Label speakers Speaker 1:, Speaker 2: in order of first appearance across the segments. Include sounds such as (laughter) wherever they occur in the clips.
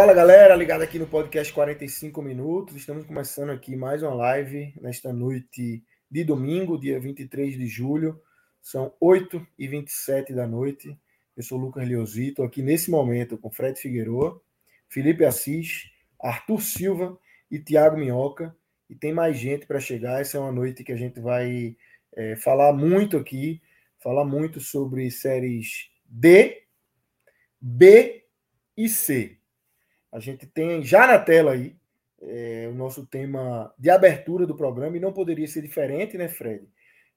Speaker 1: Fala galera, ligado aqui no podcast 45 minutos. Estamos começando aqui mais uma live nesta noite de domingo, dia 23 de julho. São 8 e 27 da noite. Eu sou o Lucas Leozito, aqui nesse momento com Fred Figueroa, Felipe Assis, Arthur Silva e Tiago Minhoca. E tem mais gente para chegar. Essa é uma noite que a gente vai é, falar muito aqui, falar muito sobre séries D, B e C. A gente tem já na tela aí é, o nosso tema de abertura do programa e não poderia ser diferente, né, Fred?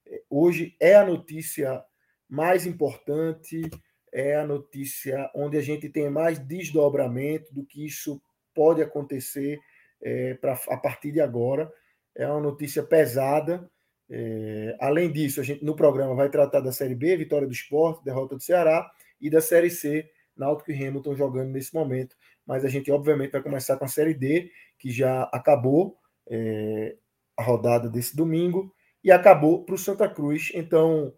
Speaker 1: É, hoje é a notícia mais importante, é a notícia onde a gente tem mais desdobramento do que isso pode acontecer é, pra, a partir de agora. É uma notícia pesada. É, além disso, a gente no programa vai tratar da Série B, vitória do esporte, derrota do Ceará, e da Série C, Náutico e Hamilton jogando nesse momento mas a gente obviamente vai começar com a Série D, que já acabou é, a rodada desse domingo, e acabou para o Santa Cruz. Então,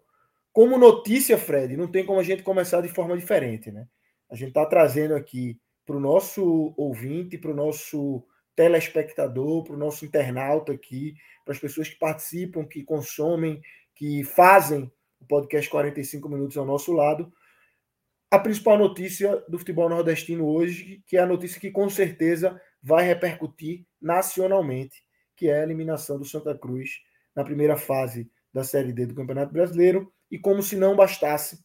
Speaker 1: como notícia, Fred, não tem como a gente começar de forma diferente, né? A gente está trazendo aqui para o nosso ouvinte, para o nosso telespectador, para o nosso internauta aqui, para as pessoas que participam, que consomem, que fazem o podcast 45 minutos ao nosso lado, a principal notícia do futebol nordestino hoje, que é a notícia que com certeza vai repercutir nacionalmente, que é a eliminação do Santa Cruz na primeira fase da Série D do Campeonato Brasileiro, e como se não bastasse,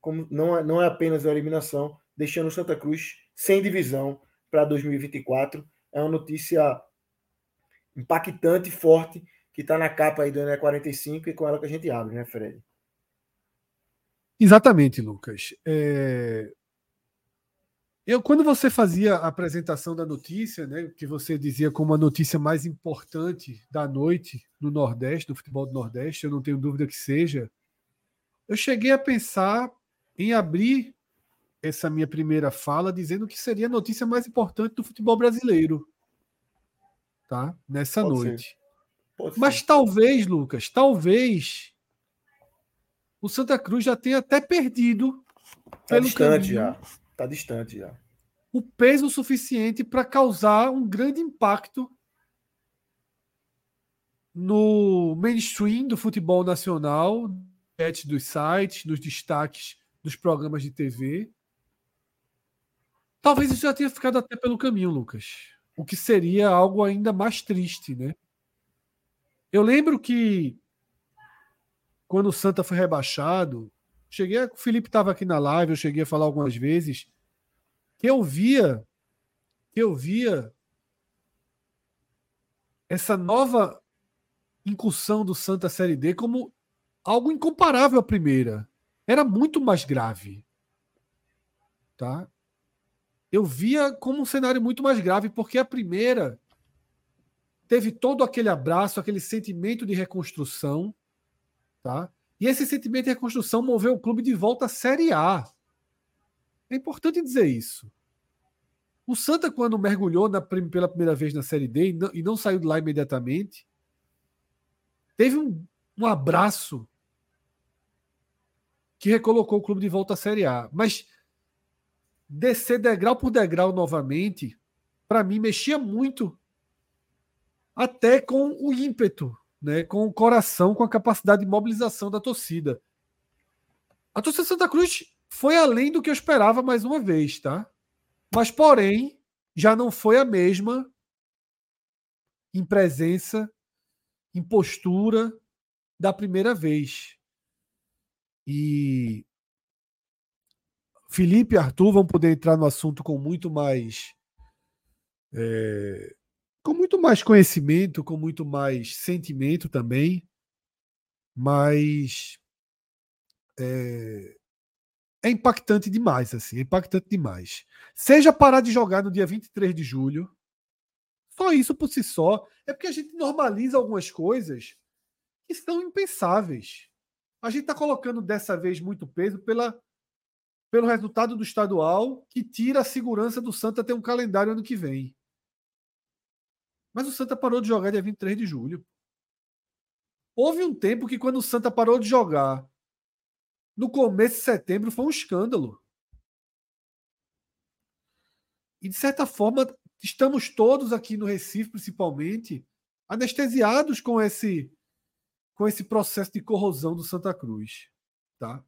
Speaker 1: como não é, não é apenas a eliminação, deixando o Santa Cruz sem divisão para 2024. É uma notícia impactante, forte, que está na capa aí do NE45 e com ela que a gente abre, né, Fred?
Speaker 2: Exatamente, Lucas. É... Eu, quando você fazia a apresentação da notícia, né, que você dizia como a notícia mais importante da noite no Nordeste, no futebol do Nordeste, eu não tenho dúvida que seja, eu cheguei a pensar em abrir essa minha primeira fala dizendo que seria a notícia mais importante do futebol brasileiro, tá? Nessa Pode noite. Mas talvez, Lucas, talvez o Santa Cruz já tem até perdido.
Speaker 1: Está distante caminho, já. Está distante já.
Speaker 2: O peso suficiente para causar um grande impacto no mainstream do futebol nacional, dos sites, nos destaques dos programas de TV. Talvez isso já tenha ficado até pelo caminho, Lucas. O que seria algo ainda mais triste, né? Eu lembro que quando o Santa foi rebaixado, cheguei, o Felipe estava aqui na live, eu cheguei a falar algumas vezes que eu via que eu via essa nova incursão do Santa Série D como algo incomparável à primeira. Era muito mais grave. Tá? Eu via como um cenário muito mais grave, porque a primeira teve todo aquele abraço, aquele sentimento de reconstrução, Tá? E esse sentimento de reconstrução moveu o clube de volta à Série A. É importante dizer isso. O Santa, quando mergulhou na, pela primeira vez na Série D e não, e não saiu de lá imediatamente, teve um, um abraço que recolocou o clube de volta à Série A. Mas descer degrau por degrau novamente, para mim, mexia muito até com o ímpeto né, com o coração, com a capacidade de mobilização da torcida. A torcida Santa Cruz foi além do que eu esperava mais uma vez, tá? Mas, porém, já não foi a mesma em presença, em postura da primeira vez. E Felipe e Arthur vão poder entrar no assunto com muito mais. É, com muito mais conhecimento, com muito mais sentimento também. Mas. É, é impactante demais, assim, é impactante demais. Seja parar de jogar no dia 23 de julho, só isso por si só, é porque a gente normaliza algumas coisas que são impensáveis. A gente está colocando dessa vez muito peso pela, pelo resultado do estadual, que tira a segurança do Santa ter um calendário ano que vem. Mas o Santa parou de jogar dia 23 de julho. Houve um tempo que, quando o Santa parou de jogar no começo de setembro foi um escândalo. E, de certa forma, estamos todos aqui no Recife, principalmente, anestesiados com esse com esse processo de corrosão do Santa Cruz. Tá?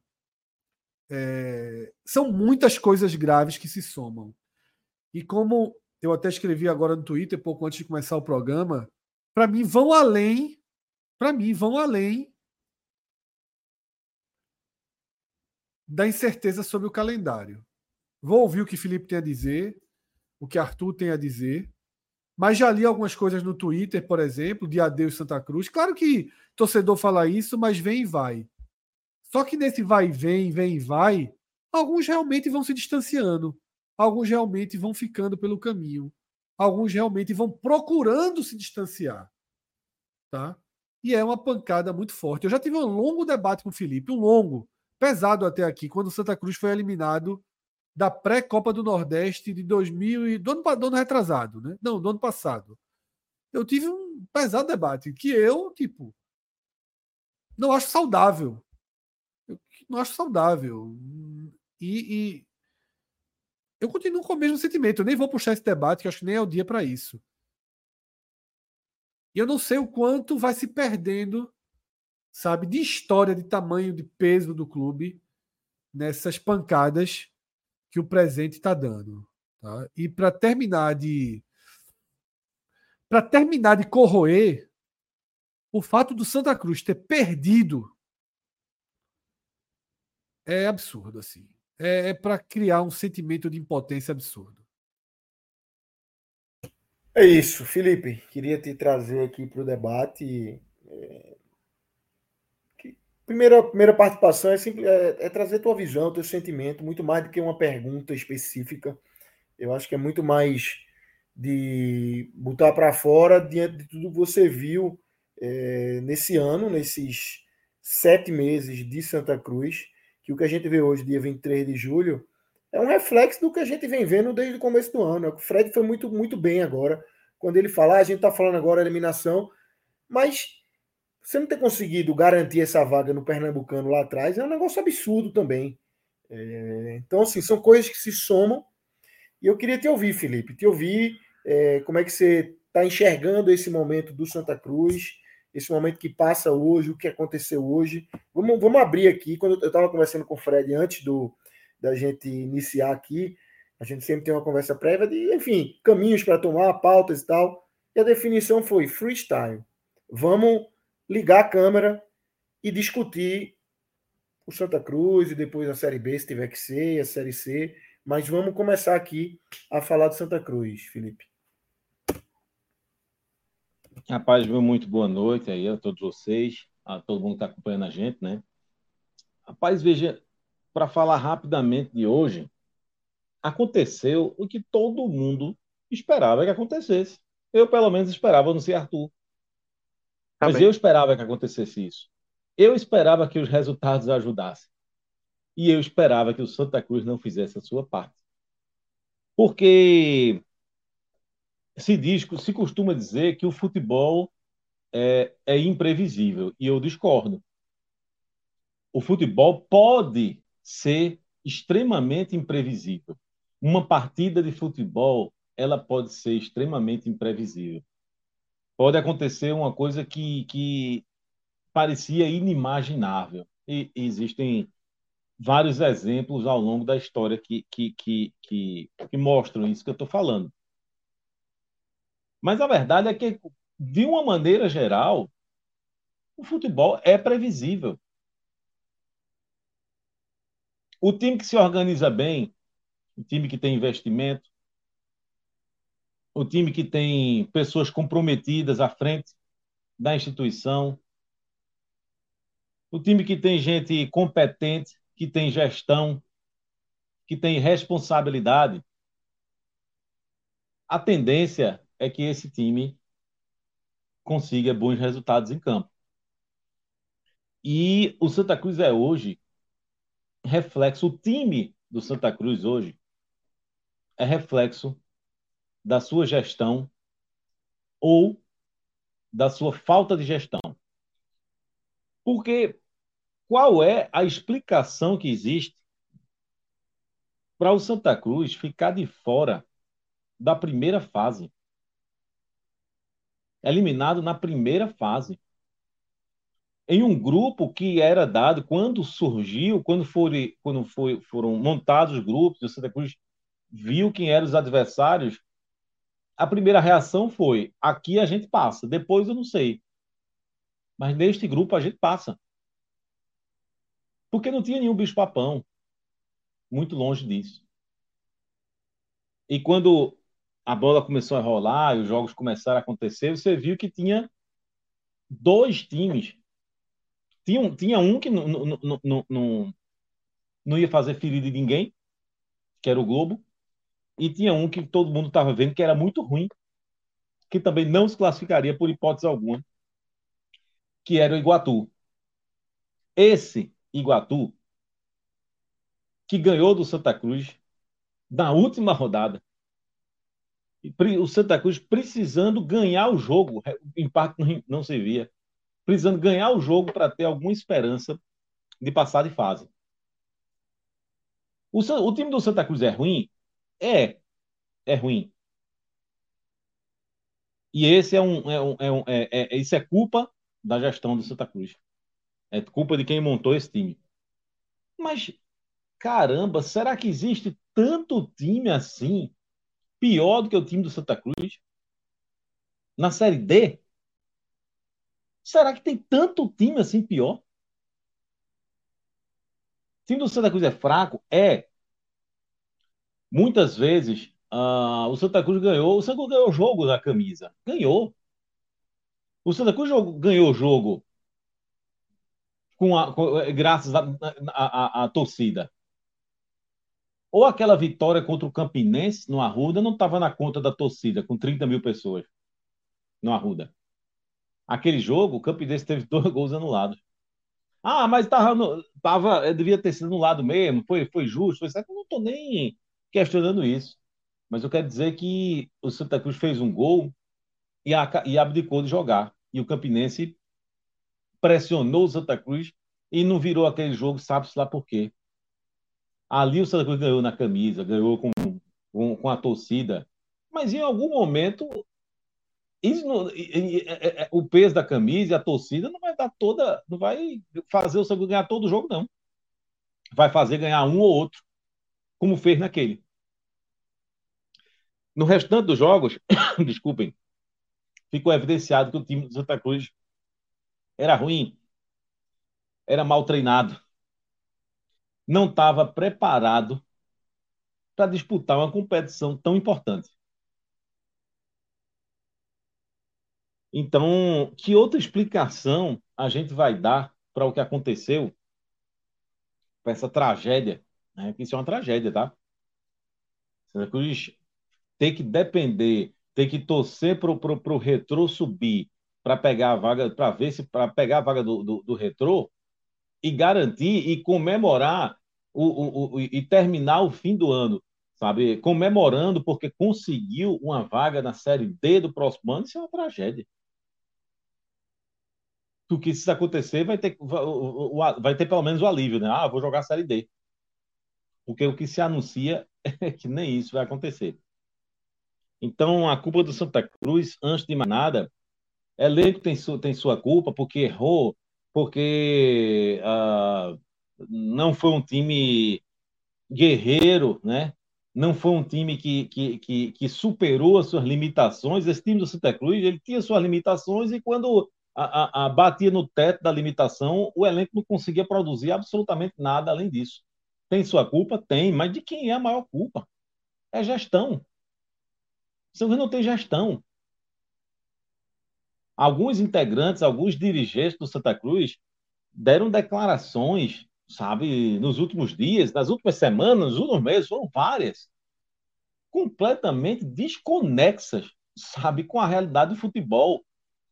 Speaker 2: É, são muitas coisas graves que se somam. E como eu até escrevi agora no Twitter, pouco antes de começar o programa, para mim vão além, para mim vão além da incerteza sobre o calendário. Vou ouvir o que Felipe tem a dizer, o que Arthur tem a dizer, mas já li algumas coisas no Twitter, por exemplo, de Adeus Santa Cruz. Claro que torcedor fala isso, mas vem e vai. Só que nesse vai e vem, vem e vai, alguns realmente vão se distanciando, alguns realmente vão ficando pelo caminho, alguns realmente vão procurando se distanciar. Tá? E é uma pancada muito forte. Eu já tive um longo debate com o Felipe, um longo, pesado até aqui, quando o Santa Cruz foi eliminado da pré-Copa do Nordeste de 2000 e do ano, do ano retrasado, né? Não, do ano passado. Eu tive um pesado debate que eu, tipo, não acho saudável. Eu não acho saudável. E, e eu continuo com o mesmo sentimento. Eu nem vou puxar esse debate, que acho que nem é o dia para isso. E eu não sei o quanto vai se perdendo sabe, de história, de tamanho, de peso do clube nessas pancadas que o presente está dando. Tá? E para terminar de para terminar de corroer o fato do Santa Cruz ter perdido é absurdo assim. É, é para criar um sentimento de impotência absurdo.
Speaker 1: É isso, Felipe. Queria te trazer aqui para o debate. É Primeira, primeira participação é, simples, é, é trazer tua visão, teu sentimento, muito mais do que uma pergunta específica. Eu acho que é muito mais de botar para fora diante de tudo que você viu é, nesse ano, nesses sete meses de Santa Cruz, que o que a gente vê hoje, dia 23 de julho, é um reflexo do que a gente vem vendo desde o começo do ano. O Fred foi muito, muito bem agora, quando ele fala, a gente está falando agora eliminação, mas você não ter conseguido garantir essa vaga no Pernambucano lá atrás é um negócio absurdo também. É, então, assim, são coisas que se somam. E eu queria te ouvir, Felipe, te ouvir é, como é que você está enxergando esse momento do Santa Cruz, esse momento que passa hoje, o que aconteceu hoje. Vamos, vamos abrir aqui. Quando eu estava conversando com o Fred antes do, da gente iniciar aqui, a gente sempre tem uma conversa prévia de, enfim, caminhos para tomar, pautas e tal. E a definição foi freestyle. Vamos ligar a câmera e discutir o Santa Cruz e depois a Série B, se tiver que ser, a Série C. Mas vamos começar aqui a falar de Santa Cruz, Felipe.
Speaker 3: Rapaz, viu? Muito boa noite aí a todos vocês, a todo mundo que está acompanhando a gente, né? Rapaz, veja, para falar rapidamente de hoje, aconteceu o que todo mundo esperava que acontecesse. Eu, pelo menos, esperava, não sei Arthur. Mas eu esperava que acontecesse isso. Eu esperava que os resultados ajudassem. E eu esperava que o Santa Cruz não fizesse a sua parte. Porque se diz, se costuma dizer que o futebol é, é imprevisível. E eu discordo. O futebol pode ser extremamente imprevisível. Uma partida de futebol, ela pode ser extremamente imprevisível pode acontecer uma coisa que, que parecia inimaginável. E existem vários exemplos ao longo da história que, que, que, que, que mostram isso que eu estou falando. Mas a verdade é que, de uma maneira geral, o futebol é previsível. O time que se organiza bem, o time que tem investimento, o time que tem pessoas comprometidas à frente da instituição, o time que tem gente competente, que tem gestão, que tem responsabilidade, a tendência é que esse time consiga bons resultados em campo. E o Santa Cruz é hoje reflexo, o time do Santa Cruz hoje é reflexo da sua gestão ou da sua falta de gestão. Porque qual é a explicação que existe para o Santa Cruz ficar de fora da primeira fase? Eliminado na primeira fase. Em um grupo que era dado quando surgiu, quando, foi, quando foi, foram montados os grupos, o Santa Cruz viu quem eram os adversários, a primeira reação foi: aqui a gente passa, depois eu não sei. Mas neste grupo a gente passa. Porque não tinha nenhum bicho-papão. Muito longe disso. E quando a bola começou a rolar e os jogos começaram a acontecer, você viu que tinha dois times. Tinha, tinha um que não, não, não, não, não ia fazer ferida de ninguém, que era o Globo, e tinha um que todo mundo estava vendo que era muito ruim, que também não se classificaria por hipótese alguma, que era o Iguatu. Esse Iguatu, que ganhou do Santa Cruz na última rodada, o Santa Cruz precisando ganhar o jogo, o empate não servia, precisando ganhar o jogo para ter alguma esperança de passar de fase. O, o time do Santa Cruz é ruim? É, é ruim. E esse é um, é um, é um é, é, isso é culpa da gestão do Santa Cruz. É culpa de quem montou esse time. Mas caramba, será que existe tanto time assim pior do que o time do Santa Cruz na Série D? Será que tem tanto time assim pior? O time do Santa Cruz é fraco? É. Muitas vezes uh, o Santa Cruz ganhou, o Santa Cruz ganhou o jogo da camisa. Ganhou. O Santa Cruz ganhou o jogo com a, com, eh, graças à torcida. Ou aquela vitória contra o Campinense no Arruda não estava na conta da torcida, com 30 mil pessoas no Arruda. Aquele jogo, o Campinense teve dois gols anulados. Ah, mas tava, no, tava, eh, devia ter sido no lado mesmo, foi, foi justo, foi certo. Eu não estou nem questionando isso. Mas eu quero dizer que o Santa Cruz fez um gol e, a, e abdicou de jogar. E o Campinense pressionou o Santa Cruz e não virou aquele jogo, sabe-se lá por quê. Ali o Santa Cruz ganhou na camisa, ganhou com, com, com a torcida. Mas em algum momento, não, é, é, o peso da camisa e a torcida não vai dar toda. Não vai fazer o Santa Cruz ganhar todo o jogo, não. Vai fazer ganhar um ou outro como fez naquele. No restante dos jogos, (coughs) desculpem, ficou evidenciado que o time do Santa Cruz era ruim, era mal treinado, não estava preparado para disputar uma competição tão importante. Então, que outra explicação a gente vai dar para o que aconteceu, para essa tragédia né? Isso é uma tragédia, tá? Santa Cruz tem que depender, tem que torcer para o retrô subir para pegar a vaga, para ver se para pegar a vaga do, do, do retrô e garantir e comemorar o, o, o, e terminar o fim do ano, sabe? Comemorando porque conseguiu uma vaga na Série D do próximo ano, isso é uma tragédia. Porque se isso acontecer, vai ter, vai ter pelo menos o alívio, né? Ah, vou jogar a Série D porque o que se anuncia (laughs) é que nem isso vai acontecer. Então, a culpa do Santa Cruz, antes de mais nada, elenco tem, su, tem sua culpa porque errou, porque uh, não foi um time guerreiro, né? não foi um time que, que, que, que, superou as suas limitações. Esse time do Santa Cruz ele tinha suas limitações e quando a, a, a batia no teto da limitação, o elenco não conseguia produzir absolutamente nada além disso Tem sua culpa? Tem, mas de quem é a maior culpa? É gestão. São não tem gestão. Alguns integrantes, alguns dirigentes do Santa Cruz deram declarações, sabe, nos últimos dias, nas últimas semanas, nos últimos meses, foram várias, completamente desconexas, sabe, com a realidade do futebol,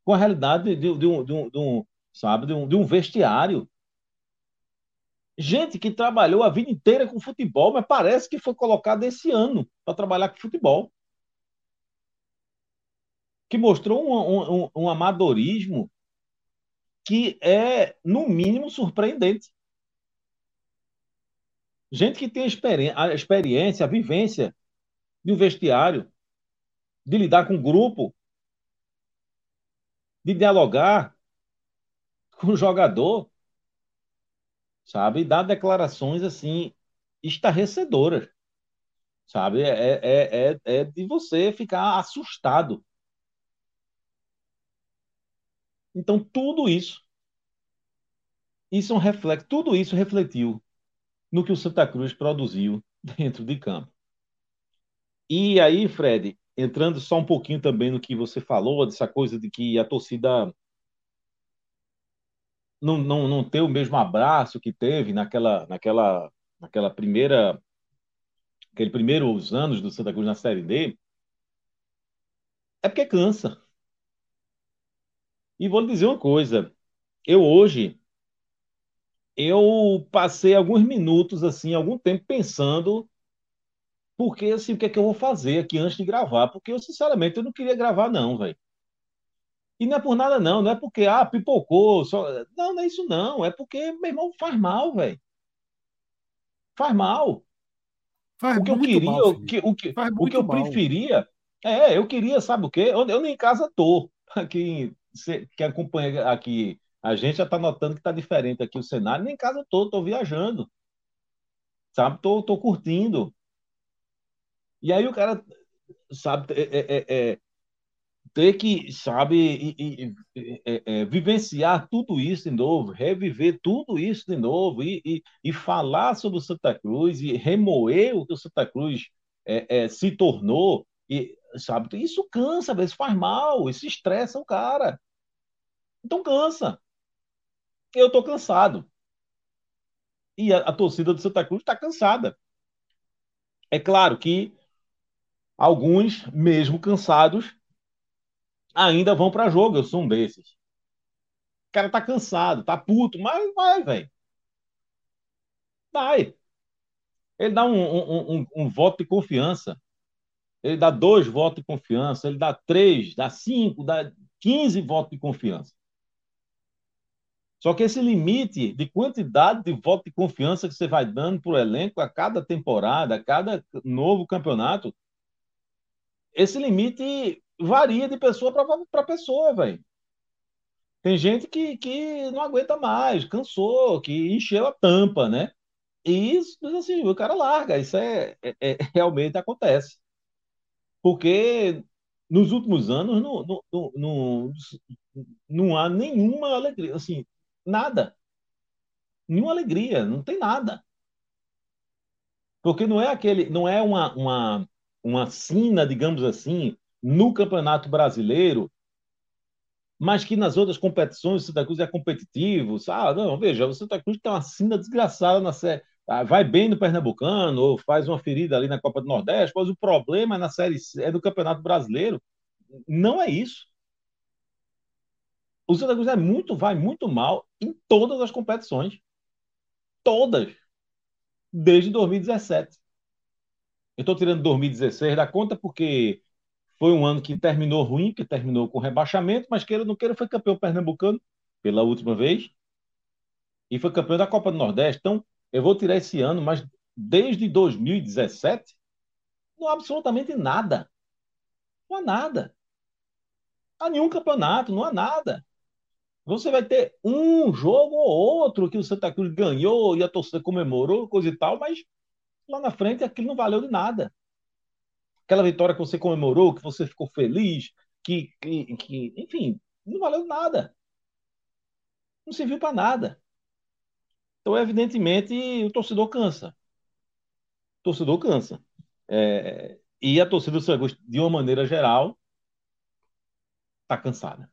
Speaker 3: com a realidade de, de, um, de, um, de um, sabe, de um, de um vestiário. Gente que trabalhou a vida inteira com futebol, mas parece que foi colocado esse ano para trabalhar com futebol que mostrou um, um, um amadorismo que é, no mínimo, surpreendente. Gente que tem a, experi a experiência, a vivência de um vestiário, de lidar com um grupo, de dialogar com o jogador, sabe? E dar declarações assim estarrecedoras, sabe? É, é, é, é de você ficar assustado então, tudo isso, isso é um reflexo, tudo isso refletiu no que o Santa Cruz produziu (laughs) dentro de campo. E aí, Fred, entrando só um pouquinho também no que você falou, dessa coisa de que a torcida não, não, não ter o mesmo abraço que teve naquela, naquela, naquela primeira, aquele primeiros anos do Santa Cruz na Série D, é porque cansa. E vou lhe dizer uma coisa. Eu hoje eu passei alguns minutos assim, algum tempo pensando porque assim, o que é que eu vou fazer aqui antes de gravar? Porque eu sinceramente eu não queria gravar não, velho. E não é por nada não, não é porque ah, pipocou, só... não, não é isso não, é porque meu irmão faz mal, velho. Faz mal. Faz o que eu queria, mal, o que, o que, o que eu mal. preferia, é, eu queria, sabe o quê? Eu, eu nem em casa tô, (laughs) aqui que acompanha aqui a gente já está notando que está diferente aqui o cenário. Nem em casa eu tô, tô viajando. Sabe? Tô, tô curtindo. E aí o cara, sabe, é, é, é, é ter que, sabe, e, e, é, é, vivenciar tudo isso de novo, reviver tudo isso de novo e, e, falar sobre o Santa Cruz e remoer o que o Santa Cruz se tornou e sabe? Isso cansa, isso faz mal, isso estressa o cara. Então cansa. Eu estou cansado. E a, a torcida do Santa Cruz está cansada. É claro que alguns, mesmo cansados, ainda vão para jogo. Eu sou um desses. O cara tá cansado, tá puto, mas vai, velho. Vai. Ele dá um, um, um, um voto de confiança ele dá dois votos de confiança, ele dá três, dá cinco, dá quinze votos de confiança. Só que esse limite de quantidade de votos de confiança que você vai dando para o elenco a cada temporada, a cada novo campeonato, esse limite varia de pessoa para pessoa, velho. Tem gente que, que não aguenta mais, cansou, que encheu a tampa, né? E isso, assim, o cara larga. Isso é, é, é realmente acontece. Porque nos últimos anos não, não, não, não, há nenhuma alegria, assim, nada. Nenhuma alegria, não tem nada. Porque não é aquele, não é uma, uma, uma sina, digamos assim, no Campeonato Brasileiro, mas que nas outras competições o Santa Cruz é competitivo. Ah, não, veja, o Santa Cruz tem uma sina desgraçada na, ah, vai bem no Pernambucano, ou faz uma ferida ali na Copa do Nordeste, mas o problema na Série C, é do Campeonato Brasileiro. Não é isso. O Santa Cruz é muito, vai muito mal em todas as competições. Todas. Desde 2017. Eu estou tirando 2016 da conta porque foi um ano que terminou ruim, que terminou com rebaixamento, mas queira ou não queira, foi campeão pernambucano pela última vez. E foi campeão da Copa do Nordeste. Então, eu vou tirar esse ano, mas desde 2017, não há absolutamente nada. Não há nada. Não há nenhum campeonato, não há nada. Você vai ter um jogo ou outro que o Santa Cruz ganhou e a torcida comemorou, coisa e tal, mas lá na frente aquilo não valeu de nada. Aquela vitória que você comemorou, que você ficou feliz, que, que, que enfim, não valeu nada. Não serviu para nada. Então, evidentemente, o torcedor cansa. torcedor cansa. É, e a torcida do Santa de uma maneira geral, está cansada.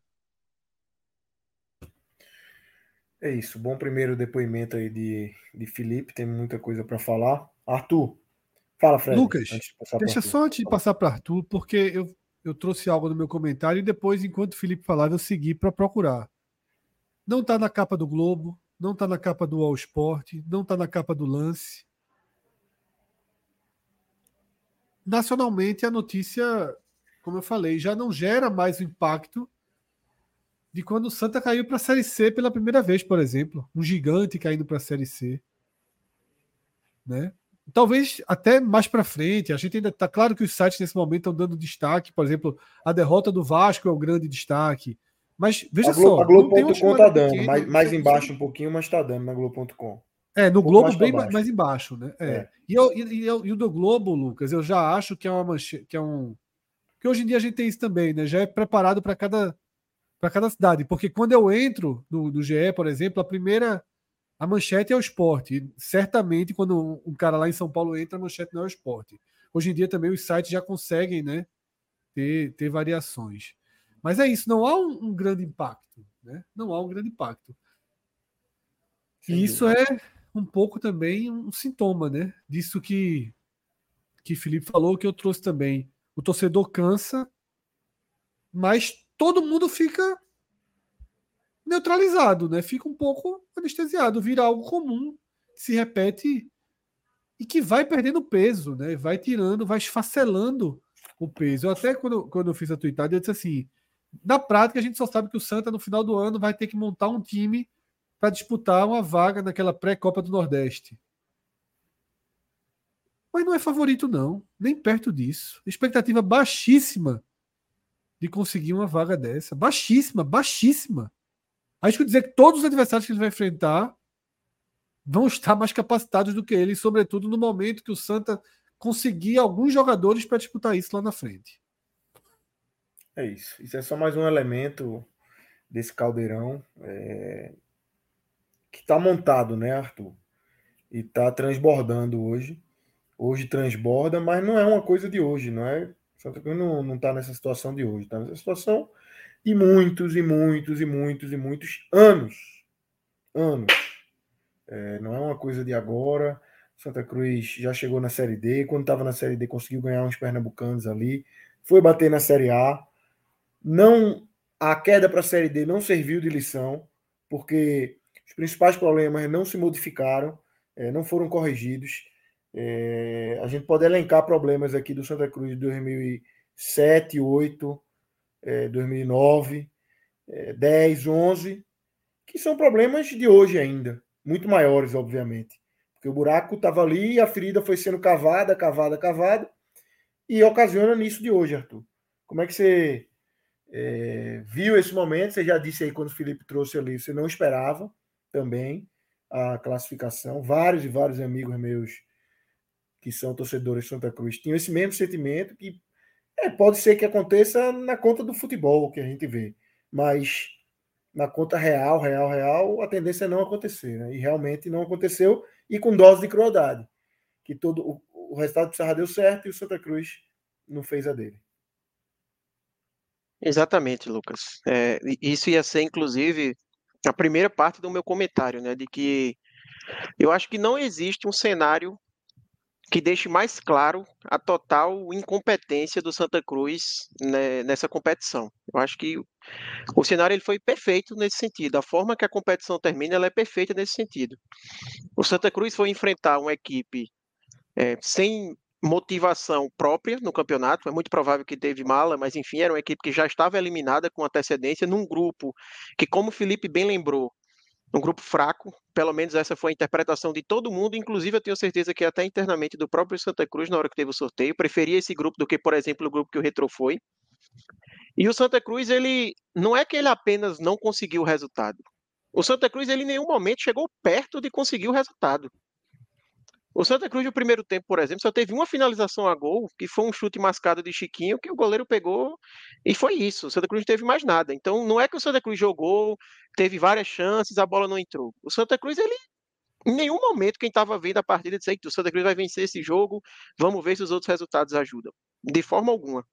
Speaker 1: É isso. Bom primeiro depoimento aí de, de Felipe. Tem muita coisa para falar. Arthur, fala, Fred.
Speaker 2: Lucas, de deixa só antes de passar para Arthur, porque eu, eu trouxe algo no meu comentário e depois, enquanto o Felipe falava, eu segui para procurar. Não está na capa do Globo, não está na capa do All Sport, não está na capa do Lance. Nacionalmente, a notícia, como eu falei, já não gera mais o impacto de quando o Santa caiu para a Série C pela primeira vez, por exemplo. Um gigante caindo para a Série C. Né? Talvez até mais para frente. A gente ainda está claro que os sites nesse momento estão dando destaque. Por exemplo, a derrota do Vasco é o grande destaque. Mas veja
Speaker 1: a Globo,
Speaker 2: só.
Speaker 1: A Globo.com está dando, pequeno, mais, mais embaixo um pouquinho, mas está dando na Globo.com.
Speaker 2: É, no um Globo mais bem baixo. mais embaixo, né? É. é. E, eu, e, eu, e, o do Globo, Lucas, eu já acho que é uma manche... que é um. Que hoje em dia a gente tem isso também, né? Já é preparado para cada para cada cidade. Porque quando eu entro no, no GE, por exemplo, a primeira. A manchete é o esporte. certamente, quando um cara lá em São Paulo entra, a manchete não é o esporte. Hoje em dia também os sites já conseguem né, ter, ter variações. Mas é isso, não há um, um grande impacto. Né? Não há um grande impacto. E isso é um pouco também um sintoma né, disso que, que Felipe falou, que eu trouxe também. O torcedor cansa, mas todo mundo fica neutralizado, né? Fica um pouco anestesiado, vira algo comum, se repete e que vai perdendo peso, né? Vai tirando, vai esfacelando o peso. Eu até quando, quando eu fiz a tweetada, eu disse assim: na prática, a gente só sabe que o Santa, no final do ano, vai ter que montar um time para disputar uma vaga naquela pré-Copa do Nordeste. Mas não é favorito, não, nem perto disso. Expectativa baixíssima de conseguir uma vaga dessa. Baixíssima, baixíssima. Acho que dizer que todos os adversários que ele vai enfrentar vão estar mais capacitados do que ele, sobretudo no momento que o Santa conseguir alguns jogadores para disputar isso lá na frente.
Speaker 1: É isso. Isso é só mais um elemento desse caldeirão é... que está montado, né, Arthur? E está transbordando hoje. Hoje transborda, mas não é uma coisa de hoje, não é Santa Cruz não está nessa situação de hoje, está nessa situação de muitos e muitos e muitos e muitos anos. Anos. É, não é uma coisa de agora. Santa Cruz já chegou na Série D. Quando estava na Série D, conseguiu ganhar uns pernambucanos ali. Foi bater na Série A. Não, a queda para a Série D não serviu de lição, porque os principais problemas não se modificaram, é, não foram corrigidos. É, a gente pode elencar problemas aqui do Santa Cruz de 2007, 2008, é, 2009, é, 10, 11, que são problemas de hoje ainda, muito maiores, obviamente. Porque o buraco estava ali e a ferida foi sendo cavada, cavada, cavada, e ocasiona nisso de hoje, Arthur. Como é que você é, viu esse momento? Você já disse aí quando o Felipe trouxe ali, você não esperava também a classificação. Vários e vários amigos meus que são torcedores de Santa Cruz, tinham esse mesmo sentimento que é, pode ser que aconteça na conta do futebol que a gente vê, mas na conta real, real, real, a tendência é não acontecer, né? E realmente não aconteceu e com dose de crueldade, que todo o, o resultado do Serra deu certo e o Santa Cruz não fez a dele.
Speaker 4: Exatamente, Lucas. É, isso ia ser, inclusive, a primeira parte do meu comentário, né? De que eu acho que não existe um cenário que deixe mais claro a total incompetência do Santa Cruz né, nessa competição. Eu acho que o cenário ele foi perfeito nesse sentido. A forma que a competição termina ela é perfeita nesse sentido. O Santa Cruz foi enfrentar uma equipe é, sem motivação própria no campeonato. É muito provável que teve mala, mas enfim, era uma equipe que já estava eliminada com antecedência num grupo que, como o Felipe bem lembrou, um grupo fraco, pelo menos essa foi a interpretação de todo mundo, inclusive eu tenho certeza que até internamente do próprio Santa Cruz na hora que teve o sorteio, preferia esse grupo do que, por exemplo, o grupo que o Retro foi. E o Santa Cruz, ele não é que ele apenas não conseguiu o resultado. O Santa Cruz, ele em nenhum momento chegou perto de conseguir o resultado. O Santa Cruz, no primeiro tempo, por exemplo, só teve uma finalização a gol, que foi um chute mascado de Chiquinho, que o goleiro pegou e foi isso. O Santa Cruz não teve mais nada. Então, não é que o Santa Cruz jogou, teve várias chances, a bola não entrou. O Santa Cruz, ele Em nenhum momento quem estava vendo a partida disse que o Santa Cruz vai vencer esse jogo, vamos ver se os outros resultados ajudam. De forma alguma.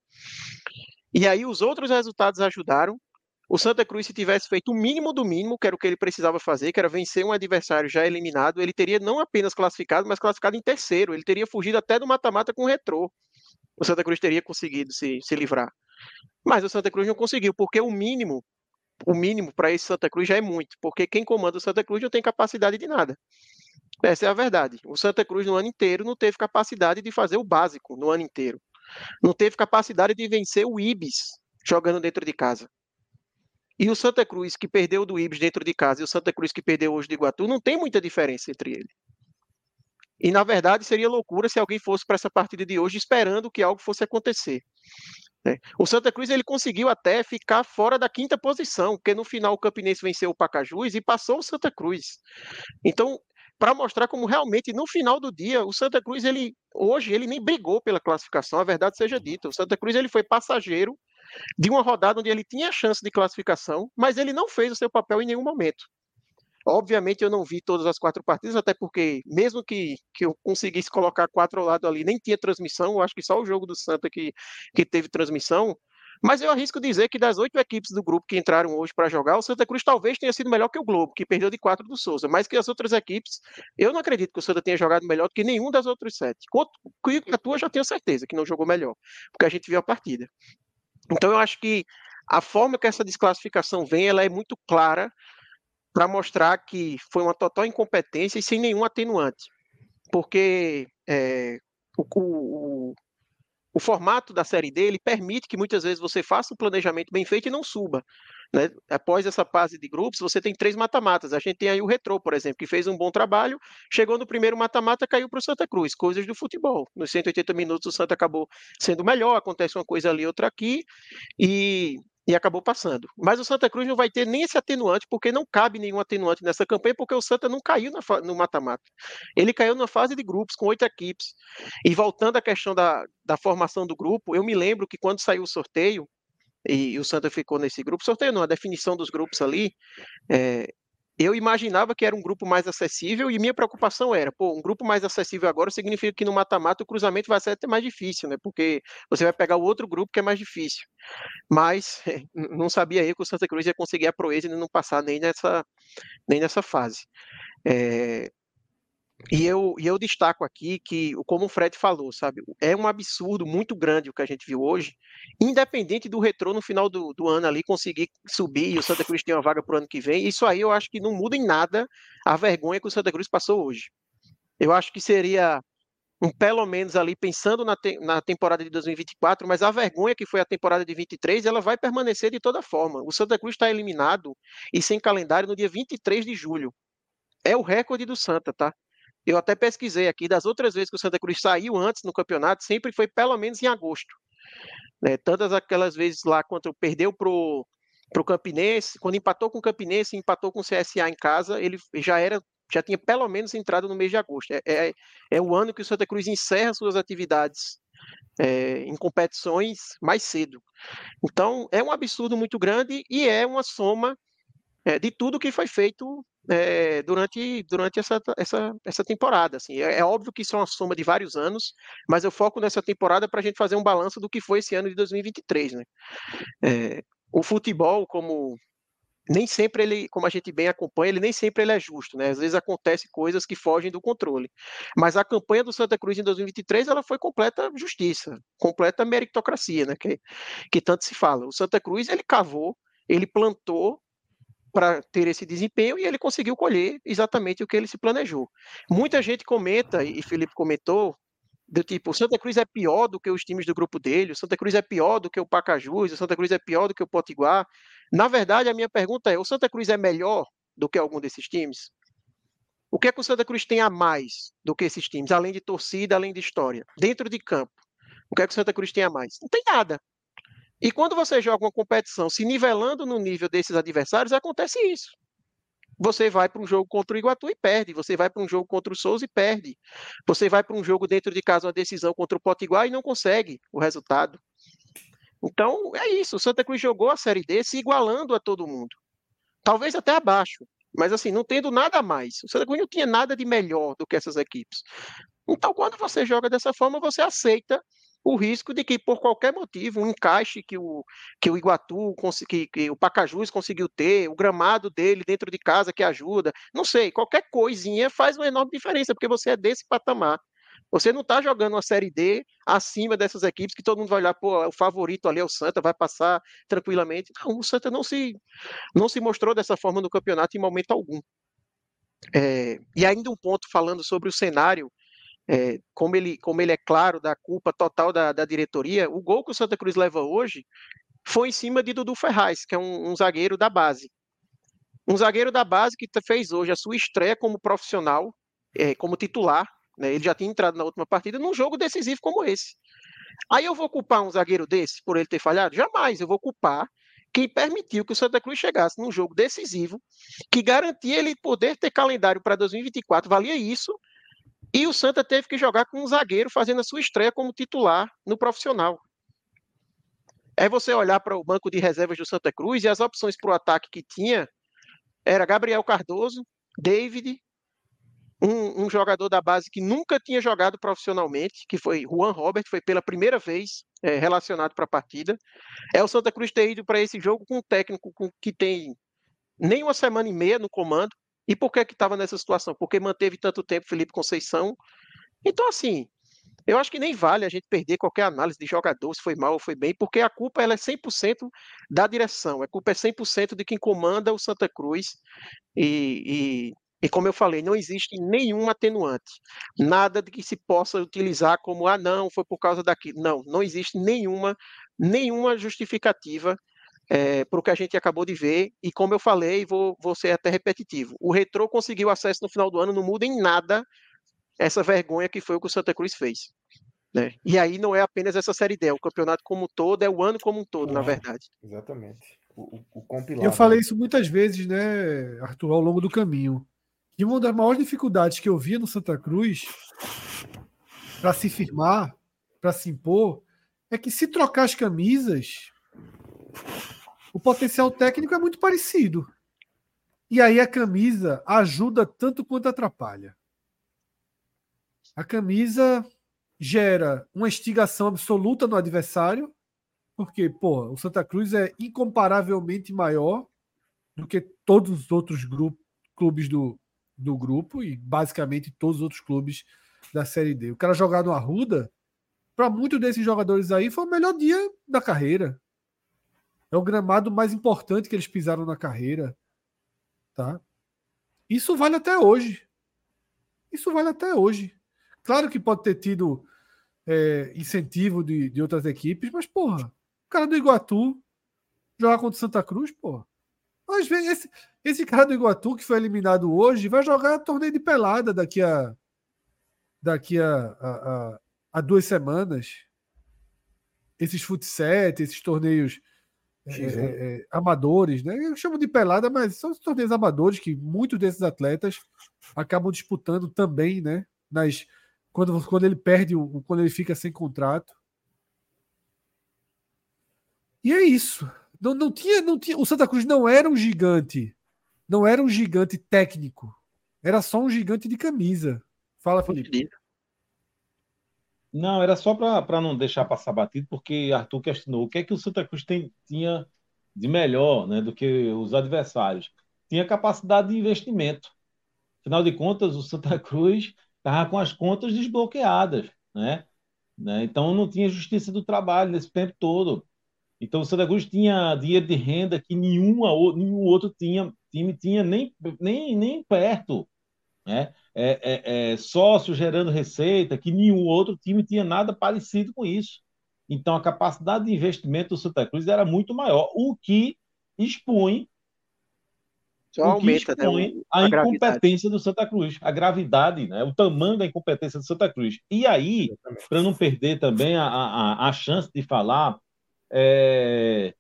Speaker 4: E aí os outros resultados ajudaram. O Santa Cruz, se tivesse feito o mínimo do mínimo, que era o que ele precisava fazer, que era vencer um adversário já eliminado, ele teria não apenas classificado, mas classificado em terceiro. Ele teria fugido até do mata-mata com o retrô. O Santa Cruz teria conseguido se, se livrar. Mas o Santa Cruz não conseguiu, porque o mínimo, o mínimo para esse Santa Cruz já é muito, porque quem comanda o Santa Cruz não tem capacidade de nada. Essa é a verdade. O Santa Cruz no ano inteiro não teve capacidade de fazer o básico no ano inteiro. Não teve capacidade de vencer o Ibis jogando dentro de casa. E o Santa Cruz que perdeu do Ibis dentro de casa e o Santa Cruz que perdeu hoje de Iguatu, não tem muita diferença entre ele. E na verdade seria loucura se alguém fosse para essa partida de hoje esperando que algo fosse acontecer. Né? O Santa Cruz ele conseguiu até ficar fora da quinta posição, porque no final o Campinense venceu o Pacajus e passou o Santa Cruz. Então para mostrar como realmente no final do dia o Santa Cruz ele hoje ele nem brigou pela classificação, a verdade seja dita. O Santa Cruz ele foi passageiro de uma rodada onde ele tinha chance de classificação, mas ele não fez o seu papel em nenhum momento. Obviamente eu não vi todas as quatro partidas, até porque mesmo que, que eu conseguisse colocar quatro ao lado ali, nem tinha transmissão, eu acho que só o jogo do Santa que, que teve transmissão, mas eu arrisco dizer que das oito equipes do grupo que entraram hoje para jogar, o Santa Cruz talvez tenha sido melhor que o Globo, que perdeu de quatro do Souza. Mas que as outras equipes, eu não acredito que o Santa tenha jogado melhor do que nenhum das outras sete. a tua já tenho certeza que não jogou melhor, porque a gente viu a partida. Então eu acho que a forma que essa desclassificação vem, ela é muito clara para mostrar que foi uma total incompetência e sem nenhum atenuante. Porque é, o, o, o formato da Série D ele permite que muitas vezes você faça um planejamento bem feito e não suba. Né? Após essa fase de grupos, você tem três mata-matas. A gente tem aí o Retrô, por exemplo, que fez um bom trabalho, chegou no primeiro mata-mata, caiu para o Santa Cruz, coisas do futebol. Nos 180 minutos, o Santa acabou sendo melhor, acontece uma coisa ali, outra aqui, e e acabou passando. Mas o Santa Cruz não vai ter nem esse atenuante, porque não cabe nenhum atenuante nessa campanha, porque o Santa não caiu no mata-mata. Ele caiu na fase de grupos, com oito equipes. E voltando à questão da, da formação do grupo, eu me lembro que quando saiu o sorteio, e, o Santa ficou nesse grupo, sorteio não, a definição dos grupos ali, é, eu imaginava que era um grupo mais acessível e minha preocupação era, pô, um grupo mais acessível agora significa que no mata-mata o cruzamento vai ser até mais difícil, né? Porque você vai pegar o outro grupo que é mais difícil. Mas (laughs) não sabia eu que o Santa Cruz ia conseguir a proeza e não passar nem nessa, nem nessa fase. É, e eu, e eu destaco aqui que, como o Fred falou, sabe, é um absurdo muito grande o que a gente viu hoje, independente do retrô no final do, do ano ali conseguir subir e o Santa Cruz tem uma vaga para o ano que vem, isso aí eu acho que não muda em nada a vergonha que o Santa Cruz passou hoje. Eu acho que seria um pelo menos ali pensando na, te, na temporada de 2024, mas a vergonha que foi a temporada de 23, ela vai permanecer de toda forma. O Santa Cruz está eliminado e sem calendário no dia 23 de julho. É o recorde do Santa, tá? Eu até pesquisei aqui, das outras vezes que o Santa Cruz saiu antes no campeonato, sempre foi pelo menos em agosto. Né? Tantas aquelas vezes lá, quando perdeu para o Campinense, quando empatou com o Campinense, empatou com o CSA em casa, ele já era já tinha pelo menos entrado no mês de agosto. É, é, é o ano que o Santa Cruz encerra suas atividades é, em competições mais cedo. Então, é um absurdo muito grande e é uma soma é, de tudo que foi feito é, durante, durante essa, essa, essa temporada. Assim. É, é, óbvio que isso é uma soma de vários anos, mas eu foco nessa temporada para a gente fazer um balanço do que foi esse ano de 2023. Né? É, o futebol, como nem sempre ele, como a gente bem acompanha, ele nem sempre ele é justo, né? Às vezes acontece coisas que fogem do controle. Mas a campanha do Santa Cruz em 2023 ela foi completa justiça, completa meritocracia, né? Que, que tanto se fala. O Santa Cruz ele cavou, ele plantou para ter esse desempenho e ele conseguiu colher exatamente o que ele se planejou. Muita gente comenta, e Felipe comentou, do tipo, o Santa Cruz é pior do que os times do grupo dele, o Santa Cruz é pior do que o Pacajus, o Santa Cruz é pior do que o Potiguar. Na verdade, a minha pergunta é: o Santa Cruz é melhor do que algum desses times? O que é que o Santa Cruz tem a mais do que esses times, além de torcida, além de história? Dentro de campo, o que é que o Santa Cruz tem a mais? Não tem nada. E quando você joga uma competição se nivelando no nível desses adversários, acontece isso. Você vai para um jogo contra o Iguatu e perde. Você vai para um jogo contra o Souza e perde. Você vai para um jogo dentro de casa, uma decisão contra o Potiguar e não consegue o resultado. Então, é isso. O Santa Cruz jogou a Série D se igualando a todo mundo. Talvez até abaixo. Mas assim, não tendo nada mais. O Santa Cruz não tinha nada de melhor do que essas equipes. Então, quando você joga dessa forma, você aceita o risco de que, por qualquer motivo, um encaixe que o, que o Iguatu, que, que o Pacajus conseguiu ter, o gramado dele dentro de casa que ajuda, não sei, qualquer coisinha faz uma enorme diferença, porque você é desse patamar. Você não está jogando uma Série D acima dessas equipes que todo mundo vai olhar, pô, o favorito ali é o Santa, vai passar tranquilamente. Não, o Santa não se, não se mostrou dessa forma no campeonato em momento algum. É, e ainda um ponto falando sobre o cenário é, como, ele, como ele é claro da culpa total da, da diretoria, o gol que o Santa Cruz leva hoje foi em cima de Dudu Ferraz, que é um, um zagueiro da base. Um zagueiro da base que fez hoje a sua estreia como profissional, é, como titular. Né? Ele já tinha entrado na última partida num jogo decisivo como esse. Aí eu vou culpar um zagueiro desse por ele ter falhado? Jamais. Eu vou culpar quem permitiu que o Santa Cruz chegasse num jogo decisivo, que garantia ele poder ter calendário para 2024. Valia isso e o Santa teve que jogar com um zagueiro fazendo a sua estreia como titular no profissional. É você olhar para o banco de reservas do Santa Cruz e as opções para o ataque que tinha era Gabriel Cardoso, David, um, um, jogador da base que nunca tinha jogado profissionalmente, que foi Juan Robert, foi pela primeira vez é, relacionado para a partida. É o Santa Cruz ter ido para esse jogo com um técnico que tem nem uma semana e meia no comando, e por que que estava nessa situação? Porque manteve tanto tempo Felipe Conceição. Então, assim, eu acho que nem vale a gente perder qualquer análise de jogador, se foi mal ou foi bem, porque a culpa ela é 100% da direção, a culpa é 100% de quem comanda o Santa Cruz. E, e, e, como eu falei, não existe nenhum atenuante, nada de que se possa utilizar como, ah, não, foi por causa daquilo. Não, não existe nenhuma, nenhuma justificativa é, para o que a gente acabou de ver. E como eu falei, vou, vou ser até repetitivo: o Retrô conseguiu acesso no final do ano, não muda em nada essa vergonha que foi o que o Santa Cruz fez. Né? E aí não é apenas essa Série D, é o campeonato como um todo, é o ano como um todo, na verdade.
Speaker 1: Exatamente. O, o, o compilado.
Speaker 2: Eu falei isso muitas vezes, né, Arthur, ao longo do caminho. E uma das maiores dificuldades que eu via no Santa Cruz para se firmar, para se impor, é que se trocar as camisas, o potencial técnico é muito parecido. E aí a camisa ajuda tanto quanto atrapalha. A camisa gera uma instigação absoluta no adversário, porque, pô, o Santa Cruz é incomparavelmente maior do que todos os outros grupos, clubes do, do grupo e basicamente todos os outros clubes da Série D. O cara jogar no Arruda, para muitos desses jogadores aí, foi o melhor dia da carreira. É o gramado mais importante que eles pisaram na carreira. Tá? Isso vale até hoje. Isso vale até hoje. Claro que pode ter tido é, incentivo de, de outras equipes, mas, porra, o cara do Iguatu jogar contra o Santa Cruz, porra. Às vezes, esse, esse cara do Iguatu que foi eliminado hoje vai jogar torneio de pelada daqui a daqui a, a, a, a duas semanas. Esses futset, esses torneios é, é, é, amadores, né? Eu chamo de pelada, mas são os torneios amadores que muitos desses atletas acabam disputando também, né? Nas, quando, quando ele perde, quando ele fica sem contrato. E é isso. Não, não, tinha, não tinha. O Santa Cruz não era um gigante. Não era um gigante técnico. Era só um gigante de camisa. Fala, Felipe.
Speaker 3: Não, era só para não deixar passar batido, porque Arthur questionou o que é que o Santa Cruz tem, tinha de melhor né, do que os adversários. Tinha capacidade de investimento. Afinal de contas, o Santa (laughs) Cruz estava com as contas desbloqueadas. Né? né? Então não tinha justiça do trabalho nesse tempo todo. Então o Santa Cruz tinha dinheiro de renda que nenhuma, nenhum outro tinha, time tinha nem, nem, nem perto. Né? É, é, é, sócio gerando receita, que nenhum outro time tinha nada parecido com isso. Então, a capacidade de investimento do Santa Cruz era muito maior, o que expõe,
Speaker 4: Só o que aumenta, né, expõe
Speaker 3: né, a, a incompetência do Santa Cruz, a gravidade, né, o tamanho da incompetência do Santa Cruz. E aí, para não perder também a, a, a chance de falar, é,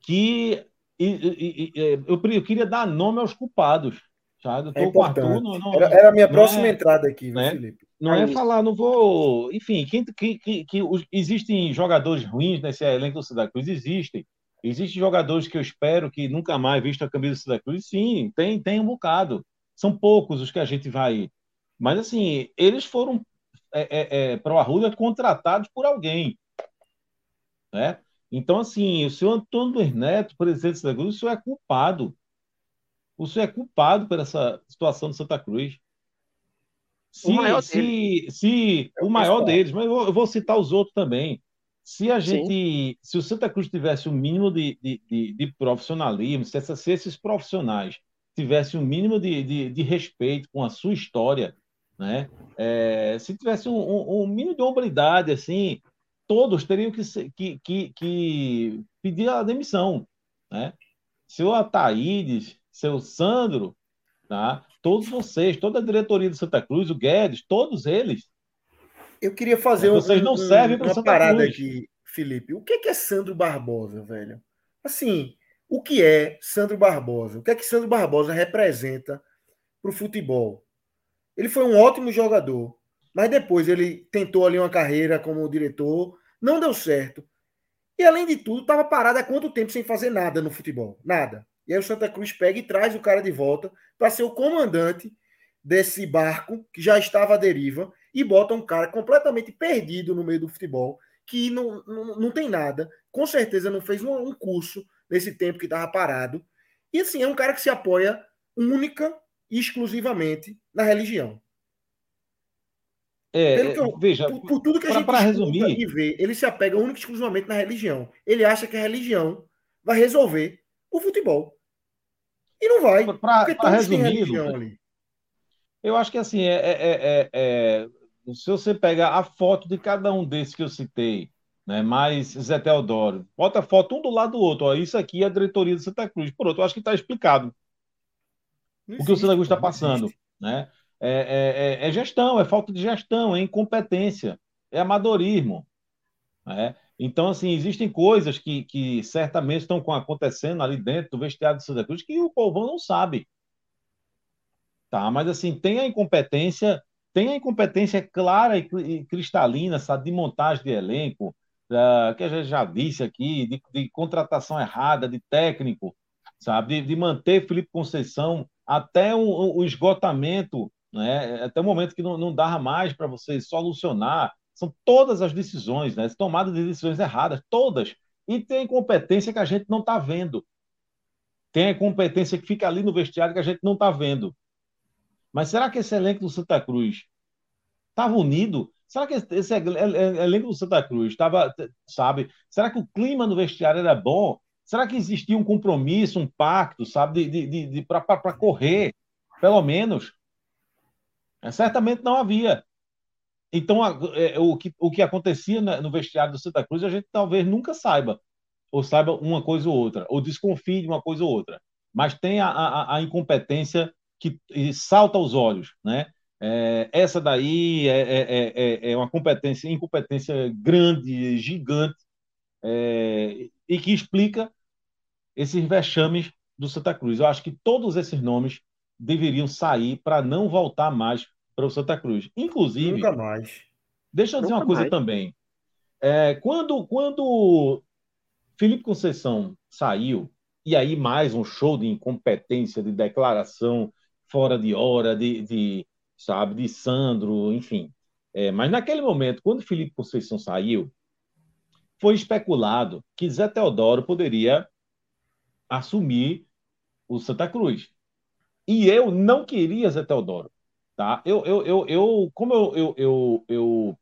Speaker 3: que e, e, e, eu, eu queria dar nome aos culpados. Sabe?
Speaker 1: Eu é com Arthur, não, não, era, era, a minha próxima é, entrada aqui,
Speaker 3: né?
Speaker 1: Felipe?
Speaker 3: Não é, é falar, não vou. Enfim, que, que, que, que existem jogadores ruins nesse elenco do Santa Cruz, existem. Existem jogadores que eu espero que nunca mais vistam a camisa do Santa Cruz? Sim, tem, tem um bocado. São poucos os que a gente vai. Mas, assim, eles foram é, é, é, para o Arruda contratados por alguém. Né? Então, assim, o senhor Antônio Luiz Neto, presidente do Santa Cruz, o senhor é culpado. O senhor é culpado por essa situação do Santa Cruz. Se, o maior, se, se, o maior deles, mas eu vou citar os outros também. Se a gente, Sim. se o Santa Cruz tivesse um mínimo de, de, de, de profissionalismo, se, essa, se, esses profissionais tivessem um mínimo de, de, respeito com a sua história, né? É, se tivesse um, um, um, mínimo de hombridade, assim, todos teriam que, que, que, que pedir a demissão, né? Seu Ataídes, seu Sandro, tá? todos vocês, toda a diretoria do Santa Cruz, o Guedes, todos eles
Speaker 1: eu queria fazer
Speaker 3: é, Vocês não servem para
Speaker 1: uma parada Cruz. aqui, Felipe. O que é Sandro Barbosa, velho? Assim, o que é Sandro Barbosa? O que é que Sandro Barbosa representa para o futebol? Ele foi um ótimo jogador, mas depois ele tentou ali uma carreira como diretor, não deu certo. E além de tudo, estava parado há quanto tempo sem fazer nada no futebol? Nada. E aí o Santa Cruz pega e traz o cara de volta para ser o comandante desse barco que já estava à deriva e bota um cara completamente perdido no meio do futebol, que não, não, não tem nada, com certeza não fez um, um curso nesse tempo que estava parado. E assim, é um cara que se apoia única e exclusivamente na religião.
Speaker 3: É, eu, veja,
Speaker 1: por, por, tudo que a
Speaker 3: pra,
Speaker 1: gente
Speaker 3: resumir,
Speaker 1: e vê, ele se apega única e exclusivamente na religião. Ele acha que a religião vai resolver o futebol. E não vai.
Speaker 3: Para resumir, eu acho que assim, é, é, é, se você pegar a foto de cada um desses que eu citei, né, mais Zé Teodoro, bota a foto um do lado do outro. Ó, isso aqui é a diretoria do Santa Cruz. Por outro, eu acho que está explicado o que o Santa Cruz está passando. Né? É, é, é, gestão, é falta de gestão, é incompetência, é amadorismo. Né? Então, assim, existem coisas que, que certamente estão acontecendo ali dentro do vestiário do Santa Cruz que o povo não sabe. Tá? Mas, assim, tem a incompetência tem a incompetência clara e cristalina, sabe, de montagem de elenco, uh, que a gente já disse aqui, de, de contratação errada, de técnico, sabe, de, de manter Felipe Conceição até o, o, esgotamento, né, até o momento que não, não dava mais para você solucionar. São todas as decisões, né, tomadas de decisões erradas, todas. E tem incompetência que a gente não está vendo. Tem a competência que fica ali no vestiário que a gente não está vendo. Mas será que esse elenco do Santa Cruz estava unido? Será que esse elenco do Santa Cruz estava, sabe? Será que o clima no vestiário era bom? Será que existia um compromisso, um pacto, sabe, de, de, de, para correr, pelo menos? É, certamente não havia. Então, a, é, o, que, o que acontecia no vestiário do Santa Cruz, a gente talvez nunca saiba, ou saiba uma coisa ou outra, ou desconfie de uma coisa ou outra. Mas tem a, a, a incompetência que salta aos olhos, né? É, essa daí é, é, é, é, uma competência, incompetência grande, gigante, é, e que explica esses vexames do Santa Cruz. Eu acho que todos esses nomes deveriam sair para não voltar mais para o Santa Cruz. Inclusive.
Speaker 1: Nunca mais.
Speaker 3: Deixa eu dizer Nunca uma coisa mais. também. É, quando, quando Felipe Conceição saiu, e aí mais um show de incompetência, de declaração fora de hora, de, de sabe, de Sandro, enfim. É, mas naquele momento, quando Felipe Conceição saiu, foi especulado que Zé Teodoro poderia assumir o Santa Cruz. E eu não queria Zé Teodoro. Tá? Eu, eu, eu, eu como eu, eu, eu, eu,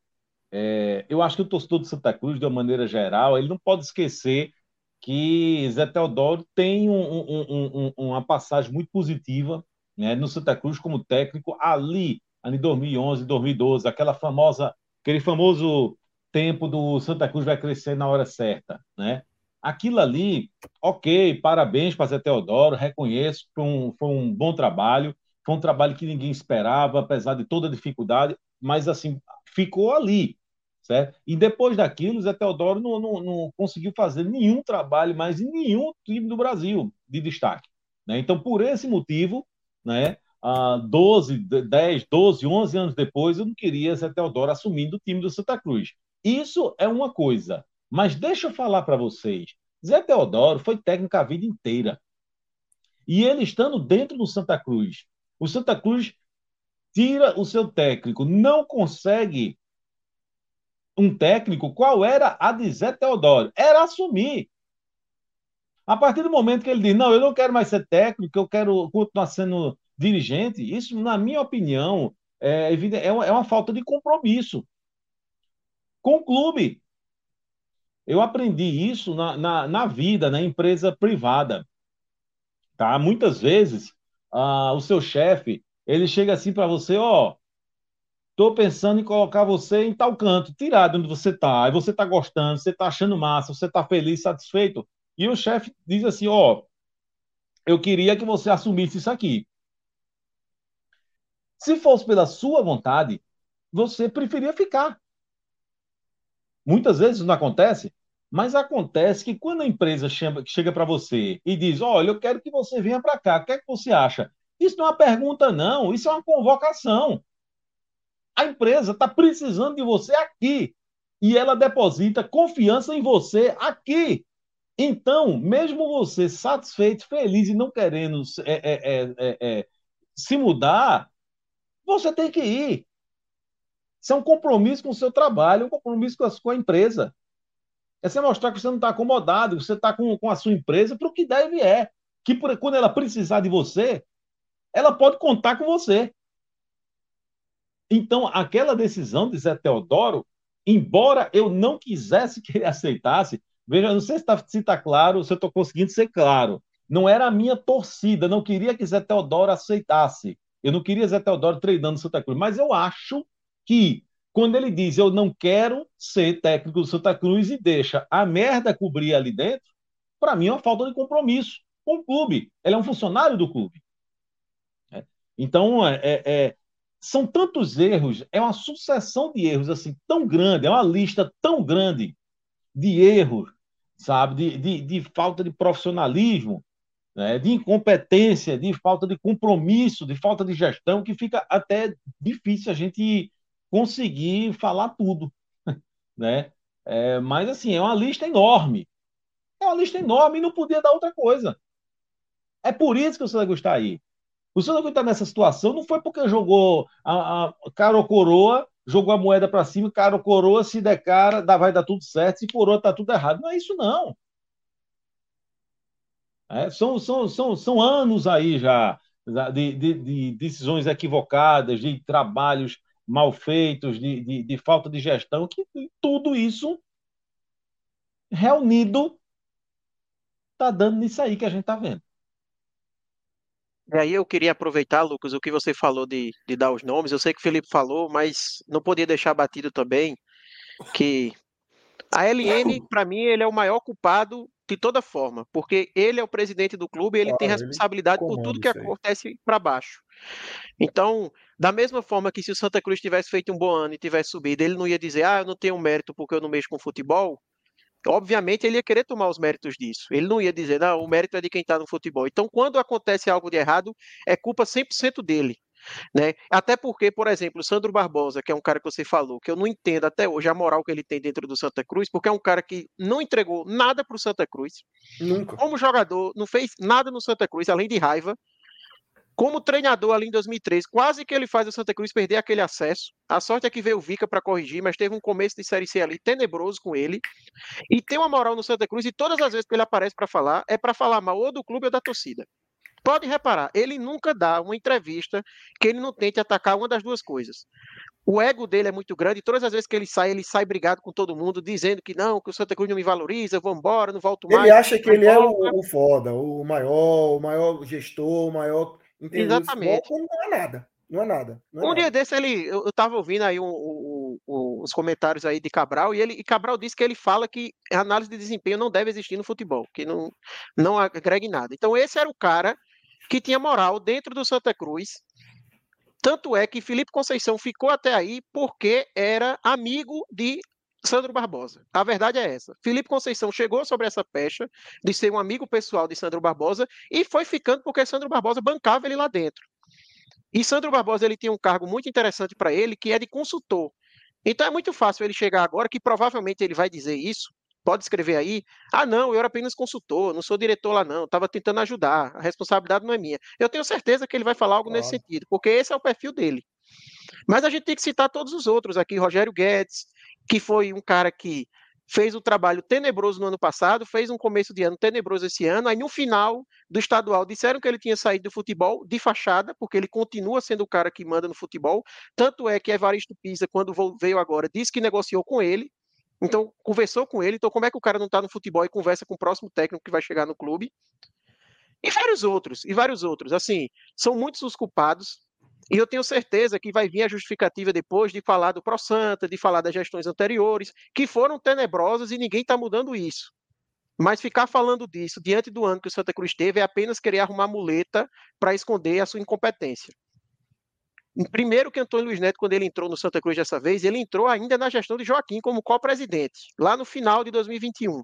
Speaker 3: é, eu acho que o torcedor do Santa Cruz, de uma maneira geral, ele não pode esquecer que Zé Teodoro tem um, um, um, uma passagem muito positiva né, no Santa Cruz como técnico ali, em 2011, 2012, aquela famosa, aquele famoso tempo do Santa Cruz vai crescer na hora certa, né? Aquilo ali, ok, parabéns para Zé Teodoro, reconheço, foi um, foi um bom trabalho, foi um trabalho que ninguém esperava, apesar de toda a dificuldade, mas assim, ficou ali, certo? E depois daquilo, Zé Teodoro não, não, não conseguiu fazer nenhum trabalho mais em nenhum time do Brasil de destaque. Né? Então, por esse motivo, né? Ah, 12, 10, 12, 11 anos depois, eu não queria Zé Teodoro assumindo o time do Santa Cruz. Isso é uma coisa. Mas deixa eu falar para vocês. Zé Teodoro foi técnico a vida inteira. E ele estando dentro do Santa Cruz, o Santa Cruz tira o seu técnico, não consegue um técnico, qual era a de Zé Teodoro? Era assumir. A partir do momento que ele diz, não, eu não quero mais ser técnico, eu quero continuar sendo dirigente, isso, na minha opinião, é, é uma, é uma falta de compromisso com o clube. Eu aprendi isso na, na, na vida, na empresa privada. Tá? Muitas vezes, ah, o seu chefe, ele chega assim para você, ó, tô pensando em colocar você em tal canto, tirar de onde você tá, aí você tá gostando, você tá achando massa, você tá feliz, satisfeito, e o chefe diz assim, ó, eu queria que você assumisse isso aqui. Se fosse pela sua vontade, você preferia ficar. Muitas vezes não acontece, mas acontece que quando a empresa chega, chega para você e diz: Olha, eu quero que você venha para cá, o que é que você acha? Isso não é uma pergunta, não, isso é uma convocação. A empresa está precisando de você aqui e ela deposita confiança em você aqui. Então, mesmo você satisfeito, feliz e não querendo é, é, é, é, é se mudar, você tem que ir. Isso é um compromisso com o seu trabalho, um compromisso com a, com a empresa. É você mostrar que você não está acomodado, que você está com, com a sua empresa para o que deve é. Que por, quando ela precisar de você, ela pode contar com você. Então, aquela decisão de Zé Teodoro, embora eu não quisesse que ele aceitasse, veja, não sei se está se tá claro, se eu estou conseguindo ser claro. Não era a minha torcida, não queria que Zé Teodoro aceitasse. Eu não queria Zé Teodoro treinando Santa Cruz, mas eu acho que quando ele diz eu não quero ser técnico do Santa Cruz e deixa a merda cobrir ali dentro, para mim é uma falta de compromisso com o clube. Ele é um funcionário do clube. É. Então, é, é, é, são tantos erros, é uma sucessão de erros assim tão grande, é uma lista tão grande de erros, sabe, de, de, de falta de profissionalismo, né, de incompetência, de falta de compromisso, de falta de gestão, que fica até difícil a gente conseguir falar tudo, (laughs) né? É, mas assim, é uma lista enorme. É uma lista enorme e não podia dar outra coisa. É por isso que o Santa está aí. O Santa Cruz está nessa situação não foi porque jogou a, a cara ou coroa, jogou a moeda para cima, cara ou coroa, se der cara, dá, vai dar tudo certo, se coroa tá tudo errado. Não é isso, não. É, são, são, são, são anos aí já de, de, de decisões equivocadas, de trabalhos mal feitos, de, de, de falta de gestão, que tudo isso reunido está dando nisso aí que a gente está vendo.
Speaker 4: E aí eu queria aproveitar, Lucas, o que você falou de, de dar os nomes. Eu sei que o Felipe falou, mas não podia deixar batido também que a LN, para mim, ele é o maior culpado de toda forma, porque ele é o presidente do clube e ele claro, tem responsabilidade por tudo que acontece para baixo. Então, da mesma forma que se o Santa Cruz tivesse feito um bom ano e tivesse subido, ele não ia dizer, ah, eu não tenho mérito porque eu não mexo com futebol. Obviamente, ele ia querer tomar os méritos disso. Ele não ia dizer, não, o mérito é de quem está no futebol. Então, quando acontece algo de errado, é culpa 100% dele. Né? Até porque, por exemplo, o Sandro Barbosa, que é um cara que você falou, que eu não entendo até hoje a moral que ele tem dentro do Santa Cruz, porque é um cara que não entregou nada para o Santa Cruz.
Speaker 1: Nunca.
Speaker 4: Como jogador, não fez nada no Santa Cruz, além de raiva. Como treinador ali em 2003, quase que ele faz o Santa Cruz perder aquele acesso. A sorte é que veio o Vica para corrigir, mas teve um começo de Série C ali tenebroso com ele. E tem uma moral no Santa Cruz e todas as vezes que ele aparece para falar, é para falar mal ou do clube ou da torcida. Pode reparar, ele nunca dá uma entrevista que ele não tente atacar uma das duas coisas. O ego dele é muito grande e todas as vezes que ele sai, ele sai brigado com todo mundo, dizendo que não, que o Santa Cruz não me valoriza, eu vou embora, não volto mais.
Speaker 1: Ele acha que ele é o, o, foda, o maior, o maior gestor, o maior
Speaker 4: Entendeu? Exatamente.
Speaker 1: Não é nada. Não é nada. Não é um
Speaker 4: nada. dia desse ele, eu, eu tava ouvindo aí os comentários aí de Cabral e ele e Cabral disse que ele fala que a análise de desempenho não deve existir no futebol, que não não agrega nada. Então esse era o cara que tinha moral dentro do Santa Cruz. Tanto é que Felipe Conceição ficou até aí porque era amigo de Sandro Barbosa. A verdade é essa. Felipe Conceição chegou sobre essa pecha de ser um amigo pessoal de Sandro Barbosa e foi ficando porque Sandro Barbosa bancava ele lá dentro. E Sandro Barbosa ele tinha um cargo muito interessante para ele, que é de consultor. Então é muito fácil ele chegar agora, que provavelmente ele vai dizer isso, pode escrever aí. Ah, não, eu era apenas consultor, não sou diretor lá, não, estava tentando ajudar, a responsabilidade não é minha. Eu tenho certeza que ele vai falar algo claro. nesse sentido, porque esse é o perfil dele. Mas a gente tem que citar todos os outros aqui, Rogério Guedes, que foi um cara que fez um trabalho tenebroso no ano passado, fez um começo de ano tenebroso esse ano, aí no final do estadual disseram que ele tinha saído do futebol de fachada, porque ele continua sendo o cara que manda no futebol, tanto é que Evaristo Pisa, quando veio agora, disse que negociou com ele, então conversou com ele, então como é que o cara não está no futebol e conversa com o próximo técnico que vai chegar no clube? E vários outros, e vários outros, assim, são muitos os culpados, e eu tenho certeza que vai vir a justificativa depois de falar do ProSanta, de falar das gestões anteriores, que foram tenebrosas e ninguém está mudando isso. Mas ficar falando disso diante do ano que o Santa Cruz teve é apenas querer arrumar muleta para esconder a sua incompetência. Primeiro que Antônio Luiz Neto, quando ele entrou no Santa Cruz dessa vez, ele entrou ainda na gestão de Joaquim como co-presidente, lá no final de 2021.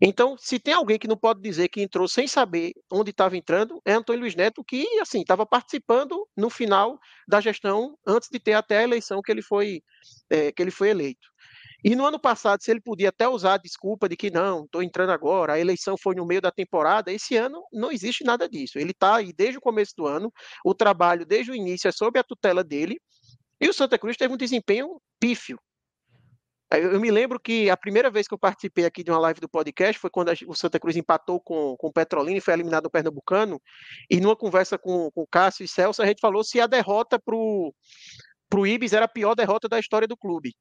Speaker 4: Então, se tem alguém que não pode dizer que entrou sem saber onde estava entrando, é Antônio Luiz Neto, que assim estava participando no final da gestão, antes de ter até a eleição que ele foi, é, que ele foi eleito. E no ano passado, se ele podia até usar a desculpa de que não, estou entrando agora, a eleição foi no meio da temporada, esse ano não existe nada disso. Ele está aí desde o começo do ano, o trabalho desde o início é sob a tutela dele, e o Santa Cruz teve um desempenho pífio eu me lembro que a primeira vez que eu participei aqui de uma live do podcast foi quando o Santa Cruz empatou com, com o Petrolina e foi eliminado o Pernambucano. E numa conversa com, com o Cássio e Celso, a gente falou se a derrota para o Ibis era a pior derrota da história do clube.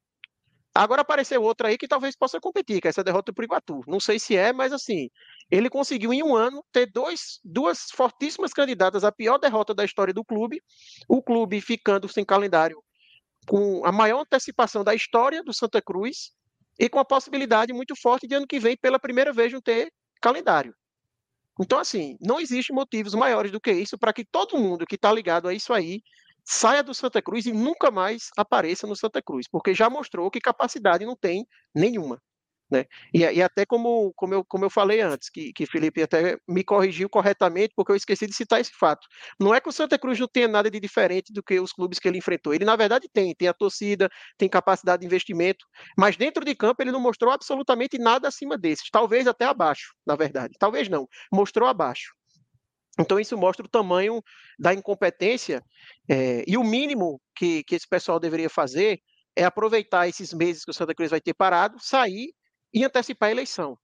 Speaker 4: Agora apareceu outra aí que talvez possa competir, que é essa derrota para o Iguatu. Não sei se é, mas assim, ele conseguiu em um ano ter dois, duas fortíssimas candidatas à pior derrota da história do clube, o clube ficando sem calendário com a maior antecipação da história do Santa Cruz e com a possibilidade muito forte de ano que vem, pela primeira vez, não ter calendário. Então, assim, não existe motivos maiores do que isso para que todo mundo que está ligado a isso aí saia do Santa Cruz e nunca mais apareça no Santa Cruz, porque já mostrou que capacidade não tem nenhuma. Né? E, e, até como, como, eu, como eu falei antes, que, que Felipe até me corrigiu corretamente, porque eu esqueci de citar esse fato. Não é que o Santa Cruz não tenha nada de diferente do que os clubes que ele enfrentou. Ele, na verdade, tem. Tem a torcida, tem capacidade de investimento, mas dentro de campo ele não mostrou absolutamente nada acima desses. Talvez até abaixo, na verdade. Talvez não. Mostrou abaixo. Então, isso mostra o tamanho da incompetência é, e o mínimo que, que esse pessoal deveria fazer é aproveitar esses meses que o Santa Cruz vai ter parado, sair e antecipar a eleição.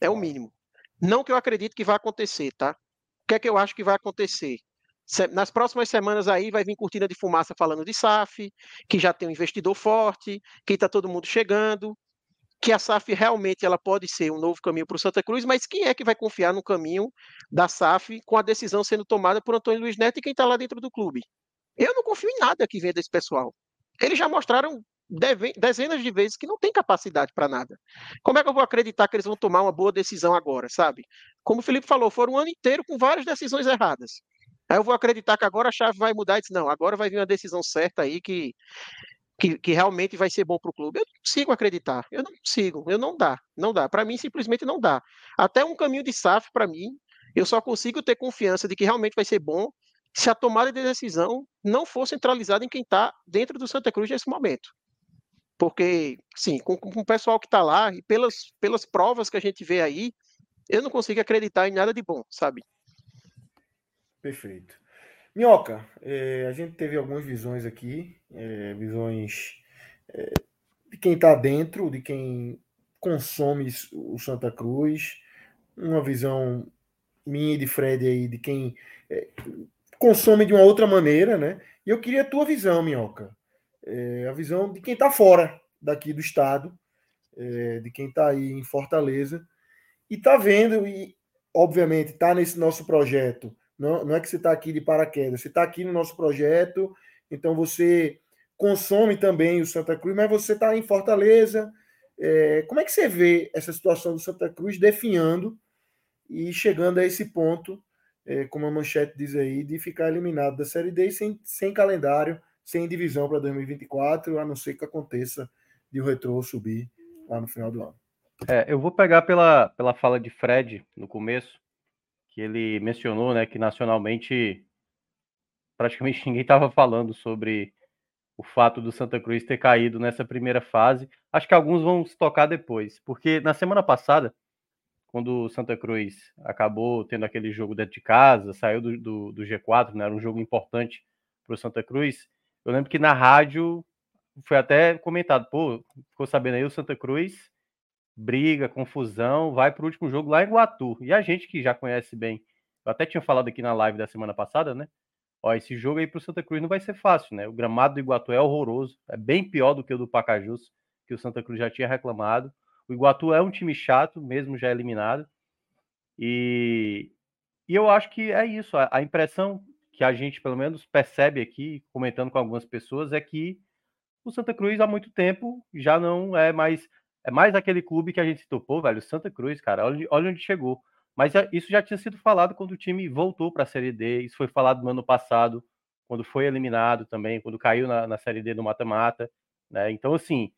Speaker 4: É o mínimo. Não que eu acredite que vai acontecer, tá? O que é que eu acho que vai acontecer? Nas próximas semanas aí vai vir cortina de fumaça falando de SAF, que já tem um investidor forte, que está todo mundo chegando, que a SAF realmente ela pode ser um novo caminho para o Santa Cruz, mas quem é que vai confiar no caminho da SAF com a decisão sendo tomada por Antônio Luiz Neto e quem está lá dentro do clube? Eu não confio em nada que venha desse pessoal. Eles já mostraram dezenas de vezes que não tem capacidade para nada. Como é que eu vou acreditar que eles vão tomar uma boa decisão agora, sabe? Como o Felipe falou, foram um ano inteiro com várias decisões erradas. Aí eu vou acreditar que agora a chave vai mudar e dizer, não, agora vai vir uma decisão certa aí que, que, que realmente vai ser bom para o clube. Eu não consigo acreditar, eu não consigo, eu não dá, não dá. Para mim, simplesmente não dá. Até um caminho de SAF, para mim, eu só consigo ter confiança de que realmente vai ser bom se a tomada de decisão não for centralizada em quem está dentro do Santa Cruz nesse momento. Porque, sim, com, com o pessoal que está lá e pelas, pelas provas que a gente vê aí, eu não consigo acreditar em nada de bom, sabe?
Speaker 1: Perfeito. Minhoca, é, a gente teve algumas visões aqui, é, visões é, de quem está dentro, de quem consome o Santa Cruz, uma visão minha e de Fred aí, de quem consome de uma outra maneira, né? E eu queria a tua visão, Minhoca é, a visão de quem está fora daqui do estado, é, de quem está aí em Fortaleza, e está vendo, e obviamente está nesse nosso projeto. Não, não é que você está aqui de paraquedas, você está aqui no nosso projeto, então você consome também o Santa Cruz, mas você está em Fortaleza. É, como é que você vê essa situação do Santa Cruz definhando e chegando a esse ponto, é, como a manchete diz aí, de ficar eliminado da Série D sem, sem calendário sem divisão para 2024, a não ser que aconteça de o Retrô subir lá no final do ano.
Speaker 5: É, eu vou pegar pela, pela fala de Fred no começo, que ele mencionou né, que nacionalmente praticamente (laughs) ninguém estava falando sobre o fato do Santa Cruz ter caído nessa primeira fase. Acho que alguns vão se tocar depois, porque na semana passada, quando o Santa Cruz acabou tendo aquele jogo dentro de casa, saiu do, do, do G4, né, era um jogo importante para o Santa Cruz. Eu lembro que na rádio foi até comentado, pô, ficou sabendo aí o Santa Cruz briga, confusão, vai para o último jogo lá em Guatu. E a gente que já conhece bem, eu até tinha falado aqui na live da semana passada, né? Ó, esse jogo aí para o Santa Cruz não vai ser fácil, né? O gramado do Iguatu é horroroso, é bem pior do que o do Pacajus, que o Santa Cruz já tinha reclamado. O Iguatu é um time chato, mesmo já eliminado. E, e eu acho que é isso. A, a impressão que a gente, pelo menos, percebe aqui, comentando com algumas pessoas, é que o Santa Cruz há muito tempo já não é mais é mais aquele clube que a gente citou, pô, velho, Santa Cruz, cara, olha, olha onde chegou. Mas isso já tinha sido falado quando o time voltou para a Série D, isso foi falado no ano passado, quando foi eliminado também, quando caiu na, na Série D do mata-mata, né? Então, assim,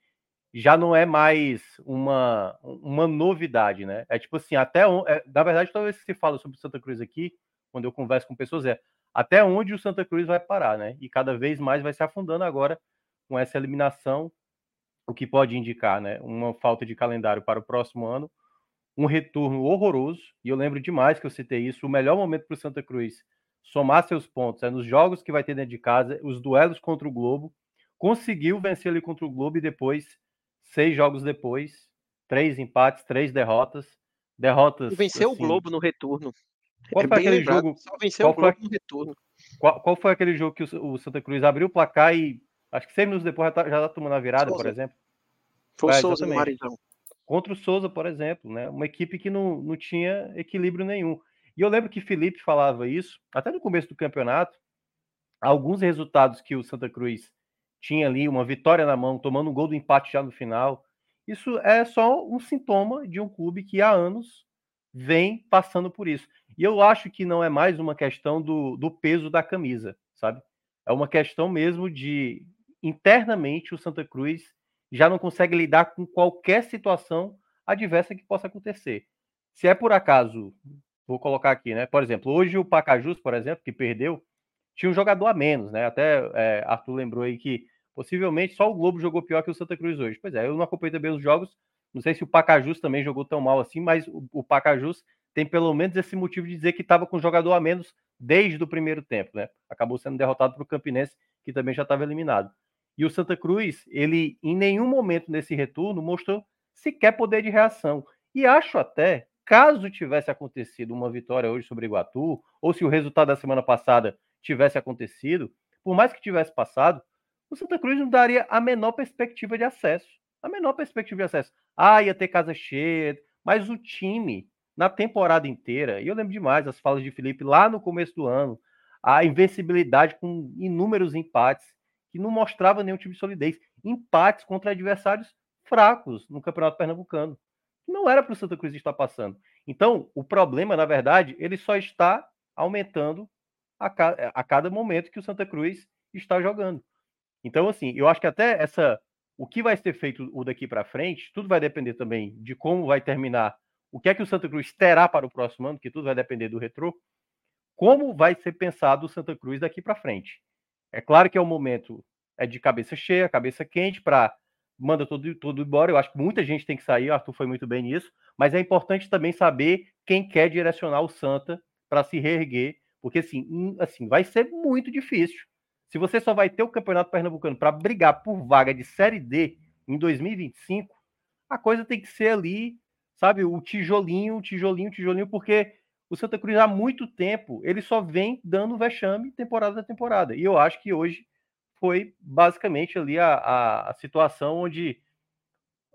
Speaker 5: já não é mais uma, uma novidade, né? É tipo assim, até é, na verdade, toda vez que se fala sobre Santa Cruz aqui, quando eu converso com pessoas, é até onde o Santa Cruz vai parar, né? E cada vez mais vai se afundando agora com essa eliminação o que pode indicar né, uma falta de calendário para o próximo ano, um retorno horroroso, e eu lembro demais que eu citei isso, o melhor momento para o Santa Cruz somar seus pontos é nos jogos que vai ter dentro de casa, os duelos contra o Globo, conseguiu vencer ali contra o Globo e depois, seis jogos depois, três empates, três derrotas, derrotas...
Speaker 4: E venceu assim, o Globo no retorno.
Speaker 5: Qual é foi aquele lembrado, jogo?
Speaker 4: Só venceu o Globo no retorno.
Speaker 5: Qual, qual, foi aquele jogo que o, o Santa Cruz abriu o placar e Acho que seis minutos depois já tá, já tá tomando a virada, Souza. por exemplo.
Speaker 4: Foi o é, Souza Marizão.
Speaker 5: Contra o Souza, por exemplo, né? Uma equipe que não, não tinha equilíbrio nenhum. E eu lembro que Felipe falava isso, até no começo do campeonato, alguns resultados que o Santa Cruz tinha ali, uma vitória na mão, tomando um gol do empate já no final. Isso é só um sintoma de um clube que há anos vem passando por isso. E eu acho que não é mais uma questão do, do peso da camisa, sabe? É uma questão mesmo de internamente o Santa Cruz já não consegue lidar com qualquer situação adversa que possa acontecer. Se é por acaso, vou colocar aqui, né? Por exemplo, hoje o Pacajus, por exemplo, que perdeu, tinha um jogador a menos, né? Até é, Arthur lembrou aí que possivelmente só o Globo jogou pior que o Santa Cruz hoje. Pois é, eu não acompanhei também os jogos, não sei se o Pacajus também jogou tão mal assim, mas o, Pacajus tem pelo menos esse motivo de dizer que estava com jogador a menos desde o primeiro tempo, né? Acabou sendo derrotado para o Campinense, que também já estava eliminado. E o Santa Cruz, ele em nenhum momento nesse retorno mostrou sequer poder de reação. E acho até, caso tivesse acontecido uma vitória hoje sobre Iguatu, ou se o resultado da semana passada tivesse acontecido, por mais que tivesse passado, o Santa Cruz não daria a menor perspectiva de acesso. A menor perspectiva de acesso. Ah, ia ter casa cheia, mas o time, na temporada inteira, e eu lembro demais as falas de Felipe lá no começo do ano, a invencibilidade com inúmeros empates que não mostrava nenhum tipo de solidez. Empates contra adversários fracos no Campeonato Pernambucano. Não era para o Santa Cruz estar passando. Então, o problema, na verdade, ele só está aumentando a, ca a cada momento que o Santa Cruz está jogando. Então, assim, eu acho que até essa. O que vai ser feito o daqui para frente, tudo vai depender também de como vai terminar. O que é que o Santa Cruz terá para o próximo ano, que tudo vai depender do retrô. Como vai ser pensado o Santa Cruz daqui para frente. É claro que é um momento é de cabeça cheia, cabeça quente, para manda tudo, tudo embora. Eu acho que muita gente tem que sair, o Arthur foi muito bem nisso, mas é importante também saber quem quer direcionar o Santa para se reerguer, porque assim, hum, assim, vai ser muito difícil. Se você só vai ter o Campeonato Pernambucano para brigar por vaga de Série D em 2025, a coisa tem que ser ali, sabe, o tijolinho, tijolinho, tijolinho, porque o Santa Cruz há muito tempo ele só vem dando vexame temporada a temporada. E eu acho que hoje foi basicamente ali a, a, a situação onde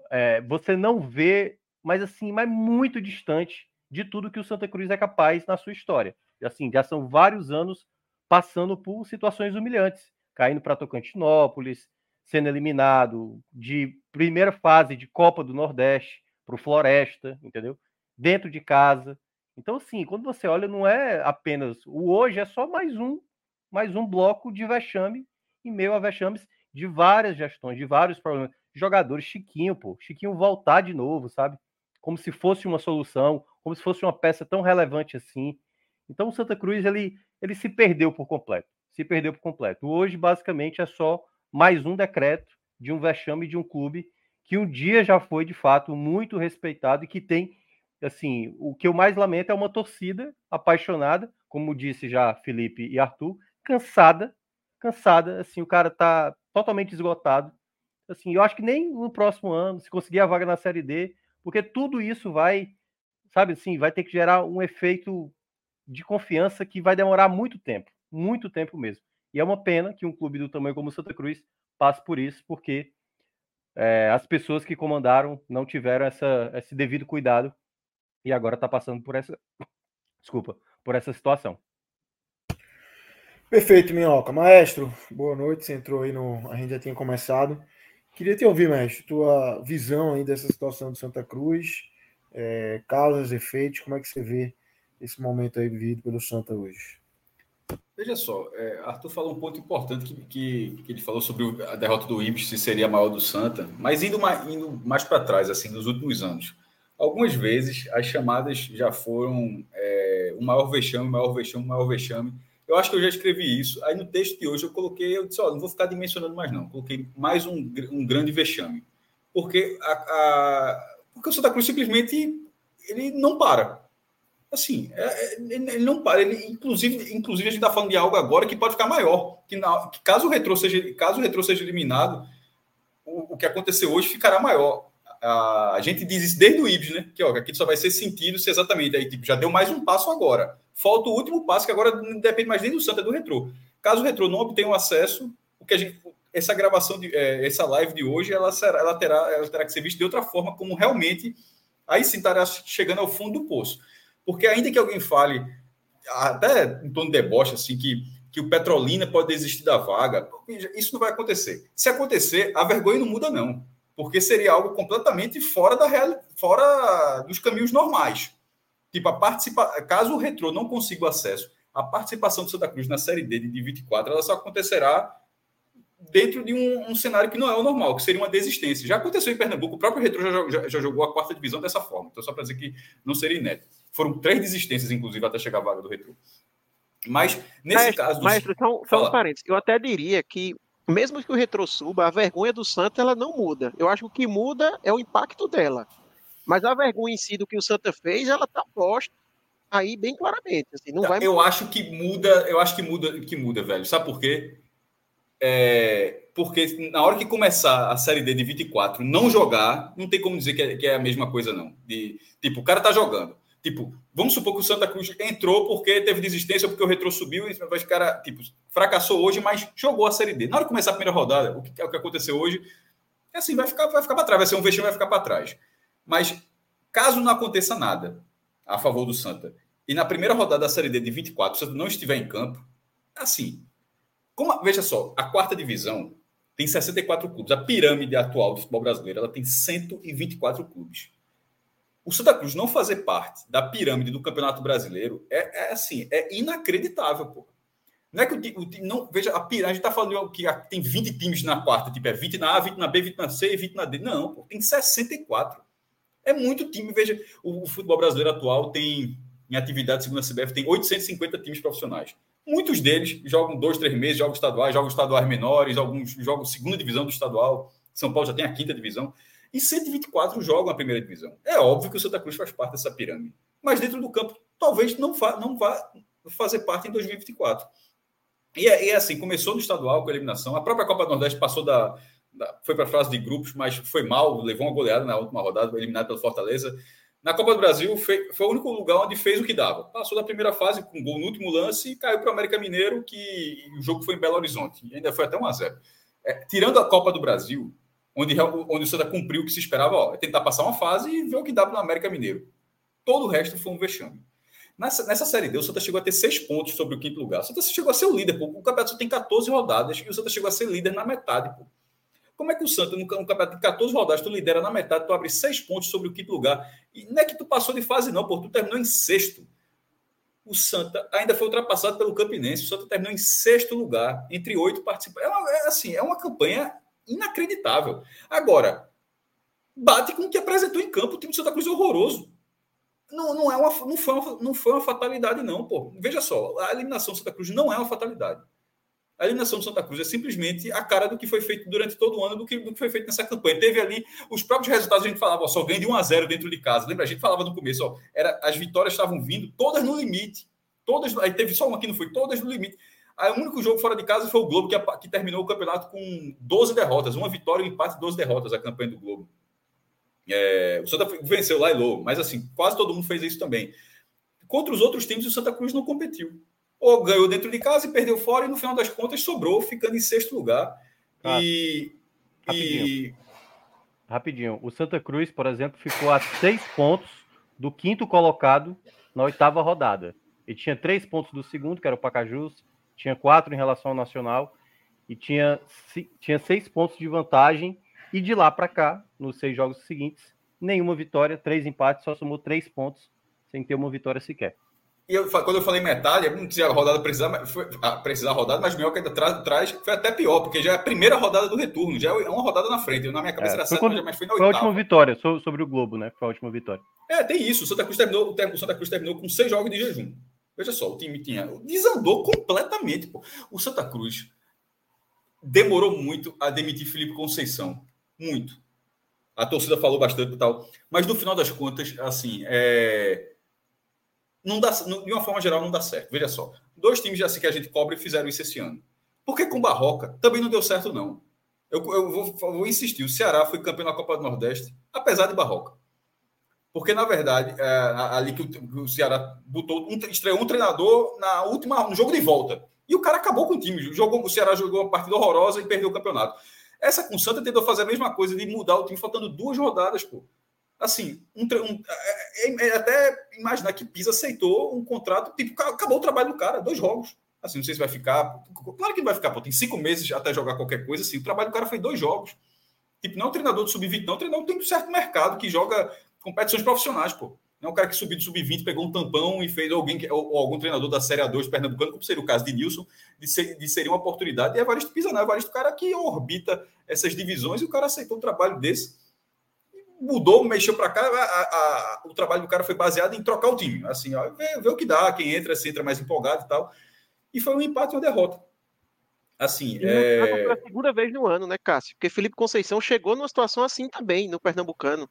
Speaker 5: é, você não vê, mas assim, mas muito distante de tudo que o Santa Cruz é capaz na sua história. Assim, já são vários anos passando por situações humilhantes, caindo para Tocantinópolis, sendo eliminado de primeira fase de Copa do Nordeste para o Floresta, entendeu? Dentro de casa. Então, assim, quando você olha, não é apenas o hoje, é só mais um, mais um bloco de vexame em meio a vexames de várias gestões, de vários problemas. Jogadores, Chiquinho, pô, Chiquinho voltar de novo, sabe? Como se fosse uma solução, como se fosse uma peça tão relevante assim. Então, o Santa Cruz, ele, ele se perdeu por completo. Se perdeu por completo. Hoje, basicamente, é só mais um decreto de um vexame de um clube que um dia já foi de fato muito respeitado e que tem assim, o que eu mais lamento é uma torcida apaixonada, como disse já Felipe e Arthur, cansada, cansada, assim, o cara tá totalmente esgotado. Assim, eu acho que nem no próximo ano, se conseguir a vaga na Série D, porque tudo isso vai, sabe assim, vai ter que gerar um efeito de confiança que vai demorar muito tempo, muito tempo mesmo. E é uma pena que um clube do tamanho como Santa Cruz passe por isso, porque é, as pessoas que comandaram não tiveram essa, esse devido cuidado e agora está passando por essa, (coughs) desculpa, por essa situação.
Speaker 1: Perfeito, Minhoca. Maestro, boa noite. Você entrou aí no. A gente já tinha começado. Queria te ouvir, mestre, tua visão aí dessa situação de Santa Cruz, é, causas, efeitos, como é que você vê esse momento aí vivido pelo Santa hoje?
Speaker 6: Veja só, é, Arthur falou um ponto importante que, que, que ele falou sobre a derrota do Ibis, se seria maior do Santa, mas indo mais, indo mais para trás, assim, nos últimos anos. Algumas vezes as chamadas já foram é, o maior vexame, o maior vexame, o maior vexame. Eu acho que eu já escrevi isso. Aí no texto de hoje eu coloquei, eu disse, ó, não vou ficar dimensionando mais não. Coloquei mais um, um grande vexame. Porque, a, a, porque o Santa Cruz simplesmente ele não para. Assim, é, é ele não para. Ele, inclusive, inclusive, a gente está falando de algo agora que pode ficar maior. Que, na, que caso, o retrô seja, caso o retrô seja eliminado, o, o que aconteceu hoje ficará maior a, a gente diz isso desde o IBS, né? Que ó, aqui só vai ser sentido se exatamente aí, tipo, já deu mais um passo agora. Falta o último passo, que agora não depende mais nem do Santa, é do Retrô. Caso o Retrô não obtenha o acesso, o que a gente, essa gravação, de, é, essa live de hoje, ela, será, ela, terá, ela terá que ser vista de outra forma, como realmente aí sim estará chegando ao fundo do poço. Porque ainda que alguém fale, até em tom de deboche, assim, que, que o Petrolina pode desistir da vaga, isso não vai acontecer. Se acontecer, a vergonha não muda, não porque seria algo completamente fora da real, fora dos caminhos normais. Tipo, a participa... caso o Retrô não consiga o acesso, a participação do Santa Cruz na Série D de 24, ela só acontecerá dentro de um, um, cenário que não é o normal, que seria uma desistência. Já aconteceu em Pernambuco, o próprio Retrô já, já, já jogou a quarta divisão dessa forma. Então, só para dizer que não seria inédito. Foram três desistências, inclusive, até chegar a vaga do Retrô. Mas, nesse caso...
Speaker 4: Maestro, só, só uns parênteses. Eu até diria que mesmo que o retrô suba, a vergonha do Santa ela não muda. Eu acho que o que muda é o impacto dela. Mas a vergonha em si do que o Santa fez, ela tá posta aí bem claramente. Assim, não vai
Speaker 6: eu acho que muda, eu acho que muda, que muda, velho. Sabe por quê? É, porque na hora que começar a série D de 24, não jogar, não tem como dizer que é, que é a mesma coisa, não. De, tipo, o cara tá jogando. Tipo, vamos supor que o Santa Cruz entrou porque teve desistência, porque o Retro subiu, e o cara, tipo, fracassou hoje, mas jogou a Série D. Na hora de começar a primeira rodada, o que, é o que aconteceu hoje, é assim, vai ficar, vai ficar para trás, vai ser um vexame, vai ficar para trás. Mas, caso não aconteça nada a favor do Santa, e na primeira rodada da Série D de 24, o Santa não estiver em campo, assim, como, veja só, a quarta divisão tem 64 clubes. A pirâmide atual do futebol brasileiro, ela tem 124 clubes o Santa Cruz não fazer parte da pirâmide do Campeonato Brasileiro é, é assim, é inacreditável, pô. Não é que o, time não veja a pirâmide, a gente tá falando que tem 20 times na quarta, tipo é 20 na A, 20 na B, 20 na C e 20 na D. Não, pô, tem 64. É muito time, veja, o, o futebol brasileiro atual tem em atividade segundo a CBF tem 850 times profissionais. Muitos deles jogam dois, três meses, jogos estaduais, jogos estaduais menores, alguns jogam segunda divisão do estadual. São Paulo já tem a quinta divisão e 124 jogam a primeira divisão. É óbvio que o Santa Cruz faz parte dessa pirâmide, mas dentro do campo talvez não vá, não vá fazer parte em 2024. E é, é assim, começou no estadual com a eliminação, a própria Copa do Nordeste passou da, da foi para a fase de grupos, mas foi mal, levou uma goleada na última rodada, eliminado pelo Fortaleza. Na Copa do Brasil foi, foi o único lugar onde fez o que dava. Passou da primeira fase com gol no último lance e caiu para o América Mineiro, que o jogo foi em Belo Horizonte. E ainda foi até 1 a 0 é, Tirando a Copa do Brasil, onde, onde o Santa cumpriu o que se esperava, ó, é tentar passar uma fase e ver o que dá para o América Mineiro. Todo o resto foi um vexame. Nessa, nessa Série D, o Santa chegou a ter seis pontos sobre o quinto lugar. O Santa chegou a ser o líder, pô. O campeonato só tem 14 rodadas e o Santa chegou a ser líder na metade, pô. Como é que o Santa, no, campeonato de 14 rodadas, tu lidera na metade, tu abre seis pontos sobre o quinto lugar? E não é que tu passou de fase, não, pô. Tu terminou em sexto. O Santa ainda foi ultrapassado pelo Campinense. O Santa terminou em sexto lugar, entre oito participantes. É, uma, é assim, é uma campanha inacreditável. Agora, bate com o que apresentou em campo o time do Santa Cruz é horroroso. Não, não, é uma, não, foi uma, não foi uma fatalidade, não, pô. Veja só, a eliminação do Santa Cruz não é uma fatalidade. A eliminação do Santa Cruz é simplesmente a cara do que foi feito durante todo o ano, do que, do que foi feito nessa campanha. Teve ali os próprios resultados, a gente falava, ó, só ganha de 1 a 0 dentro de casa. Lembra? A gente falava no começo, ó, era, as vitórias estavam vindo todas no limite. Todas, aí teve só uma que não foi, todas no limite. Aí o único jogo fora de casa foi o Globo, que, que terminou o campeonato com 12 derrotas, uma vitória, um empate, 12 derrotas, a campanha do Globo. É, o Santa venceu lá e logo, mas assim, quase todo mundo fez isso também. Contra os outros times, o Santa Cruz não competiu ou ganhou dentro de casa e perdeu fora, e no final das contas sobrou, ficando em sexto lugar. Ah, e,
Speaker 5: rapidinho. e. Rapidinho. O Santa Cruz, por exemplo, ficou a seis pontos do quinto colocado na oitava rodada. E tinha três pontos do segundo, que era o Pacajus, tinha quatro em relação ao Nacional, e tinha, tinha seis pontos de vantagem. E de lá para cá, nos seis jogos seguintes, nenhuma vitória, três empates, só somou três pontos, sem ter uma vitória sequer.
Speaker 6: E eu, quando eu falei metade, não tinha a rodada precisar, foi, precisar rodada, mas melhor que ainda traz, traz, foi até pior, porque já é a primeira rodada do retorno, já é uma rodada na frente. Na minha cabeça é, era
Speaker 5: certo, mas foi na Foi a última vitória, sobre o Globo, né? Foi a última vitória.
Speaker 6: É, tem isso. O Santa Cruz terminou, o Santa Cruz terminou com seis jogos de jejum. Veja só, o time tinha. Desandou completamente. Pô. O Santa Cruz demorou muito a demitir Felipe Conceição. Muito. A torcida falou bastante e tal. Mas no final das contas, assim, é não dá, de uma forma geral, não dá certo. Veja só, dois times assim que a gente cobre fizeram isso esse ano. Porque com Barroca também não deu certo, não. Eu, eu vou, vou, insistir: o Ceará foi campeão da Copa do Nordeste, apesar de Barroca. Porque, na verdade, é, ali que o, o, Ceará botou, um, estreou um treinador na última, no jogo de volta. E o cara acabou com o time. Jogou, o Ceará jogou uma partida horrorosa e perdeu o campeonato. Essa com o Santa tentou fazer a mesma coisa de mudar o time, faltando duas rodadas, pô assim, um, um, é, é, é, até imaginar que Pisa aceitou um contrato, tipo, acabou o trabalho do cara, dois jogos. Assim, não sei se vai ficar. Claro que não vai ficar, pô, tem cinco meses até jogar qualquer coisa, assim. O trabalho do cara foi dois jogos. Tipo, não é um treinador de sub-20, não, é um treinador tem um certo mercado que joga competições profissionais, pô. Não é um cara que subiu do sub-20, pegou um tampão e fez alguém, ou, ou, algum treinador da Série A2 Pernambucano, como seria o caso de Nilson, de, ser, de seria uma oportunidade. E Evaristo Pisa, não. Evaristo, o cara que orbita essas divisões e o cara aceitou um trabalho desse mudou, mexeu para cá, a, a, o trabalho do cara foi baseado em trocar o time. Assim, ó, ver, ver, o que dá, quem entra, se entra mais empolgado e tal. E foi um empate e uma derrota. Assim, é...
Speaker 4: Foi a segunda vez no ano, né, Cássio? Porque Felipe Conceição chegou numa situação assim também no Pernambucano.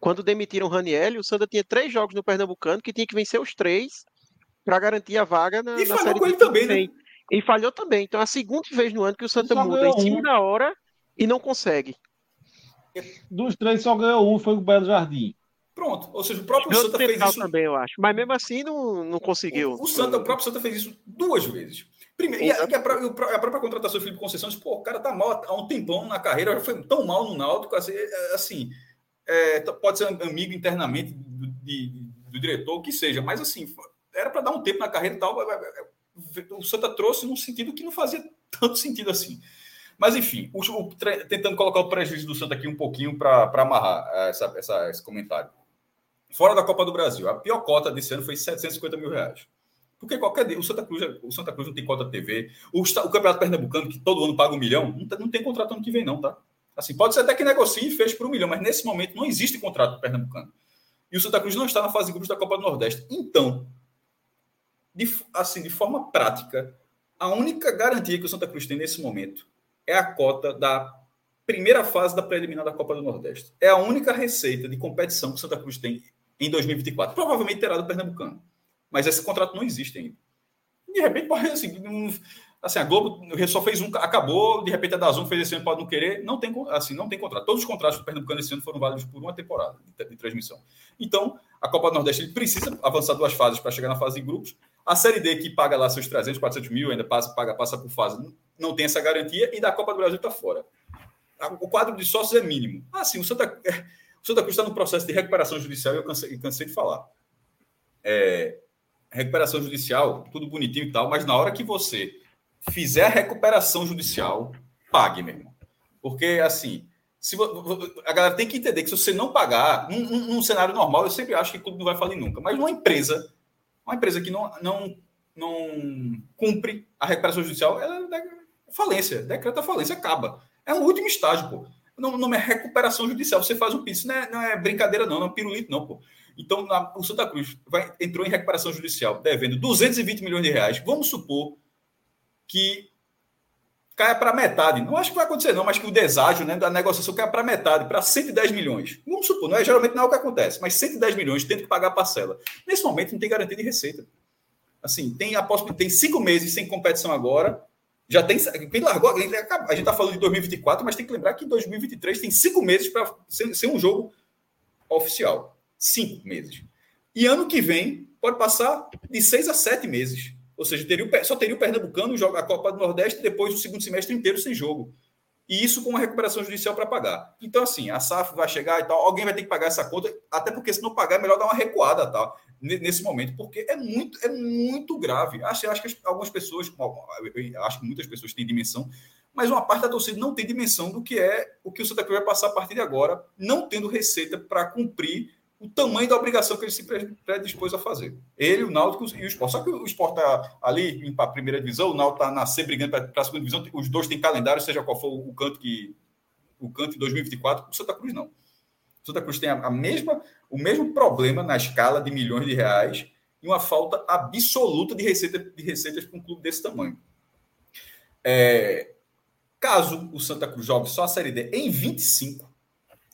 Speaker 4: Quando demitiram o Raniel, o Santa tinha três jogos no Pernambucano que tinha que vencer os três para garantir a vaga na,
Speaker 6: e
Speaker 4: na
Speaker 6: falhou com ele também, né?
Speaker 4: E falhou também. Então, é a segunda vez no ano que o Santa muda em cima um. da hora e não consegue.
Speaker 3: Dos três só ganhou um, foi o Belo Jardim.
Speaker 6: Pronto. Ou seja, o próprio Santa fez isso.
Speaker 4: também, eu acho. Mas mesmo assim não, não conseguiu.
Speaker 6: O, o, Santa, o próprio Santa fez isso duas vezes. Primeiro, e a, e a, a, própria contratação do Felipe Conceição disse, pô, o cara tá mal há um tempão na carreira, já foi tão mal no Náutico, assim, é, assim é, pode ser amigo internamente do, de, do diretor, o que seja, mas assim, era para dar um tempo na carreira e tal. O Santa trouxe num sentido que não fazia (laughs) tanto sentido assim. Mas, enfim, o, o, tentando colocar o prejuízo do Santa aqui um pouquinho para amarrar essa, essa, esse comentário. Fora da Copa do Brasil, a pior cota desse ano foi 750 mil reais. Porque qualquer dia, o Santa Cruz, o Santa Cruz não tem cota TV. O, o Campeonato Pernambucano, que todo ano paga um milhão, não, não tem contrato ano que vem, não, tá? Assim, pode ser até que negocie e feche por um milhão, mas nesse momento não existe contrato pernambucano. E o Santa Cruz não está na fase de grupos da Copa do Nordeste. Então, de, assim, de forma prática, a única garantia que o Santa Cruz tem nesse momento é a cota da primeira fase da preliminar da Copa do Nordeste. É a única receita de competição que o Santa Cruz tem em 2024. Provavelmente terá do Pernambucano. Mas esse contrato não existe ainda. De repente, assim, assim, a Globo só fez um, acabou, de repente a Dazon fez esse ano, pode não querer, não tem, assim, não tem contrato. Todos os contratos do Pernambucano esse ano foram válidos por uma temporada de, de transmissão. Então, a Copa do Nordeste ele precisa avançar duas fases para chegar na fase de grupos. A Série D, que paga lá seus 300, 400 mil, ainda passa, paga, passa por fase, não tem essa garantia, e da Copa do Brasil está fora. O quadro de sócios é mínimo. Ah, sim, o Santa, o Santa Cruz está no processo de recuperação judicial, eu cansei, cansei de falar. É, recuperação judicial, tudo bonitinho e tal, mas na hora que você fizer a recuperação judicial, pague, meu irmão. Porque, assim, se, a galera tem que entender que se você não pagar, num, num, cenário normal, eu sempre acho que o clube não vai falir nunca, mas numa empresa, uma empresa que não, não, não cumpre a recuperação judicial, ela é falência, decreta falência, acaba. É um último estágio, pô. Não, não é recuperação judicial, você faz um piso, não é, não é brincadeira, não, não é pirulito, não, pô. Então, na, o Santa Cruz vai, entrou em recuperação judicial, devendo 220 milhões de reais. Vamos supor que caia para metade. Não acho que vai acontecer, não, mas que o deságio né, da negociação caia para metade, para 110 milhões. Vamos supor, não é geralmente não é o que acontece, mas 110 milhões tendo que pagar a parcela. Nesse momento não tem garantia de receita. Assim, tem a tem cinco meses sem competição agora. Já tem. Quem largou, a gente está falando de 2024, mas tem que lembrar que em 2023 tem cinco meses para ser, ser um jogo oficial. Cinco meses. E ano que vem pode passar de seis a sete meses. Ou seja, teria o, só teria o Pernambucano jogar a Copa do Nordeste depois do segundo semestre inteiro sem jogo. E isso com uma recuperação judicial para pagar. Então, assim, a SAF vai chegar e tal, alguém vai ter que pagar essa conta, até porque se não pagar é melhor dar uma recuada tal, nesse momento, porque é muito, é muito grave. Acho, acho que algumas pessoas, acho que muitas pessoas têm dimensão, mas uma parte da torcida não tem dimensão do que é o que o Santa Cruz vai passar a partir de agora, não tendo receita para cumprir o tamanho da obrigação que ele se predispôs a fazer. Ele, o Náutico e o Sport. Só que o Sport está ali em a primeira divisão, o Náutico está na C brigando para a segunda divisão, os dois têm calendário, seja qual for o canto que o canto de 2024, o Santa Cruz não. O Santa Cruz tem a, a mesma, o mesmo problema na escala de milhões de reais e uma falta absoluta de, receita, de receitas para um clube desse tamanho. É, caso o Santa Cruz jogue só a Série D em 25,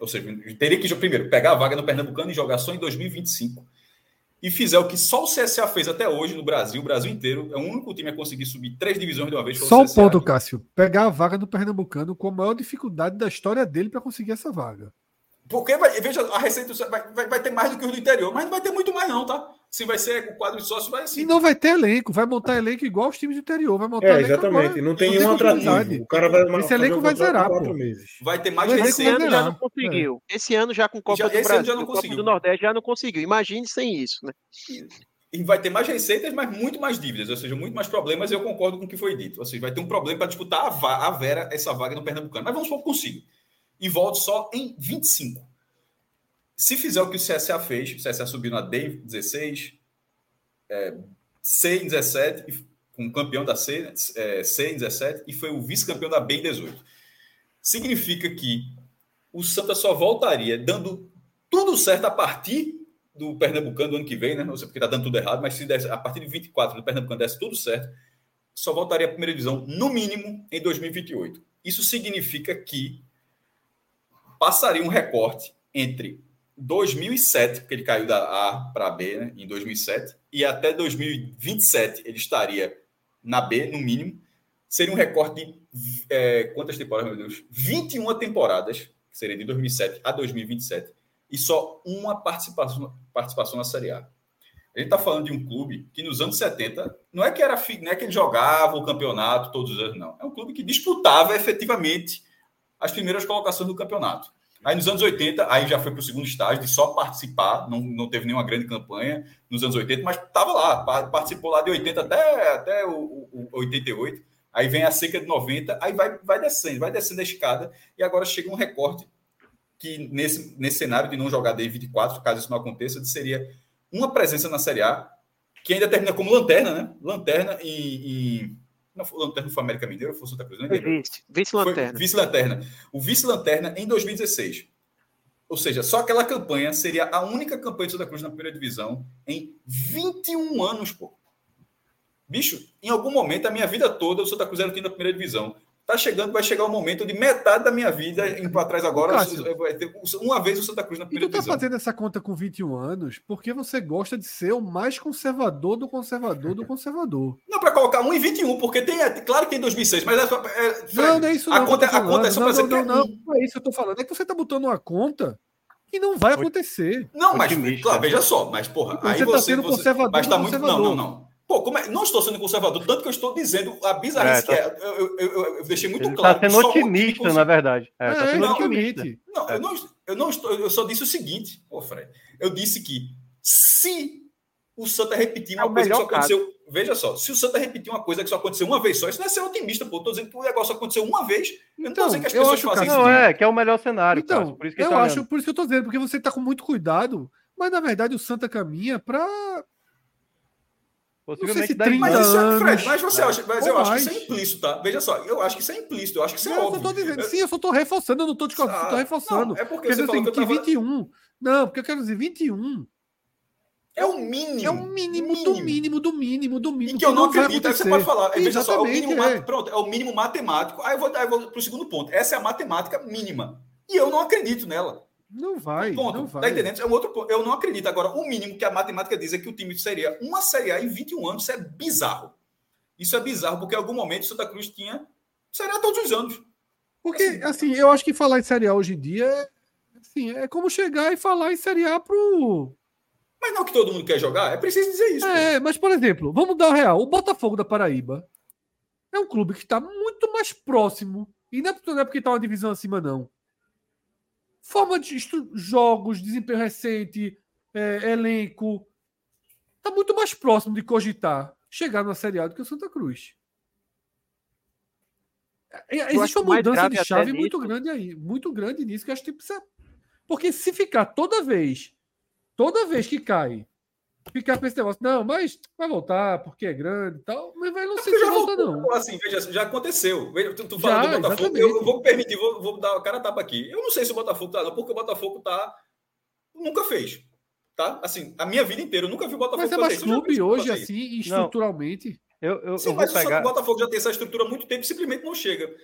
Speaker 6: ou seja, teria que primeiro pegar a vaga no Pernambucano e jogar só em 2025. E fizer o que só o CSA fez até hoje no Brasil, o Brasil inteiro, é o único time a conseguir subir três divisões de uma vez.
Speaker 2: Só o um ponto, Cássio. Pegar a vaga do Pernambucano com a maior dificuldade da história dele para conseguir essa vaga.
Speaker 6: Porque, vai, veja, a receita vai, vai, vai, ter mais do que os do interior, mas não vai ter muito mais, não, tá? Se vai ser o quadro de sócio, vai assim.
Speaker 2: E não vai ter elenco, vai montar elenco igual os times do interior. Vai montar
Speaker 1: é, exatamente. Agora, não tem nenhum atrativo. O cara vai
Speaker 2: Esse elenco vai zerar. Pô.
Speaker 6: Meses. Vai ter mais
Speaker 4: Esse ano já não conseguiu. É. Esse ano já com Copa já, do Brasil, já não Copa do Nordeste já não conseguiu. Imagine sem isso, né?
Speaker 6: E vai ter mais receitas, mas muito mais dívidas, ou seja, muito mais problemas. Eu concordo com o que foi dito. Ou seja, vai ter um problema para disputar a, a Vera essa vaga no Pernambucano. Mas vamos supor que consiga. E volte só em 25. Se fizer o que o CSA fez, o CSA subiu na D16, é, C em 17, com campeão da C, é, C em 17, e foi o vice-campeão da B em 18. Significa que o Santa só voltaria dando tudo certo a partir do Pernambucano do ano que vem, né? Não sei porque está dando tudo errado, mas se desse, a partir de 24 do Pernambucano desse tudo certo, só voltaria à primeira divisão, no mínimo, em 2028. Isso significa que passaria um recorte entre 2007, porque ele caiu da A para B né, em 2007, e até 2027 ele estaria na B, no mínimo. Seria um recorte de é, quantas temporadas, meu Deus? 21 temporadas, que seria de 2007 a 2027, e só uma participação, participação na Série A. A gente está falando de um clube que nos anos 70 não é que era não é que ele jogava o campeonato todos os anos, não. É um clube que disputava efetivamente as primeiras colocações do campeonato. Aí nos anos 80, aí já foi para o segundo estágio de só participar, não, não teve nenhuma grande campanha nos anos 80, mas estava lá, participou lá de 80 até, até o, o, o 88. Aí vem a seca de 90, aí vai, vai descendo, vai descendo a escada, e agora chega um recorte que nesse, nesse cenário de não jogar de 24, caso isso não aconteça, seria uma presença na Série A, que ainda termina como lanterna, né? Lanterna em não foi lanterna foi América Mineiro ou foi Santa Cruz? Não
Speaker 4: vice, vice-lanterna.
Speaker 6: Vice-lanterna. O vice-lanterna em 2016. Ou seja, só aquela campanha seria a única campanha de Santa Cruz na primeira divisão em 21 anos, pô. Bicho, em algum momento da minha vida toda o Santa Cruz era o time da primeira divisão. Tá chegando, vai chegar o um momento de metade da minha vida indo para trás agora. Vai ter uma vez o Santa Cruz na primeira
Speaker 2: e tu tá
Speaker 6: divisão.
Speaker 2: fazendo essa conta com 21 anos porque você gosta de ser o mais conservador do conservador do conservador. (laughs)
Speaker 6: Não, para colocar 1 em 21, porque tem, é, claro que tem 2006, mas é, só, é,
Speaker 2: não, não é isso não.
Speaker 6: A conta, a conta é só
Speaker 2: para
Speaker 6: dizer
Speaker 2: não, não, não, não, é isso que eu tô falando. É que você tá botando uma conta que não vai acontecer.
Speaker 6: Não, mas claro, veja só, mas porra,
Speaker 2: você aí você, tá sendo você, conservador
Speaker 6: mas tá
Speaker 2: muito
Speaker 6: conservador. não, não, não. Pô, como é? não estou sendo conservador, tanto que eu estou dizendo a bizarrice é, tá... que é. Eu, eu, eu, eu, deixei muito
Speaker 5: Ele
Speaker 6: claro.
Speaker 5: Está sendo otimista, na verdade.
Speaker 2: É, tá sendo
Speaker 6: não,
Speaker 2: otimista.
Speaker 6: Não, eu, não, eu não estou. Eu só disse o seguinte, ô Fred. Eu disse que se o Santa repetir uma coisa que só aconteceu. Caso. Veja só, se o Santa repetir uma coisa que só aconteceu uma vez só, isso não é ser otimista, pô. Estou dizendo que o negócio aconteceu uma vez. Eu não estou dizendo que as pessoas fazem isso.
Speaker 5: Não, é, que é o melhor cenário.
Speaker 2: Então,
Speaker 5: Cássio, por isso que
Speaker 2: eu
Speaker 5: tá
Speaker 2: acho, por isso que eu estou dizendo, porque você está com muito cuidado, mas na verdade o Santa caminha para
Speaker 5: Possivelmente
Speaker 2: não sei se 30
Speaker 6: mas isso é, Fred, mas você acha, mas eu acho que isso é implícito, tá? Veja só, eu acho que isso é implícito, eu acho que isso é
Speaker 2: não,
Speaker 6: óbvio.
Speaker 2: Eu tô dizendo, sim, eu só tô reforçando, eu não tô discordando, ah, tô reforçando.
Speaker 6: Não, é porque
Speaker 2: Quer
Speaker 6: você
Speaker 2: dizer
Speaker 6: falou
Speaker 2: assim,
Speaker 6: que, eu
Speaker 2: que
Speaker 6: tava...
Speaker 2: 21. Não, porque eu quero dizer 21.
Speaker 6: É o mínimo.
Speaker 2: É o mínimo, do mínimo, do mínimo, do mínimo.
Speaker 6: E que eu não acredito. Aí você pode falar, veja só, é o
Speaker 2: Exatamente,
Speaker 6: mínimo,
Speaker 2: é.
Speaker 6: pronto, é o mínimo matemático. Aí eu vou, aí eu vou para o segundo ponto. Essa é a matemática mínima. E eu não acredito nela.
Speaker 2: Não vai,
Speaker 6: Ponto.
Speaker 2: não vai.
Speaker 6: Tá entendendo? É um outro ponto. Eu não acredito. Agora, o mínimo que a matemática diz é que o time seria uma Série A em 21 anos. Isso é bizarro. Isso é bizarro, porque em algum momento o Santa Cruz tinha Série A todos os anos.
Speaker 2: Porque, assim, eu acho que falar em Série A hoje em dia é, assim, é como chegar e falar em Série A pro.
Speaker 6: Mas não que todo mundo quer jogar, é preciso dizer isso. pô.
Speaker 2: É, mas, por exemplo, vamos dar o real. O Botafogo da Paraíba é um clube que está muito mais próximo. E é não é porque está uma divisão acima, não. Forma de jogos, desempenho recente, é, elenco. Está muito mais próximo de cogitar chegar na Série A do que o Santa Cruz. É, é, Existe uma mudança de chave muito
Speaker 4: nisso.
Speaker 2: grande aí, muito grande nisso que acho que precisa. Porque se ficar toda vez, toda vez que cai, ficar com esse negócio, não, mas vai voltar porque é grande e tal, mas vai não sei
Speaker 6: Porque
Speaker 2: se
Speaker 6: já
Speaker 2: volta,
Speaker 6: voltou,
Speaker 2: não.
Speaker 6: Assim, veja, já aconteceu. Veja, Tu, tu
Speaker 2: Já,
Speaker 6: fala do Botafogo,
Speaker 2: exatamente.
Speaker 6: eu, eu vou permitir, vou, vou dar a cara a tapa aqui. Eu não sei se o Botafogo tá, não, porque o Botafogo tá. Nunca fez. Tá? Assim, a minha vida inteira, eu nunca vi o Botafogo
Speaker 2: Mas é
Speaker 6: fazer
Speaker 2: mais
Speaker 6: já
Speaker 2: clube
Speaker 6: isso
Speaker 2: hoje,
Speaker 6: isso.
Speaker 2: assim, estruturalmente.
Speaker 5: Eu, eu,
Speaker 6: Sim,
Speaker 5: eu vou
Speaker 6: mas o
Speaker 5: pegar.
Speaker 6: Botafogo já tem essa estrutura há muito tempo e simplesmente não chega.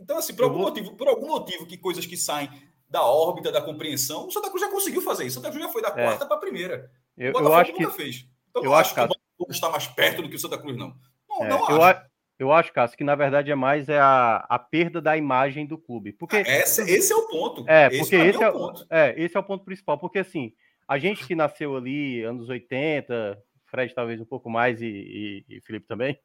Speaker 6: Então, assim, por
Speaker 5: Eu
Speaker 6: algum,
Speaker 5: vou-
Speaker 6: motivo, por algum motivo que coisas que saem da órbita, da compreensão, o Santa Cruz já conseguiu fazer isso. O Santa Cruz já foi da
Speaker 5: É.
Speaker 6: quarta para a primeira.
Speaker 5: Eu, eu acho que.
Speaker 6: fez. Então,
Speaker 5: eu
Speaker 6: não
Speaker 5: acho,
Speaker 6: acho que o. Botafogo está mais perto do que o Santa Cruz, não. Não,
Speaker 5: é,
Speaker 6: não
Speaker 5: eu,
Speaker 6: acho.
Speaker 5: a- eu acho, Cássio, que na verdade é mais é a, a perda da imagem do clube. Porque
Speaker 6: Esse, esse é o ponto.
Speaker 5: É,
Speaker 6: esse
Speaker 5: porque
Speaker 6: mim
Speaker 5: esse
Speaker 6: é
Speaker 5: é,
Speaker 6: o ponto.
Speaker 5: é, esse é o ponto principal. Porque assim, a gente que nasceu ali, anos 80, Fred talvez um pouco mais e, e- e Felipe também,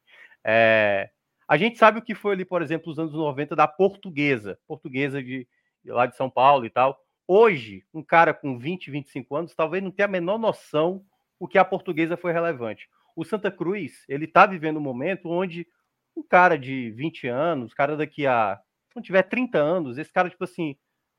Speaker 5: é, a gente sabe o que foi ali, por exemplo, os anos 90 da portuguesa, portuguesa de lá de São Paulo e tal. Hoje, um cara com 20, 25 anos talvez não tenha a menor noção o que a portuguesa foi relevante. O Santa Cruz, ele está vivendo um momento onde um cara de 20 anos, cara daqui a. Quando tiver 30 anos, esse cara, tipo assim,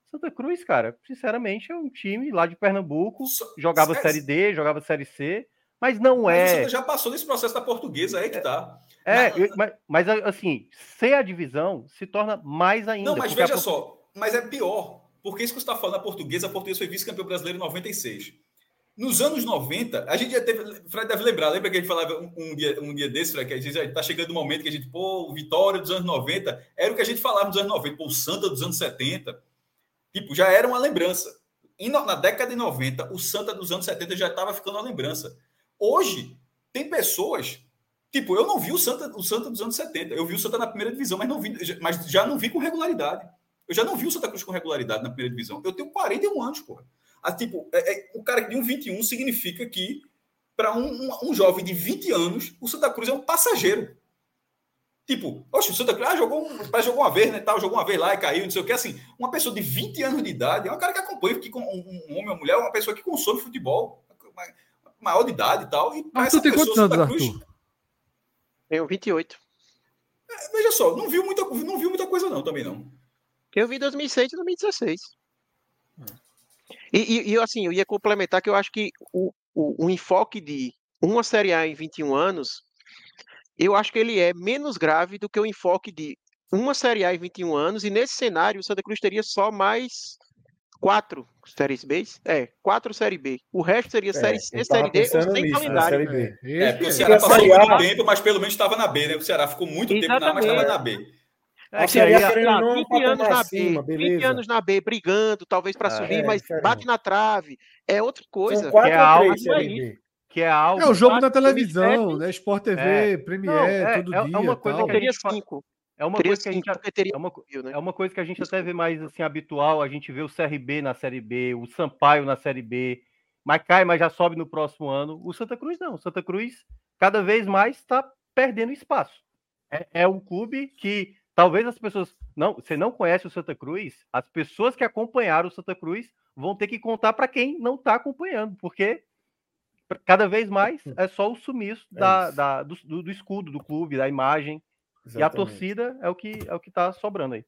Speaker 5: Santa Cruz, cara, sinceramente, é um time lá de Pernambuco,
Speaker 6: Só-
Speaker 5: jogava
Speaker 6: é-
Speaker 5: Série D, jogava Série C, mas não
Speaker 6: Mas o
Speaker 5: é.
Speaker 6: Santa já passou desse processo da portuguesa, aí que tá.
Speaker 5: É,
Speaker 6: Mas-
Speaker 5: eu- mas, mas, assim, ser a divisão se torna mais ainda.
Speaker 6: Não, mas veja só, mas é pior. Porque isso que você está falando, a portuguesa, a portuguesa foi vice-campeão brasileiro em 96. Nos anos 90, a gente já teve. Fred deve lembrar, lembra que a gente falava um, um dia, um dia desse, Fred, que a gente está chegando no momento que a gente, pô, o Vitória dos anos 90, era o que a gente falava nos anos 90, pô, o Santa dos anos 70. Tipo, já era uma lembrança. E na década de 90, o Santa dos anos 70 já estava ficando uma lembrança. Hoje, tem pessoas. Tipo, eu não vi o Santa, o Santa dos anos 70. Eu vi o Santa na primeira divisão, mas, não vi, mas já não vi com regularidade. Eu já não vi o Santa Cruz com regularidade na primeira divisão. Eu tenho 41 anos, porra. Ah, tipo, é, é, o cara de um 21 significa que, para um, um, um jovem de 20 anos, o Santa Cruz é um passageiro. Tipo, oxe, o Santa Cruz ah, jogou, um, jogou uma vez, né? Tal, jogou uma vez lá e caiu, não sei o que. Assim, uma pessoa de 20 anos de idade é um cara que acompanha, que, um, um homem ou mulher, uma pessoa que consome futebol, ma- maior de idade e tal. E
Speaker 2: Arthur
Speaker 6: essa
Speaker 2: tem
Speaker 6: pessoa,
Speaker 2: quantos anos,
Speaker 6: Santa Cruz,
Speaker 2: Arthur?
Speaker 4: Tenho 28.
Speaker 6: veja só, não viu muita, não viu muita coisa, não, também não.
Speaker 4: Eu vi 2006 e 2016. E, e, e, assim, eu ia complementar que eu acho que o, o, o enfoque de uma Série A em 21 anos, eu acho que ele é menos grave do que o enfoque de uma Série A em 21 anos, e nesse cenário o Santa Cruz teria só mais quatro Séries B. É, quatro Série B. O resto seria Série C,
Speaker 1: É, eu tava
Speaker 4: Série D ou sem
Speaker 1: nisso, na
Speaker 4: calendário.
Speaker 1: Série B.
Speaker 2: É,
Speaker 6: É, porque o Ceará passou
Speaker 1: Série
Speaker 6: muito tempo, mas pelo menos estava na B, né? O Ceará ficou muito tempo na, mas estava na B.
Speaker 5: É,
Speaker 1: A
Speaker 5: que aí
Speaker 1: A,
Speaker 5: a-
Speaker 1: é um
Speaker 4: 20 anos na
Speaker 1: acima,
Speaker 4: B, 20
Speaker 1: beleza.
Speaker 4: anos na B, brigando, talvez para
Speaker 5: Ah,
Speaker 4: subir,
Speaker 1: é,
Speaker 4: mas
Speaker 1: diferente.
Speaker 4: bate na trave. É outra coisa.
Speaker 1: São quatro
Speaker 5: que é
Speaker 1: três Série
Speaker 4: aí.
Speaker 5: Que é algo.
Speaker 2: É o jogo na televisão,
Speaker 4: 2007.
Speaker 2: né? Sport TV,
Speaker 5: É.
Speaker 2: Premiere,
Speaker 5: Não, é-
Speaker 2: todo
Speaker 5: é- é
Speaker 2: dia.
Speaker 5: uma coisa
Speaker 2: tal.
Speaker 5: que a
Speaker 4: Teria cinco.
Speaker 5: É uma coisa que a gente é uma,
Speaker 4: né?
Speaker 5: é uma coisa que a gente até vê mais assim habitual, a gente vê o CRB na Série B, o Sampaio na Série B, mas cai, mas já sobe no próximo ano. O Santa Cruz não, o Santa Cruz cada vez mais está perdendo espaço. É, é um clube que talvez as pessoas não, você não conhece o Santa Cruz, as pessoas que acompanharam o Santa Cruz vão ter que contar para quem não está acompanhando, porque cada vez mais é só o sumiço
Speaker 1: É
Speaker 5: da, da- do, do- do escudo do clube, da imagem. E a
Speaker 1: Exatamente.
Speaker 5: torcida é o que é o que tá sobrando aí.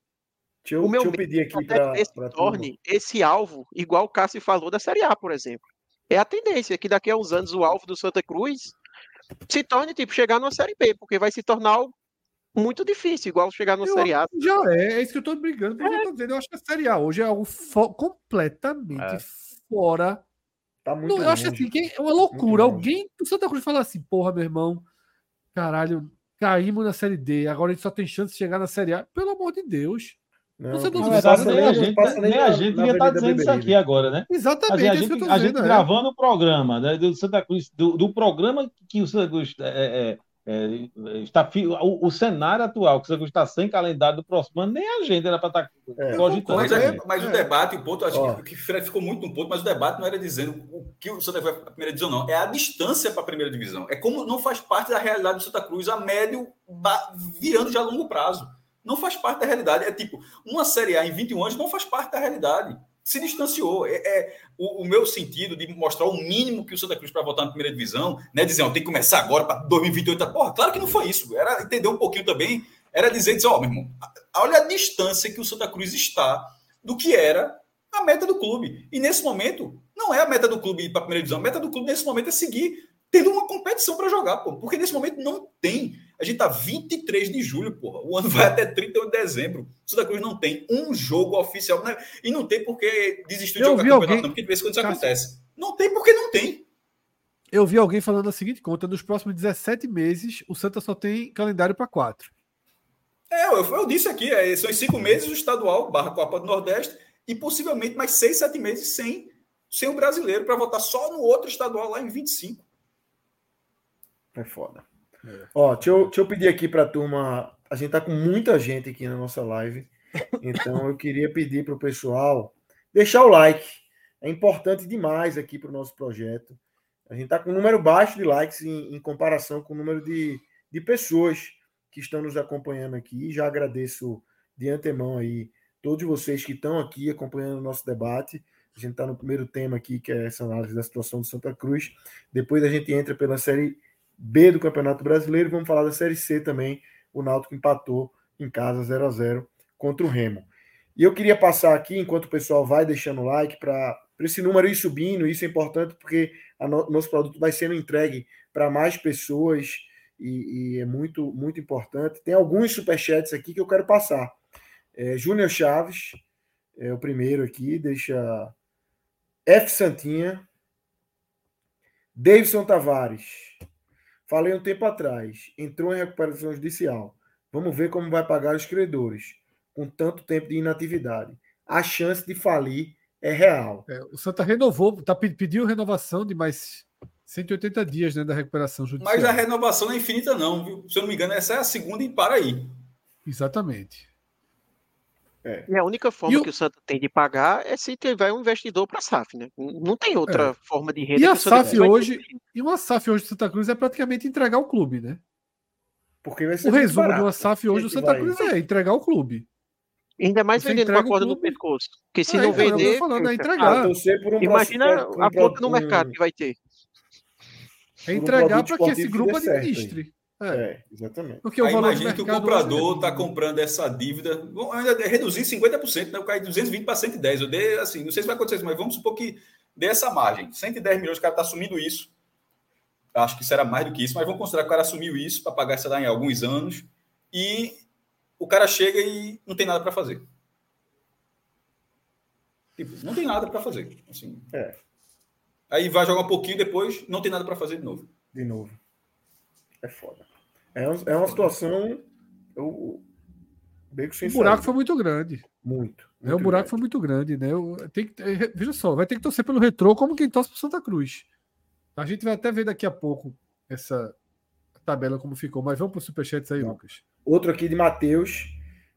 Speaker 1: Deixa eu,
Speaker 4: O meu
Speaker 1: deixa eu pedir aqui
Speaker 4: até
Speaker 1: para
Speaker 4: que esse torne esse alvo, igual o Cássio falou da Série A, por exemplo. É a tendência que daqui a uns anos o alvo do Santa Cruz se torne, tipo, chegar numa Série B, porque vai se tornar algo muito difícil, igual chegar numa
Speaker 2: Eu
Speaker 4: Série A.
Speaker 2: Já é, é isso que eu tô brigando, porque eu tô dizendo, eu acho que a Série A hoje é algo fo- completamente
Speaker 5: É.
Speaker 2: fora
Speaker 1: Tá muito
Speaker 2: Não, eu acho assim, que é uma loucura. Alguém do Santa Cruz fala assim, porra, meu irmão, caralho, caímos na Série D, agora a gente só tem chance de chegar na Série A. Pelo amor de Deus.
Speaker 1: Não,
Speaker 2: Você não
Speaker 1: não
Speaker 3: verdade,
Speaker 1: nem-
Speaker 3: nem a gente, nem
Speaker 1: na-
Speaker 3: a gente
Speaker 1: na
Speaker 3: ia estar
Speaker 1: Avenida
Speaker 3: dizendo isso
Speaker 1: Beberibe.
Speaker 3: aqui agora, né?
Speaker 2: Exatamente,
Speaker 3: Assim, a
Speaker 2: é isso
Speaker 3: gente,
Speaker 2: que eu tô
Speaker 3: a gente
Speaker 2: dizendo. é.
Speaker 3: gravando o programa né, do Santa Cruz, do, do programa que o Santa Cruz é, é, está o, o cenário atual, que o Santa Cruz está sem calendário do próximo ano, nem a gente era para estar
Speaker 1: É,
Speaker 3: cogitando.
Speaker 6: Mas, é- mas o
Speaker 2: É.
Speaker 6: debate, o ponto, acho
Speaker 1: Ó.
Speaker 6: que, o Fred ficou muito no ponto, mas o debate não era dizendo o que o Santa Cruz vai para a primeira divisão, não. É a distância para a primeira divisão. É como não faz parte da realidade do Santa Cruz a médio, virando já a longo prazo. Não faz parte da realidade. É tipo, uma Série A em 21 anos não faz parte da realidade. Se distanciou. É, é o, o meu sentido de mostrar o mínimo que o Santa Cruz para voltar na primeira divisão, né? Dizer, ó, tem que começar agora para 2028. Porra, claro que não foi isso. Era entender um pouquinho também. Era dizer, dizer, ó, meu irmão, olha a distância que o Santa Cruz está do que era a meta do clube. E nesse momento, não é a meta do clube ir para a primeira divisão. A meta do clube nesse momento é seguir tendo uma competição para jogar, pô. Porque nesse momento não tem. A gente tá 23 de julho, porra. O ano vai até 31 de dezembro. O Santa Cruz não tem um jogo oficial. né? E não tem porque desistiu de
Speaker 2: Eu
Speaker 6: jogar
Speaker 2: vi
Speaker 6: campeonato,
Speaker 2: alguém-
Speaker 6: não, porque de vez em quando isso
Speaker 2: Cássio.
Speaker 6: acontece. Não tem porque não tem.
Speaker 2: Eu vi alguém falando a seguinte conta: nos próximos 17 meses, o Santa só tem calendário para quatro.
Speaker 6: É, eu, eu disse aqui, é, são os cinco meses o estadual, barra Copa do Nordeste, e possivelmente mais seis, sete meses sem, sem o brasileiro, para votar só no outro estadual lá em 25.
Speaker 1: É foda.
Speaker 2: É.
Speaker 1: Ó, deixa eu, deixa eu pedir aqui para a turma. A gente tá com muita gente aqui na nossa live. Então eu queria pedir para o pessoal deixar o like. É importante demais aqui para o nosso projeto. A gente está com um número baixo de likes em, em comparação com o número de, de pessoas que estão nos acompanhando aqui. Já agradeço de antemão aí todos vocês que estão aqui acompanhando o nosso debate. A gente está no primeiro tema aqui, que é essa análise da situação do Santa Cruz. Depois a gente entra pela série B do Campeonato Brasileiro. Vamos falar da Série C também. O Náutico empatou em casa 0 a 0 contra o Remo. E eu queria passar aqui, enquanto o pessoal vai deixando o like, para esse número ir subindo. Isso é importante porque o no, nosso produto vai sendo entregue para mais pessoas e, e, é muito, muito importante. Tem alguns superchats aqui que eu quero passar. É, Júnior Chaves é o primeiro aqui, deixa F. Santinha. Davidson Tavares. Falei um tempo atrás. Entrou em recuperação judicial. Vamos ver como vai pagar os credores com tanto tempo de inatividade. A chance de falir é real.
Speaker 2: É, o Santa renovou, tá, pediu renovação de mais 180 dias né, da recuperação judicial.
Speaker 6: Mas a renovação não é infinita, não, viu? Se eu não me engano, essa é a segunda e para aí.
Speaker 2: Exatamente.
Speaker 4: É. E a única forma o... que o Santa tem de pagar é se tiver um investidor para a SAF, né? Não tem outra é. forma de renda.
Speaker 2: E a SAF hoje, e uma SAF hoje do Santa Cruz é praticamente entregar o clube, né?
Speaker 1: Porque vai ser
Speaker 2: o resumo barato. de uma SAF hoje do Santa Cruz é entregar o clube.
Speaker 4: Ainda mais Você vendendo com a corda no pescoço. Porque se é, não vender.
Speaker 2: Falando, é entregar.
Speaker 1: Ah, um
Speaker 4: Imagina um a pouco no mercado que vai ter.
Speaker 2: É entregar um para que esse grupo administre.
Speaker 1: É. é, exatamente.
Speaker 6: Porque o Aí imagina que o comprador está comprando essa dívida, vamos ainda reduzir 50%, né? Eu caí de 220 para 110. Eu dei assim, não sei se vai acontecer isso, mas vamos supor que dê essa margem. 110 milhões, o cara está assumindo isso. Acho que será mais do que isso, mas vamos considerar que o cara assumiu isso para pagar, sei lá, em alguns anos. E o cara chega e não tem nada para fazer. Tipo, não tem nada para fazer. Assim.
Speaker 1: É.
Speaker 6: Aí vai jogar um pouquinho depois, não tem nada para fazer de novo.
Speaker 1: De novo. É foda. É, é uma situação. Eu,
Speaker 2: o buraco foi muito grande.
Speaker 1: Muito.
Speaker 2: muito é, o buraco grande. foi muito grande, né? Eu, tem que, veja só, vai ter que torcer pelo retrô como quem torce pro Santa Cruz. A gente vai até ver daqui a pouco essa tabela como ficou, mas vamos pro Superchats aí, Não. Lucas.
Speaker 1: Outro aqui de Matheus.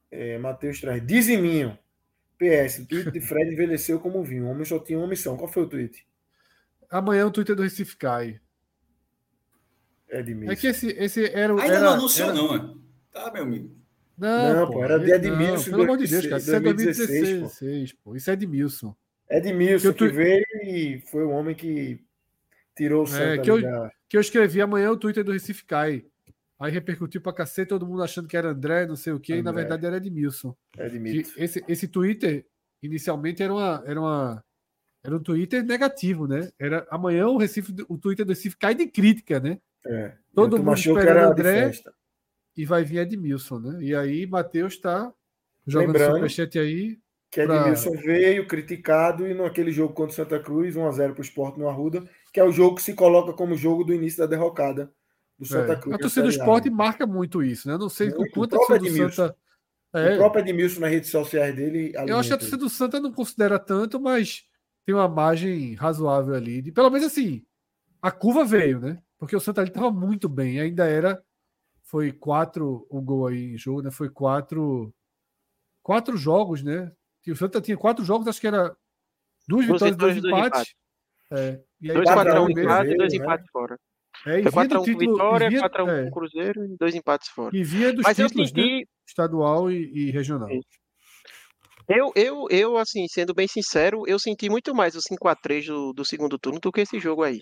Speaker 1: É, Matheus traz. Diziminho. PS, o tweet de Fred envelheceu como vinho. O homem só tinha uma missão. Qual foi o tweet?
Speaker 2: Amanhã o Twitter do Recife cai.
Speaker 1: É de
Speaker 2: É que esse, esse era o.
Speaker 6: Ainda
Speaker 2: era,
Speaker 6: não anunciou,
Speaker 2: era...
Speaker 6: não, é? Tá, meu amigo.
Speaker 2: Não,
Speaker 1: não
Speaker 2: pô,
Speaker 1: pô, era de Edmilson.
Speaker 2: Pelo amor de Deus, cara. Isso é 2016, pô. Isso é Edmilson.
Speaker 1: Edmilson que,
Speaker 2: tu...
Speaker 1: que veio e foi o homem que tirou o Santa
Speaker 2: é, que eu,
Speaker 1: da...
Speaker 2: que eu escrevi amanhã o Twitter do Recife cai. Aí repercutiu pra cacete, todo mundo achando que era André, não sei o quê, André. e na verdade era Edmilson.
Speaker 1: Edmilson.
Speaker 2: Esse, esse Twitter, inicialmente, era uma, era uma. Era um Twitter negativo, né? Era amanhã o Recife, o Twitter do Recife cai de crítica, né?
Speaker 1: É.
Speaker 2: Todo mundo esperando André e vai vir Edmilson, né? E aí Matheus tá jogando
Speaker 1: Lembrando,
Speaker 2: superchat aí.
Speaker 1: Que
Speaker 2: Pra-
Speaker 1: Edmilson veio criticado e naquele jogo contra o Santa Cruz, 1x0 para o Sport no Arruda, que é o jogo que se coloca como jogo do início da derrocada do Santa
Speaker 2: É,
Speaker 1: Cruz.
Speaker 2: a torcida do esporte marca muito isso, né? Não sei
Speaker 1: Muito.
Speaker 2: quanto
Speaker 1: O
Speaker 2: a torcida do
Speaker 1: Edmilson.
Speaker 2: Santa. É,
Speaker 1: O próprio Edmilson nas redes sociais dele.
Speaker 2: eu acho que a torcida do Santa não considera tanto, mas tem uma margem razoável ali. De, pelo menos assim, a curva veio, né? Porque o Santa ali estava muito bem, ainda era. Foi quatro o gol aí em jogo, né? Foi quatro. Quatro jogos, né? E o Santa tinha quatro jogos, acho que era duas
Speaker 4: Duas
Speaker 2: vitórias e dois
Speaker 4: dois
Speaker 2: empates. É, e aí
Speaker 4: Dois
Speaker 1: quatro a
Speaker 4: 4
Speaker 1: um
Speaker 4: um
Speaker 1: em
Speaker 4: empate e dois
Speaker 1: né?
Speaker 4: empates fora.
Speaker 2: É, e
Speaker 4: Foi
Speaker 2: vinha
Speaker 4: 4
Speaker 2: do
Speaker 4: a 1 com
Speaker 2: título,
Speaker 4: Vitória,
Speaker 2: vinha,
Speaker 4: 4 a 1
Speaker 2: é,
Speaker 4: Cruzeiro e dois empates fora.
Speaker 2: e vinha dos
Speaker 4: Mas eu
Speaker 2: títulos, né?
Speaker 4: senti,
Speaker 2: Estadual e, e regional.
Speaker 4: Eu, eu, eu, assim, sendo bem sincero, eu senti muito mais o 5x3 do, do segundo turno do que esse jogo aí.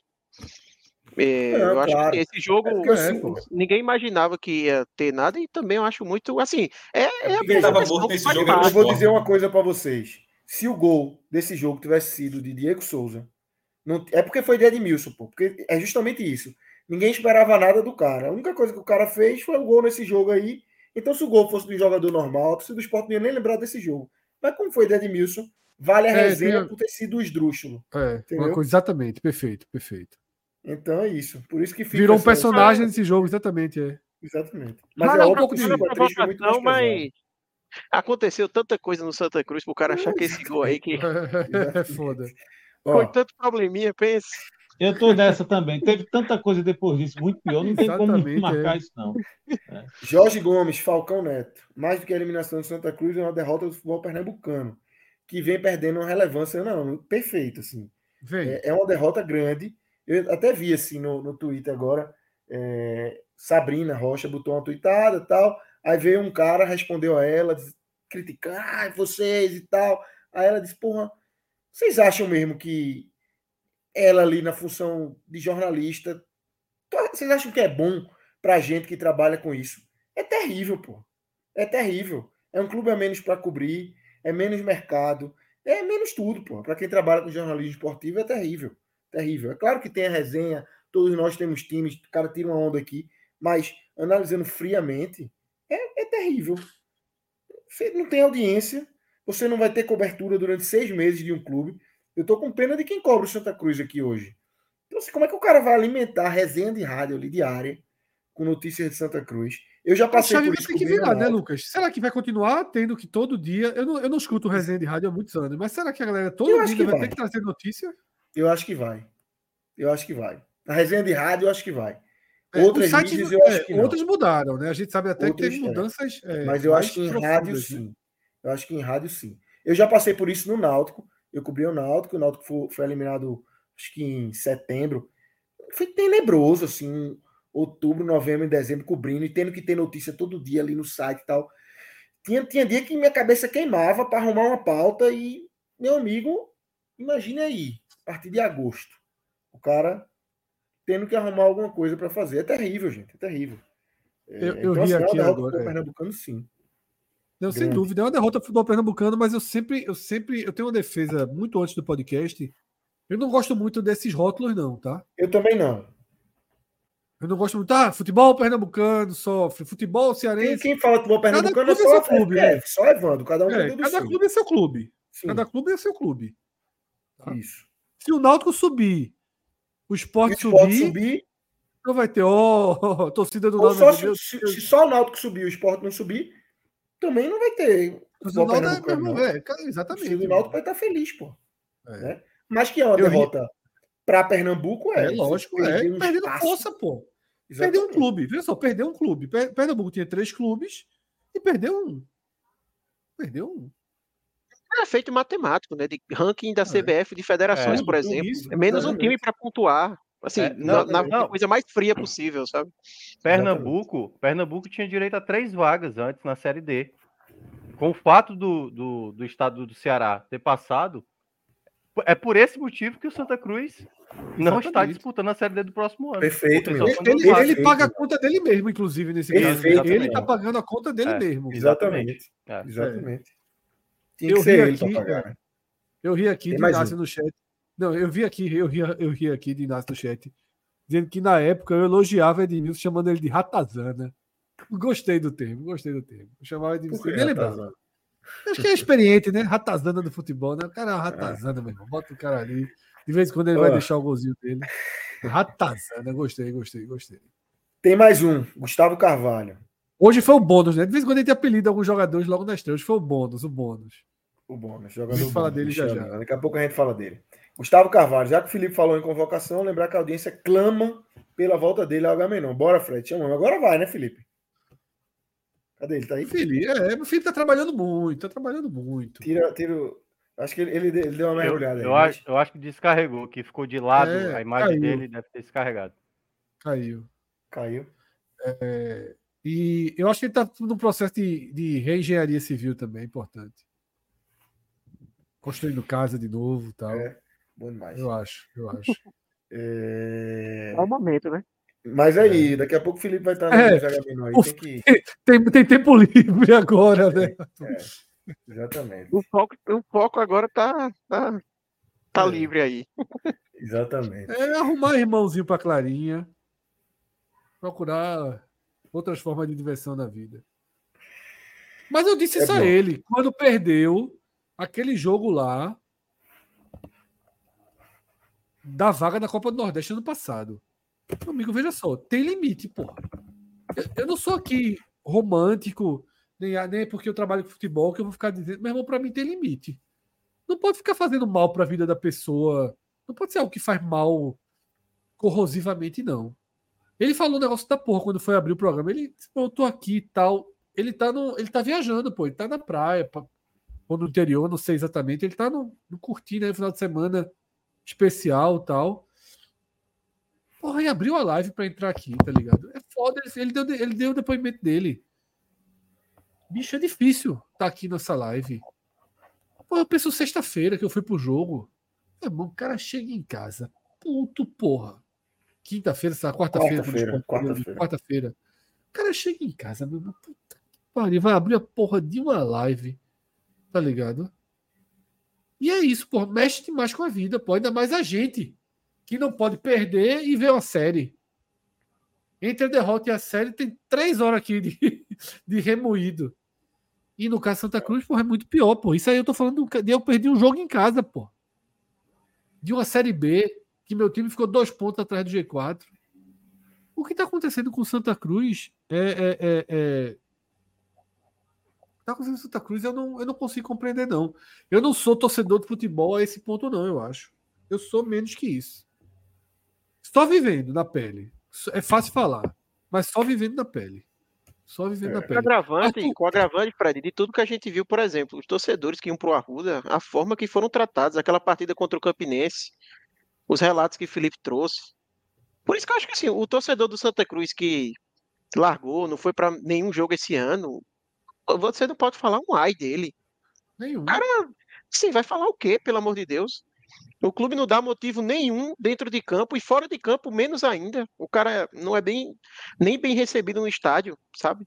Speaker 4: É,
Speaker 1: Não,
Speaker 4: eu acho
Speaker 1: claro.
Speaker 4: que esse jogo
Speaker 1: É
Speaker 2: É, pô.
Speaker 4: ninguém imaginava que ia ter nada e também eu acho muito, assim, é, é a
Speaker 6: era o
Speaker 1: Eu vou dizer uma coisa para vocês. Se o gol desse jogo tivesse sido de Diego Souza, não- é porque foi de Edmilson, pô. Porque é justamente isso. Ninguém esperava nada do cara. A única coisa que o cara fez foi o gol nesse jogo aí. Então, se o gol fosse de um jogador normal, a torcida do esporte não ia nem lembrar desse jogo. Mas como foi de Edmilson, vale a
Speaker 2: É,
Speaker 1: resenha
Speaker 2: tem-
Speaker 1: por ter sido o esdrúxulo.
Speaker 2: É,
Speaker 1: Entendeu?
Speaker 2: uma coisa, exatamente, perfeito, perfeito.
Speaker 1: Então é isso. Por isso que fica
Speaker 2: Virou um personagem nesse jogo, exatamente. É.
Speaker 1: Exatamente.
Speaker 4: Mas
Speaker 1: é
Speaker 4: é
Speaker 1: óbvio que o
Speaker 4: uma
Speaker 1: 5x3 foi muito mais
Speaker 4: provocação, mas aconteceu tanta coisa no Santa Cruz pro cara achar que esse gol aí que (laughs)
Speaker 2: É (laughs) foda.
Speaker 1: Ó,
Speaker 4: foi tanto probleminha, pensa.
Speaker 3: Eu tô nessa também. Teve tanta coisa depois disso, muito pior. Não tem como
Speaker 2: Exatamente,
Speaker 3: marcar
Speaker 2: é.
Speaker 3: isso, não.
Speaker 1: Jorge Gomes, Falcão Neto. Mais do que a eliminação do Santa Cruz, é uma derrota do futebol pernambucano, que vem perdendo uma relevância. Não, perfeito, assim.
Speaker 2: Vem.
Speaker 1: É, é uma derrota grande. Eu até vi assim no, no Twitter agora. é, Sabrina Rocha botou uma tweetada e tal. Aí veio um cara, respondeu a ela, criticando, ah, vocês e tal. Aí ela disse, porra, vocês acham mesmo que ela ali na função de jornalista, vocês acham que é bom pra gente que trabalha com isso? É terrível, pô. É terrível. É um clube a menos para cobrir, é menos mercado, é menos tudo, pô. Para quem trabalha com jornalismo esportivo é terrível. Terrível. É claro que tem a resenha, todos nós temos times, o cara tira uma onda aqui, mas analisando friamente, é, é terrível. Você não tem audiência, você não vai ter cobertura durante seis meses de um clube. Eu tô com pena de quem cobra o Santa Cruz aqui hoje. Então, assim, como é que o cara vai alimentar a resenha de rádio ali diária com notícias de Santa Cruz? Eu já passei por isso
Speaker 2: ter
Speaker 1: com
Speaker 2: que virar, né. Lucas? Será que vai continuar tendo que todo dia. Eu não, eu não escuto resenha de rádio há muitos anos, mas será que a galera todo
Speaker 1: Eu
Speaker 2: dia vai,
Speaker 1: vai.
Speaker 2: ter que trazer notícia?
Speaker 1: Eu acho que vai. Eu acho que vai. Na resenha de rádio, eu acho que vai.
Speaker 2: É,
Speaker 1: Outras
Speaker 2: os sites-
Speaker 1: mídias, eu
Speaker 2: é,
Speaker 1: acho que não.
Speaker 2: Outras mudaram, né? A gente sabe até
Speaker 1: Outras,
Speaker 2: que teve
Speaker 1: é.
Speaker 2: mudanças. é,
Speaker 1: Mas eu acho que em rádio,
Speaker 2: né?
Speaker 1: sim. Eu acho que em rádio, sim. Eu já passei por isso no Náutico. Eu cobri o Náutico. O Náutico foi, foi eliminado, acho que em setembro. Foi tenebroso, assim. Outubro, novembro, e dezembro, cobrindo e tendo que ter notícia todo dia ali no site e tal. Tinha, tinha dia que minha cabeça queimava para arrumar uma pauta e, meu amigo, imagine aí, a partir de agosto, o cara tendo que arrumar alguma coisa para fazer. É terrível, gente, é terrível. É,
Speaker 2: Eu- eu
Speaker 1: então,
Speaker 2: vi
Speaker 1: assim, é uma
Speaker 2: aqui
Speaker 1: derrota
Speaker 2: agora,
Speaker 1: pro
Speaker 2: é.
Speaker 1: Pernambucano, sim.
Speaker 2: Não, sem dúvida, é uma derrota pro futebol pernambucano, mas eu sempre, eu sempre, eu tenho uma defesa muito antes do podcast. Eu não gosto muito desses rótulos, não, tá?
Speaker 1: Eu também não.
Speaker 2: Eu não gosto muito, ah, futebol pernambucano sofre, futebol
Speaker 1: Quem,
Speaker 2: cearense.
Speaker 1: quem fala futebol pernambucano é
Speaker 2: é
Speaker 1: só,
Speaker 2: seu clube,
Speaker 1: é,
Speaker 2: né?
Speaker 1: só Evandro, cada um
Speaker 2: É, cada clube é seu clube.
Speaker 1: Sim,
Speaker 2: Cada clube é seu clube. tá?
Speaker 1: Isso.
Speaker 2: Se o Náutico subir, o esporte
Speaker 1: o Sport
Speaker 2: subir,
Speaker 1: subir,
Speaker 2: não vai ter, ó, (laughs) torcida do Náutico.
Speaker 1: só se, se, se só o Náutico subir e o Sport não subir, também não vai ter
Speaker 2: do Náutico é, mesmo, é,
Speaker 1: O
Speaker 2: exatamente.
Speaker 1: do Náutico vai estar feliz, pô.
Speaker 2: É.
Speaker 1: né? Mas que é uma
Speaker 2: Eu
Speaker 1: derrota para Pernambuco, é.
Speaker 2: É, lógico, é.
Speaker 1: um
Speaker 2: Perdendo
Speaker 1: espaço.
Speaker 2: força, pô. Perdeu um
Speaker 1: Exatamente.
Speaker 2: clube. Veja só, perdeu um clube. Per- Pernambuco tinha três clubes e perdeu um. Perdeu um.
Speaker 4: É feito matemático, né? De ranking da
Speaker 2: É.
Speaker 4: CBF de federações,
Speaker 5: É,
Speaker 4: por exemplo.
Speaker 2: isso,
Speaker 4: é menos um
Speaker 1: exatamente.
Speaker 4: time para pontuar. Assim,
Speaker 5: É,
Speaker 4: na,
Speaker 5: não,
Speaker 4: na-
Speaker 5: não.
Speaker 4: coisa mais fria possível, sabe?
Speaker 5: Pernambuco, Pernambuco tinha direito a três vagas antes na Série D. Com o fato do, do, do estado do Ceará ter passado, é por esse motivo que o Santa Cruz não está
Speaker 2: Exatamente.
Speaker 5: disputando a Série D do próximo ano.
Speaker 1: Perfeito,
Speaker 2: Ele, ele- ele paga a conta dele mesmo, inclusive, nesse caso.
Speaker 1: Perfeito,
Speaker 2: Ele
Speaker 1: meu.
Speaker 2: tá pagando a conta dele
Speaker 5: É.
Speaker 2: mesmo.
Speaker 1: Exatamente.
Speaker 5: É.
Speaker 1: Exatamente. Tinha
Speaker 2: Eu
Speaker 1: que ser ele
Speaker 2: aqui,
Speaker 1: pagar. né?
Speaker 2: Eu ri aqui
Speaker 1: Tem
Speaker 2: de Inácio
Speaker 1: um.
Speaker 2: no chat. Não, eu vi aqui, eu ri, eu ri aqui de Inácio no chat. Dizendo que na época eu elogiava Edmilson chamando ele de ratazana. Gostei do termo, gostei do termo. Eu chamava Edmilson. Nem lembrava.
Speaker 1: Ratazana?
Speaker 2: Acho que é experiente, né? Ratazana do futebol, né? O cara é uma ratazana, meu irmão. Bota o cara ali. De vez em quando ele vai deixar o golzinho dele. Ratazana, gostei, gostei, gostei.
Speaker 1: Tem mais um, Gustavo Carvalho.
Speaker 2: Hoje foi o bônus, né? De vez em quando ele tem apelido alguns jogadores logo na estreia. Hoje foi o bônus, o bônus.
Speaker 1: O bônus,
Speaker 2: jogador. A gente fala dele já, já.
Speaker 1: Daqui a pouco a gente fala dele. Gustavo Carvalho, já que o Felipe falou em convocação, lembrar que a audiência clama pela volta dele ao Agamenon. Bora, Fred, chamamos. Agora vai, né, Felipe? Cadê ele? Tá aí?
Speaker 2: Felipe, é, meu filho tá trabalhando muito, tá trabalhando muito.
Speaker 1: Tira, tira. Acho que ele, ele, ele deu uma mergulhada.
Speaker 5: Eu, eu, acho, eu acho que descarregou, que ficou de lado, é, a imagem caiu. dele deve ter descarregado.
Speaker 2: Caiu.
Speaker 1: Caiu.
Speaker 2: É, e eu acho que ele está no processo de, de reengenharia civil também, importante. Construindo casa de novo tal. É,
Speaker 1: bom demais.
Speaker 2: Eu acho, eu acho. (laughs)
Speaker 1: é...
Speaker 4: é o momento, né?
Speaker 1: Mas aí, é. daqui a pouco o Felipe vai estar no é, aí. Tem, que...
Speaker 2: tem, tem, tempo livre (laughs) agora, né?
Speaker 1: É, exatamente.
Speaker 4: O foco, o foco agora tá, tá, tá é. livre aí.
Speaker 1: Exatamente.
Speaker 2: É arrumar irmãozinho para Clarinha procurar outras formas de diversão na vida. Mas eu disse é isso bom. a ele, quando perdeu aquele jogo lá da vaga da Copa do Nordeste ano passado. Meu amigo, veja só, tem limite, porra. Eu, eu não sou aqui romântico, nem, nem porque eu trabalho com futebol que eu vou ficar dizendo, meu irmão, para mim tem limite. Não pode ficar fazendo mal para a vida da pessoa. Não pode ser algo que faz mal corrosivamente, não. Ele falou um negócio da porra quando foi abrir o programa. Ele, eu tô aqui e tal. Ele tá, no, ele tá viajando, pô. Ele tá na praia, ou no interior, não sei exatamente. Ele tá no, no curtindo aí, final de semana especial tal. Porra, e abriu a live pra entrar aqui, tá ligado? É foda. Ele deu, ele deu o depoimento dele. Bicho, é difícil tá aqui nessa live. Pô, eu penso sexta-feira que eu fui pro jogo. É bom, o cara chega em casa. Puto, porra quinta-feira, quarta-feira,
Speaker 1: quarta-feira, quarta-feira.
Speaker 2: quarta-feira. O cara chega em casa, meu irmão, puta que pariu, vai abrir a porra de uma live, tá ligado? E é isso, porra, mexe demais com a vida, pô, ainda mais a gente, que não pode perder e ver uma série. Entre a derrota e a série tem três horas aqui de, (laughs) de remoído. E no caso Santa Cruz, porra, é muito pior, pô. Isso aí eu tô falando de eu perdi um jogo em casa, pô. De uma série B, que meu time ficou dois pontos atrás do G4. O que está acontecendo com Santa Cruz é. é, é, é... Tá acontecendo com Santa Cruz, eu não, eu não consigo compreender, não. Eu não sou torcedor de futebol a esse ponto, não, eu acho. Eu sou menos que isso. Só vivendo na pele. É fácil falar, mas só vivendo na pele. Só vivendo é. na pele.
Speaker 4: Com agravante, Arthur... com agravante, Fred, de tudo que a gente viu, por exemplo, os torcedores que iam pro Arruda, a forma que foram tratados, aquela partida contra o Campinense, os relatos que o Felipe trouxe. Por isso que eu acho que assim, o torcedor do Santa Cruz que largou, não foi para nenhum jogo esse ano, você não pode falar um ai dele.
Speaker 2: Nenhum. O
Speaker 4: cara, sim, vai falar o quê, pelo amor de Deus? O clube não dá motivo nenhum dentro de campo e fora de campo menos ainda. O cara não é bem nem bem recebido no estádio, sabe?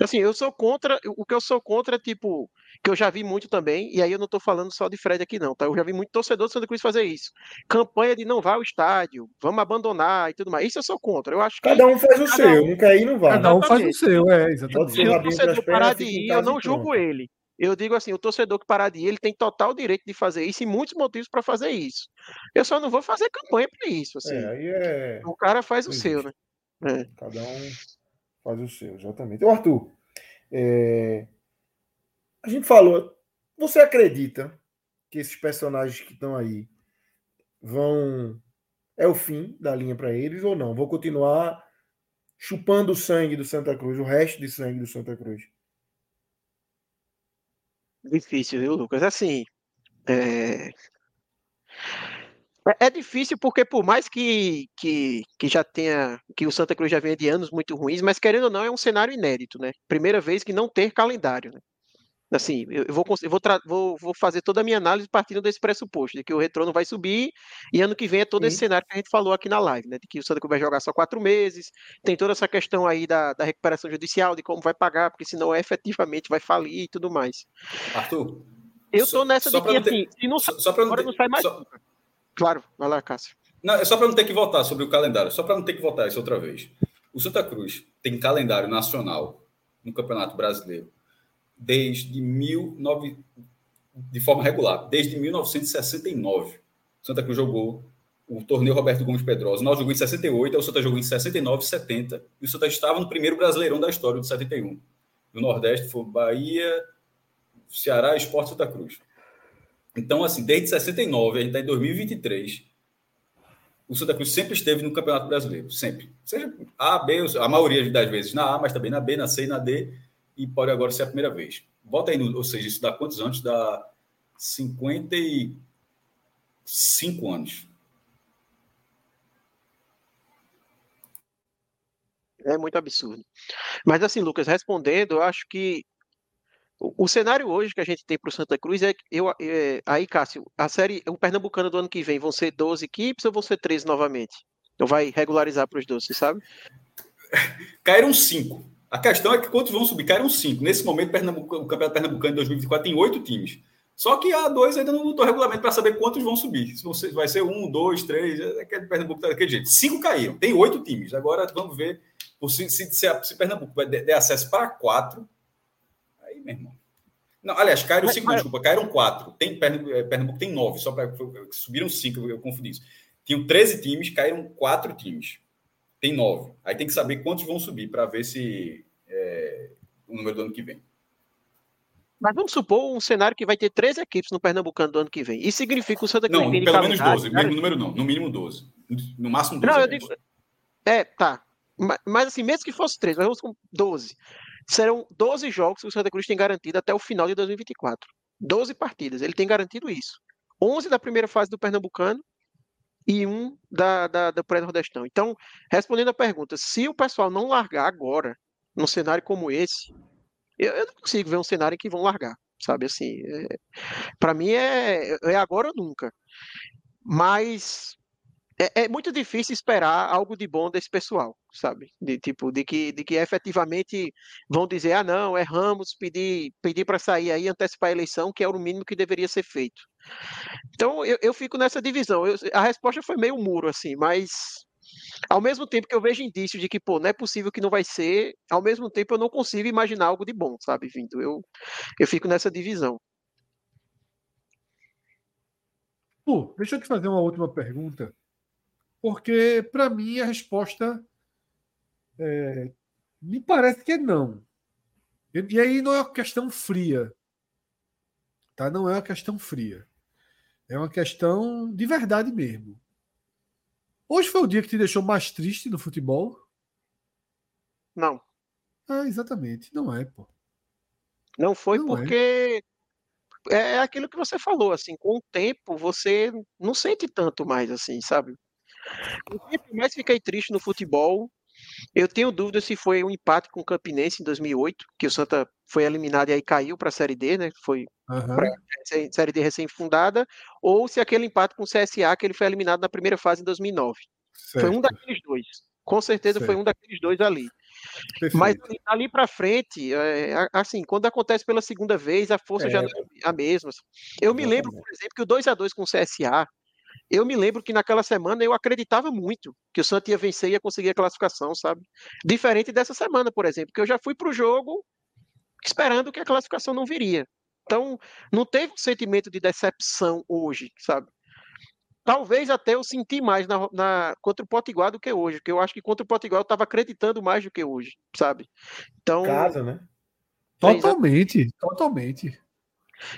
Speaker 4: Assim, eu sou contra, o que eu sou contra é tipo que eu já vi muito também, e aí eu não estou falando só de Fred aqui não, tá? Eu já vi muito torcedor do Santa Cruz fazer isso. Campanha de não vá ao estádio, vamos abandonar e tudo mais. Isso eu sou contra. Eu acho que
Speaker 1: cada um faz o seu, um, não quer ir, não vai.
Speaker 2: Cada um faz o seu, é, exatamente.
Speaker 4: Se o torcedor parar de ir, eu não julgo ele. Eu digo assim, o torcedor que parar de ir, ele tem total direito de fazer isso e muitos motivos para fazer isso. Eu só não vou fazer campanha para isso, assim.
Speaker 1: É, aí é...
Speaker 4: O cara faz o seu, né?
Speaker 1: É. Cada um faz o seu, exatamente. O Arthur, é... A gente falou. Você acredita que esses personagens que estão aí vão. É o fim da linha para eles ou não? Vou continuar chupando o sangue do Santa Cruz, o resto de sangue do Santa Cruz?
Speaker 4: Difícil, viu, Lucas? Assim. É... É difícil porque por mais que, que, que já tenha que o Santa Cruz já venha de anos muito ruins, mas querendo ou não é um cenário inédito, né? Primeira vez que não ter calendário, né? Assim, eu vou, eu vou, vou, vou, fazer toda a minha análise partindo desse pressuposto, de que o retorno vai subir e ano que vem é todo Sim. esse cenário que a gente falou aqui na live, né? De que o Santa Cruz vai jogar só quatro meses, tem toda essa questão aí da, da recuperação judicial, de como vai pagar, porque senão efetivamente vai falir e tudo mais.
Speaker 6: Arthur.
Speaker 4: Eu tô nessa de que, assim, se não, só, só não, ter, não sai mais. Só... Claro, vai lá, Cássio.
Speaker 6: Não, é só para não ter que votar sobre o calendário, só para não ter que votar isso outra vez. O Santa Cruz tem calendário nacional no Campeonato Brasileiro desde 19... de forma regular, desde 1969. Santa Cruz jogou o torneio Roberto Gomes Pedrosa. Nós jogou em 68, o Santa jogou em 69 e 70. E o Santa estava no primeiro Brasileirão da história, de 71. No Nordeste foi Bahia, Ceará, Esporte Santa Cruz. Então, assim, desde 69, a gente está em 2023, o Santa Cruz sempre esteve no Campeonato Brasileiro, sempre. Seja A, B, a maioria das vezes na A, mas também na B, na C e na D, e pode agora ser a primeira vez. Bota aí, ou seja, isso dá quantos anos? Dá 55 anos.
Speaker 4: É muito absurdo. Mas assim, Lucas, respondendo, eu acho que o, o cenário hoje que a gente tem para o Santa Cruz é, eu, é, aí, Cássio, a série, o Pernambucano do ano que vem vão ser 12 equipes ou vão ser 13 novamente? Então vai regularizar para os 12, você sabe? (laughs)
Speaker 6: Caíram 5. A questão é que quantos vão subir? Caíram 5. Nesse momento, Pernambuco, o Campeonato Pernambucano de 2024 tem oito times. Só que a dois ainda não botou regulamento para saber quantos vão subir. Se vai ser um, dois, três, é aquele Pernambuco tá daquele jeito. Cinco caíram, tem oito times. Agora vamos ver se, se, se, se Pernambuco der acesso para quatro. Meu irmão. Não, aliás, caíram cinco, mas... desculpa, caíram quatro. Tem, Pernambuco, Pernambuco tem nove, só para. Subiram cinco, eu confundi isso. Tinham 13 times, caíram quatro times. Tem nove. Aí tem que saber quantos vão subir para ver se é, o número do ano que vem.
Speaker 4: Mas vamos supor um cenário que vai ter três equipes no Pernambucano do ano que vem. Isso significa o Santa
Speaker 6: Cruz... Não, pelo menos 12. Mesmo número não. No mínimo 12. No máximo 12. Não, eu digo...
Speaker 4: É, tá. Mas, mas, assim, mesmo que fosse três, mas vamos com 12. Serão 12 jogos que o Santa Cruz tem garantido até o final de 2024. 12 partidas. Ele tem garantido isso. 11 da primeira fase do Pernambucano e um da, da, da pré-nordestão. Então, respondendo a pergunta, se o pessoal não largar agora, num cenário como esse, eu, eu não consigo ver um cenário em que vão largar, sabe? Assim, é, para mim é, é agora ou nunca. Mas é, é, muito difícil esperar algo de bom desse pessoal, sabe? De tipo, de que, de que efetivamente vão dizer, ah, não, erramos, pedir, pedir para sair aí, antecipar a eleição, que é o mínimo que deveria ser feito. Então, eu, eu fico nessa divisão. Eu, a resposta foi meio muro, assim, mas ao mesmo tempo que eu vejo indícios de que, pô, não é possível que não vai ser, ao mesmo tempo eu não consigo imaginar algo de bom, sabe, vindo. Eu, eu fico nessa divisão.
Speaker 2: Pô, deixa eu te fazer uma última pergunta, porque para mim a resposta é, me parece que é não. E, e aí não é uma questão fria, tá? Não é uma questão fria. É uma questão de verdade mesmo. Hoje foi o dia que te deixou mais triste no futebol?
Speaker 4: Não.
Speaker 2: Ah, exatamente. Não é, pô.
Speaker 4: Não foi não é. porque é. é aquilo que você falou, assim, com o tempo você não sente tanto mais, assim, sabe? O que mais fiquei triste no futebol, eu tenho dúvida se foi um empate com o Campinense em 2008, que o Santa foi eliminado e aí caiu para a Série D, né? Foi uhum. para a Série D recém-fundada, ou se aquele empate com o CSA, que ele foi eliminado na primeira fase em 2009. Certo. Foi um daqueles dois. Com certeza certo. foi um daqueles dois ali. Perfeito. Mas ali para frente, é, assim, quando acontece pela segunda vez, a força é. já não é a mesma. Eu me lembro, por exemplo, que o 2 a 2 com o CSA, eu me lembro que naquela semana eu acreditava muito que o Santos ia vencer e ia conseguir a classificação, sabe? Diferente dessa semana, por exemplo, que eu já fui para o jogo esperando que a classificação não viria. Então, não teve um sentimento de decepção hoje, sabe? Talvez até eu senti mais na, na, contra o Potiguar do que hoje, porque eu acho que contra o Potiguar eu estava acreditando mais do que hoje, sabe? Então.
Speaker 1: Casa, né?
Speaker 2: Totalmente, totalmente.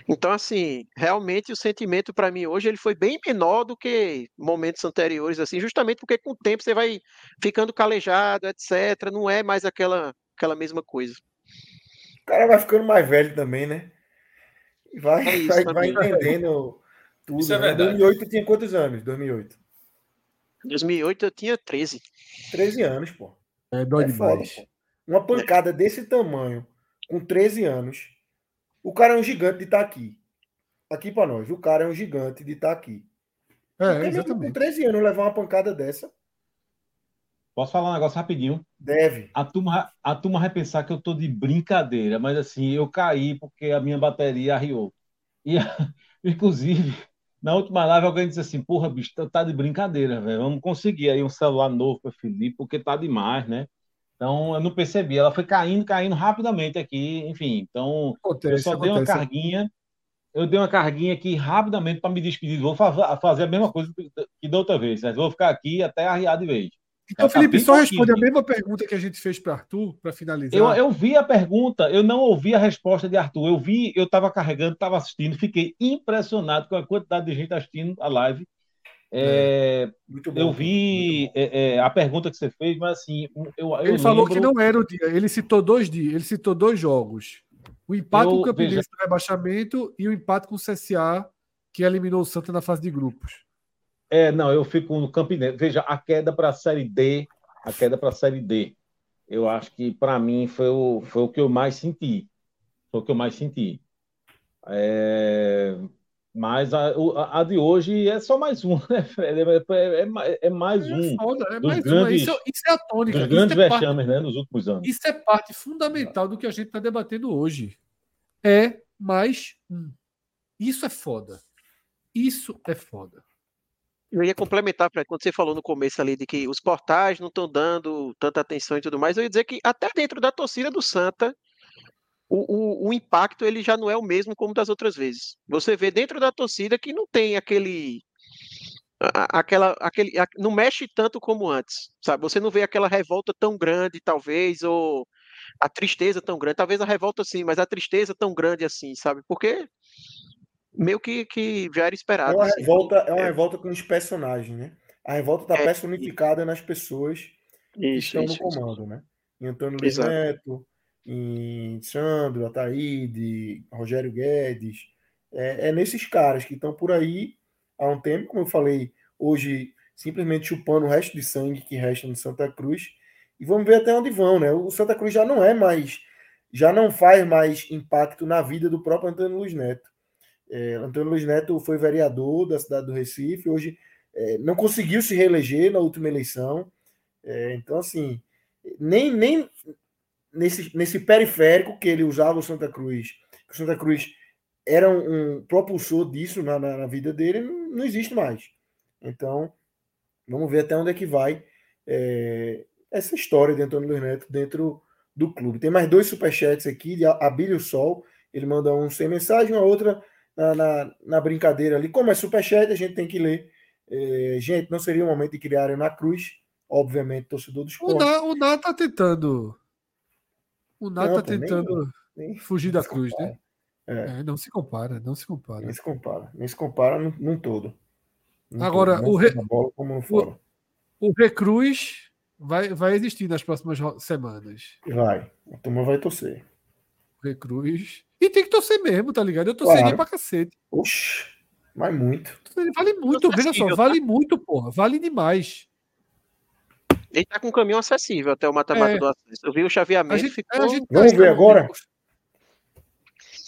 Speaker 4: Então, assim, realmente o sentimento para mim hoje ele foi bem menor do que momentos anteriores, assim, justamente porque com o tempo você vai ficando calejado, etc. Não é mais aquela, aquela mesma coisa.
Speaker 1: O cara vai ficando mais velho também, né? Vai, é vai, vai entendendo tudo. Isso é né? verdade. 2008 tinha quantos anos? 2008?
Speaker 4: 2008 eu tinha 13.
Speaker 1: 13 anos, pô.
Speaker 2: É dói é demais.
Speaker 1: Foda, Uma pancada desse tamanho, com 13 anos. O cara é um gigante de estar tá aqui. Aqui para nós. O cara é um gigante de estar tá aqui.
Speaker 2: É, exatamente.
Speaker 1: Com 13 anos levar uma pancada dessa.
Speaker 3: Posso falar um negócio rapidinho?
Speaker 1: Deve.
Speaker 3: A turma, a turma vai pensar que eu tô de brincadeira, mas assim, eu caí porque a minha bateria arriou. E, (laughs) inclusive, na última live alguém disse assim, porra, bicho, tá, tá de brincadeira, velho. Vamos conseguir aí um celular novo para Felipe, porque tá demais, né? Então eu não percebi. Ela foi caindo, caindo rapidamente aqui. Enfim, então
Speaker 2: Acontece,
Speaker 3: eu só dei uma
Speaker 2: acontece.
Speaker 3: carguinha. Eu dei uma carguinha aqui rapidamente para me despedir. Vou fa- fazer a mesma coisa que da outra vez. Mas vou ficar aqui até arriar de vez.
Speaker 2: Então, Felipe, só responde a mesma pergunta que a gente fez para Arthur, para finalizar.
Speaker 3: Eu, eu vi a pergunta, eu não ouvi a resposta de Arthur. Eu vi, eu estava carregando, estava assistindo, fiquei impressionado com a quantidade de gente assistindo a live. É,
Speaker 1: Muito bom.
Speaker 3: eu
Speaker 1: muito
Speaker 3: vi
Speaker 1: bom.
Speaker 3: é, é, a pergunta que você fez, mas assim, eu, eu
Speaker 2: Ele falou
Speaker 3: lembro-
Speaker 2: que não era o dia. Ele citou dois dias, ele citou dois jogos. O empate
Speaker 3: Eu-
Speaker 2: com o Campinense no rebaixamento e o empate com o CSA, que eliminou o Santa na fase de grupos.
Speaker 3: É, não, eu fico no Campinense. Veja, a queda para a Série D, a queda para a Série D, eu acho que para mim foi o, foi o que eu mais senti. Foi o que eu mais senti. É, mas a, a- a de hoje é só mais um, (laughs) né, Fred? É, é- é ma- é mais
Speaker 2: É
Speaker 3: um
Speaker 2: foda, é
Speaker 3: dos
Speaker 2: mais uma.
Speaker 3: grandes-
Speaker 2: Isso, é- isso é a tônica.
Speaker 3: dos
Speaker 2: Isso
Speaker 3: grandes
Speaker 2: é, parte,
Speaker 3: vexames né, nos últimos anos.
Speaker 2: isso é parte fundamental do que a gente está debatendo hoje. É mais um. Isso é foda. Isso é foda.
Speaker 4: Eu ia complementar, Fred, quando você falou no começo ali de que os portais não estão dando tanta atenção e tudo mais, eu ia dizer que até dentro da torcida do Santa, o, o, o impacto ele já não é o mesmo como das outras vezes. Você vê dentro da torcida que não tem aquele. Aquela, aquele, não mexe tanto como antes, sabe? Você não vê aquela revolta tão grande, talvez, ou a tristeza tão grande. Talvez a revolta sim, mas a tristeza tão grande assim, sabe? Porque meio que, que já era
Speaker 1: É
Speaker 4: esperado.
Speaker 1: uma
Speaker 4: assim.
Speaker 1: revolta, é uma
Speaker 4: É.
Speaker 1: revolta com os personagens, né? A revolta está
Speaker 4: É.
Speaker 1: personificada nas pessoas que
Speaker 4: Isso,
Speaker 1: estão
Speaker 4: isso,
Speaker 1: no
Speaker 4: isso.
Speaker 1: comando, né? Em Antônio Luiz. Neto, em Sandro, Ataíde, Rogério Guedes. É, é nesses caras que estão por aí há um tempo, como eu falei, hoje simplesmente chupando o resto de sangue que resta no Santa Cruz. E vamos ver até onde vão, né? O Santa Cruz já não é mais, já não faz mais impacto na vida do próprio Antônio Luiz Neto. É, Antônio Luiz Neto foi vereador da cidade do Recife, hoje é, não conseguiu se reeleger na última eleição. É, então, assim, nem, nem nesse, nesse periférico que ele usava o Santa Cruz, que o Santa Cruz era um, um propulsor disso na, na, na vida dele, não, não existe mais. Então, vamos ver até onde é que vai é, essa história de Antônio Luiz Neto dentro do clube. Tem mais dois superchats aqui, de Abílio Sol, ele manda um sem mensagem, uma outra na, na, na brincadeira ali. Como é superchat, a gente tem que ler. É, gente, não seria o momento de criar na cruz, obviamente, torcedor do
Speaker 2: O
Speaker 1: esporte.
Speaker 2: O Ná tá tentando. O
Speaker 1: Não,
Speaker 2: tá
Speaker 1: pô, nem-
Speaker 2: tentando
Speaker 1: nem-
Speaker 2: fugir da cruz, né?
Speaker 1: compara. É.
Speaker 2: É, não se compara, não se compara.
Speaker 1: Nem se compara. Nem se compara num, num todo. Num
Speaker 2: Agora,
Speaker 1: todo,
Speaker 2: o re-
Speaker 1: só na bola como no fora.
Speaker 2: O Recruz vai, vai existir nas próximas semanas.
Speaker 1: Vai. A turma vai torcer.
Speaker 2: O Recruz. E tem que torcer mesmo, tá ligado? Eu torceria
Speaker 1: Claro.
Speaker 2: pra cacete.
Speaker 1: Oxi, mas muito.
Speaker 2: Vale muito, veja só, vale muito, porra. Vale demais.
Speaker 4: Ele tá com um caminho acessível até o mata-mata
Speaker 2: É.
Speaker 4: do acesso. Eu vi o
Speaker 2: A
Speaker 4: chaveamento,
Speaker 2: gente,
Speaker 4: ficou.
Speaker 2: a gente
Speaker 1: Vamos
Speaker 2: tá
Speaker 1: ver agora?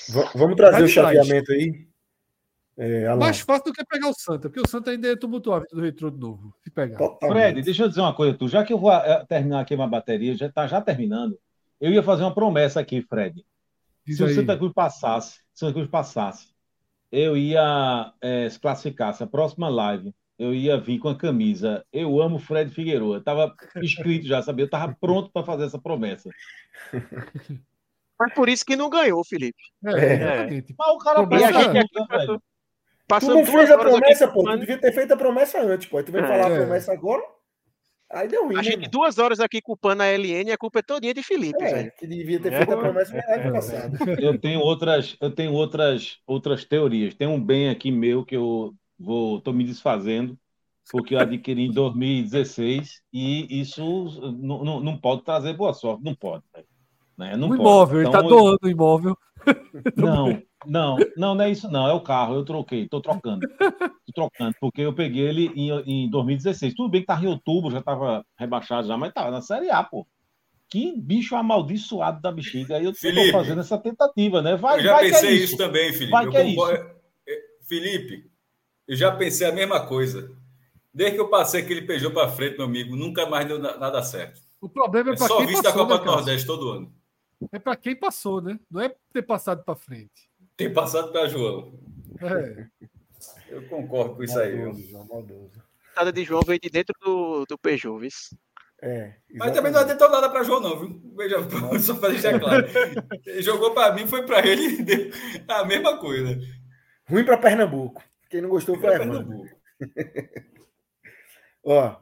Speaker 1: Va- vamos trazer o chaveamento aí. É,
Speaker 2: Mais fácil do que pegar o Santa, porque o Santa ainda é tumultuável do retrô de novo. Se pegar.
Speaker 1: totalmente.
Speaker 3: Fred, deixa eu dizer uma coisa, tu. Já que eu vou eh, terminar aqui uma bateria, já está já terminando. Eu ia fazer uma promessa aqui, Fred.
Speaker 2: Diz
Speaker 3: Se o
Speaker 2: aí.
Speaker 3: Santa Cruz passasse, se o Santa Cruz passasse, eu ia eh, se classificasse. A próxima live, eu ia vir com a camisa. Eu amo Fred Figueiredo. Estava escrito já, sabia? Eu estava pronto para fazer essa promessa. (laughs)
Speaker 4: Mas por isso que não ganhou, Felipe.
Speaker 2: É,
Speaker 1: É.
Speaker 3: Mas o cara
Speaker 2: Promessa-
Speaker 3: passa
Speaker 4: a gente aqui
Speaker 3: tudo, né,
Speaker 4: passou?
Speaker 1: Tu não fez a promessa, pô. Tu devia ter feito a promessa antes, pô. Tu veio
Speaker 4: É.
Speaker 1: falar a
Speaker 2: É.
Speaker 1: promessa agora. Aí deu ruim,
Speaker 4: A
Speaker 1: né,
Speaker 4: gente
Speaker 1: irmão?
Speaker 4: duas horas aqui culpando a LN e a culpa é todinha de Felipe,
Speaker 1: É,
Speaker 4: velho.
Speaker 1: que devia ter feito a promessa na live passada.
Speaker 3: Eu tenho outras, eu tenho outras, outras teorias. Tem um bem aqui meu que eu vou, tô me desfazendo porque eu adquiri em 2016 e isso não, não, não pode trazer boa sorte, não pode. Né? Não
Speaker 2: O
Speaker 3: pode.
Speaker 2: imóvel, ele tá
Speaker 3: Então,
Speaker 2: doando o imóvel. (laughs)
Speaker 3: Não, não, não, não é isso não, é o carro, eu troquei, tô trocando. Tô trocando, porque eu peguei ele em, em 2016. Tudo bem que tava em outubro, já tava rebaixado já, mas tava na Série A, pô. Que bicho amaldiçoado da bexiga. Aí eu tô
Speaker 6: Felipe,
Speaker 3: fazendo essa tentativa, né? Vai,
Speaker 6: eu já
Speaker 3: vai que é
Speaker 6: pensei
Speaker 3: isso.
Speaker 6: isso também, Felipe.
Speaker 3: Vai
Speaker 6: Eu
Speaker 3: que é
Speaker 6: concordo- É, Felipe, eu já pensei a mesma coisa. Desde que eu passei aquele Peugeot para frente, meu amigo, nunca mais deu na- nada certo.
Speaker 2: O problema é
Speaker 6: É só
Speaker 2: quem
Speaker 6: visto da
Speaker 2: passou,
Speaker 6: Copa
Speaker 2: né,
Speaker 6: do? Nordeste todo ano.
Speaker 2: É pra quem passou, né? Não é ter passado pra frente.
Speaker 6: Tem passado para João.
Speaker 2: É.
Speaker 6: Eu concordo com isso aí. viu?
Speaker 1: Maldoso, João, maldoso.
Speaker 4: A de João veio de dentro do, do Peugeot, viu?
Speaker 1: É,
Speaker 6: Mas também não adiantou nada para João, não, viu? Veja, (laughs) só para deixar claro. Ele jogou para mim, foi para ele deu a mesma coisa.
Speaker 1: Ruim para Pernambuco. Quem não gostou foi Pernambuco. (laughs) ó,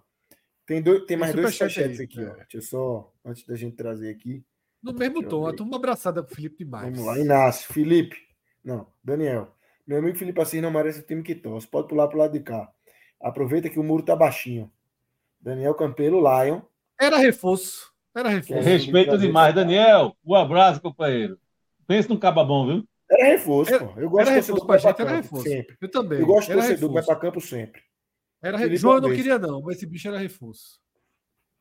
Speaker 1: tem, dois, tem mais dois superchats aqui, ó. Deixa eu só, antes da gente trazer aqui.
Speaker 2: No mesmo tom, a turma abraçada com o Felipe demais.
Speaker 1: Vamos lá, Inácio, Felipe. Não, Daniel. Meu amigo Felipe Assis não merece o time que torce. Pode pular pro lado de cá. Aproveita que o muro tá baixinho. Daniel Campelo, Lion.
Speaker 2: Era reforço. Era reforço.
Speaker 3: Respeito demais, Daniel. Um abraço, companheiro. Pensa num caba bom, viu?
Speaker 1: Era reforço,
Speaker 2: era,
Speaker 1: pô. Eu gosto
Speaker 2: de torcedor que vai para
Speaker 1: campo. Sempre.
Speaker 2: Eu também.
Speaker 1: Eu gosto de torcedor que vai para campo sempre.
Speaker 2: Era re... João eu não queria, não, mas esse bicho era reforço.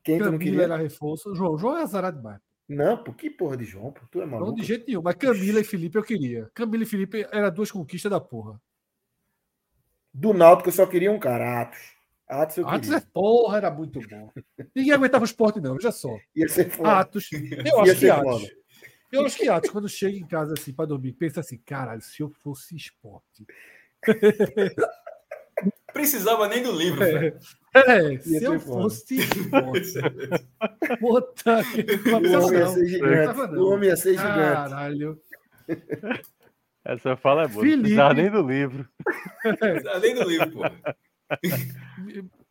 Speaker 1: Quem Camila não queria?
Speaker 2: era reforço. João, João é azarado demais.
Speaker 1: Não, por que porra de João? Pô? Tu é maluco?
Speaker 2: Não, de jeito nenhum. Mas Camila e Felipe eu queria. Camila e Felipe era duas conquistas da porra.
Speaker 1: Do Náutico eu só queria um cara, Atos.
Speaker 2: Atos, eu Atos é porra, era muito bom. Ninguém aguentava o esporte, não, já só.
Speaker 1: Ia ser foda.
Speaker 2: Atos. Eu acho que Atos. Eu acho que Atos, quando chega em casa assim para dormir, pensa assim: caralho, se eu fosse esporte. (laughs)
Speaker 6: Precisava nem do livro,
Speaker 2: é. É, se eu fosse (laughs) esporte. Puta que
Speaker 1: O homem ia ser gigante. O homem ia ser gigante.
Speaker 2: Caralho.
Speaker 5: Essa fala é boa. Felipe... Não precisava nem do livro.
Speaker 6: Precisava nem do livro, pô. (laughs)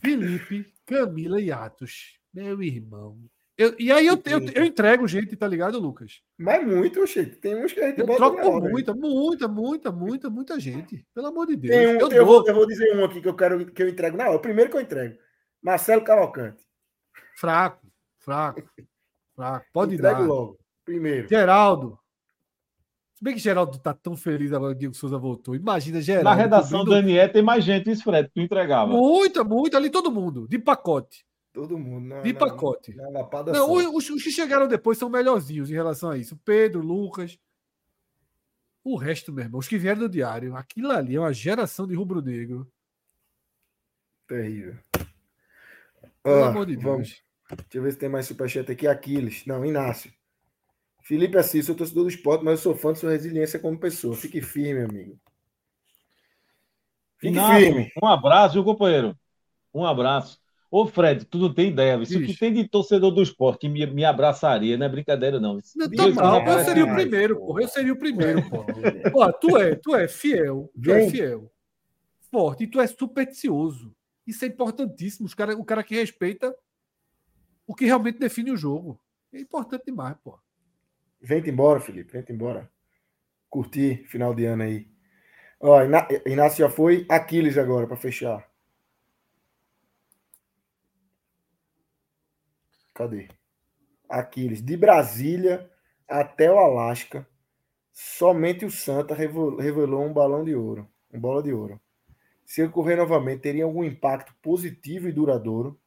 Speaker 2: Felipe, Camila e Atos. Meu irmão. Eu, e aí eu, eu, eu, entrego gente, tá ligado, Lucas?
Speaker 1: Mas muito, gente. Tem uns que a gente
Speaker 2: eu troco por muita, muita, muita, muita, muita gente. Pelo amor de Deus.
Speaker 1: Um, eu, eu, vou, eu vou dizer um aqui que eu quero que eu entrego. Não, é o primeiro que eu entrego. Marcelo Cavalcante.
Speaker 2: Fraco, fraco, fraco. Pode Entrego dar.
Speaker 1: logo. Primeiro.
Speaker 2: Geraldo. Se bem que Geraldo tá tão feliz agora que o Diego Souza voltou. Imagina, Geraldo.
Speaker 3: Na redação do Anier tem mais gente, isso, Fred, tu entregava.
Speaker 2: Muita, muita. Ali todo mundo, de pacote.
Speaker 1: Todo mundo. Na,
Speaker 2: de pacote. Na, na não, os, os, que chegaram depois são melhorzinhos em relação a isso. Pedro, Lucas. O resto, meu irmão, os que vieram do diário, aquilo ali é uma geração de rubro-negro.
Speaker 1: Terrível.
Speaker 2: Pelo amor de Deus.
Speaker 1: Vamos. Deixa eu ver se tem mais superchat aqui. Aquiles. Não, Inácio. Felipe Assis, sou torcedor do esporte, mas eu sou fã de sua resiliência como pessoa. Fique firme, amigo.
Speaker 3: Fique Inácio, firme. Um abraço, viu, companheiro? Um abraço. Ô, Fred, tu não tem ideia. Se tu tem de torcedor do esporte que me, me abraçaria, não é brincadeira, não.
Speaker 2: Não, tá mal, eu seria o primeiro, porra. Eu seria o primeiro, porra. tu é, tu é fiel, tu é fiel, forte, e tu é supersticioso. Isso é importantíssimo. Os cara, o cara que respeita o que realmente define o jogo. É importante demais, pô.
Speaker 1: Vem embora, Felipe. Vem embora. Curtir final de ano aí. Ó, Inácio já foi. Aquiles agora, para fechar. Cadê? Aquiles, de Brasília até o Alasca, somente o Santa revelou um balão de ouro, um bola de ouro. Se ocorrer novamente, teria algum impacto positivo e duradouro?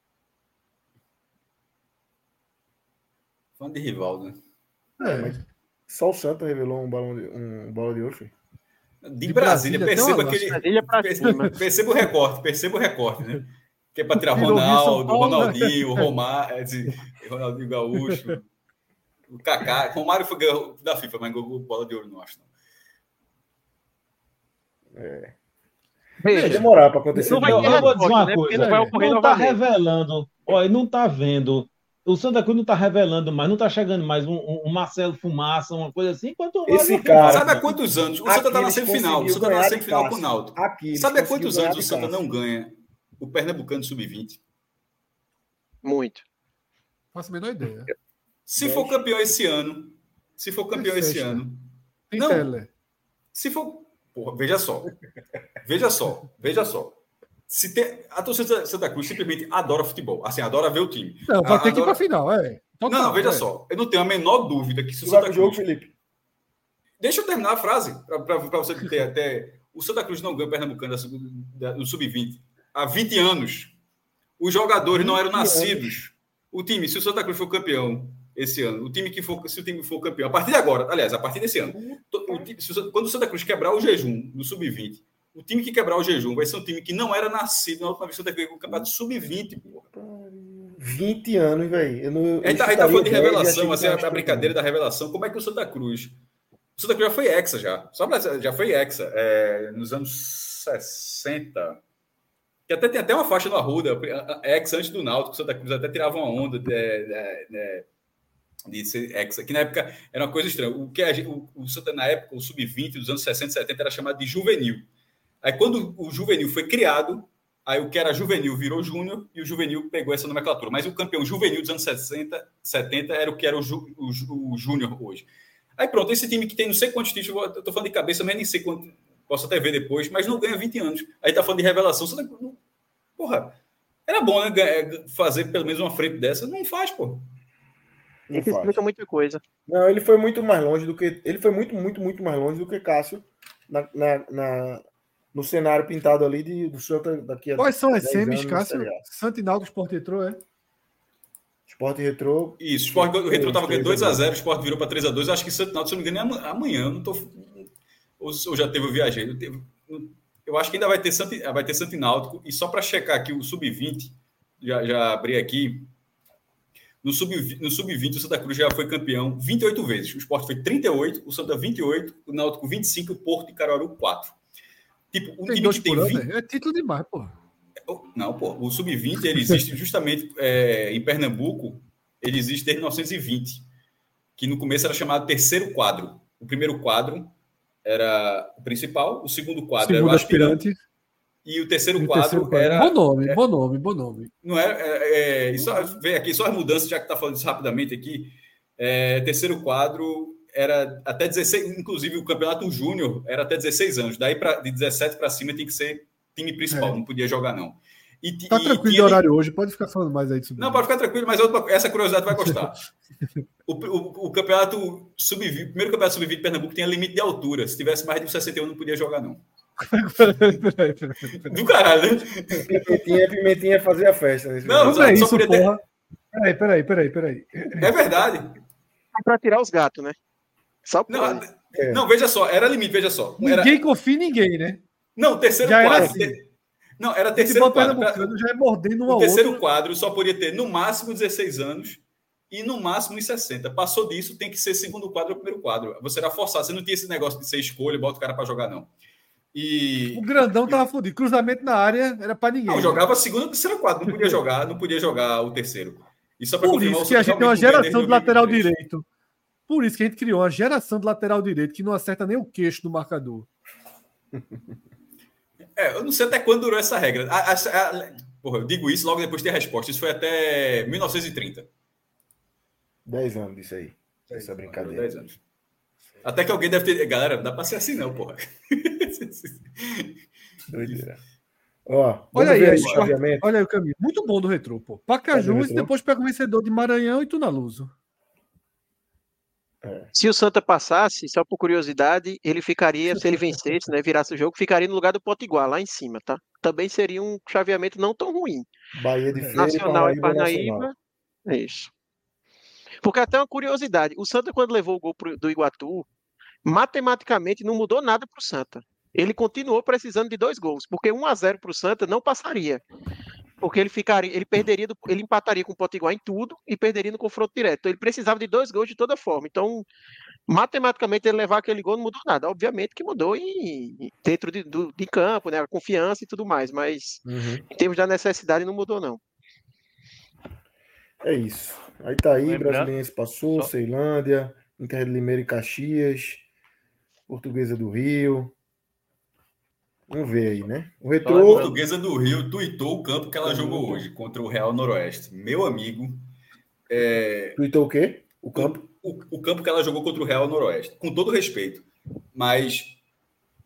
Speaker 6: Fã de Rivaldo, né?
Speaker 1: É, mas só o Santa revelou um balão de, um bola de ouro, filho.
Speaker 6: De, de Brasília, Brasília perceba aquele. Perceba o recorte, perceba o recorte, né? Que é para tirar Ronaldo, Paulo, né? Ronaldinho, Romário, é, Ronaldinho Gaúcho, o Kaká. Romário foi da FIFA, mas ganhou bola de ouro, não acho.
Speaker 1: Não. É. Vai demorar para acontecer.
Speaker 3: Não vai eu, eu vou dizer uma né? coisa. Não, vai não tá revelando, olha, não tá vendo. O Santa Cruz não tá revelando mais, não tá chegando mais um, um Marcelo Fumaça, uma coisa assim. Enquanto
Speaker 1: Esse cara.
Speaker 6: Sabe há quantos anos? O Santa tá na semifinal. O Santa tá na semifinal com o Naldo. Sabe há quantos anos o Santa não ganha o Pernambucano Sub-20?
Speaker 4: Muito.
Speaker 2: Faço a menor ideia.
Speaker 6: Se for campeão esse ano, se for campeão esse ano. Não. Se for. Porra, veja só. Veja só. Veja só. Se tem, a torcida de Santa Cruz simplesmente adora futebol. Assim, adora ver o time.
Speaker 2: Não, vai ter adora... que ir para final, é.
Speaker 6: Total, não, não, veja é. só. Eu não tenho a menor dúvida que se
Speaker 1: o Santa Cruz. Jogo, Felipe.
Speaker 6: Deixa eu terminar a frase, para você ter até. O Santa Cruz não ganha o Pernambucano no Sub-20 há 20 anos. Os jogadores não eram nascidos. O time, se o Santa Cruz for campeão esse ano, o time que for, se o time for campeão, a partir de agora, aliás, a partir desse ano, o, se, quando o Santa Cruz quebrar o jejum no sub-20, o time que quebrar o jejum vai ser um time que não era nascido na última vez que o Santa Cruz o campeonato sub-20, porra.
Speaker 1: 20 anos, velho.
Speaker 6: A gente tá, tá falando de revelação, assim, a, a brincadeira da revelação. Como é que o Santa Cruz. O Santa Cruz já foi hexa já. Só pra, já foi hexa. É, nos anos 60. Que até tem até uma faixa no Arruda, ex antes do Náutico, Santa Cruz até tirava uma onda de, de, de, de ser ex, que na época era uma coisa estranha. O que a, o, o Santa, na época, o sub-20 dos anos 60 e 70 era chamado de juvenil. Aí quando o juvenil foi criado, aí o que era juvenil virou júnior e o juvenil pegou essa nomenclatura. Mas o campeão juvenil dos anos 60, 70 era o que era o, ju, o, o júnior hoje. Aí pronto, esse time que tem não sei quantos títulos, eu tô falando de cabeça, mas nem sei quanto, posso até ver depois, mas não ganha 20 anos. Aí tá falando de revelação. Você não, porra, era bom, né? Fazer pelo menos uma frente dessa. Não faz, pô.
Speaker 4: Não Isso explica muita coisa.
Speaker 1: Não, ele foi muito mais longe do que. Ele foi muito, muito, muito mais longe do que Cássio na, na, na no cenário pintado ali de, do Santa daqui
Speaker 2: a. Quais são as semis, Cássio? Santinal do Sport Retrô, é?
Speaker 1: Sport Retrô.
Speaker 6: Isso, Sport, o Retrô estava ganhando 2x0, o Sport virou para 3x2. Acho que Santinal, se não me engano, é amanhã. Não tô, ou, ou já teve o viajei. Eu, eu acho que ainda vai ter, Santi, vai ter Santináutico. E só para checar aqui o sub-20, já, já abri aqui. No sub-20, no sub o Santa Cruz já foi campeão 28 vezes. O Sport foi 38, o Santa 28, o Náutico 25, o Porto e Caruaru 4.
Speaker 2: Tipo, um tem time que tem 20... É título demais, pô.
Speaker 6: Não, pô. O sub-20 ele existe (laughs) justamente é, em Pernambuco, ele existe desde 1920, que no começo era chamado terceiro quadro. O primeiro quadro era o principal, o segundo quadro segundo era o aspirante, aspirante, e o terceiro e quadro terceiro era.
Speaker 2: Bom nome, é, bom nome, bom nome.
Speaker 6: Não é, é, é só, vem aqui só as mudanças, já que está falando isso rapidamente aqui. É, terceiro quadro era até 16, inclusive o campeonato júnior era até 16 anos. Daí pra, de 17 para cima tem que ser time principal, é. não podia jogar, não.
Speaker 2: E, tá e, tranquilo de horário hoje, pode ficar falando mais aí
Speaker 6: sobre Não, pode ficar tranquilo, mas essa curiosidade vai gostar. (laughs) o, o, o, campeonato sub-20, primeiro campeonato sub-20 de Pernambuco tinha limite de altura. Se tivesse mais de 61, não podia jogar, não. (laughs) Do caralho, né?
Speaker 1: Pimentinha, Pimentinha fazia a festa.
Speaker 2: Não, não, só, é isso, só podia porra. Ter... Peraí, peraí, peraí, peraí.
Speaker 6: É verdade.
Speaker 4: É para tirar os gatos, né?
Speaker 6: Só não, é. não, veja só, era limite, veja só.
Speaker 2: Ninguém confia em ninguém, né?
Speaker 6: Não, terceiro Já quadro. Assim. Não, era terceiro quadro.
Speaker 2: Pra... Já é mordendo uma
Speaker 6: o terceiro outra. quadro só podia ter no máximo 16 anos e no máximo em 60. Passou disso, tem que ser segundo quadro ou primeiro quadro. Você era forçado, você não tinha esse negócio de ser escolha, bota o cara para jogar, não. E...
Speaker 2: O grandão tava fodido. Cruzamento na área era para ninguém.
Speaker 6: Não, jogava segundo ou terceiro quadro. Não podia jogar, não podia jogar o terceiro.
Speaker 2: E só Por isso que a gente tem uma geração de lateral direito. Por isso que a gente criou uma geração de lateral direito que não acerta nem o queixo do marcador.
Speaker 6: É, eu não sei até quando durou essa regra. A, a, a, porra, eu digo isso logo depois de ter a resposta. Isso foi até 1930.
Speaker 1: 10 anos disso aí. Essa brincadeira. 10 anos.
Speaker 6: Até que alguém deve ter. Galera, não dá pra ser assim, não, porra. (laughs)
Speaker 2: Doideira. Ó, olha aí, aí olha aí o caminho. Muito bom do retrô, pô. Pacajus e depois pega o vencedor de Maranhão e Tunaluso.
Speaker 4: É. Se o Santa passasse, só por curiosidade, ele ficaria, se ele vencesse, né, virasse o jogo, ficaria no lugar do Potiguar, lá em cima, tá? Também seria um chaveamento não tão ruim.
Speaker 1: Bahia de Feira
Speaker 4: Nacional e Parnaíba. É isso. Porque até uma curiosidade, o Santa quando levou o gol pro, do Iguatu, matematicamente não mudou nada para o Santa. Ele continuou precisando de dois gols, porque 1 a 0 para o Santa não passaria porque ele ficaria, ele perderia, do, ele empataria com o Potiguar em tudo e perderia no confronto direto. Então ele precisava de dois gols de toda forma. Então, matematicamente, ele levar aquele gol não mudou nada. Obviamente que mudou em, dentro de, do, de campo, né? A confiança e tudo mais, mas uhum. em termos da necessidade não mudou, não.
Speaker 1: É isso. Aí tá aí, Brasiliense passou, Só... Ceilândia, Inter de Limeira e Caxias, Portuguesa do Rio, Vamos ver aí, né?
Speaker 6: O retrô. A portuguesa do Rio tuitou o campo que ela jogou hoje contra o Real Noroeste. Meu amigo. É...
Speaker 1: Tuitou o quê? O campo?
Speaker 6: O, o, campo que ela jogou contra o Real Noroeste. Com todo respeito. Mas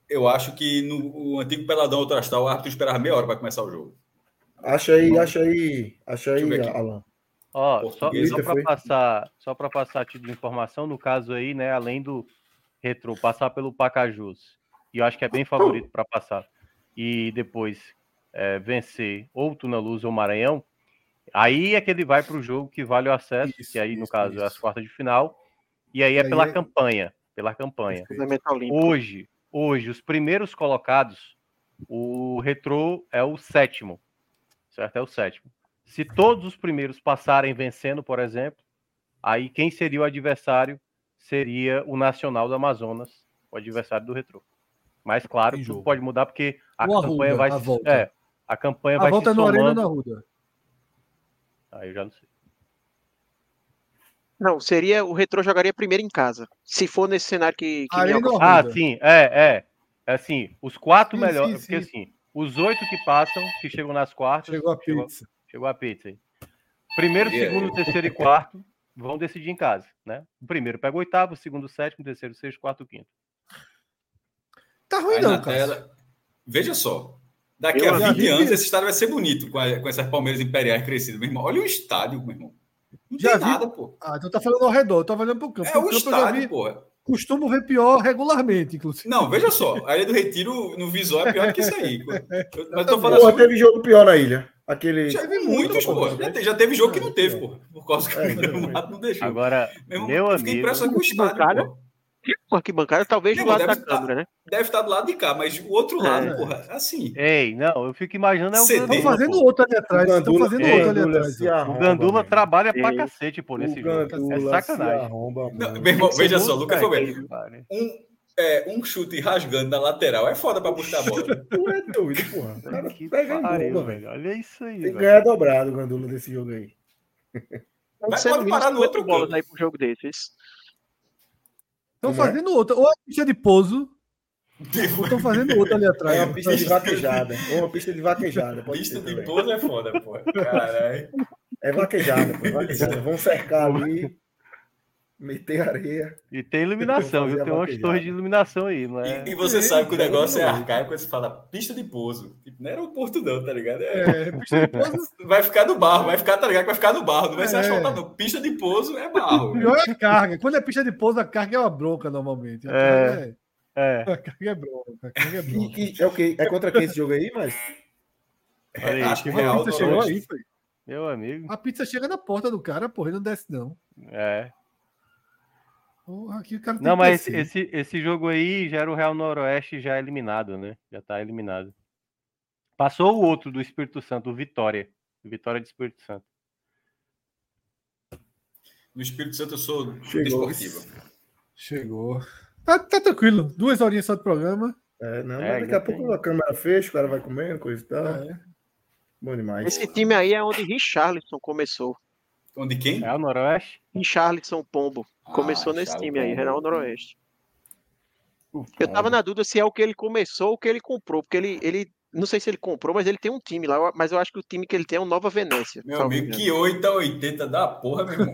Speaker 6: eu acho que no antigo Peladão Ultrastal, o árbitro esperava meia hora para começar o jogo.
Speaker 1: Acha aí, acha aí, acha aí, Alan.
Speaker 5: Ó, só, só para passar, só para passar tipo de informação, no caso aí, né, além do retrô passar pelo Pacajus e eu acho que é bem favorito para passar, e depois é, vencer ou Tuna Luz ou Maranhão, aí é que ele vai para o jogo que vale o acesso, isso, que aí, no isso, caso, isso. é as quartas de final, e aí é aí pela é... campanha, pela campanha. Hoje, hoje, os primeiros colocados, o Retrô é o sétimo, certo? É o sétimo. Se todos os primeiros passarem vencendo, por exemplo, aí quem seria o adversário seria o Nacional do Amazonas, o adversário do Retrô. Mas claro, tudo pode mudar porque a o campanha Arruda, vai. A é, A campanha
Speaker 2: A
Speaker 5: vai
Speaker 2: volta
Speaker 5: se
Speaker 2: no Arena
Speaker 5: somando.
Speaker 2: na Ruda.
Speaker 5: Aí eu já não sei.
Speaker 4: Não, seria o Retro jogaria primeiro em casa. Se for nesse cenário que, que
Speaker 2: Arena ou
Speaker 5: Ah,
Speaker 2: Arruda?
Speaker 5: sim, é, é. É assim, os quatro
Speaker 2: Sim,
Speaker 5: melhores.
Speaker 2: sim,
Speaker 5: Porque
Speaker 2: sim.
Speaker 5: assim, os oito que passam, que chegam nas quartas.
Speaker 2: Chegou a
Speaker 5: chegou,
Speaker 2: pizza.
Speaker 5: chegou a pizza aí. Primeiro,
Speaker 6: aí?
Speaker 5: segundo, terceiro e quarto vão decidir em casa, né? O primeiro pega o oitavo, o segundo, o sétimo, o terceiro, o sexto, o quarto, o quinto.
Speaker 2: Tá ruim
Speaker 6: Aí
Speaker 2: não, cara.
Speaker 6: tela. Veja só. Daqui
Speaker 4: Eu
Speaker 6: a
Speaker 2: já
Speaker 6: 20
Speaker 2: vi
Speaker 6: anos, esse estádio vai ser bonito com, a- com essas Palmeiras Imperiais crescidas. Meu irmão, olha o estádio, meu irmão. Não
Speaker 2: Já
Speaker 6: tem
Speaker 2: vi-
Speaker 6: nada, pô.
Speaker 2: Ah, então tá falando ao redor. Eu tava olhando pro campo.
Speaker 6: É
Speaker 2: o
Speaker 6: estádio,
Speaker 2: vi.
Speaker 6: porra.
Speaker 2: Costumo ver pior regularmente, inclusive.
Speaker 6: Não, veja só. A Ilha do Retiro no visual é pior do que isso aí. Eu- Mas tô falando
Speaker 1: Porra,
Speaker 6: assim,
Speaker 1: teve jogo pior na ilha. Aquele.
Speaker 6: já teve muitos, pô. Já, te- já teve jogo que não teve, pô. Por causa que
Speaker 1: É,
Speaker 6: o gramado não deixou.
Speaker 5: Agora,
Speaker 6: Meu irmão,
Speaker 5: meu
Speaker 6: eu fiquei
Speaker 5: amigo.
Speaker 6: impressionado com o estádio, pô.
Speaker 4: Uma arquibancada, talvez
Speaker 6: Não,
Speaker 4: do lado da câmera, né?
Speaker 6: Deve estar do lado de cá, mas o outro lado,
Speaker 4: É.
Speaker 6: porra, assim.
Speaker 5: Ei, não, eu fico imaginando é.
Speaker 2: Estão fazendo
Speaker 5: pô.
Speaker 2: outro ali atrás. Estão fazendo
Speaker 5: Ei,
Speaker 2: outro ali
Speaker 1: Gandula
Speaker 2: atrás.
Speaker 1: se
Speaker 5: O
Speaker 1: arromba,
Speaker 5: Gandula
Speaker 1: velho.
Speaker 5: trabalha pra
Speaker 4: Ei.
Speaker 5: cacete, pô, nesse jogo. É sacanagem.
Speaker 1: arromba,
Speaker 6: Não, meu irmão, veja só, Lucas bem.
Speaker 5: pariu.
Speaker 6: Um, é, um chute rasgando na lateral é foda pra buscar a bola. (laughs)
Speaker 1: Tu é doido, porra. Cara
Speaker 5: Que
Speaker 1: pega
Speaker 5: pariu,
Speaker 1: bomba, velho.
Speaker 5: Olha isso aí,
Speaker 1: Tem que ganhar dobrado o Gandula desse jogo aí.
Speaker 6: Mas pode parar no outro
Speaker 4: bolas
Speaker 6: campo.
Speaker 4: aí pro jogo desses.
Speaker 2: Estão
Speaker 1: é?
Speaker 2: fazendo outra. Ou é pista de pouso, ou estão fazendo outra ali
Speaker 1: É
Speaker 2: atrás.
Speaker 1: uma pista de vaquejada. Ou uma pista de vaquejada. Pode
Speaker 6: Pista de pouso é foda, porra. Caralho.
Speaker 1: É vaquejada, pô. é Vaquejada. Vão cercar ali, meter areia.
Speaker 5: E tem iluminação, viu?
Speaker 1: a
Speaker 5: Tem umas torres de iluminação aí, não é?
Speaker 6: E, e você sabe que o
Speaker 1: é
Speaker 6: negócio é arcaico quando você fala pista de pouso. Tipo, não era o Porto, não, tá ligado? É-
Speaker 2: É, pista de pouso. (laughs)
Speaker 6: vai ficar no barro, vai ficar, tá ligado? Vai ficar no barro, não vai ser
Speaker 2: É.
Speaker 6: asfaltado, não. Pista de pouso é barro.
Speaker 2: Pior é a carga. Quando é pista de pouso, a carga é uma bronca normalmente. A
Speaker 5: É.
Speaker 2: é,
Speaker 5: É, (laughs)
Speaker 2: a carga é bronca. A carga é bronca.
Speaker 1: E, e é o quê? É contra quem esse jogo aí, mas?
Speaker 5: olha aí.
Speaker 6: Acho que
Speaker 2: A
Speaker 6: real.
Speaker 2: pizza chegou aí, foi.
Speaker 5: Meu amigo.
Speaker 2: A pizza chega na porta do cara, porra, ele não desce, não.
Speaker 5: É.
Speaker 2: Porra, aqui o cara tem
Speaker 5: Não, mas esse, esse jogo aí já era o Real Noroeste já eliminado, né? Já tá eliminado. Passou o outro do Espírito Santo, o Vitória. O Vitória de Espírito Santo.
Speaker 6: No Espírito Santo eu sou
Speaker 1: Chegou.
Speaker 6: desportivo.
Speaker 2: Chegou. Tá, tá tranquilo. Duas horinhas só de programa.
Speaker 1: É, não,
Speaker 5: É,
Speaker 1: daqui a
Speaker 5: ainda
Speaker 1: pouco
Speaker 5: tem.
Speaker 1: a câmera fecha, o cara vai comendo, coisa e tal.
Speaker 2: É.
Speaker 1: Bom demais.
Speaker 4: Esse time aí é onde Richarlison começou.
Speaker 6: Onde quem?
Speaker 5: Real Noroeste?
Speaker 4: Richarlison Pombo. Começou
Speaker 6: Ah,
Speaker 4: nesse time aí. Real Noroeste. Eu tava na dúvida se é o que ele começou ou o que ele comprou, porque ele, ele não sei se ele comprou, mas ele tem um time lá, mas eu acho que o time que ele tem é o Nova Venécia.
Speaker 6: Meu amigo, que 8 a 80 da porra, meu irmão.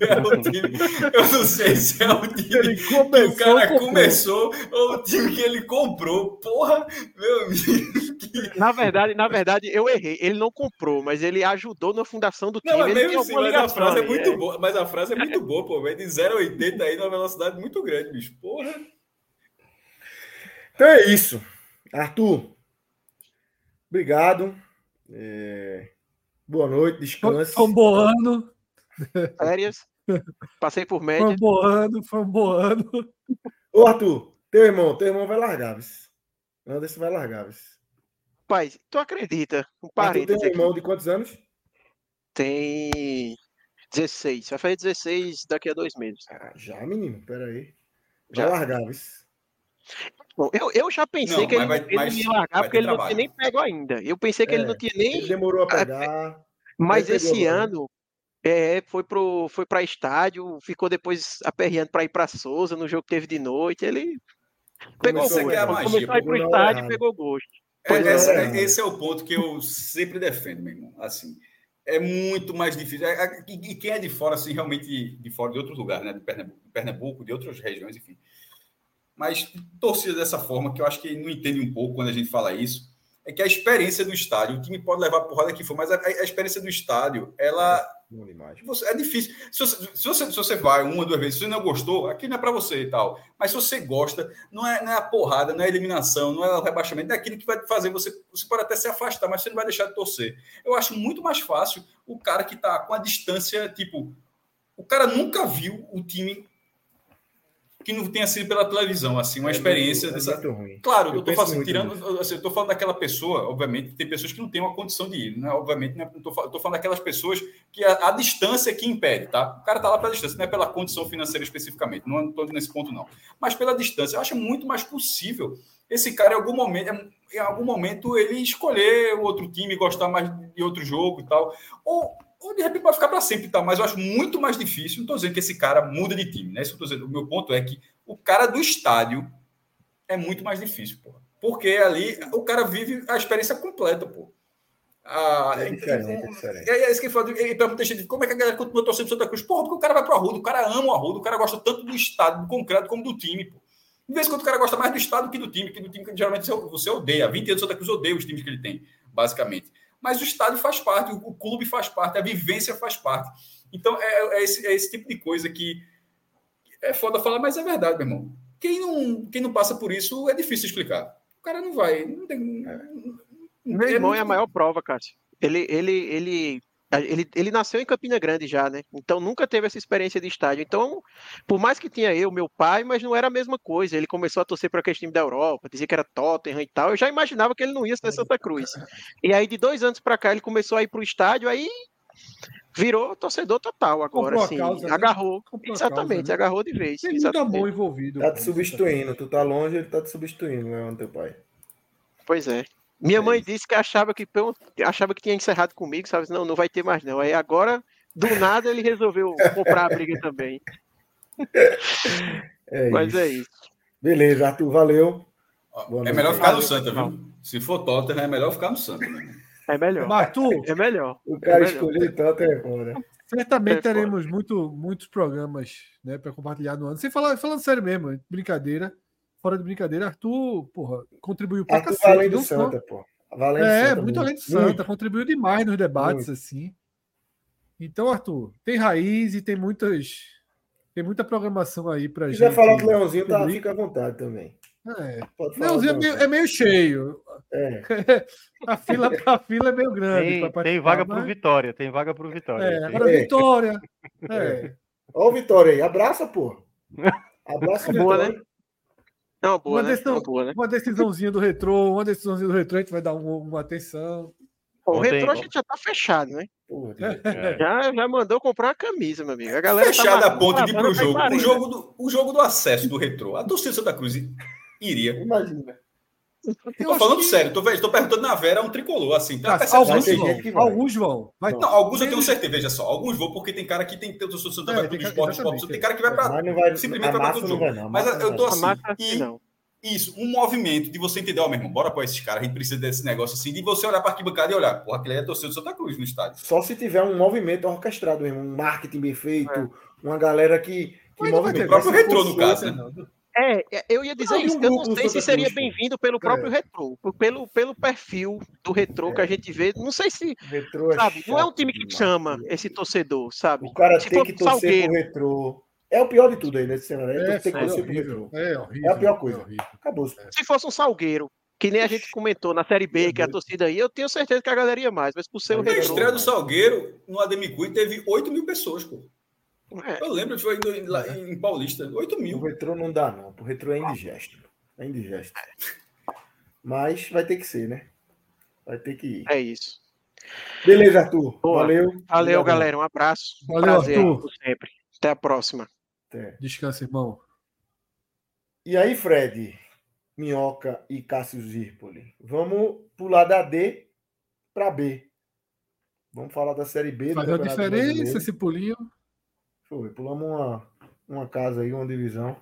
Speaker 6: É o time- eu não sei se é o (laughs) time
Speaker 2: Ele
Speaker 6: que o cara
Speaker 2: comprou.
Speaker 6: começou ou o time que ele comprou. Porra, meu amigo. (laughs) que-
Speaker 4: Na verdade, na verdade, eu errei. Ele não comprou, mas ele ajudou na fundação do time.
Speaker 6: Não, mas
Speaker 4: ele
Speaker 6: mesmo assim, mas a frase é muito boa. Mas a frase é muito boa, pô. Vai de 0 a 80 aí numa velocidade muito grande, bicho. Porra.
Speaker 1: Então é isso. Arthur, obrigado. É, Boa noite, descanse.
Speaker 2: Foi um bom ano.
Speaker 4: Férias. Passei por
Speaker 2: Foi
Speaker 4: média.
Speaker 2: um bom ano. Foi um bom ano.
Speaker 1: Ô, Arthur, teu irmão, teu irmão vai largar, vice. Anderson vai largar, vice.
Speaker 4: Rapaz, tu acredita? Um
Speaker 1: Arthur tem um
Speaker 4: aqui.
Speaker 1: irmão de quantos anos?
Speaker 4: Tem 16. Vai fazer 16 daqui a dois meses.
Speaker 1: Ah, já, menino, peraí. Vai
Speaker 4: Já.
Speaker 1: largar, vice.
Speaker 4: Bom, eu, eu já pensei
Speaker 6: Não,
Speaker 4: que ele, não-
Speaker 6: vai-
Speaker 4: ele
Speaker 6: mas
Speaker 4: não ia largar porque ele não
Speaker 6: trabalho.
Speaker 4: tinha nem pego ainda. Eu pensei que ele
Speaker 1: É,
Speaker 4: não tinha
Speaker 1: Ele
Speaker 4: nem.
Speaker 1: demorou a pegar.
Speaker 4: Mas esse ano é, foi pro foi para estádio, ficou depois aperreando para ir para Souza no jogo que teve de noite. Ele pegou
Speaker 1: Começou
Speaker 4: gosto.
Speaker 6: magia,
Speaker 4: começou a ir pro estádio, pegou gosto.
Speaker 6: É,
Speaker 1: é,
Speaker 6: esse,
Speaker 1: é.
Speaker 6: esse é o ponto que eu sempre defendo, meu irmão. Assim, é muito mais difícil. É, é, E e quem é de fora, assim, realmente de fora de outros lugares, né? De Pernambuco, de Pernambuco, de outras regiões, enfim. Mas torcida dessa forma, que eu acho que não entende um pouco quando a gente fala isso, é que a experiência do estádio, o time pode levar porrada que for, mas a, a experiência do estádio, ela
Speaker 1: demais.
Speaker 6: você- é difícil. Se você, se, você, se você vai uma, duas vezes, se você não gostou, aqui não é para você e tal. Mas se você gosta, não é, não é a porrada, não é a eliminação, não é o rebaixamento, é aquilo que vai fazer você. Você pode até se afastar, mas você não vai deixar de torcer. Eu acho muito mais fácil o cara que está com a distância, tipo. O cara nunca viu o time que não tenha sido pela televisão, assim, uma
Speaker 1: É
Speaker 6: experiência
Speaker 1: muito- é
Speaker 6: dessa.
Speaker 1: muito ruim.
Speaker 6: Claro,
Speaker 1: Eu
Speaker 6: eu, tô
Speaker 1: penso
Speaker 6: falando, tirando, assim, eu tô falando daquela pessoa, obviamente, tem pessoas que não têm uma condição de ir, né? Obviamente, não é- não tô, eu tô falando daquelas pessoas que a, a distância que impede, tá? O cara tá lá pela distância, não é pela condição financeira especificamente, não estou nesse ponto, não. Mas pela distância, eu acho muito mais possível esse cara, em algum momento, em algum momento, ele escolher outro time, gostar mais de outro jogo e tal. Ou, ou de repente pode ficar para sempre e tal. Mas eu acho muito mais difícil. Não estou dizendo que esse cara muda de time, né? Isso eu dizendo. O meu ponto é que o cara do estádio é muito mais difícil, pô. Porque ali o cara vive a experiência completa, pô. Ah, é diferente, é diferente. É, isso que ele fala. Ele pergunta como é que a galera continua torcendo pro Santa Cruz? Porra, porque o cara vai pro Arruda, o cara ama o Arruda, o cara gosta tanto do estado, do concreto, como do time, pô. De vez em quando o cara gosta mais do estado que do time, que do time que geralmente você odeia. Há 20 anos o Santa Cruz odeia os times que ele tem, basicamente. Mas o estádio faz parte, o clube faz parte, a vivência faz parte. Então é, é, esse, é esse tipo de coisa que é foda falar, mas é verdade, meu irmão. Quem não, quem não passa por isso é difícil explicar. O cara não vai. Não tem,
Speaker 4: é. Meu é irmão muito... é a maior prova, Cássio. Ele, ele, ele ele, ele nasceu em Campina Grande já, né? Então nunca teve essa experiência de estádio. Então, por mais que tinha eu, meu pai, mas não era a mesma coisa. Ele começou a torcer para aquele time da Europa, dizia que era Tottenham e tal. Eu já imaginava que ele não ia ser Santa Cruz. E aí, de dois anos para cá, ele começou a ir para o estádio, aí virou torcedor total agora, assim. Causa, né? agarrou. Exatamente, causa, né? agarrou de vez.
Speaker 2: Tem muito amor envolvido.
Speaker 1: Tá te substituindo. Tu tá longe, ele tá te substituindo, né, teu pai.
Speaker 4: Pois é. Minha é mãe disse que achava que achava que tinha encerrado comigo, sabe? Não, não vai ter mais não. Aí agora, do nada, ele resolveu comprar a briga também. (laughs) É Mas é isso. é isso.
Speaker 1: Beleza, Arthur, valeu.
Speaker 6: é melhor ficar no Santa, viu? Se for Tottenham, é melhor ficar no Santa. Né?
Speaker 4: É melhor.
Speaker 2: Mas, Arthur,
Speaker 4: é melhor.
Speaker 1: O cara
Speaker 4: é
Speaker 1: escolheu Tottenham, né?
Speaker 2: Certamente é teremos muito, muitos programas né, para compartilhar no ano. Sem falar, falando sério mesmo, brincadeira fora de brincadeira, Arthur, porra, contribuiu
Speaker 1: pra Arthur cacete. Além do Santa, pô.
Speaker 2: Valente é, Santa, muito, além do Santa, muito. contribuiu demais nos debates, muito. assim. Então, Arthur, tem raiz e tem muitas. Tem muita programação aí pra
Speaker 1: Se
Speaker 2: gente. Se
Speaker 1: quiser falar com o Leãozinho, tá, fica à vontade também.
Speaker 2: É. Leãozinho é meio, é meio, cheio. É. (laughs) a, fila, a fila é meio grande.
Speaker 5: Tem, tem vaga mas... pro Vitória, tem vaga pro Vitória.
Speaker 2: É, agora é. Vitória. É. (laughs)
Speaker 1: Ó o Vitória aí, abraça, pô. (laughs)
Speaker 4: Abraça, Boa, Vitória. né? É uma boa,
Speaker 2: uma,
Speaker 4: né?
Speaker 2: decisão,
Speaker 4: uma, boa, né?
Speaker 2: uma decisãozinha do retrô, uma decisãozinha do retrô, a gente vai dar uma, uma atenção.
Speaker 4: o retrô a gente já tá fechado, né? É. (laughs) Já, já mandou comprar uma camisa, meu amigo. A galera
Speaker 6: tá Fechada tá a ponto de ir pro jogo. O jogo, do, o jogo do acesso do retrô. A torcida Santa Cruz iria.
Speaker 1: Imagina.
Speaker 6: Eu tô falando que... sério, tô, tô perguntando na Vera um tricolor, assim.
Speaker 2: Tá, alguns, vão, alguns vão.
Speaker 6: Vai... Não, alguns eu tenho certeza, veja só. Alguns vão, porque tem cara que tem que ter o seu Santa é, Cruz esporte, esporte, tem cara que vai para
Speaker 1: vai,
Speaker 6: simplesmente vai para todo jogo. Vai, Mas eu tô assim. E, não. Isso, um movimento de você entender, ó, meu irmão, bora com esses caras, a gente precisa desse negócio assim, de você olhar para arquibancada e olhar, porra, aquele é torcedor do Santa Cruz no estádio.
Speaker 1: Só se tiver um movimento orquestrado, mesmo, um marketing bem feito, é. uma galera que, que
Speaker 6: movimenta. O próprio retrô, no caso, né?
Speaker 4: É, é, eu ia dizer isso. Eu não sei se seria bem-vindo pelo próprio é. retrô, pelo, pelo perfil do retrô é. que a gente vê. Não sei se. Retrô é sabe, não é um time que demais. chama esse torcedor, sabe?
Speaker 1: O cara se tem que torcer Salgueiro, pro retrô. É o pior de tudo aí nesse cenário. É, tem que torcer pro retrô. É, horrível, é a pior coisa. É Acabou.
Speaker 4: Se fosse um Salgueiro, que nem a gente comentou na Série B, que é a torcida aí, eu tenho certeza que a galera ia mais, mas por ser o
Speaker 6: retrô. A estreia do Salgueiro no Ademicui teve 8 mil pessoas, pô. É. Eu lembro que foi lá em Paulista, 8 mil.
Speaker 1: O retrô não dá, não. O retrô é indigesto. É indigesto. Mas vai ter que ser, né? Vai ter que ir.
Speaker 4: É isso.
Speaker 1: Beleza, Arthur.
Speaker 4: Boa. Valeu. Valeu, galera. Um abraço.
Speaker 2: Valeu, Prazer, Arthur.
Speaker 4: sempre. Até a próxima.
Speaker 2: Até. Descansa, irmão.
Speaker 1: E aí, Fred, Minhoca e Cássio Zirpoli. Vamos pular da D para B. Vamos falar da Série B.
Speaker 2: Faz a diferença esse pulinho.
Speaker 1: Foi, pulamos uma, uma casa aí, uma divisão.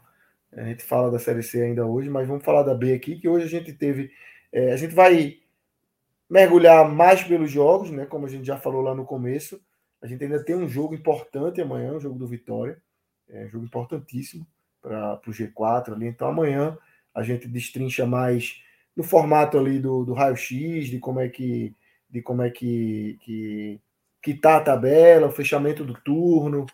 Speaker 1: A gente fala da Série C ainda hoje, mas vamos falar da B aqui, que hoje a gente teve. É, a gente vai mergulhar mais pelos jogos, né? Como a gente já falou lá no começo. A gente ainda tem um jogo importante amanhã, um jogo do Vitória. É um jogo importantíssimo para o G4 ali. Então amanhã a gente destrincha mais no formato ali do, do raio-x, de como é que de como é que, que, que tá a tabela, o fechamento do turno,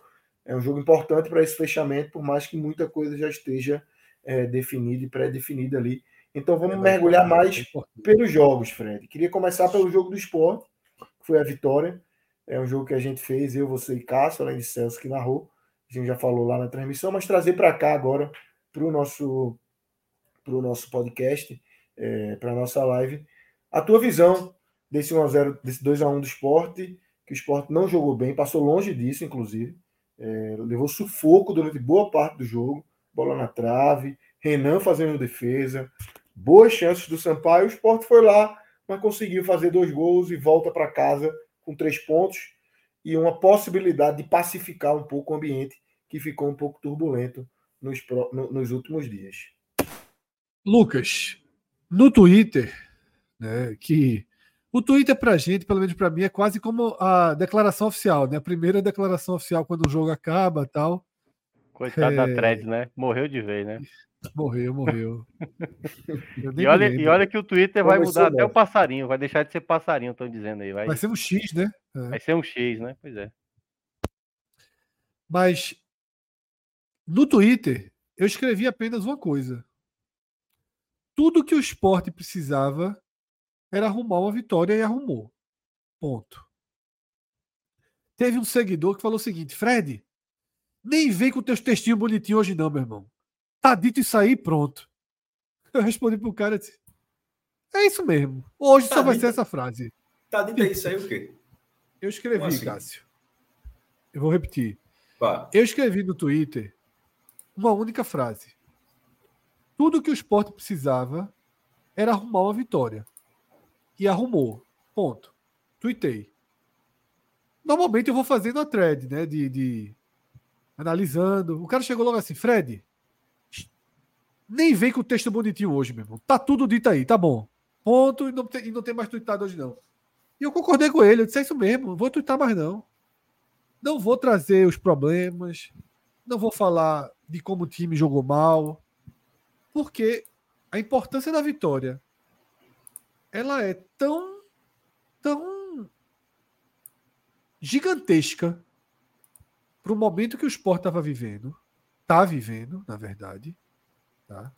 Speaker 1: é um jogo importante para esse fechamento, por mais que muita coisa já esteja é, definida e pré-definida ali. Então vamos é mergulhar mais é pelos jogos, Fred. Queria começar pelo jogo do esporte, que foi a vitória. É um jogo que a gente fez, eu, você e Cássio, além de Celso que narrou. A gente já falou lá na transmissão, mas trazer para cá agora, para o nosso, pro nosso podcast, é, para a nossa live, a tua visão desse 1x0, desse 2x1 do esporte, que o esporte não jogou bem, passou longe disso, inclusive. É, levou sufoco durante boa parte do jogo, bola na trave, Renan fazendo defesa, boas chances do Sampaio. O Sport foi lá, mas conseguiu fazer dois gols e volta para casa com três pontos e uma possibilidade de pacificar um pouco o ambiente que ficou um pouco turbulento nos, nos últimos dias.
Speaker 2: Lucas, no Twitter, né, que o Twitter para gente, pelo menos para mim, é quase como a declaração oficial, né? A primeira declaração oficial quando o jogo acaba, tal.
Speaker 5: Coitado é... da thread, né? Morreu de vez, né?
Speaker 2: Morreu, morreu. (laughs)
Speaker 5: e, olha, e olha que o Twitter vai mudar até o passarinho, vai deixar de ser passarinho, estão dizendo aí. Vai...
Speaker 2: vai ser um X, né?
Speaker 5: É. Vai ser um X, né? Pois é.
Speaker 2: Mas no Twitter, eu escrevi apenas uma coisa. Tudo que o esporte precisava era arrumar uma vitória e arrumou. Ponto. Teve um seguidor que falou o seguinte: Fred, nem vem com teus textinhos bonitinhos hoje, não, meu irmão. Tá dito isso aí, pronto. Eu respondi pro cara disse, É isso mesmo. Hoje tá só vai ser essa frase.
Speaker 6: Tá dito isso aí o quê?
Speaker 2: Eu escrevi, assim? Cássio. Eu vou repetir. Eu escrevi no Twitter uma única frase. Tudo que o esporte precisava era arrumar uma vitória. E arrumou. Ponto. Tuitei. Normalmente eu vou fazendo a thread, né? De, de, analisando. O cara chegou logo assim, Fred, nem vem com o texto bonitinho hoje, meu irmão. Tá tudo dito aí, tá bom. Ponto, e não tem, e não tem mais tweetado hoje, não. E eu concordei com ele, eu disse, é isso mesmo, não vou twittar mais, não. Não vou trazer os problemas, não vou falar de como o time jogou mal, porque a importância da vitória ela é tão tão gigantesca para o momento que o esporte estava vivendo, está vivendo, na verdade, tá?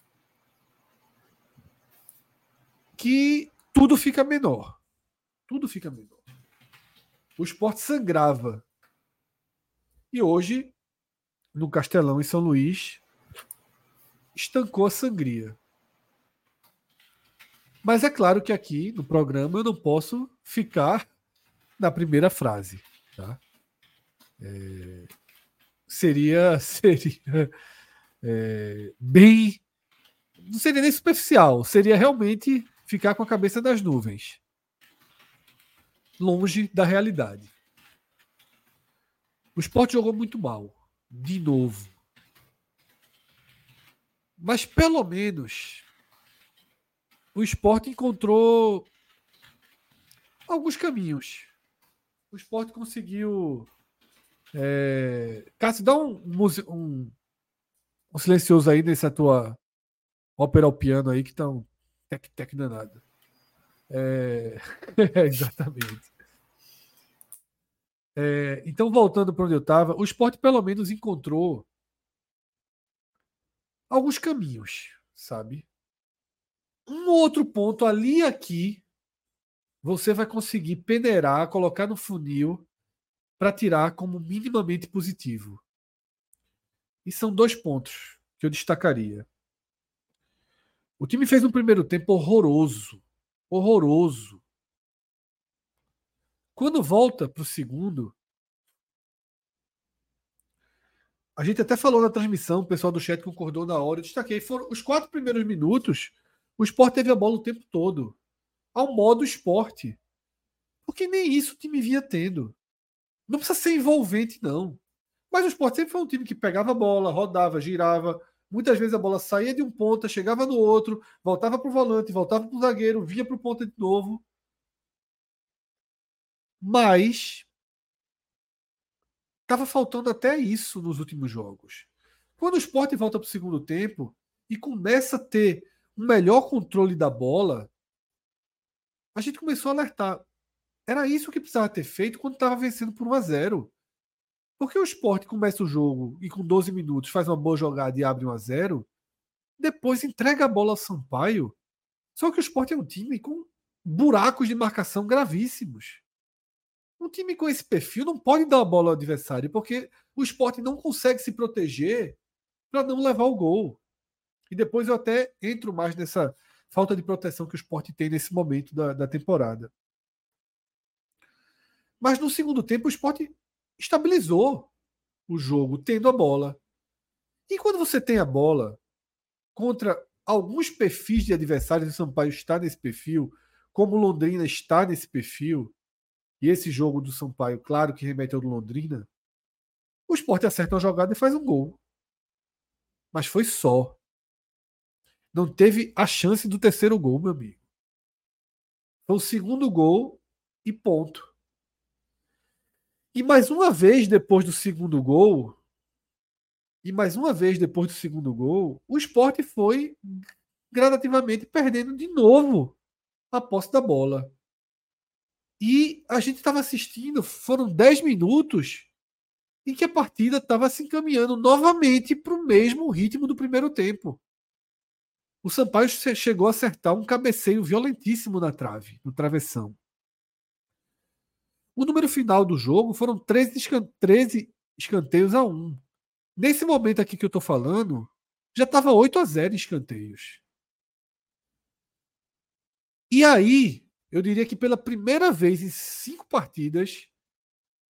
Speaker 2: que tudo fica menor. Tudo fica menor. O esporte sangrava. E hoje no Castelão, em São Luís, estancou a sangria. Mas é claro que aqui no programa eu não posso ficar na primeira frase. Tá? É, seria (laughs) seria é, bem. Não seria nem superficial, seria realmente ficar com a cabeça nas nuvens longe da realidade. O esporte jogou muito mal de novo. Mas pelo menos o esporte encontrou alguns caminhos. O esporte conseguiu. É... Cássio, dá um, um, um, silencioso aí nessa tua ópera ao piano aí que tá um tec-tec danado. É... (laughs) exatamente. É, então, voltando para onde eu estava, o esporte pelo menos encontrou alguns caminhos, sabe? Um outro ponto ali aqui, você vai conseguir peneirar, colocar no funil para tirar como minimamente positivo. E são dois pontos que eu destacaria. O time fez um primeiro tempo horroroso. Horroroso. Quando volta para o segundo, a gente até falou na transmissão, o pessoal do chat concordou na hora, eu destaquei, foram os quatro primeiros minutos, o esporte teve a bola o tempo todo. Ao modo esporte. Porque nem isso o time vinha tendo. Não precisa ser envolvente, não. Mas o esporte sempre foi um time que pegava a bola, rodava, girava. Muitas vezes a bola saía de um ponta, chegava no outro, voltava para o volante, voltava para o zagueiro, via para o ponta de novo. Mas estava faltando até isso nos últimos jogos. Quando o esporte volta para o segundo tempo e começa a ter um melhor controle da bola, a gente começou a alertar. Era isso que precisava ter feito quando estava vencendo por 1 a 0 Porque o esporte começa o jogo e com 12 minutos faz uma boa jogada e abre 1 a 0 depois entrega a bola ao Sampaio. Só que o esporte é um time com buracos de marcação gravíssimos. Um time com esse perfil não pode dar a bola ao adversário, porque o esporte não consegue se proteger para não levar o gol. E depois eu até entro mais nessa falta de proteção que o esporte tem nesse momento da, da temporada. Mas no segundo tempo o esporte estabilizou o jogo, tendo a bola. E quando você tem a bola contra alguns perfis de adversários, o Sampaio está nesse perfil, como Londrina está nesse perfil, e esse jogo do Sampaio, claro que remete ao do Londrina, o esporte acerta uma jogada e faz um gol. Mas foi só. Não teve a chance do terceiro gol, meu amigo. Foi o segundo gol e ponto. E mais uma vez depois do segundo gol, e mais uma vez depois do segundo gol, o esporte foi gradativamente perdendo de novo a posse da bola. E a gente estava assistindo, foram 10 minutos em que a partida estava se encaminhando novamente para o mesmo ritmo do primeiro tempo. O Sampaio chegou a acertar um cabeceio violentíssimo na trave, no travessão. O número final do jogo foram 13, escan 13 escanteios a 1. Nesse momento aqui que eu estou falando, já estava 8 a 0 em escanteios. E aí, eu diria que pela primeira vez em cinco partidas,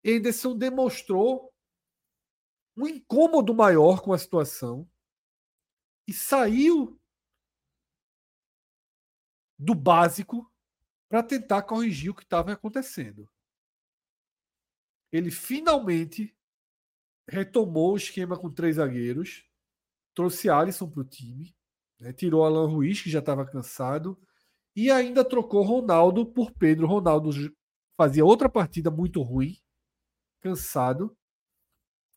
Speaker 2: Henderson demonstrou um incômodo maior com a situação e saiu do básico para tentar corrigir o que estava acontecendo. Ele finalmente retomou o esquema com três zagueiros, trouxe Alisson para o time, né, tirou Alan Ruiz, que já estava cansado, e ainda trocou Ronaldo por Pedro. Ronaldo fazia outra partida muito ruim, cansado,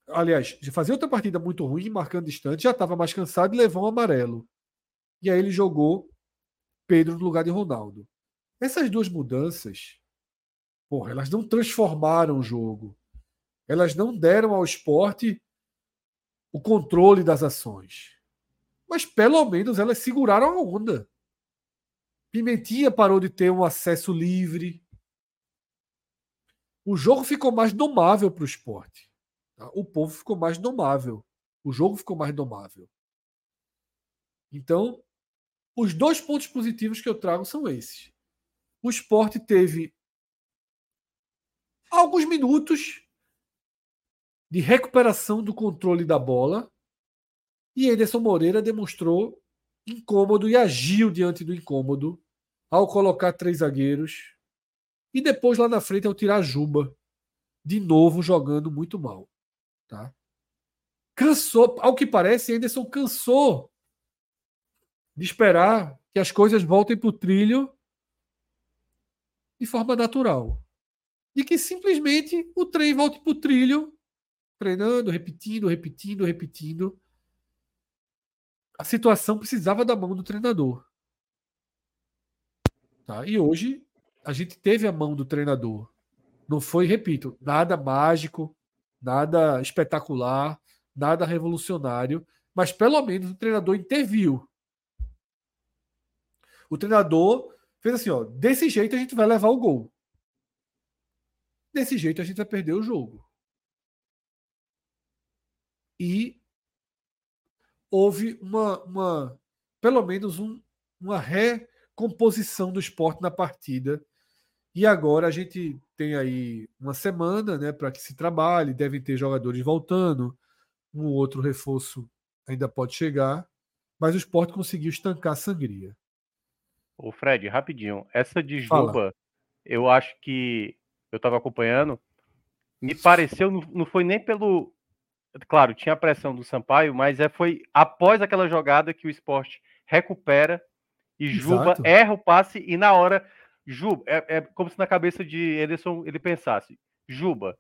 Speaker 2: aliás, fazia outra partida muito ruim, marcando distante, já estava mais cansado e levou um amarelo. E aí ele jogou Pedro no lugar de Ronaldo. Essas duas mudanças, porra, elas não transformaram o jogo. Elas não deram ao esporte o controle das ações. Mas pelo menos elas seguraram a onda. Pimentinha parou de ter um acesso livre. O jogo ficou mais domável para o esporte. Tá? O povo ficou mais domável. O jogo ficou mais domável. Então, os dois pontos positivos que eu trago são esses. O esporte teve alguns minutos de recuperação do controle da bola e Ederson Moreira demonstrou incômodo e agiu diante do incômodo ao colocar três zagueiros e depois lá na frente ao tirar Juba de novo jogando muito mal. Tá? Cansou, ao que parece, Anderson cansou de esperar que as coisas voltem para o trilho de forma natural. E que simplesmente o trem volte para o trilho, treinando, repetindo, repetindo, repetindo. A situação precisava da mão do treinador. Tá? E hoje a gente teve a mão do treinador. Não foi, repito, nada mágico, nada espetacular, nada revolucionário, mas pelo menos o treinador interviu. O treinador fez assim, ó, desse jeito a gente vai levar o gol. Desse jeito a gente vai perder o jogo. E houve uma, uma pelo menos um, uma recomposição do esporte na partida e agora a gente tem aí uma semana né, para que se trabalhe, devem ter jogadores voltando, um outro reforço ainda pode chegar, mas o esporte conseguiu estancar a sangria.
Speaker 5: O Fred, rapidinho, essa de Juba, Fala. eu acho que eu estava acompanhando, me pareceu, não foi nem pelo. Claro, tinha a pressão do Sampaio, mas é, foi após aquela jogada que o esporte recupera e Juba Exato. erra o passe e na hora Juba, é, é como se na cabeça de Ederson ele pensasse: Juba,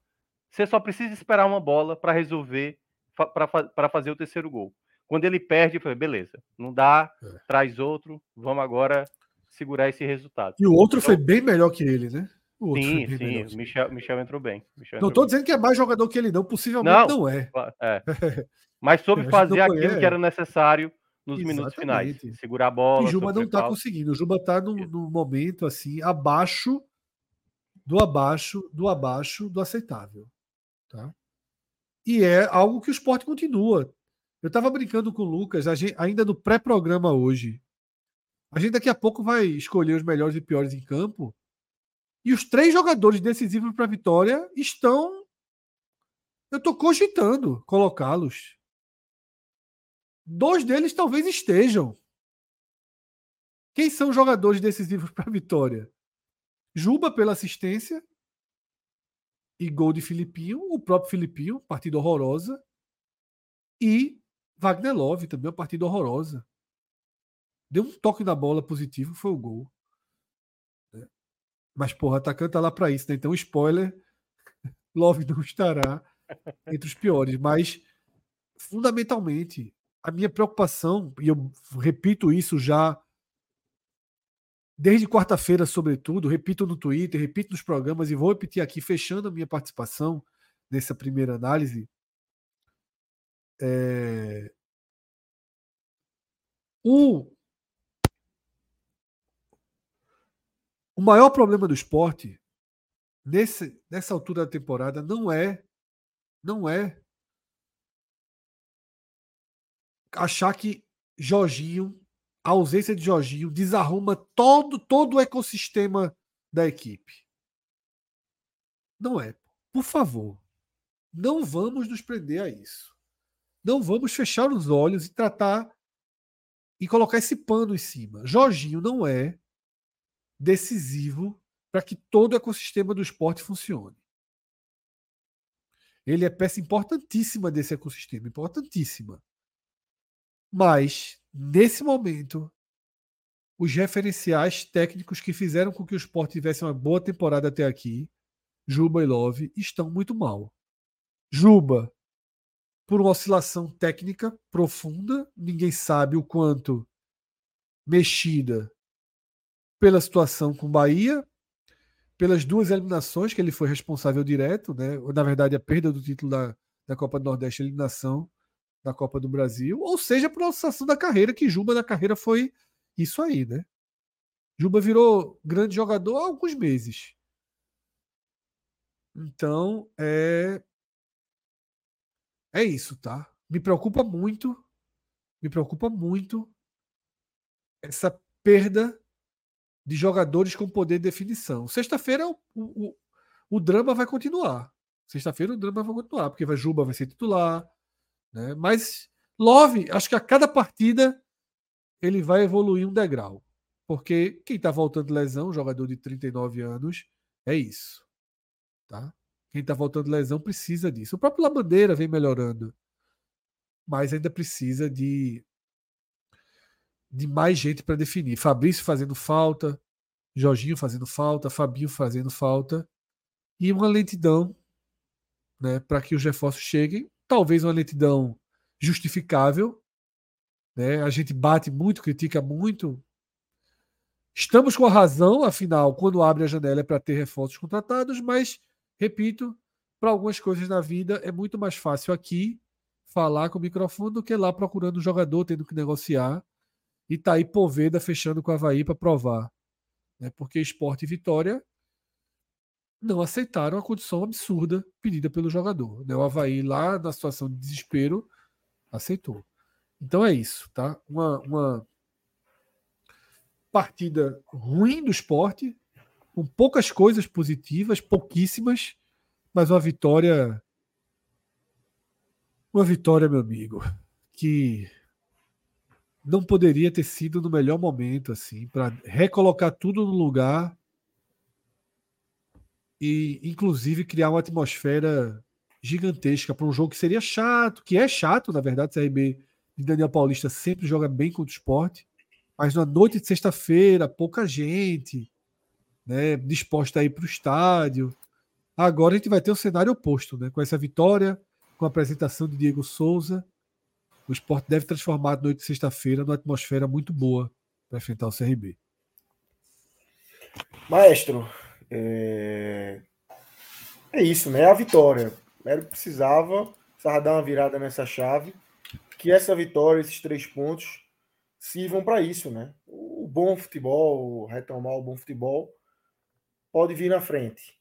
Speaker 5: você só precisa esperar uma bola para resolver, para fazer o terceiro gol. Quando ele perde, eu falei: beleza, não dá, é. traz outro, vamos agora segurar esse resultado.
Speaker 2: E o outro então, foi bem melhor que ele, né?
Speaker 5: sim, sim, o Michel, Michel entrou bem. Michel
Speaker 2: não estou dizendo que é mais jogador que ele, não, possivelmente não, não é.
Speaker 5: é. (laughs) Mas soube fazer aquilo que era necessário nos Exatamente. minutos finais. Segurar a bola.
Speaker 2: O Juba não está conseguindo. O Juba está num, num, momento assim, abaixo do abaixo, do abaixo do aceitável. Tá? E é algo que o esporte continua. Eu estava brincando com o Lucas, gente, ainda no pré-programa hoje. A gente daqui a pouco vai escolher os melhores e piores em campo. E os três jogadores decisivos para a vitória estão. Eu estou cogitando colocá-los. Dois deles talvez estejam. Quem são os jogadores decisivos (laughs) para a vitória? Juba pela assistência e gol de Filipinho, o próprio Filipinho, partida horrorosa, e Wagner Love também, uma partida horrorosa. Deu um toque na bola positivo, foi o gol. Né? Mas, porra, atacante tá lá para isso, né? Então, spoiler, (laughs) Love não estará entre os piores. Mas, fundamentalmente, a minha preocupação, e eu repito isso já desde quarta-feira, sobretudo, repito no Twitter, repito nos programas e vou repetir aqui, fechando a minha participação nessa primeira análise. É... O... o maior problema do esporte nesse, nessa altura da temporada não é não é achar que Jorginho a ausência de Jorginho desarruma todo, todo o ecossistema da equipe. Não é. Por favor, não vamos nos prender a isso. Não vamos fechar os olhos e tratar e colocar esse pano em cima. Jorginho não é decisivo para que todo o ecossistema do esporte funcione. Ele é peça importantíssima desse ecossistema, importantíssima. Mas nesse momento, os referenciais técnicos que fizeram com que o Sport tivesse uma boa temporada até aqui, Juba e Love, estão muito mal. Juba, por uma oscilação técnica profunda, ninguém sabe o quanto mexida pela situação com Bahia, pelas duas eliminações que ele foi responsável direto, né? na verdade a perda do título da, da Copa do Nordeste, a eliminação da Copa do Brasil, ou seja, por oscilação da carreira, que Juba na carreira foi isso aí, né? Juba virou grande jogador há alguns meses. Então, é. É isso, tá? Me preocupa muito, me preocupa muito essa perda de jogadores com poder de definição. Sexta-feira o, o, o, drama vai continuar. Sexta-feira o drama vai continuar, porque vai, Juba vai ser titular, né? Mas Love, acho que a cada partida ele vai evoluir um degrau. Porque quem está voltando de lesão, jogador de 39 anos, é isso. Tá? Quem está voltando de lesão precisa disso. O próprio Labandeira vem melhorando. Mas ainda precisa de, de mais gente para definir. Fabrício fazendo falta, Jorginho fazendo falta, Fabinho fazendo falta. E uma lentidão né, para que os reforços cheguem talvez uma lentidão justificável. Né? A gente bate muito, critica muito. Estamos com a razão, afinal, quando abre a janela é para ter reforços contratados, mas, repito, para algumas coisas na vida é muito mais fácil aqui falar com o microfone do que lá procurando um jogador, tendo que negociar. E tá aí Poveda fechando com o Havaí para provar. Né? Porque Esporte e Vitória não aceitaram a condição absurda pedida pelo jogador. Né? O Havaí, lá na situação de desespero, aceitou. Então é isso, tá? Uma, uma partida ruim do esporte, com poucas coisas positivas, pouquíssimas, mas uma vitória. Uma vitória, meu amigo, que não poderia ter sido no melhor momento, assim, para recolocar tudo no lugar e inclusive criar uma atmosfera gigantesca para um jogo que seria chato, que é chato, na verdade, o CRB de Daniel Paulista sempre joga bem contra o esporte, mas na noite de sexta-feira, pouca gente né, disposta a ir para o estádio. Agora a gente vai ter o um cenário oposto, né, com essa vitória, com a apresentação de Diego Souza. O esporte deve transformar a noite de sexta-feira numa atmosfera muito boa para enfrentar o CRB.
Speaker 1: Maestro, é, é isso, né? A vitória. O Mero precisava, precisava dar uma virada nessa chave. Que essa vitória, esses três pontos, sirvam para isso, né? O bom futebol, retomar o bom futebol, pode vir na frente.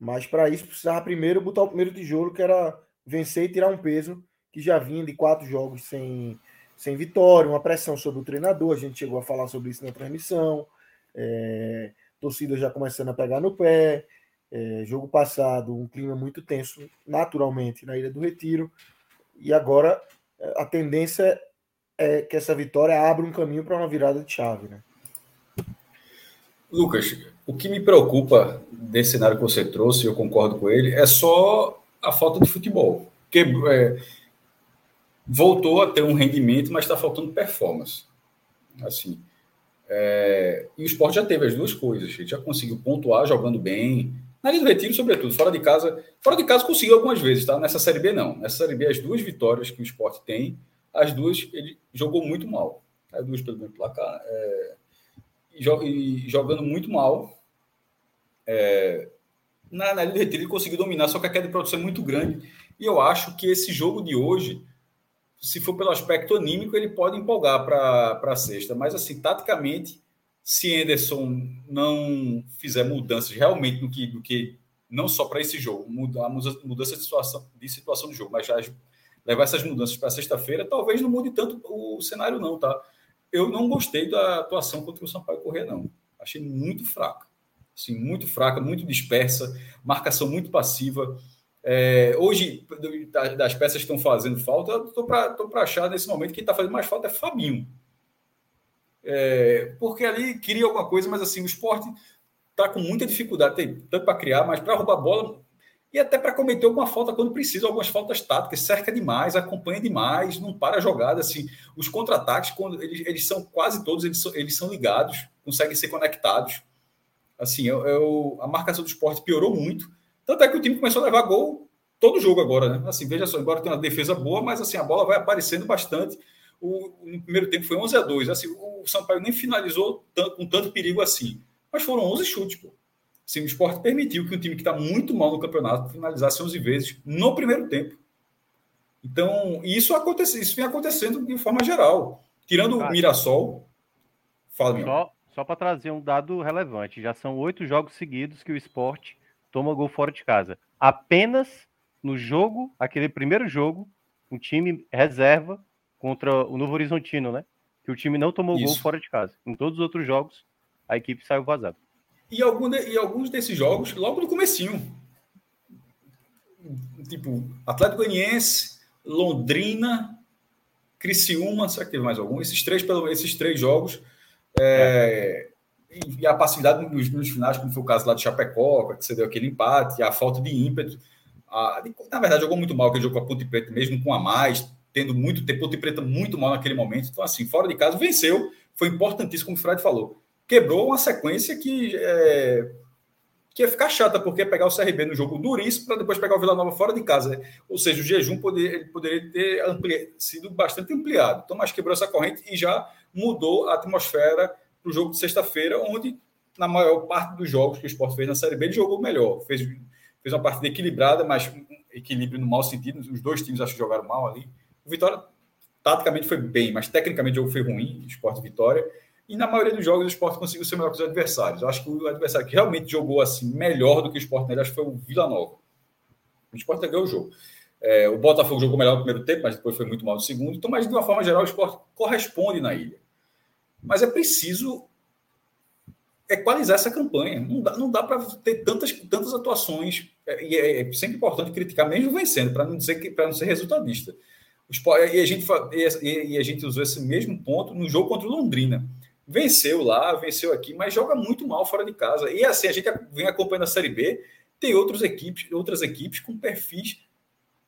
Speaker 1: Mas para isso precisava primeiro botar o primeiro tijolo, que era vencer e tirar um peso que já vinha de quatro jogos sem, sem vitória, uma pressão sobre o treinador. A gente chegou a falar sobre isso na transmissão. É, torcida já começando a pegar no pé. É, jogo passado, um clima muito tenso, naturalmente, na Ilha do Retiro. E agora é, a tendência é que essa vitória abra um caminho para uma virada de chave, né?
Speaker 6: Lucas, o que me preocupa desse cenário que você trouxe, eu concordo com ele, é só a falta de futebol. Porque é, voltou a ter um rendimento, mas está faltando performance. Assim, é, e o esporte já teve as duas coisas. Ele já conseguiu pontuar jogando bem. Na linha do retiro, sobretudo, fora de casa. Fora de casa conseguiu algumas vezes, tá? Nessa Série B, não. Nessa Série B, as duas vitórias que o esporte tem, as duas ele jogou muito mal. As duas pelo menos placar. É, e, jogando muito mal. É, na, na do retiro, ele conseguiu dominar, só que a queda de produção é muito grande. E eu acho que esse jogo de hoje se for pelo aspecto anímico, ele pode empolgar para a sexta. Mas, assim, taticamente, se Anderson não fizer mudanças realmente no que, no que não só para esse jogo, mudar, mudança de situação, de situação do jogo, mas já levar essas mudanças para sexta-feira, talvez não mude tanto o cenário, não, tá? Eu não gostei da atuação contra o Sampaio Corrêa, não. Achei muito fraca. Assim, muito fraca, muito dispersa, marcação muito passiva. É, hoje, das peças que estão fazendo falta, estou para achar nesse momento que está fazendo mais falta é Fabinho. É, porque ali queria alguma coisa, mas assim, o esporte está com muita dificuldade, tem, tanto para criar, mas para roubar bola e até para cometer alguma falta quando precisa, algumas faltas táticas, cerca demais, acompanha demais, não para a jogada. Assim, os contra-ataques, quando eles, eles são quase todos, eles são, eles são ligados, conseguem ser conectados. Assim, eu, eu, a marcação do esporte piorou muito tanto é que o time começou a levar gol todo jogo agora, né? Assim, veja só, embora tenha uma defesa boa, mas assim, a bola vai aparecendo bastante. O, no primeiro tempo foi 11 a 2. Assim, o Sampaio nem finalizou tanto, com tanto perigo assim. Mas foram 11 chutes, pô. Assim, o esporte permitiu que um time que está muito mal no campeonato finalizasse 11 vezes no primeiro tempo. Então, isso, acontece, isso vem acontecendo de forma geral. Tirando o Mirassol. Fala.
Speaker 5: Só, só para trazer um dado relevante: já são oito jogos seguidos que o esporte toma gol fora de casa. Apenas no jogo, aquele primeiro jogo, um time reserva contra o Novo Horizontino, né? Que o time não tomou Isso. gol fora de casa. Em todos os outros jogos, a equipe saiu vazada.
Speaker 6: E, algum de, e alguns desses jogos, logo no comecinho. Tipo, Atlético Goianiense, Londrina, Criciúma, será que teve mais algum? Esses três, pelo, esses três jogos, é, e a passividade nos finais, como foi o caso lá de Chapecó, que você deu aquele empate, a falta de ímpeto. A, na verdade, jogou muito mal aquele jogo com a Ponte Preta, mesmo com a mais, tendo muito tempo, Ponte Preta muito mal naquele momento. Então, assim, fora de casa, venceu, foi importantíssimo, como o Fred falou. Quebrou uma sequência que, é, que ia ficar chata, porque ia pegar o CRB no jogo duríssimo para depois pegar o Vila Nova fora de casa. Ou seja, o jejum poderia, poderia ter ampli, sido bastante ampliado. Então, mas quebrou essa corrente e já mudou a atmosfera para o jogo de sexta-feira, onde, na maior parte dos jogos que o esporte fez na Série B, ele jogou melhor. Fez, fez uma partida equilibrada, mas um equilíbrio no mau sentido. Os dois times acho que jogaram mal ali. O Vitória, taticamente, foi bem, mas tecnicamente o jogo foi ruim, esporte Vitória. E na maioria dos jogos o esporte conseguiu ser melhor que os adversários. Eu acho que o adversário que realmente jogou assim melhor do que o esporte nele, acho que foi o Vila Nova. O esporte ganhou o jogo. É, o Botafogo jogou melhor no primeiro tempo, mas depois foi muito mal no segundo. Então, mas de uma forma geral, o esporte corresponde na ilha. Mas é preciso equalizar essa campanha. Não dá, não dá para ter tantas, tantas atuações. É, e é, é, sempre importante criticar, mesmo vencendo, para não dizer que para não ser resultadista. E a, gente, e a gente usou esse mesmo ponto no jogo contra o Londrina. Venceu lá, venceu aqui, mas joga muito mal fora de casa. E assim, a gente vem acompanhando a Série B, tem outras equipes, outras equipes com perfis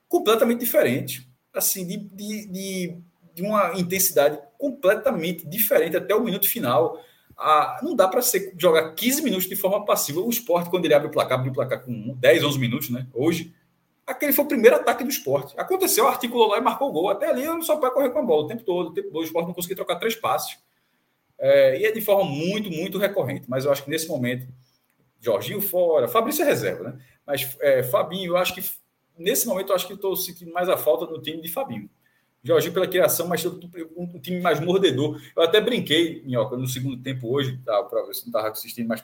Speaker 6: completamente diferentes. Assim, de, de, de de uma intensidade completamente diferente até o minuto final. Ah, não dá para jogar 15 minutos de forma passiva. O esporte, quando ele abre o placar, abre o placar com 10, 11 minutos, né? Hoje, aquele foi o primeiro ataque do esporte. Aconteceu, articulou lá e marcou o gol. Até ali eu só para correr com a bola o tempo todo. O tempo todo o esporte não conseguia trocar três passes. É, e é de forma muito, muito recorrente. Mas eu acho que nesse momento, Jorginho fora, Fabrício é reserva, né? Mas é, Fabinho, eu acho que nesse momento eu acho que estou sentindo mais a falta no time de Fabinho. Jorginho pela criação, mas um time mais mordedor. Eu até brinquei, Minhoca, no segundo tempo hoje, tá, para se não estava assistindo, mas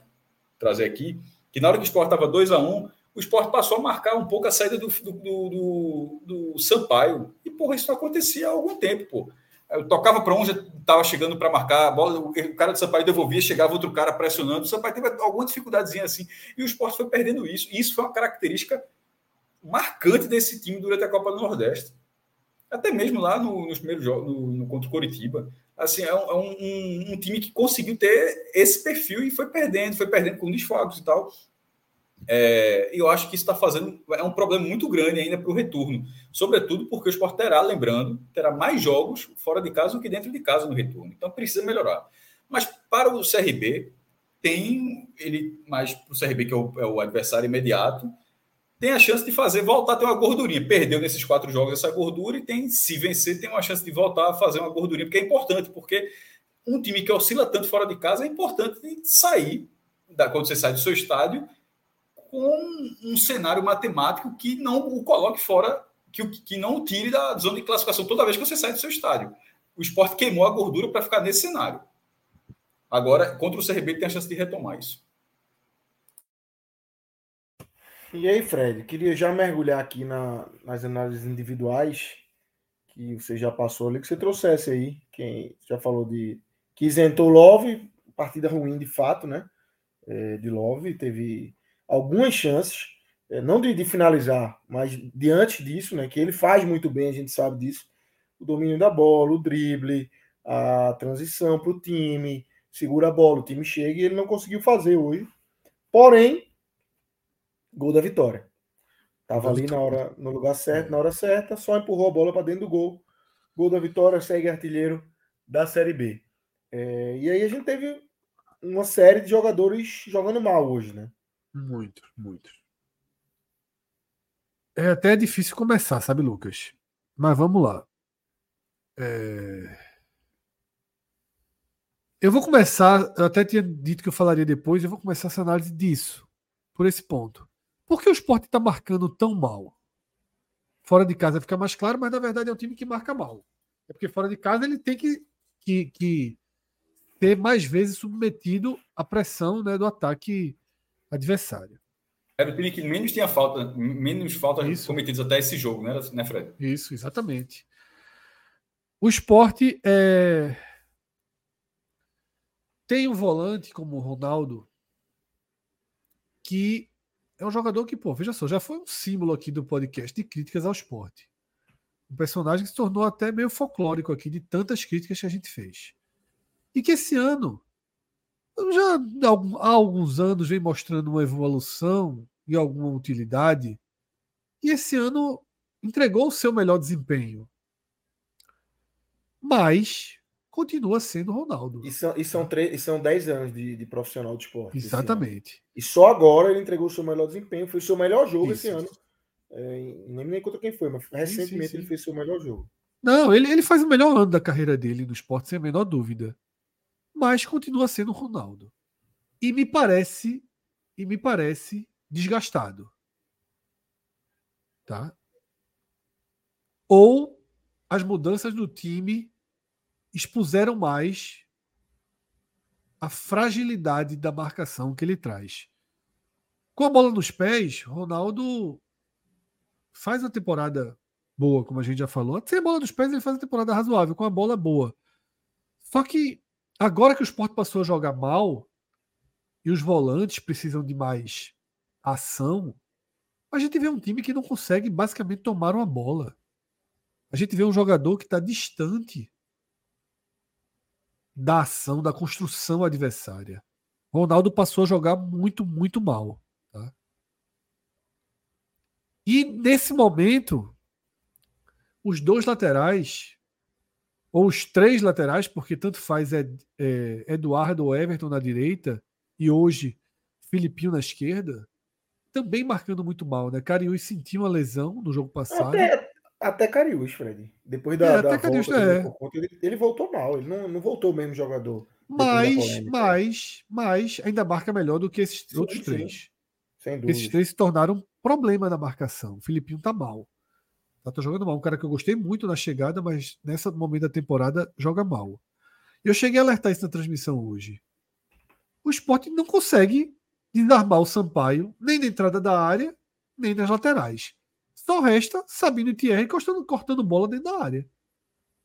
Speaker 6: trazer aqui, que na hora que o Sport estava 2 a 1 um, o Sport passou a marcar um pouco a saída do, do, do, do Sampaio. E, porra, isso não acontecia há algum tempo, pô. Eu tocava para onde estava chegando para marcar a bola, o cara do Sampaio devolvia, chegava outro cara pressionando. O Sampaio teve alguma dificuldadezinha assim. E o Sport foi perdendo isso. E isso foi uma característica marcante desse time durante a Copa do Nordeste até mesmo lá no, nos primeiros jogos, no, no, contra o Coritiba. Assim, é, um, é um, um, time que conseguiu ter esse perfil e foi perdendo, foi perdendo com desfalques e tal. É, eu acho que isso está fazendo é um problema muito grande ainda para o retorno, sobretudo porque o Sport terá, lembrando, terá mais jogos fora de casa do que dentro de casa no retorno. Então precisa melhorar. Mas para o CRB, tem ele mais para o CRB, que é o, é o, adversário imediato, tem a chance de fazer voltar a ter uma gordurinha. Perdeu nesses quatro jogos essa gordura e tem, se vencer, tem uma chance de voltar a fazer uma gordurinha, porque é importante, porque um time que oscila tanto fora de casa é importante sair da, quando você sai do seu estádio com um cenário matemático que não o coloque fora, que, que não o tire da zona de classificação toda vez que você sai do seu estádio. O esporte queimou a gordura para ficar nesse cenário. Agora, contra o CRB, tem a chance de retomar isso.
Speaker 1: E aí, Fred, queria já mergulhar aqui na, nas análises individuais que você já passou ali, que você trouxesse aí. Quem já falou de que isentou Love, partida ruim de fato, né? É, de Love, teve algumas chances, é, não de, de, finalizar, mas diante disso, né? Que ele faz muito bem, a gente sabe disso. O domínio da bola, o drible, a transição para o time, segura a bola, o time chega e ele não conseguiu fazer hoje. Porém, gol da vitória. Tava ali na hora, no lugar certo, na hora certa, só empurrou a bola para dentro do gol. Gol da vitória, segue artilheiro da Série B. É, e aí a gente teve uma série de jogadores jogando mal hoje, né?
Speaker 2: Muito, muito. É até difícil começar, sabe, Lucas? Mas vamos lá. É... Eu vou começar, eu até tinha dito que eu falaria depois, eu vou começar essa análise disso, por esse ponto. Por que o esporte está marcando tão mal? Fora de casa fica mais claro, mas na verdade é um time que marca mal. É porque fora de casa ele tem que, que, que ter mais vezes submetido à pressão né, do ataque adversário.
Speaker 6: Era o time que menos tinha falta, menos faltas cometidas até esse jogo, né, né, Fred?
Speaker 2: Isso, exatamente. O esporte é tem um volante como o Ronaldo, que é um jogador que, pô, veja só, já foi um símbolo aqui do podcast de críticas ao esporte. Um personagem que se tornou até meio folclórico aqui de tantas críticas que a gente fez. E que esse ano, já há alguns anos, vem mostrando uma evolução e alguma utilidade. E esse ano entregou o seu melhor desempenho. Mas continua sendo Ronaldo.
Speaker 1: E são, e são, três, e são 10 anos de, de profissional de esporte.
Speaker 2: Exatamente.
Speaker 1: E só agora ele entregou o seu melhor desempenho, foi o seu melhor jogo Isso. esse ano. É, nem nem conta quem foi, mas recentemente sim, sim. ele fez o seu melhor jogo.
Speaker 2: Não, ele, ele faz o melhor ano da carreira dele no esporte, sem a menor dúvida. Mas continua sendo Ronaldo. E me parece, e me parece desgastado. Tá? Ou as mudanças no time expuseram mais a fragilidade da marcação que ele traz. Com a bola nos pés, Ronaldo faz uma temporada boa, como a gente já falou. Sem a bola nos pés, ele faz uma temporada razoável, com a bola boa. Só que agora que o esporte passou a jogar mal e os volantes precisam de mais ação, a gente vê um time que não consegue basicamente tomar uma bola. A gente vê um jogador que está distante da ação, da construção adversária. Ronaldo passou a jogar muito, muito mal. Tá? E nesse momento, os dois laterais, ou os três laterais, porque tanto faz é, é, Eduardo ou Everton na direita, e hoje Filipinho na esquerda, também marcando muito mal. Né? Cariús sentiu uma lesão no jogo passado.
Speaker 1: Até, até Cariús, Fred. Depois da, é, da Cariús, volta, é. ele, ele, voltou mal, ele não, não voltou o mesmo jogador.
Speaker 2: Mas, mas, mas ainda marca melhor do que esses sim, outros sim. três. Sem dúvida. Esses três se tornaram problema na marcação. O Filipinho tá mal. Tá, tá jogando mal. Um cara que eu gostei muito na chegada, mas nessa momento da temporada joga mal. Eu cheguei a alertar isso na transmissão hoje. O esporte não consegue desarmar o Sampaio, nem na entrada da área, nem nas laterais. Só resta Sabino e Thierry cortando, cortando bola dentro da área.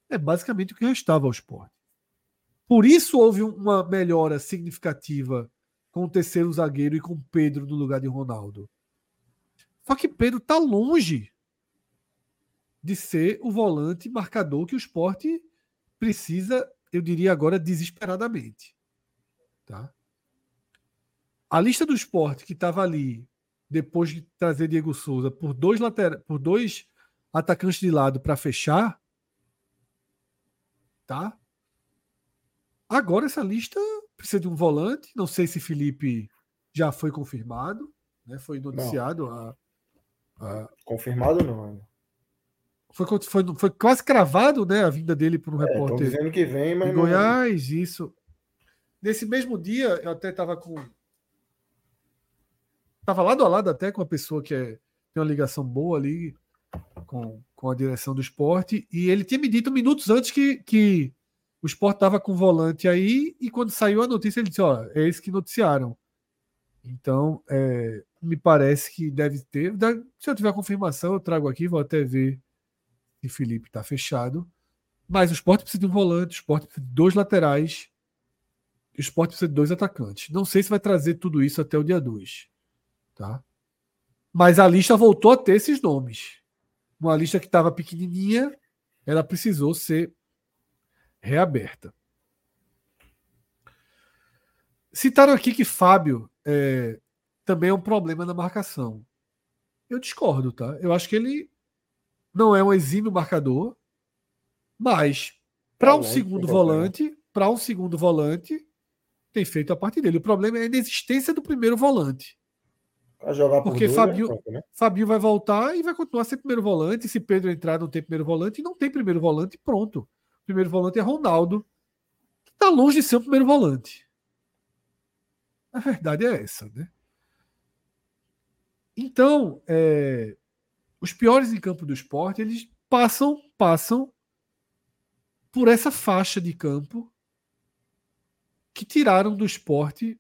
Speaker 2: É basicamente o que restava ao esporte. Por isso houve uma melhora significativa com o terceiro zagueiro e com Pedro no lugar de Ronaldo. Só que Pedro está longe de ser o volante marcador que o esporte precisa, eu diria agora, desesperadamente. Tá? A lista do esporte que estava ali, depois de trazer Diego Souza, por dois, later... por dois atacantes de lado para fechar, tá? Agora essa lista precisa de um volante. Não sei se Felipe já foi confirmado, né? Foi noticiado a,
Speaker 1: a... confirmado não.
Speaker 2: Foi, foi, foi quase cravado, né, a vinda dele para um
Speaker 1: é,
Speaker 2: repórter.
Speaker 1: dizendo que vem, mas
Speaker 2: não... Goiás, isso. Nesse mesmo dia, eu até estava com Estava lado a lado até com uma pessoa que é, tem uma ligação boa ali com, com a direção do esporte, e ele tinha me dito minutos antes que, que o esporte estava com o volante aí, e quando saiu a notícia, ele disse: Ó, é esse que noticiaram. Então, é, me parece que deve ter. Se eu tiver confirmação, eu trago aqui, vou até ver se Felipe está fechado. Mas o esporte precisa de um volante, o esporte precisa de dois laterais, o esporte precisa de dois atacantes. Não sei se vai trazer tudo isso até o dia 2. Tá? Mas a lista voltou a ter esses nomes. Uma lista que estava pequenininha, ela precisou ser reaberta. Citaram aqui que Fábio é, também é um problema na marcação. Eu discordo, tá? Eu acho que ele não é um exímio marcador, mas para um segundo volante, para um segundo volante, tem feito a parte dele. O problema é a inexistência do primeiro volante.
Speaker 1: Jogar
Speaker 2: por Porque Fabio, é né? Fabio vai voltar e vai continuar ser primeiro volante. Se Pedro entrar, não tem primeiro volante, e não tem primeiro volante, pronto. O primeiro volante é Ronaldo, que está longe de ser o primeiro volante. A verdade é essa, né? Então, é, os piores em campo do esporte, eles passam, passam por essa faixa de campo que tiraram do esporte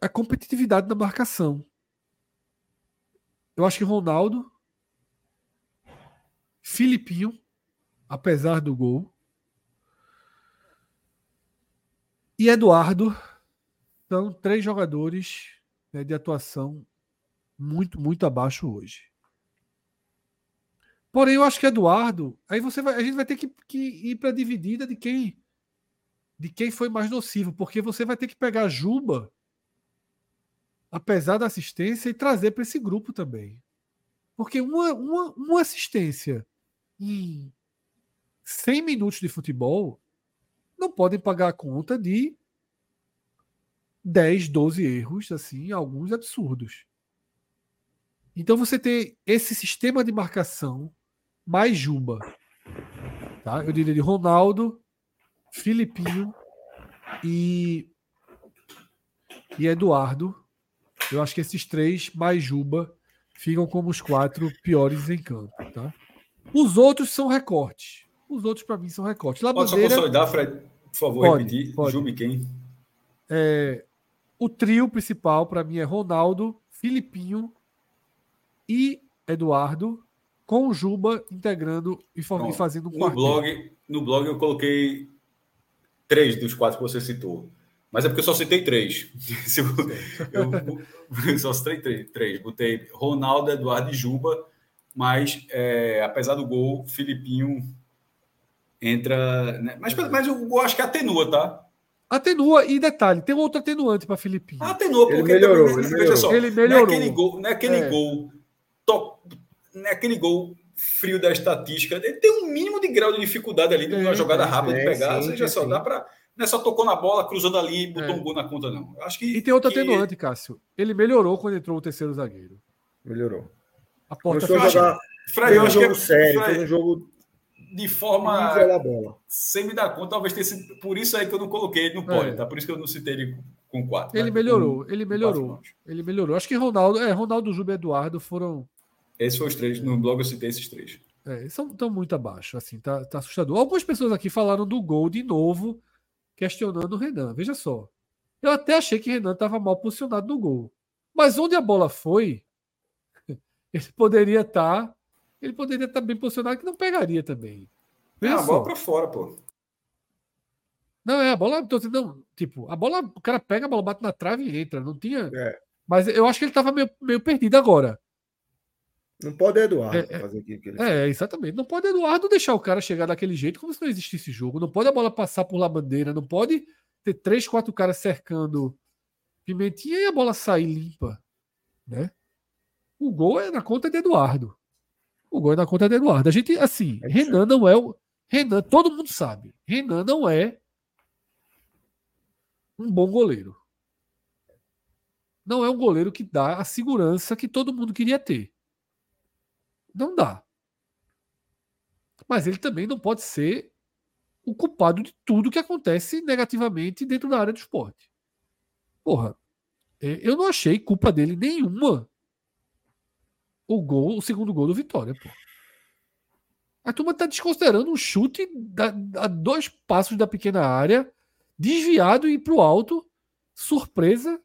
Speaker 2: a competitividade da marcação. Eu acho que Ronaldo, Filipinho, apesar do gol, e Eduardo são três jogadores né, de atuação muito, muito abaixo hoje. Porém, eu acho que Eduardo, aí você vai, a gente vai ter que, que ir para a dividida de quem de quem foi mais nocivo, porque você vai ter que pegar Juba, apesar da assistência, e trazer para esse grupo também. Porque uma, uma, uma assistência em 100 minutos de futebol não podem pagar a conta de 10, 12 erros, assim, alguns absurdos. Então você tem esse sistema de marcação mais Juba. Tá? Eu diria de Ronaldo, Filipinho e, e Eduardo. Eu acho que esses três mais Juba ficam como os quatro piores em campo. Tá? Os outros são recortes. Os outros, para mim, são recortes.
Speaker 6: Labandeira, pode só consolidar, Fred, por favor, pode, repetir. Pode. Juba quem?
Speaker 2: É, o trio principal, para mim, é Ronaldo, Filipinho e Eduardo, com o Juba integrando e, Bom, fazendo um
Speaker 6: no blog No blog eu coloquei três dos quatro que você citou. Mas é porque eu só citei três. (laughs) eu, (laughs) eu só citei três, três. Botei Ronaldo, Eduardo e Juba. Mas, é, apesar do gol, Filipinho entra. Né? Mas, mas eu acho que atenua, tá?
Speaker 2: Atenua, e detalhe, tem outro atenuante para Filipinho.
Speaker 6: Atenua, porque
Speaker 1: ele melhorou, também, ele melhorou.
Speaker 2: Só, ele melhorou.
Speaker 6: Não é aquele gol, não é aquele é. gol, to, não é aquele gol frio da estatística. Ele tem um mínimo de grau de dificuldade ali, de uma jogada rápida de pegar. Sim, seja, só dá para. Não é só tocou na bola, cruzando ali e botou é. um gol na conta, não. acho que,
Speaker 2: e tem outro que... atenuante, Cássio. Ele melhorou quando entrou o terceiro zagueiro.
Speaker 1: Melhorou.
Speaker 2: A porta
Speaker 1: foi jogar. Foi um jogo sério, foi um jogo
Speaker 6: de forma sem me dar conta, talvez tenha sido por isso aí que eu não coloquei ele no pódio, é. tá? Por isso que eu não citei ele com quatro.
Speaker 2: Ele né? melhorou, com, ele melhorou. Ele melhorou. Acho que Ronaldo, é, Ronaldo, Juba e Eduardo foram.
Speaker 6: Esses foram os três. No blog eu citei esses três.
Speaker 2: É, estão muito abaixo, assim, tá, tá assustador. Algumas pessoas aqui falaram do gol de novo, questionando o Renan. Veja só. Eu até achei que o Renan estava mal posicionado no gol. Mas onde a bola foi, (laughs) ele poderia estar tá ele poderia estar bem posicionado que não pegaria também.
Speaker 6: Veja é, a bola para fora, pô.
Speaker 2: Não, é, a bola. Tô, não, tipo, a bola, o cara pega, a bola bate na trave e entra. Não tinha. É. Mas eu acho que ele estava meio, meio perdido agora.
Speaker 1: Não pode Eduardo
Speaker 2: É, é,
Speaker 1: fazer aquilo que ele
Speaker 2: É, exatamente. Não pode Eduardo deixar o cara chegar daquele jeito como se não existisse jogo. Não pode a bola passar por lá bandeira. Não pode ter três, quatro caras cercando Pimentinha e a bola sair limpa. Né? O gol é na conta de Eduardo. O gol é na conta de Eduardo. A gente, assim,
Speaker 1: É
Speaker 2: Renan não é o. Renan, todo mundo sabe. Renan não é um bom goleiro. Não é um goleiro que dá a segurança que todo mundo queria ter. Não dá. Mas ele também não pode ser o culpado de tudo que acontece negativamente dentro da área do esporte. Porra, é, eu não achei culpa dele nenhuma o gol, o segundo gol do Vitória, pô. A turma tá desconsiderando um chute a dois passos da pequena área, desviado e pro alto, surpresa.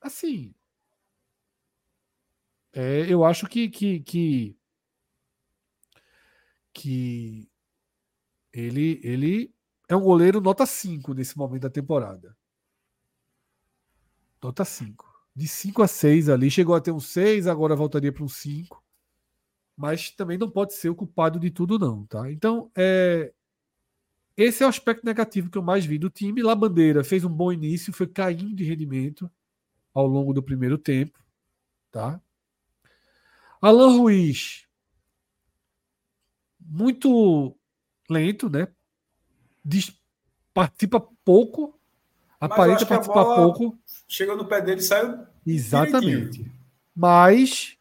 Speaker 2: Assim, é, eu acho que, que, que, que ele, ele é um goleiro nota 5 nesse momento da temporada. Nota 5. De 5 a 6 ali, chegou a ter um 6, agora voltaria para um 5. Mas também não pode ser o culpado de tudo, não, tá? Então, é, esse é o aspecto negativo que eu mais vi do time. Lá Bandeira fez um bom início, foi caindo de rendimento ao longo do primeiro tempo, tá? Alan Ruiz, muito lento, né? Diz- participa pouco,
Speaker 6: Mas
Speaker 2: aparenta participar pouco.
Speaker 6: Chegou no pé dele e saiu.
Speaker 2: Exatamente. Mas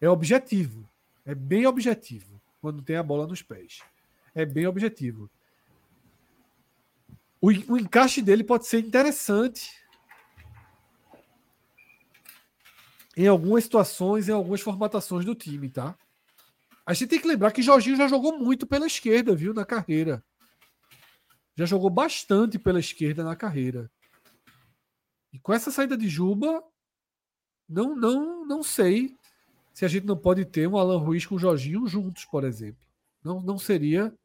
Speaker 2: é objetivo. É bem objetivo quando tem a bola nos pés. É bem objetivo. O, o encaixe dele pode ser interessante em algumas situações, em algumas formatações do time, tá? A gente tem que lembrar que Jorginho já jogou muito pela esquerda, viu, na carreira. Já jogou bastante pela esquerda na carreira. E com essa saída de Juba, não, não, não sei se a gente não pode ter um Alan Ruiz com o Jorginho juntos, por exemplo. Não, não seria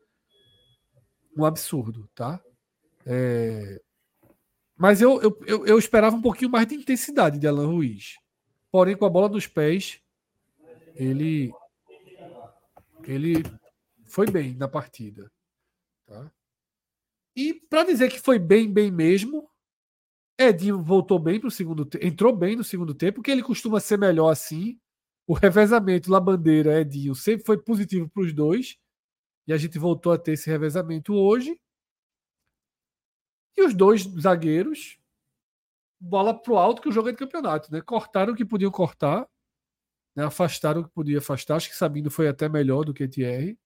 Speaker 2: um absurdo, tá? É, Mas eu, eu, eu, eu esperava um pouquinho mais de intensidade de Alan Ruiz. Porém, com a bola nos pés, ele ele foi bem na partida. Tá? E para dizer que foi bem, bem mesmo, Edinho voltou bem para o segundo tempo, entrou bem no segundo tempo, porque ele costuma ser melhor assim. O revezamento lá bandeira Edinho sempre foi positivo para os dois. E a gente voltou a ter esse revezamento hoje. E os dois zagueiros, bola pro alto, que o jogo é de campeonato, né? Cortaram o que podiam cortar, né? afastaram o que podia afastar. Acho que Sabino foi até melhor do que Thierry.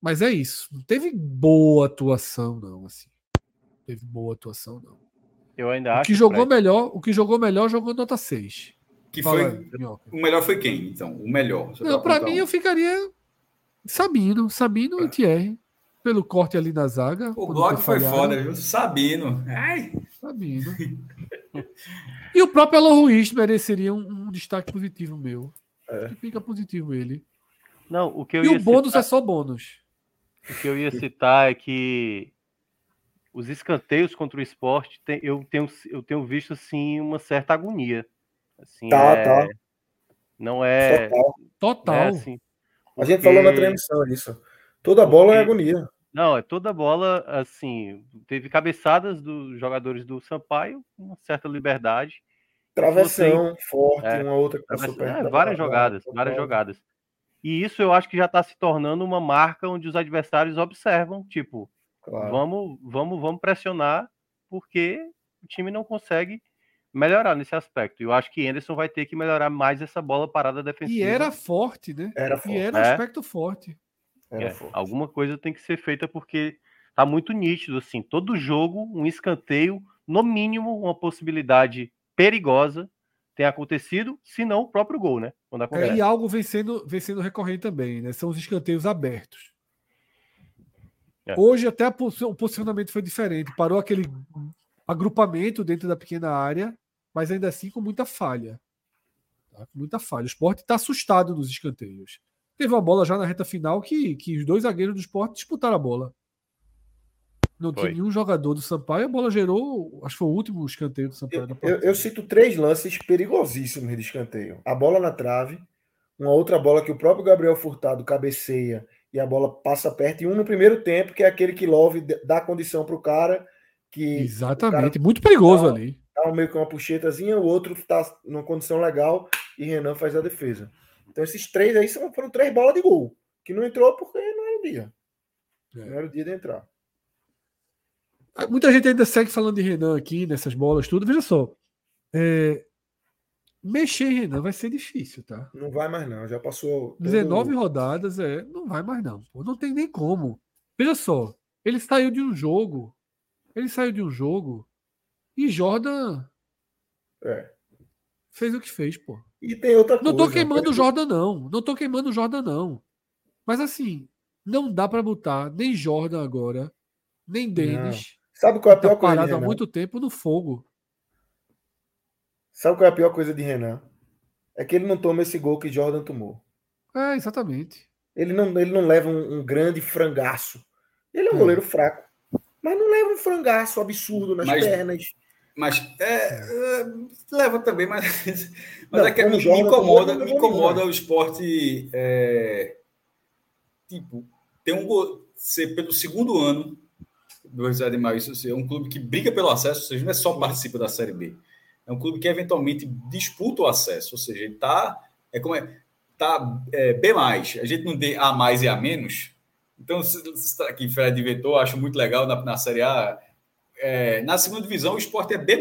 Speaker 2: Mas é isso. Não teve boa atuação, não. Assim. Não teve boa atuação, não.
Speaker 5: Eu ainda
Speaker 2: O
Speaker 5: acho.
Speaker 2: que jogou
Speaker 5: Fred,
Speaker 2: melhor, o que jogou melhor jogou nota 6.
Speaker 6: Que
Speaker 2: Fala
Speaker 6: foi.
Speaker 2: Minhoca.
Speaker 6: O melhor foi quem, então? O melhor.
Speaker 2: Não,
Speaker 6: pra
Speaker 2: para mim
Speaker 6: um.
Speaker 2: eu ficaria Sabino, Sabino e Thierry. Pelo corte ali na zaga.
Speaker 6: O blog foi
Speaker 2: falhado.
Speaker 6: foda, viu? Sabino. Ai,
Speaker 2: Sabino. e o próprio Alan Ruiz mereceria um, um destaque positivo meu.
Speaker 1: É.
Speaker 2: Fica positivo ele.
Speaker 5: Não, o que eu
Speaker 2: E
Speaker 5: ia
Speaker 2: o bônus
Speaker 5: citar,
Speaker 2: é só bônus.
Speaker 5: o que eu ia citar é que os escanteios contra o esporte, tem- eu, tenho, eu tenho visto assim uma certa agonia. Assim,
Speaker 1: Tá,
Speaker 5: é-
Speaker 1: tá.
Speaker 5: Não é,
Speaker 1: Total.
Speaker 2: Total.
Speaker 5: é assim,
Speaker 1: A gente falou na
Speaker 5: porque-
Speaker 1: transmissão isso. Toda bola é
Speaker 5: Porque-
Speaker 1: agonia.
Speaker 5: Não, é toda bola, assim, teve cabeçadas dos jogadores do Sampaio, com uma certa liberdade.
Speaker 1: Travessão forte,
Speaker 5: É.
Speaker 1: uma outra que
Speaker 5: É,
Speaker 1: perto da
Speaker 5: várias
Speaker 1: barra,
Speaker 5: jogadas,
Speaker 1: total.
Speaker 5: várias jogadas. E isso eu acho que já está se tornando uma marca onde os adversários observam, tipo,
Speaker 1: Claro.
Speaker 5: vamos, vamos, vamos pressionar, porque o time não consegue melhorar nesse aspecto. E eu acho que Anderson vai ter que melhorar mais essa bola parada defensiva.
Speaker 2: E era forte, né?
Speaker 1: Era
Speaker 2: E
Speaker 1: forte.
Speaker 2: era um
Speaker 5: É.
Speaker 2: aspecto forte.
Speaker 5: É, alguma coisa tem que ser feita porque tá muito nítido assim, todo jogo um escanteio, no mínimo uma possibilidade perigosa tem acontecido, se não o próprio gol, né? Quando
Speaker 2: É,
Speaker 5: acontece.
Speaker 2: e algo vem sendo, vem sendo recorrente também, né? São os escanteios abertos.
Speaker 5: É.
Speaker 2: Hoje até o posicionamento foi diferente. Parou aquele agrupamento dentro da pequena área, mas ainda assim com muita falha. Tá? Com muita falha. O esporte está assustado nos escanteios. Teve uma bola já na reta final que, que os dois zagueiros do esporte disputaram a bola. Não
Speaker 5: Foi.
Speaker 2: tinha nenhum jogador do Sampaio, a bola gerou. Acho que foi o último escanteio do Sampaio.
Speaker 1: Eu, eu-
Speaker 2: partida.
Speaker 1: eu cito três lances perigosíssimos de escanteio. A bola na trave, uma outra bola que o próprio Gabriel Furtado cabeceia e a bola passa perto, e um no primeiro tempo, que é aquele que Love dá condição para o cara. Que
Speaker 2: Exatamente, cara muito perigoso
Speaker 1: dá,
Speaker 2: ali.
Speaker 1: Dá meio que uma puxetazinha, o outro está numa condição legal e Renan faz a defesa. Então esses três aí foram três bolas de gol, que não entrou porque não era o dia. É. Não era o dia de entrar.
Speaker 2: Muita gente ainda segue falando de Renan aqui, nessas bolas, tudo. Veja só. É, mexer em Renan vai ser difícil, tá?
Speaker 1: Não vai mais, não. Já passou.
Speaker 2: Todo... 19 rodadas, é. Não vai mais, não. Pô, não tem nem como. Veja só. Ele saiu de um jogo. Ele saiu de um jogo. E Jordan.
Speaker 1: É.
Speaker 2: Fez o que fez, pô.
Speaker 1: E tem outra
Speaker 2: coisa. Não tô queimando o Jordan, não. Não tô queimando o Jordan, não. Mas assim, não dá para botar nem Jordan agora, nem Denis.
Speaker 1: Sabe qual é a pior
Speaker 2: tá
Speaker 1: coisa?
Speaker 2: parado há muito tempo no fogo.
Speaker 1: Sabe qual é a pior coisa de Renan? É que ele não toma esse gol que Jordan tomou.
Speaker 2: É, exatamente.
Speaker 1: Ele não, ele não leva um, um grande frangaço. Ele é um é. goleiro fraco. Mas não leva um frangaço absurdo nas mas, pernas.
Speaker 6: Mas é, é, leva também, mas, (laughs) mas não, é que me, me incomoda, me incomoda o esporte. É, tipo, tem um ser pelo segundo ano do José de Maíra, é um clube que briga pelo acesso, ou seja, não é só participa da Série B. É um clube que eventualmente disputa o acesso, ou seja, ele está é como é, tá é, B+, a gente não dê A mais e A menos. Então, aqui Fred inventou, acho muito legal na, na Série A. É, na segunda divisão, o esporte é B+,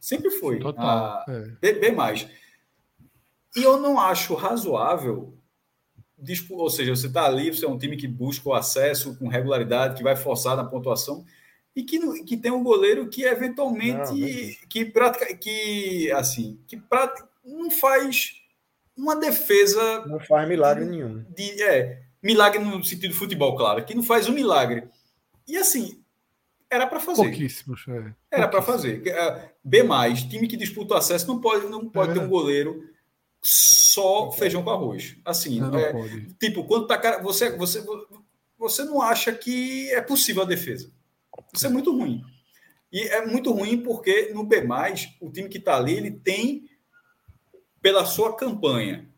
Speaker 6: sempre foi.
Speaker 2: Total. A,
Speaker 6: é. B, B+. E eu não acho razoável ou seja, você está ali, você é um time que busca o acesso com regularidade, que vai forçar na pontuação e que, que tem um goleiro que eventualmente não, que prática que assim que prática, não faz uma defesa
Speaker 1: não faz milagre de, nenhum
Speaker 6: de, é milagre no sentido de futebol claro que não faz um milagre e assim era para fazer
Speaker 2: pouquíssimos é.
Speaker 6: era para fazer é, B time que disputa o acesso não pode não pode é. ter um goleiro só feijão com arroz. Assim, não, não é, tipo, quando tá cara, você, você, você não acha que é possível a defesa. Isso é muito ruim. E é muito ruim porque no B, o time que está ali, ele tem, pela sua campanha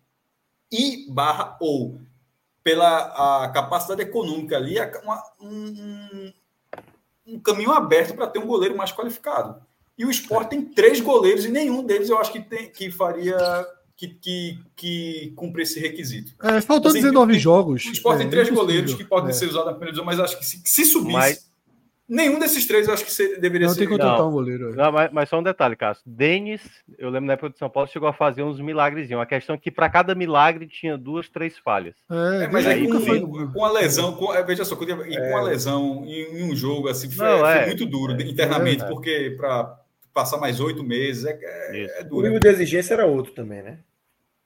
Speaker 6: e barra ou pela a capacidade econômica ali, uma, um, um caminho aberto para ter um goleiro mais qualificado. E o esporte tem três goleiros e nenhum deles eu acho que, tem, que faria que, que, que cumpre esse requisito.
Speaker 2: É, faltam assim, 19 jogos.
Speaker 6: O Sport é, tem três goleiros que podem é. ser usados na primeira divisão, mas acho que se, se subisse, mas... nenhum desses três eu acho que ser, deveria
Speaker 2: não,
Speaker 6: ser.
Speaker 2: Tem que contratar um goleiro.
Speaker 5: É. Não, mas, mas, só um detalhe, Cássio. Denis, eu lembro na época de São Paulo, chegou a fazer uns milagrezinhos. A questão é que para cada milagre tinha duas, três falhas.
Speaker 6: É, mas aí com, foi... com a lesão, com, veja só, e com a lesão em, em um jogo assim, foi, não, foi muito duro internamente, porque para passar mais oito meses é, é, é duro.
Speaker 1: O nível de exigência era outro também, né?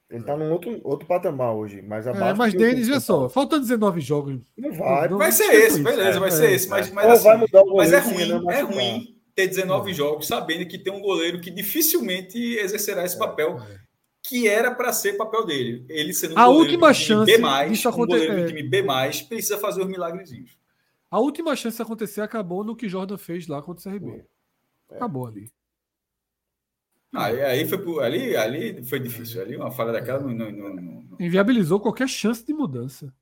Speaker 1: Ele tá num outro, outro patamar hoje, mas abaixo. É,
Speaker 2: mas Denis, olha só, faltando 19 jogos.
Speaker 1: Não vai.
Speaker 6: Não, vai ser esse, beleza, vai ser esse. Mas, mas, assim, vai mudar o mas é ruim, é ruim ter 19 jogos sabendo que tem um goleiro que dificilmente exercerá esse é, papel. É. Que era para ser papel dele. Ele sendo um
Speaker 2: a última chance
Speaker 6: B, disso acontecer. um goleiro do time B, precisa fazer os milagrezinhos.
Speaker 2: A última chance de acontecer acabou no que Jordan fez lá contra o CRB. É. Acabou ali.
Speaker 6: Aí, aí, foi, ali, ali foi difícil. Ali uma falha daquela não, não, não, não,
Speaker 2: Inviabilizou qualquer chance de mudança.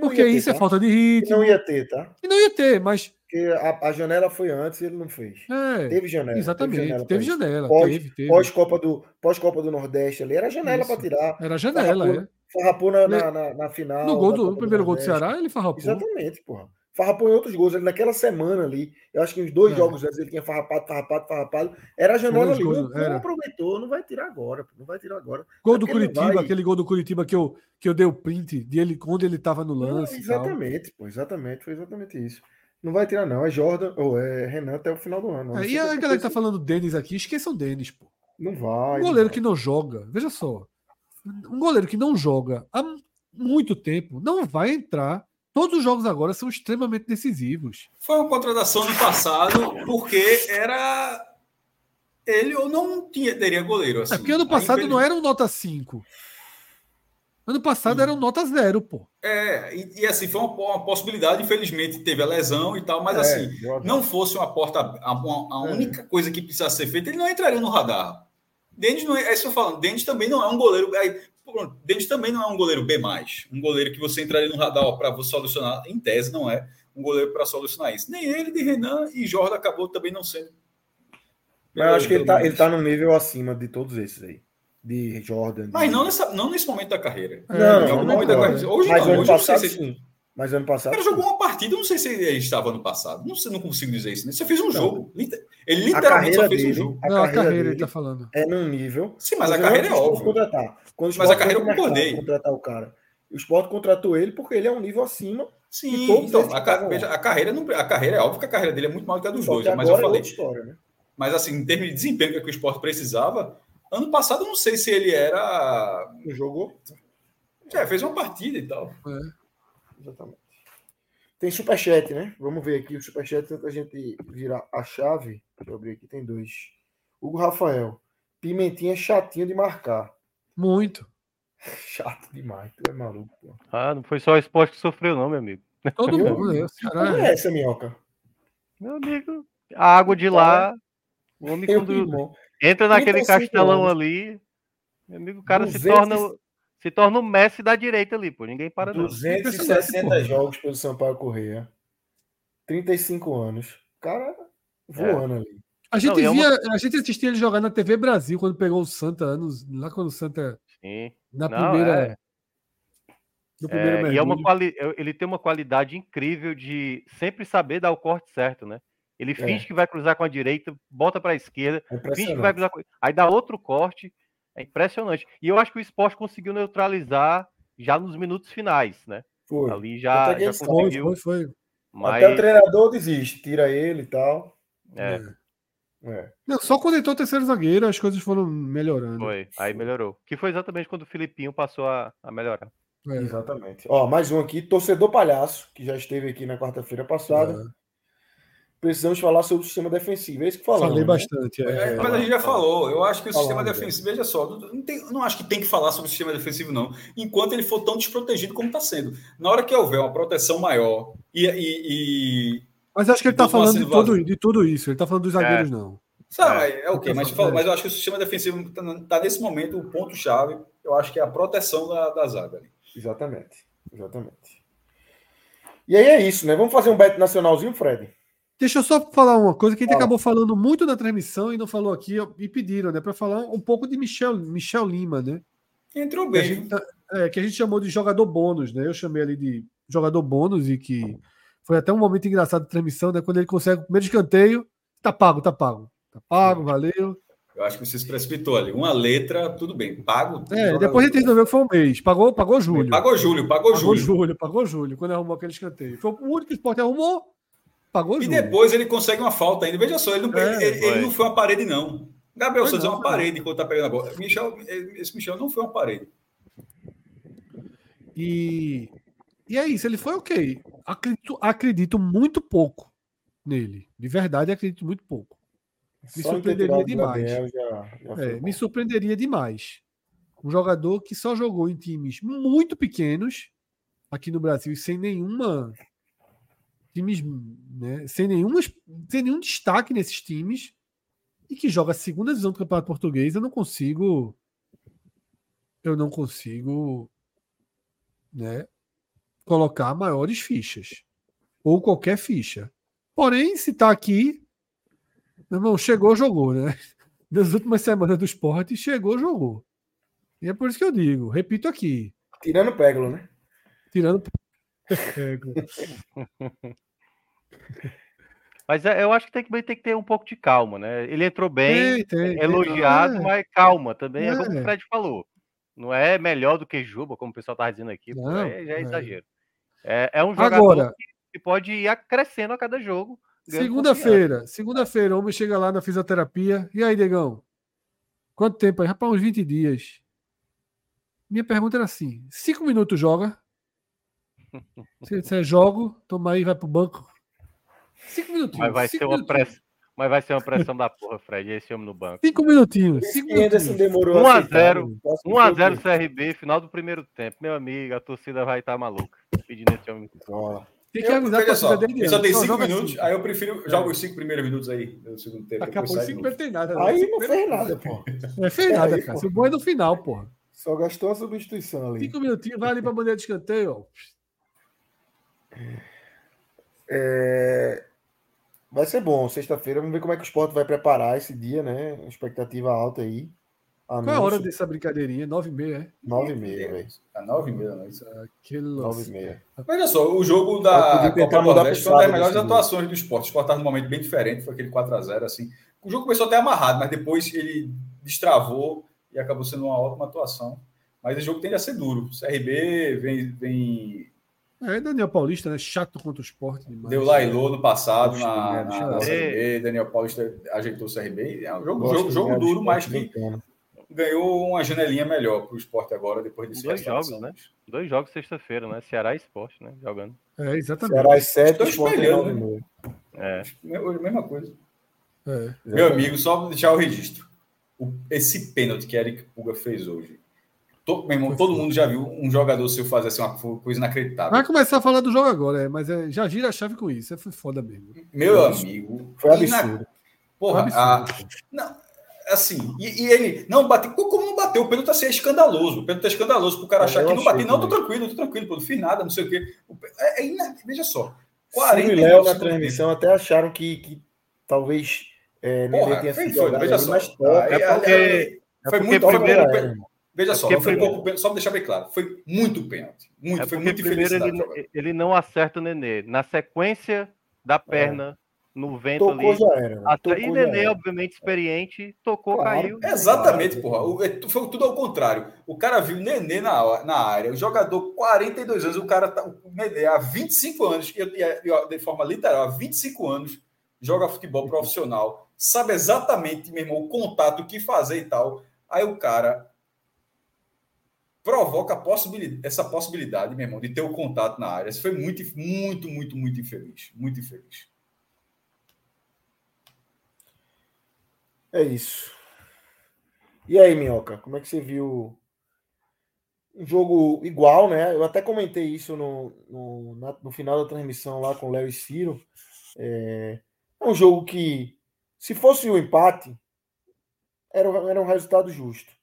Speaker 2: Porque ter, isso é tá? é falta de ritmo.
Speaker 1: Que não ia ter, tá?
Speaker 2: Que não ia ter, mas.
Speaker 1: Porque a, a janela foi antes e ele não fez.
Speaker 2: É,
Speaker 1: teve janela.
Speaker 2: Exatamente, teve janela.
Speaker 1: Pós,
Speaker 2: teve, teve.
Speaker 1: pós, Copa do, pós Copa do Nordeste ali, era janela para tirar.
Speaker 2: Era janela,
Speaker 1: farrapou,
Speaker 2: é.
Speaker 1: Farrapou na, na, na, na final.
Speaker 2: No, gol do, no primeiro do gol do Ceará, ele farrapou.
Speaker 1: Exatamente, porra farrapou em outros gols. Ele, naquela semana ali, eu acho que uns dois é. jogos antes ele tinha farrapado, farrapado, farrapado. Era a janela ali. Gols, não, não, aproveitou, não vai tirar agora. Não vai tirar agora.
Speaker 2: Gol do Curitiba, vai... aquele gol do Curitiba que eu, que eu dei o print dele quando ele estava no lance. Não,
Speaker 1: exatamente, pô, exatamente. Foi exatamente isso. Não vai tirar, não. É Jordan ou é Renan até o final do ano.
Speaker 2: É, e a galera que tá falando Denis aqui, esqueçam Denis, pô.
Speaker 1: Não vai.
Speaker 2: Um goleiro que não joga, veja só. Um goleiro que não joga há muito tempo não vai entrar Todos os jogos agora são extremamente decisivos.
Speaker 6: Foi uma contratação no passado, porque era. Ele ou não tinha, teria goleiro. Assim.
Speaker 2: É porque ano passado não era um nota 5. Ano passado Sim. era um nota 0, pô.
Speaker 6: É, e, e, assim, foi uma, uma, possibilidade, infelizmente teve a lesão e tal, mas é, assim, não fosse uma porta, a, a, é. única coisa que precisa ser feita, ele não entraria no radar. Denis não é, é isso que eu falo, Denis também não é um goleiro. Denis também não é um goleiro B+, um goleiro que você entraria no radar para solucionar, em tese não é um goleiro para solucionar isso. Nem ele, de Renan e Jordan acabou também não sendo.
Speaker 1: Mas eu acho que ele tá, ele tá num nível acima de todos esses aí. De Jordan. De...
Speaker 6: Mas não, nessa, não nesse momento da carreira.
Speaker 1: Não, não
Speaker 6: momento da
Speaker 1: agora.
Speaker 6: carreira. Hoje
Speaker 1: Mas
Speaker 6: não, hoje eu não sei
Speaker 1: passado,
Speaker 6: se-
Speaker 1: sim. Mas ano
Speaker 6: O
Speaker 1: passado.
Speaker 6: cara jogou uma partida, eu não sei se ele estava no passado. Não, sei, não consigo dizer isso. Né? Você fez um
Speaker 1: Não.
Speaker 6: jogo. Ele literalmente só
Speaker 1: carreira
Speaker 6: fez um
Speaker 1: dele,
Speaker 6: jogo.
Speaker 1: a
Speaker 2: não, a
Speaker 1: carreira
Speaker 2: carreira ele tá falando.
Speaker 1: é num nível.
Speaker 6: Sim, mas a carreira é óbvio.
Speaker 1: Contratar. Quando
Speaker 6: Mas a
Speaker 1: Sport
Speaker 6: carreira eu concordei.
Speaker 1: Contratar o cara. O Sport contratou ele porque ele é um nível acima.
Speaker 6: Sim, então, a, ca- veja, a carreira não, a carreira é óbvio que a carreira dele é muito maior que a dos
Speaker 1: Só
Speaker 6: dois,
Speaker 1: que
Speaker 6: mas eu
Speaker 1: é
Speaker 6: falei.
Speaker 1: outra história, né?
Speaker 6: Mas assim, em termos de desempenho que o esporte precisava, ano passado eu não sei se ele era.
Speaker 1: Jogou?
Speaker 6: É, fez uma partida e tal.
Speaker 1: Exatamente. Tem superchat, né? Vamos ver aqui o superchat antes da gente virar a chave. Deixa eu abrir aqui, tem dois. Hugo Rafael. Pimentinha é chatinho de marcar.
Speaker 2: Muito. (laughs)
Speaker 1: Chato demais, tu é maluco. Pô.
Speaker 5: Ah, não foi só o esporte que sofreu, não, meu amigo.
Speaker 2: Todo mundo, né? O
Speaker 1: Como
Speaker 2: Ceará
Speaker 1: é essa, minhoca?
Speaker 5: Meu amigo, a água de lá, o homem quando entra naquele
Speaker 1: 35
Speaker 5: castelão
Speaker 1: anos.
Speaker 5: ali, meu amigo, o cara se
Speaker 1: 200
Speaker 5: torna se torna o Messi da direita ali, pô. Ninguém para não.
Speaker 1: 260 jogos pelo Sampaio Correia. 35 anos. Cara voando ali.
Speaker 2: A gente
Speaker 5: Não, e é uma-
Speaker 2: via, a gente assistia ele jogar na TV Brasil quando pegou o Santa anos, lá quando o Santa
Speaker 5: Sim.
Speaker 2: na
Speaker 5: Não,
Speaker 2: primeira
Speaker 5: é.
Speaker 2: no primeiro
Speaker 5: É, e é uma quali... ele tem uma qualidade incrível de sempre saber dar o corte certo, né? Ele finge que vai cruzar com a direita, bota para a esquerda,
Speaker 1: É
Speaker 5: finge que vai cruzar com... aí dá outro corte, é impressionante. E eu acho que o esporte conseguiu neutralizar já nos minutos finais, né?
Speaker 1: Foi.
Speaker 5: Ali já, já
Speaker 2: Foi,
Speaker 5: conseguiu,
Speaker 2: foi, foi.
Speaker 5: mas
Speaker 1: Até o treinador desiste, tira ele e tal.
Speaker 5: é,
Speaker 1: É.
Speaker 2: Não, só quando entrou o terceiro zagueiro as coisas foram melhorando.
Speaker 5: foi, aí melhorou. Que foi exatamente quando o Filipinho passou a, a melhorar.
Speaker 2: É.
Speaker 1: Exatamente. Ó, mais um aqui, torcedor palhaço, que já esteve aqui na quarta-feira passada. Precisamos falar sobre o sistema defensivo. É isso que falamos.
Speaker 2: Falei
Speaker 1: né?
Speaker 2: bastante. é.
Speaker 6: É, mas a gente já falou. Eu acho que o
Speaker 1: Falando,
Speaker 6: sistema
Speaker 1: né?
Speaker 6: defensivo, veja só, não, tem- não acho que tem que falar sobre o sistema defensivo, não, enquanto ele for tão desprotegido como está sendo. Na hora que houver uma proteção maior e. e, e
Speaker 2: Mas acho que ele tá
Speaker 6: Então,
Speaker 2: falando de tudo, de tudo isso. Ele tá falando dos zagueiros, não.
Speaker 6: sabe, é, ok, mas,
Speaker 2: É.
Speaker 6: mas eu acho que o sistema defensivo está nesse momento o ponto-chave. Eu acho que é a proteção da, da zaga. ali.
Speaker 1: Exatamente. Exatamente. E aí é isso, né? Vamos fazer um bet nacionalzinho, Fred?
Speaker 2: Deixa eu só falar uma coisa que a gente acabou falando muito na transmissão e não falou aqui e pediram, né, para falar um pouco de Michel, Michel Lima, né?
Speaker 6: Entrou
Speaker 2: Que a,
Speaker 6: bem.
Speaker 2: gente, tá- é, que a gente chamou de jogador bônus, né? Eu chamei ali de jogador bônus e que foi até um momento engraçado de transmissão, né? Quando ele consegue o primeiro escanteio, tá pago, tá pago. Tá pago, valeu.
Speaker 6: Eu acho que você se precipitou ali. Uma letra, tudo bem. Pago.
Speaker 2: É, depois a gente resolveu que foi um mês. Pagou, pagou julho.
Speaker 6: Pagou Júlio, pagou,
Speaker 2: Pagou
Speaker 6: Júlio.
Speaker 2: julho, pagou julho, quando arrumou aquele escanteio. Foi o único que o esporte arrumou, pagou
Speaker 6: E depois ele consegue uma falta ainda. Veja só, ele não,
Speaker 2: É,
Speaker 6: ele, ele
Speaker 5: foi.
Speaker 6: não foi uma parede, não. Gabriel
Speaker 2: Foi
Speaker 6: Santos é uma
Speaker 2: não.
Speaker 6: parede enquanto tá pegando a bola. Michel, esse Michel não foi uma parede.
Speaker 2: E, e é isso, ele foi ok. Acredito, acredito muito pouco nele. De verdade, acredito muito pouco. Me
Speaker 1: Só
Speaker 2: surpreenderia demais.
Speaker 1: Já, já
Speaker 2: É, me surpreenderia demais. Um jogador que só jogou em times muito pequenos aqui no Brasil e sem nenhuma. Times, né, sem, nenhuma, sem nenhum destaque nesses times e que joga a segunda divisão do Campeonato Português, eu não consigo. Eu não consigo. Né, colocar maiores fichas. Ou qualquer ficha. Porém, se tá aqui. Meu irmão, chegou, jogou, né? nas últimas semanas do esporte, chegou, jogou. E é por isso que eu digo, repito aqui,
Speaker 1: Tirando o Pégolo, né?
Speaker 2: tirando. Pego. (laughs)
Speaker 5: Mas é, eu acho que tem que, tem que ter um pouco de calma, né? Ele entrou bem,
Speaker 2: Tem, tem,
Speaker 5: elogiado,
Speaker 2: É,
Speaker 5: mas calma também. É. como
Speaker 2: É.
Speaker 5: o Fred falou. Não é melhor do que Juba, como o pessoal tá dizendo aqui.
Speaker 2: Não,
Speaker 5: é, já é
Speaker 2: é.
Speaker 5: exagero. É, é um jogador
Speaker 2: Agora,
Speaker 5: que, que pode ir crescendo a cada jogo.
Speaker 2: segunda-feira, segunda-feira, o homem chega lá na fisioterapia. E aí, Degão? Quanto tempo aí? Rapaz, uns 20 dias. Minha pergunta era assim: cinco minutos joga? Se ele disser jogo, toma aí, vai pro banco. Cinco minutinhos.
Speaker 5: Mas vai,
Speaker 2: cinco
Speaker 5: ser uma pressão, mas vai ser uma pressão da porra, Fred, esse homem no banco.
Speaker 2: Cinco minutinhos. Cinco minutinhos.
Speaker 1: demorou
Speaker 5: 1 a
Speaker 1: aceitar,
Speaker 5: 0,
Speaker 1: né? Posso
Speaker 5: 1x0
Speaker 1: dizer
Speaker 5: CRB, final do primeiro tempo. Meu amigo, a torcida vai estar maluca. Pedindo esse homem.
Speaker 1: Ó,
Speaker 2: Tem que
Speaker 6: Eu,
Speaker 2: avisar a
Speaker 6: só,
Speaker 2: torcida dele
Speaker 6: ele só tem cinco minutos,
Speaker 2: assim.
Speaker 6: aí eu prefiro jogar os cinco primeiros minutos aí do segundo tempo.
Speaker 2: Daqui a pouco cinco não tem nada. não.
Speaker 1: Aí não fez nada, pô.
Speaker 2: Não fez nada,
Speaker 1: Aí,
Speaker 2: cara.
Speaker 1: pô.
Speaker 2: Se o bom é no final, porra.
Speaker 1: Só gastou a substituição ali.
Speaker 2: Cinco minutinhos, vai ali para a bandeira de escanteio. Ó.
Speaker 1: É... Vai ser bom, sexta-feira. Vamos ver como é que o esporte vai preparar esse dia, né? Expectativa alta aí.
Speaker 2: Qual é a hora dessa brincadeirinha? Nove e meia, é?
Speaker 1: Nove e meia, velho.
Speaker 6: É nove e meia. Isso
Speaker 2: Que
Speaker 1: Nove e meia.
Speaker 6: Olha só, o jogo da Copa do Nordeste foi uma das melhores atuações do esporte. O esporte estava num momento bem diferente, foi aquele 4x0, assim. O jogo começou até amarrado, mas depois ele destravou e acabou sendo uma ótima atuação. Mas o jogo tende a ser duro. O CRB vem, vem
Speaker 2: é, Daniel Paulista, né? Chato contra o esporte.
Speaker 6: Demais. Deu Lailô no passado na, na, na CRB. Daniel Paulista ajeitou o CRB. É um jogo, jogo, jogo duro, mas que ganhou uma janelinha melhor para o esporte agora, depois desse
Speaker 5: Dois jogos, né? Dois jogos sexta-feira, né? Ceará e esporte, né? Jogando.
Speaker 2: É, exatamente.
Speaker 1: Ceará e sete, esporte né?
Speaker 6: É. Mesma coisa. É. Meu amigo, só deixar o registro. O, esse pênalti que Eric Puga fez hoje. Todo, meu irmão, todo mundo já viu um jogador seu fazer assim, uma coisa inacreditável.
Speaker 2: Vai começar a falar do jogo agora, é, mas é, já gira a chave com isso. É, foi foda mesmo.
Speaker 6: Meu amigo.
Speaker 1: Foi absurdo.
Speaker 6: Porra, foi absurdo. A... não, assim, e, e, ele não bateu. Como não bateu? O pênalti tá assim, é escandaloso. O pênalti é escandaloso pro cara achar que não bateu. Não, tô tranquilo, tô tranquilo, pô, não fiz nada, não sei o quê. É, é ina... Veja só.
Speaker 1: 40 e Léo na transmissão até acharam que, que talvez
Speaker 6: é, Porra, tenha foi, foi, veja só. Top. É porque, é, foi muito primeiro. Veja só, não foi pouco só para deixar bem claro, foi muito pênalti. Muito, é foi muito
Speaker 5: primeiro ele, ele, não acerta o Nenê. Na sequência da perna, no vento
Speaker 1: tocou,
Speaker 5: ali.
Speaker 1: Já era,
Speaker 5: até, e Nenê, obviamente, experiente, tocou, claro. caiu.
Speaker 6: Exatamente, porra. O, é, foi tudo ao contrário. O cara viu Nenê na, na área, o jogador 42 anos, o cara tá, o Nenê há 25 anos, e, e, de forma literal, há 25 anos, joga futebol profissional, sabe exatamente, meu irmão, o contato, o que fazer e tal. Aí o cara provoca possibilidade, essa possibilidade, meu irmão, de ter o contato na área. Isso foi muito, muito, muito, muito infeliz. Muito infeliz.
Speaker 1: É isso. E aí, Minhoca, como é que você viu um jogo igual, né? Eu até comentei isso no, no, na, no final da transmissão lá com o Léo e Ciro. É, é, um jogo que, se fosse um empate, era, era um resultado justo.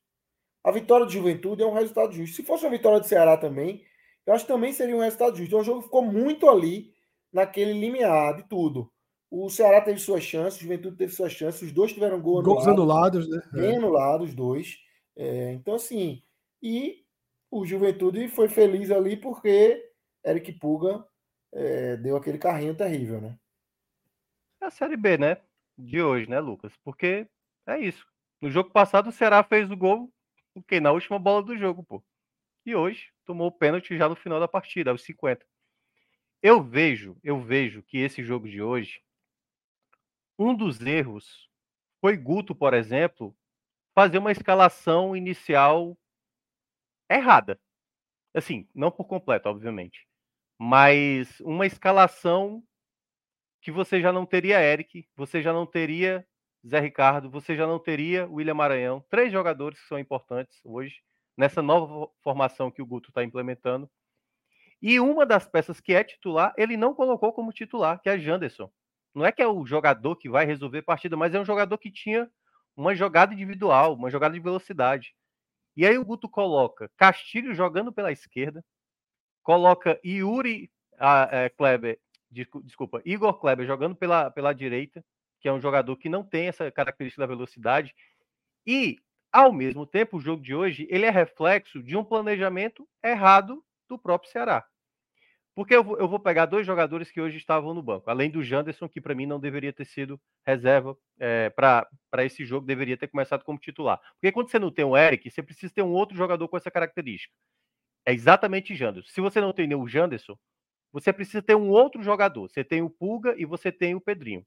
Speaker 1: A vitória de Juventude é um resultado justo. Se fosse uma vitória do Ceará também, eu acho que também seria um resultado justo. Então, o jogo ficou muito ali, naquele limiar de tudo. O Ceará teve suas chances, o Juventude teve suas chances, os dois tiveram gol
Speaker 2: Gols anulados, né?
Speaker 1: Bem é. anulados, os dois. É, então, assim, e o Juventude foi feliz ali porque Eric Puga é, deu aquele carrinho terrível, né?
Speaker 5: É a Série B, né? De hoje, né, Lucas? Porque é isso. No jogo passado, o Ceará fez o gol porque na última bola do jogo, pô. E hoje tomou o pênalti já no final da partida, aos 50. Eu vejo, eu vejo que esse jogo de hoje, um dos erros foi Guto, por exemplo, fazer uma escalação inicial errada. Assim, não por completo, obviamente. Mas uma escalação que você já não teria Eric, você já não teria Zé Ricardo, você já não teria William Maranhão, três jogadores que são importantes hoje nessa nova formação que o Guto está implementando. E uma das peças que é titular, ele não colocou como titular, que é Janderson. Não é que é o jogador que vai resolver a partida, mas é um jogador que tinha uma jogada individual, uma jogada de velocidade. E aí o Guto coloca Castilho jogando pela esquerda, coloca Yuri a, é, Kleber, desculpa, Igor Kleber jogando pela, pela direita, que é um jogador que não tem essa característica da velocidade. E, ao mesmo tempo, o jogo de hoje ele é reflexo de um planejamento errado do próprio Ceará. Porque eu vou, eu vou pegar dois jogadores que hoje estavam no banco, além do Janderson, que para mim não deveria ter sido reserva é, para esse jogo, deveria ter começado como titular. Porque quando você não tem o Eric, você precisa ter um outro jogador com essa característica. É exatamente Janderson. Se você não tem o Janderson, você precisa ter um outro jogador. Você tem o Pulga e você tem o Pedrinho.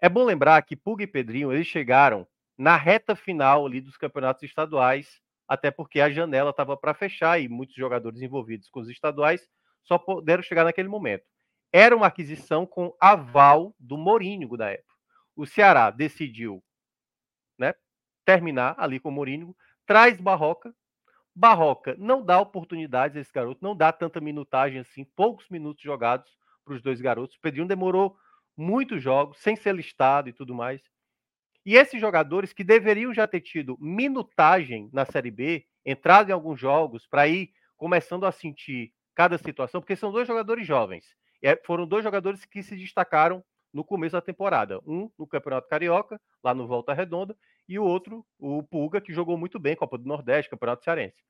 Speaker 5: É bom lembrar que Pug e Pedrinho eles chegaram na reta final ali dos campeonatos estaduais, até porque a janela estava para fechar e muitos jogadores envolvidos com os estaduais só puderam chegar naquele momento. Era uma aquisição com aval do Morínigo da época. O Ceará decidiu né, terminar ali com o Morínigo, traz Barroca. Barroca não dá oportunidades a esse garoto, não dá tanta minutagem assim, poucos minutos jogados para os dois garotos. O Pedrinho demorou muitos jogos, sem ser listado e tudo mais. E esses jogadores que deveriam já ter tido minutagem na Série B, entrado em alguns jogos para ir começando a sentir cada situação, porque são dois jogadores jovens. É, foram dois jogadores que se destacaram no começo da temporada. Um no Campeonato Carioca, lá no Volta Redonda, e o outro, o Pulga, que jogou muito bem, Copa do Nordeste, Campeonato Cearense.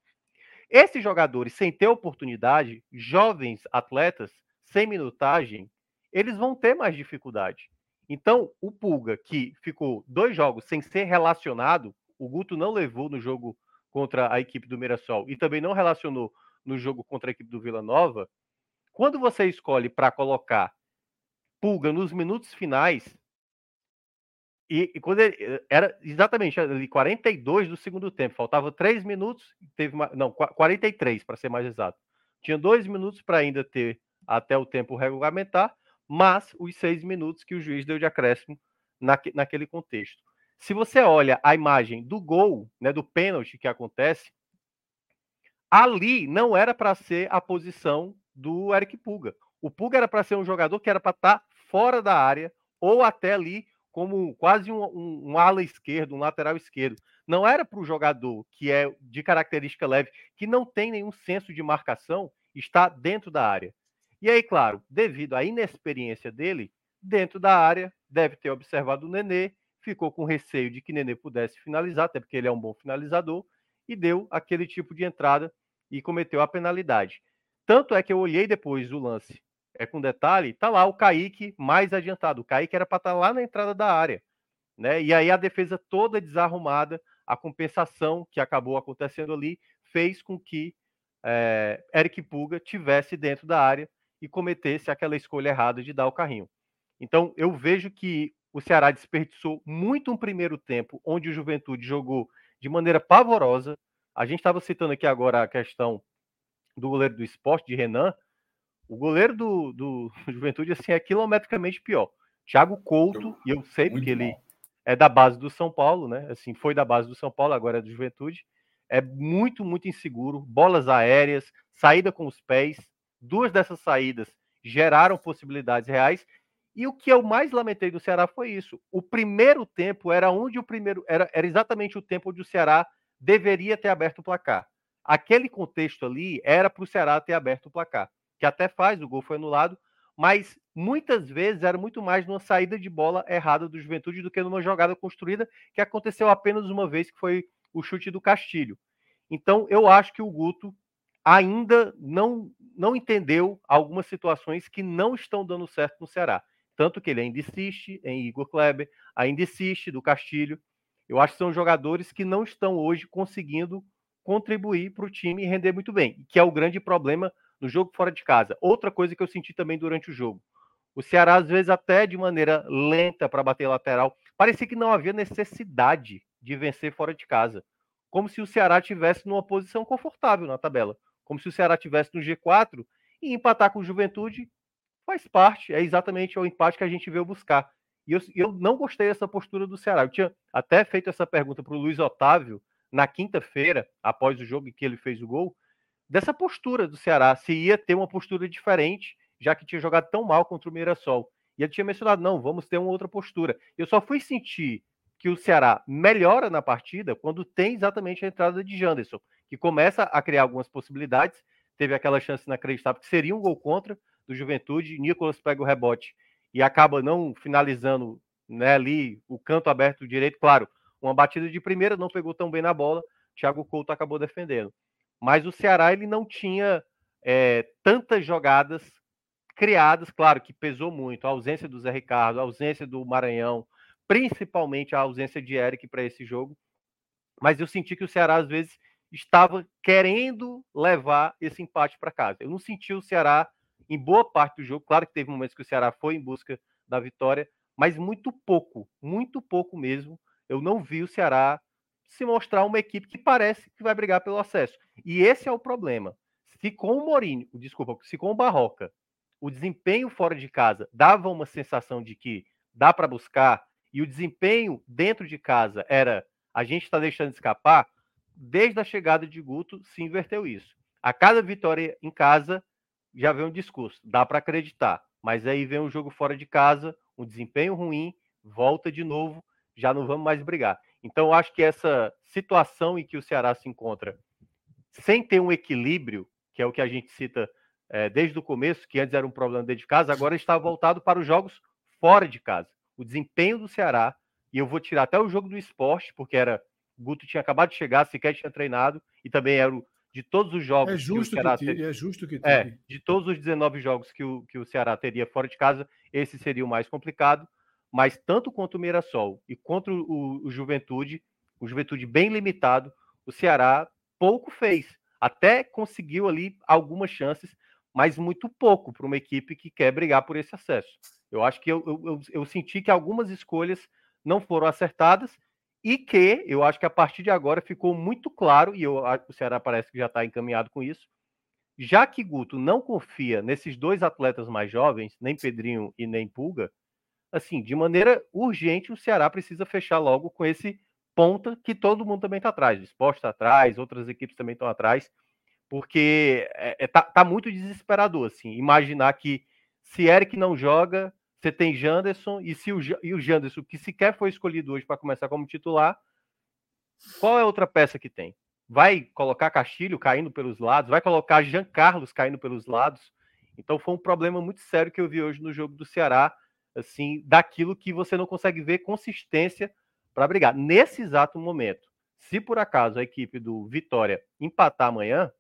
Speaker 5: Esses jogadores, sem ter oportunidade, jovens atletas, sem minutagem, eles vão ter mais dificuldade. Então, o Pulga, que ficou dois jogos sem ser relacionado, o Guto não levou no jogo contra a equipe do Mirassol e também não relacionou no jogo contra a equipe do Vila Nova. Quando você escolhe para colocar Pulga nos minutos finais, e, e, quando ele eh, era exatamente ali 42 do segundo tempo, faltava 3 minutos, teve uma, não, 43 para ser mais exato. Tinha dois minutos para ainda ter até o tempo regulamentar, mas os seis minutos que o juiz deu de acréscimo naque, naquele contexto. Se você olha a imagem do gol, né, do pênalti que acontece, ali não era para ser a posição do Eric Puga. O Puga era para ser um jogador que era para estar tá fora da área ou até ali como quase um, um, um ala esquerdo, um lateral esquerdo. Não era para o jogador que é de característica leve, que não tem nenhum senso de marcação, estar dentro da área. E aí, claro, devido à inexperiência dele, dentro da área, deve ter observado o Nenê, ficou com receio de que Nenê pudesse finalizar, até porque ele é um bom finalizador, e deu aquele tipo de entrada e cometeu a penalidade. Tanto é que eu olhei depois o lance é com detalhe, tá lá o Kaique mais adiantado. O Kaique era para estar tá lá na entrada da área. Né? E aí a defesa toda desarrumada, a compensação que acabou acontecendo ali, fez com que é, Eric Puga tivesse dentro da área e cometesse aquela escolha errada de dar o carrinho. Então eu vejo que o Ceará desperdiçou muito um primeiro tempo, onde o Juventude jogou de maneira pavorosa. A gente estava citando aqui agora a questão do goleiro do esporte, de Renan. O goleiro do, do (laughs) Juventude assim, é quilometricamente pior. Thiago Couto, e eu sei porque ele é da base do São Paulo, né? Assim, foi da base do São Paulo, agora é do Juventude. É muito, muito inseguro. Bolas aéreas, saída com os pés. Duas dessas saídas geraram possibilidades reais. E o que eu mais lamentei do Ceará foi isso. O primeiro tempo era onde o primeiro era, era exatamente o tempo onde o Ceará deveria ter aberto o placar. Aquele contexto ali era para o Ceará ter aberto o placar que até faz, o gol foi anulado, mas muitas vezes era muito mais numa saída de bola errada do Juventude do que numa jogada construída que aconteceu apenas uma vez, que foi o chute do Castilho. Então, eu acho que o Guto ainda não, não entendeu algumas situações que não estão dando certo no Ceará. Tanto que ele ainda insiste em Igor Kleber, ainda insiste do Castilho. Eu acho que são jogadores que não estão hoje conseguindo contribuir para o time e render muito bem, que é o grande problema no jogo fora de casa. Outra coisa que eu senti também durante o jogo. O Ceará, às vezes, até de maneira lenta para bater lateral, parecia que não havia necessidade de vencer fora de casa. Como se o Ceará tivesse numa posição confortável na tabela. Como se o Ceará tivesse no G4 e empatar com o Juventude faz parte, é exatamente o empate que a gente veio buscar. E eu, eu não gostei dessa postura do Ceará. Eu tinha até feito essa pergunta para o Luiz Otávio na quinta-feira, após o jogo em que ele fez o gol, dessa postura do Ceará, se ia ter uma postura diferente, já que tinha jogado tão mal contra o Mirassol. E ele tinha mencionado, não, vamos ter uma outra postura. Eu só fui sentir que o Ceará melhora na partida quando tem exatamente a entrada de Janderson, que começa a criar algumas possibilidades. Teve aquela chance inacreditável que seria um gol contra do Juventude. Nicolas pega o rebote e acaba não finalizando né, ali o canto aberto direito. Claro, uma batida de primeira, não pegou tão bem na bola. Thiago Couto acabou defendendo. Mas o Ceará ele não tinha é, tantas jogadas criadas, claro que pesou muito a ausência do Zé Ricardo, a ausência do Maranhão, principalmente a ausência de Eric para esse jogo. Mas eu senti que o Ceará às vezes estava querendo levar esse empate para casa. Eu não senti o Ceará em boa parte do jogo. Claro que teve momentos que o Ceará foi em busca da vitória, mas muito pouco, muito pouco mesmo. Eu não vi o Ceará se mostrar uma equipe que parece que vai brigar pelo acesso. E esse é o problema. Se com o Mourinho, desculpa, se com o Barroca, o desempenho fora de casa dava uma sensação de que dá para buscar e o desempenho dentro de casa era a gente está deixando escapar, desde a chegada de Guto se inverteu isso. A cada vitória em casa já vem um discurso, dá para acreditar, mas aí vem um jogo fora de casa, um desempenho ruim, volta de novo, já não vamos mais brigar. Então, acho que essa situação em que o Ceará se encontra sem ter um equilíbrio, que é o que a gente cita é, desde o começo, que antes era um problema dentro de casa, agora está voltado para os jogos fora de casa. O desempenho do Ceará, e eu vou tirar até o jogo do esporte, porque era. Guto tinha acabado de chegar, sequer tinha treinado, e também era o, de todos os jogos.
Speaker 2: É justo que, o Ceará que tire, é justo que tire.
Speaker 5: É, de todos os 19 jogos que o, que o Ceará teria fora de casa, esse seria o mais complicado. Mas tanto quanto o Mirassol e contra o, o Juventude, o Juventude bem limitado, o Ceará pouco fez. Até conseguiu ali algumas chances, mas muito pouco para uma equipe que quer brigar por esse acesso. Eu acho que eu, eu, eu, senti que algumas escolhas não foram acertadas e que eu acho que a partir de agora ficou muito claro, e eu, o Ceará parece que já está encaminhado com isso, já que Guto não confia nesses dois atletas mais jovens, nem Pedrinho e nem Pulga, assim, de maneira urgente, o Ceará precisa fechar logo com esse ponta que todo mundo também está atrás. O esporte está atrás, outras equipes também estão atrás, porque é, é, tá, tá, muito desesperador, assim, imaginar que se Eric não joga, você tem Janderson, e se o, e o Janderson, que sequer foi escolhido hoje para começar como titular, qual é a outra peça que tem? Vai colocar Castilho caindo pelos lados, vai colocar Jean Carlos caindo pelos lados. Então foi um problema muito sério que eu vi hoje no jogo do Ceará, assim, daquilo que você não consegue ver consistência para brigar. Nesse exato momento, se por acaso a equipe do Vitória empatar amanhã,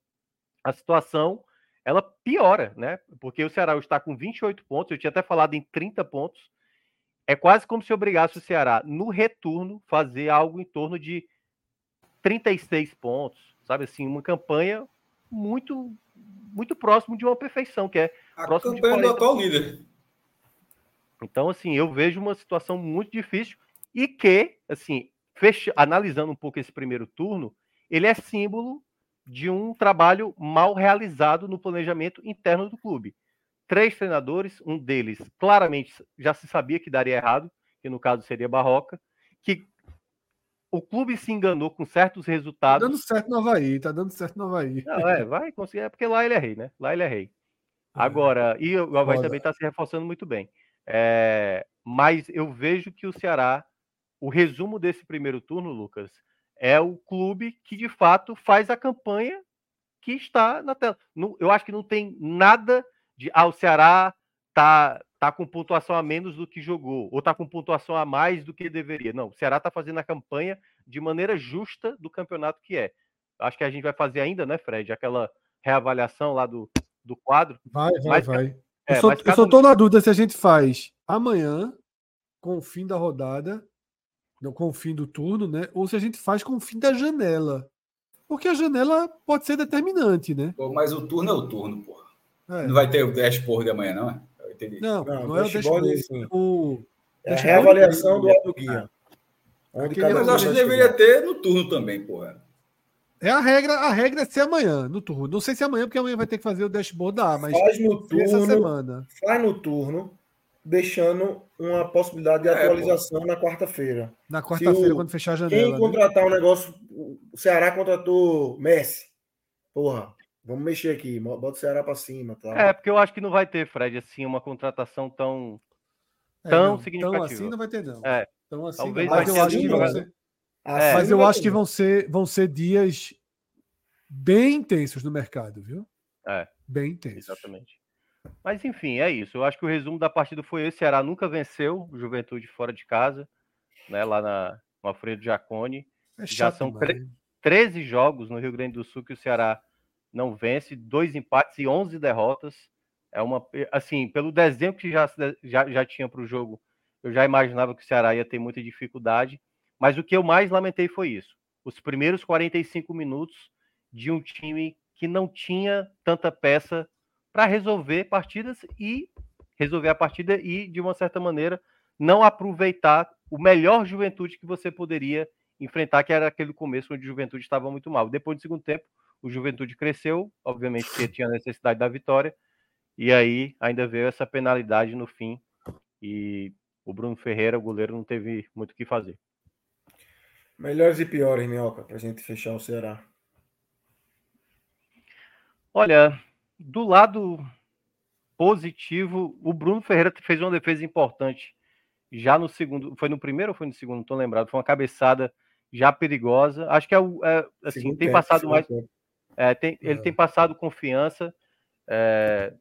Speaker 5: a situação ela piora, né? Porque o Ceará está com 28 pontos, eu tinha até falado em 30 pontos. É quase como se obrigasse o Ceará no retorno fazer algo em torno de 36 pontos, sabe assim, uma campanha muito muito próximo de uma perfeição, que é
Speaker 6: a
Speaker 5: próximo
Speaker 6: campanha do atual líder.
Speaker 5: Então, assim, eu vejo uma situação muito difícil e que, assim, fecha, analisando um pouco esse primeiro turno, ele é símbolo de um trabalho mal realizado no planejamento interno do clube. Três treinadores, um deles claramente já se sabia que daria errado, que no caso seria Barroca, que o clube se enganou com certos resultados.
Speaker 2: Tá dando certo no Havaí, tá dando certo no Havaí.
Speaker 5: Não, é, vai conseguir, é porque lá ele é rei, né? Lá ele é rei. É. Agora, e o Havaí também está se reforçando muito bem. É, mas eu vejo que o Ceará o resumo desse primeiro turno, Lucas, é o clube que de fato faz a campanha que está na tela. eu acho que não tem nada de ah, o Ceará tá tá com pontuação a menos do que jogou ou tá com pontuação a mais do que deveria. Não, o Ceará tá fazendo a campanha de maneira justa do campeonato que é. Acho que a gente vai fazer ainda, né, Fred, aquela reavaliação lá do, do quadro.
Speaker 2: Vai, vai, mas, vai. É, eu, só, eu só tô na dúvida se a gente faz amanhã com o fim da rodada com o fim do turno, né? Ou se a gente faz com o fim da janela. Porque a janela pode ser determinante, né?
Speaker 6: Pô, mas o turno é o turno, porra. É. Não vai ter o dashboard de amanhã, não é?
Speaker 2: Não, não, não é o dashboard.
Speaker 1: O... É a reavaliação do auto guia.
Speaker 6: Mas acho que deveria ter no turno também, porra.
Speaker 2: É a regra, a regra é ser amanhã, no turno. Não sei se é amanhã, porque amanhã vai ter que fazer o dashboard da mas
Speaker 1: faz no turno, essa semana. Faz no turno, deixando uma possibilidade de é, atualização na quarta-feira.
Speaker 2: Na quarta-feira, quando fechar a janela.
Speaker 1: Quem né? contratar né? um negócio, o Ceará contratou Messi. Porra, vamos mexer aqui, bota o Ceará para cima. Tá?
Speaker 5: É, porque eu acho que não vai ter, Fred, assim, uma contratação tão, é, tão não, significativa.
Speaker 2: Tão assim não vai ter, não.
Speaker 5: É.
Speaker 2: Tão assim, Talvez mas eu acho que vão ser, é. mas eu acho que vão ser, vão ser dias bem intensos no mercado, viu?
Speaker 5: É.
Speaker 2: Bem intensos.
Speaker 5: Exatamente. Mas enfim, é isso. Eu acho que o resumo da partida foi esse. Ceará nunca venceu o Juventude fora de casa, né? Lá na, no Alfredo Jacone. É Já são 13 jogos no Rio Grande do Sul que o Ceará não vence, dois empates e 11 derrotas. É uma assim, pelo desenho que já, já, já tinha para o jogo, eu já imaginava que o Ceará ia ter muita dificuldade. Mas o que eu mais lamentei foi isso. Os primeiros 45 minutos de um time que não tinha tanta peça para resolver partidas e resolver a partida e, de uma certa maneira, não aproveitar o melhor juventude que você poderia enfrentar, que era aquele começo onde o juventude estava muito mal. Depois do segundo tempo, o juventude cresceu, obviamente que tinha necessidade da vitória, e aí ainda veio essa penalidade no fim, e o Bruno Ferreira, o goleiro, não teve muito o que fazer.
Speaker 1: Melhores e piores, Minhoca, para a gente fechar o Ceará.
Speaker 5: Olha, do lado positivo, o Bruno Ferreira fez uma defesa importante já no segundo. Foi no primeiro ou foi no segundo? Não estou lembrado. Foi uma cabeçada já perigosa. Acho que é, é assim, tem passado mais. É, tem, ele
Speaker 2: É.
Speaker 5: tem passado confiança. É,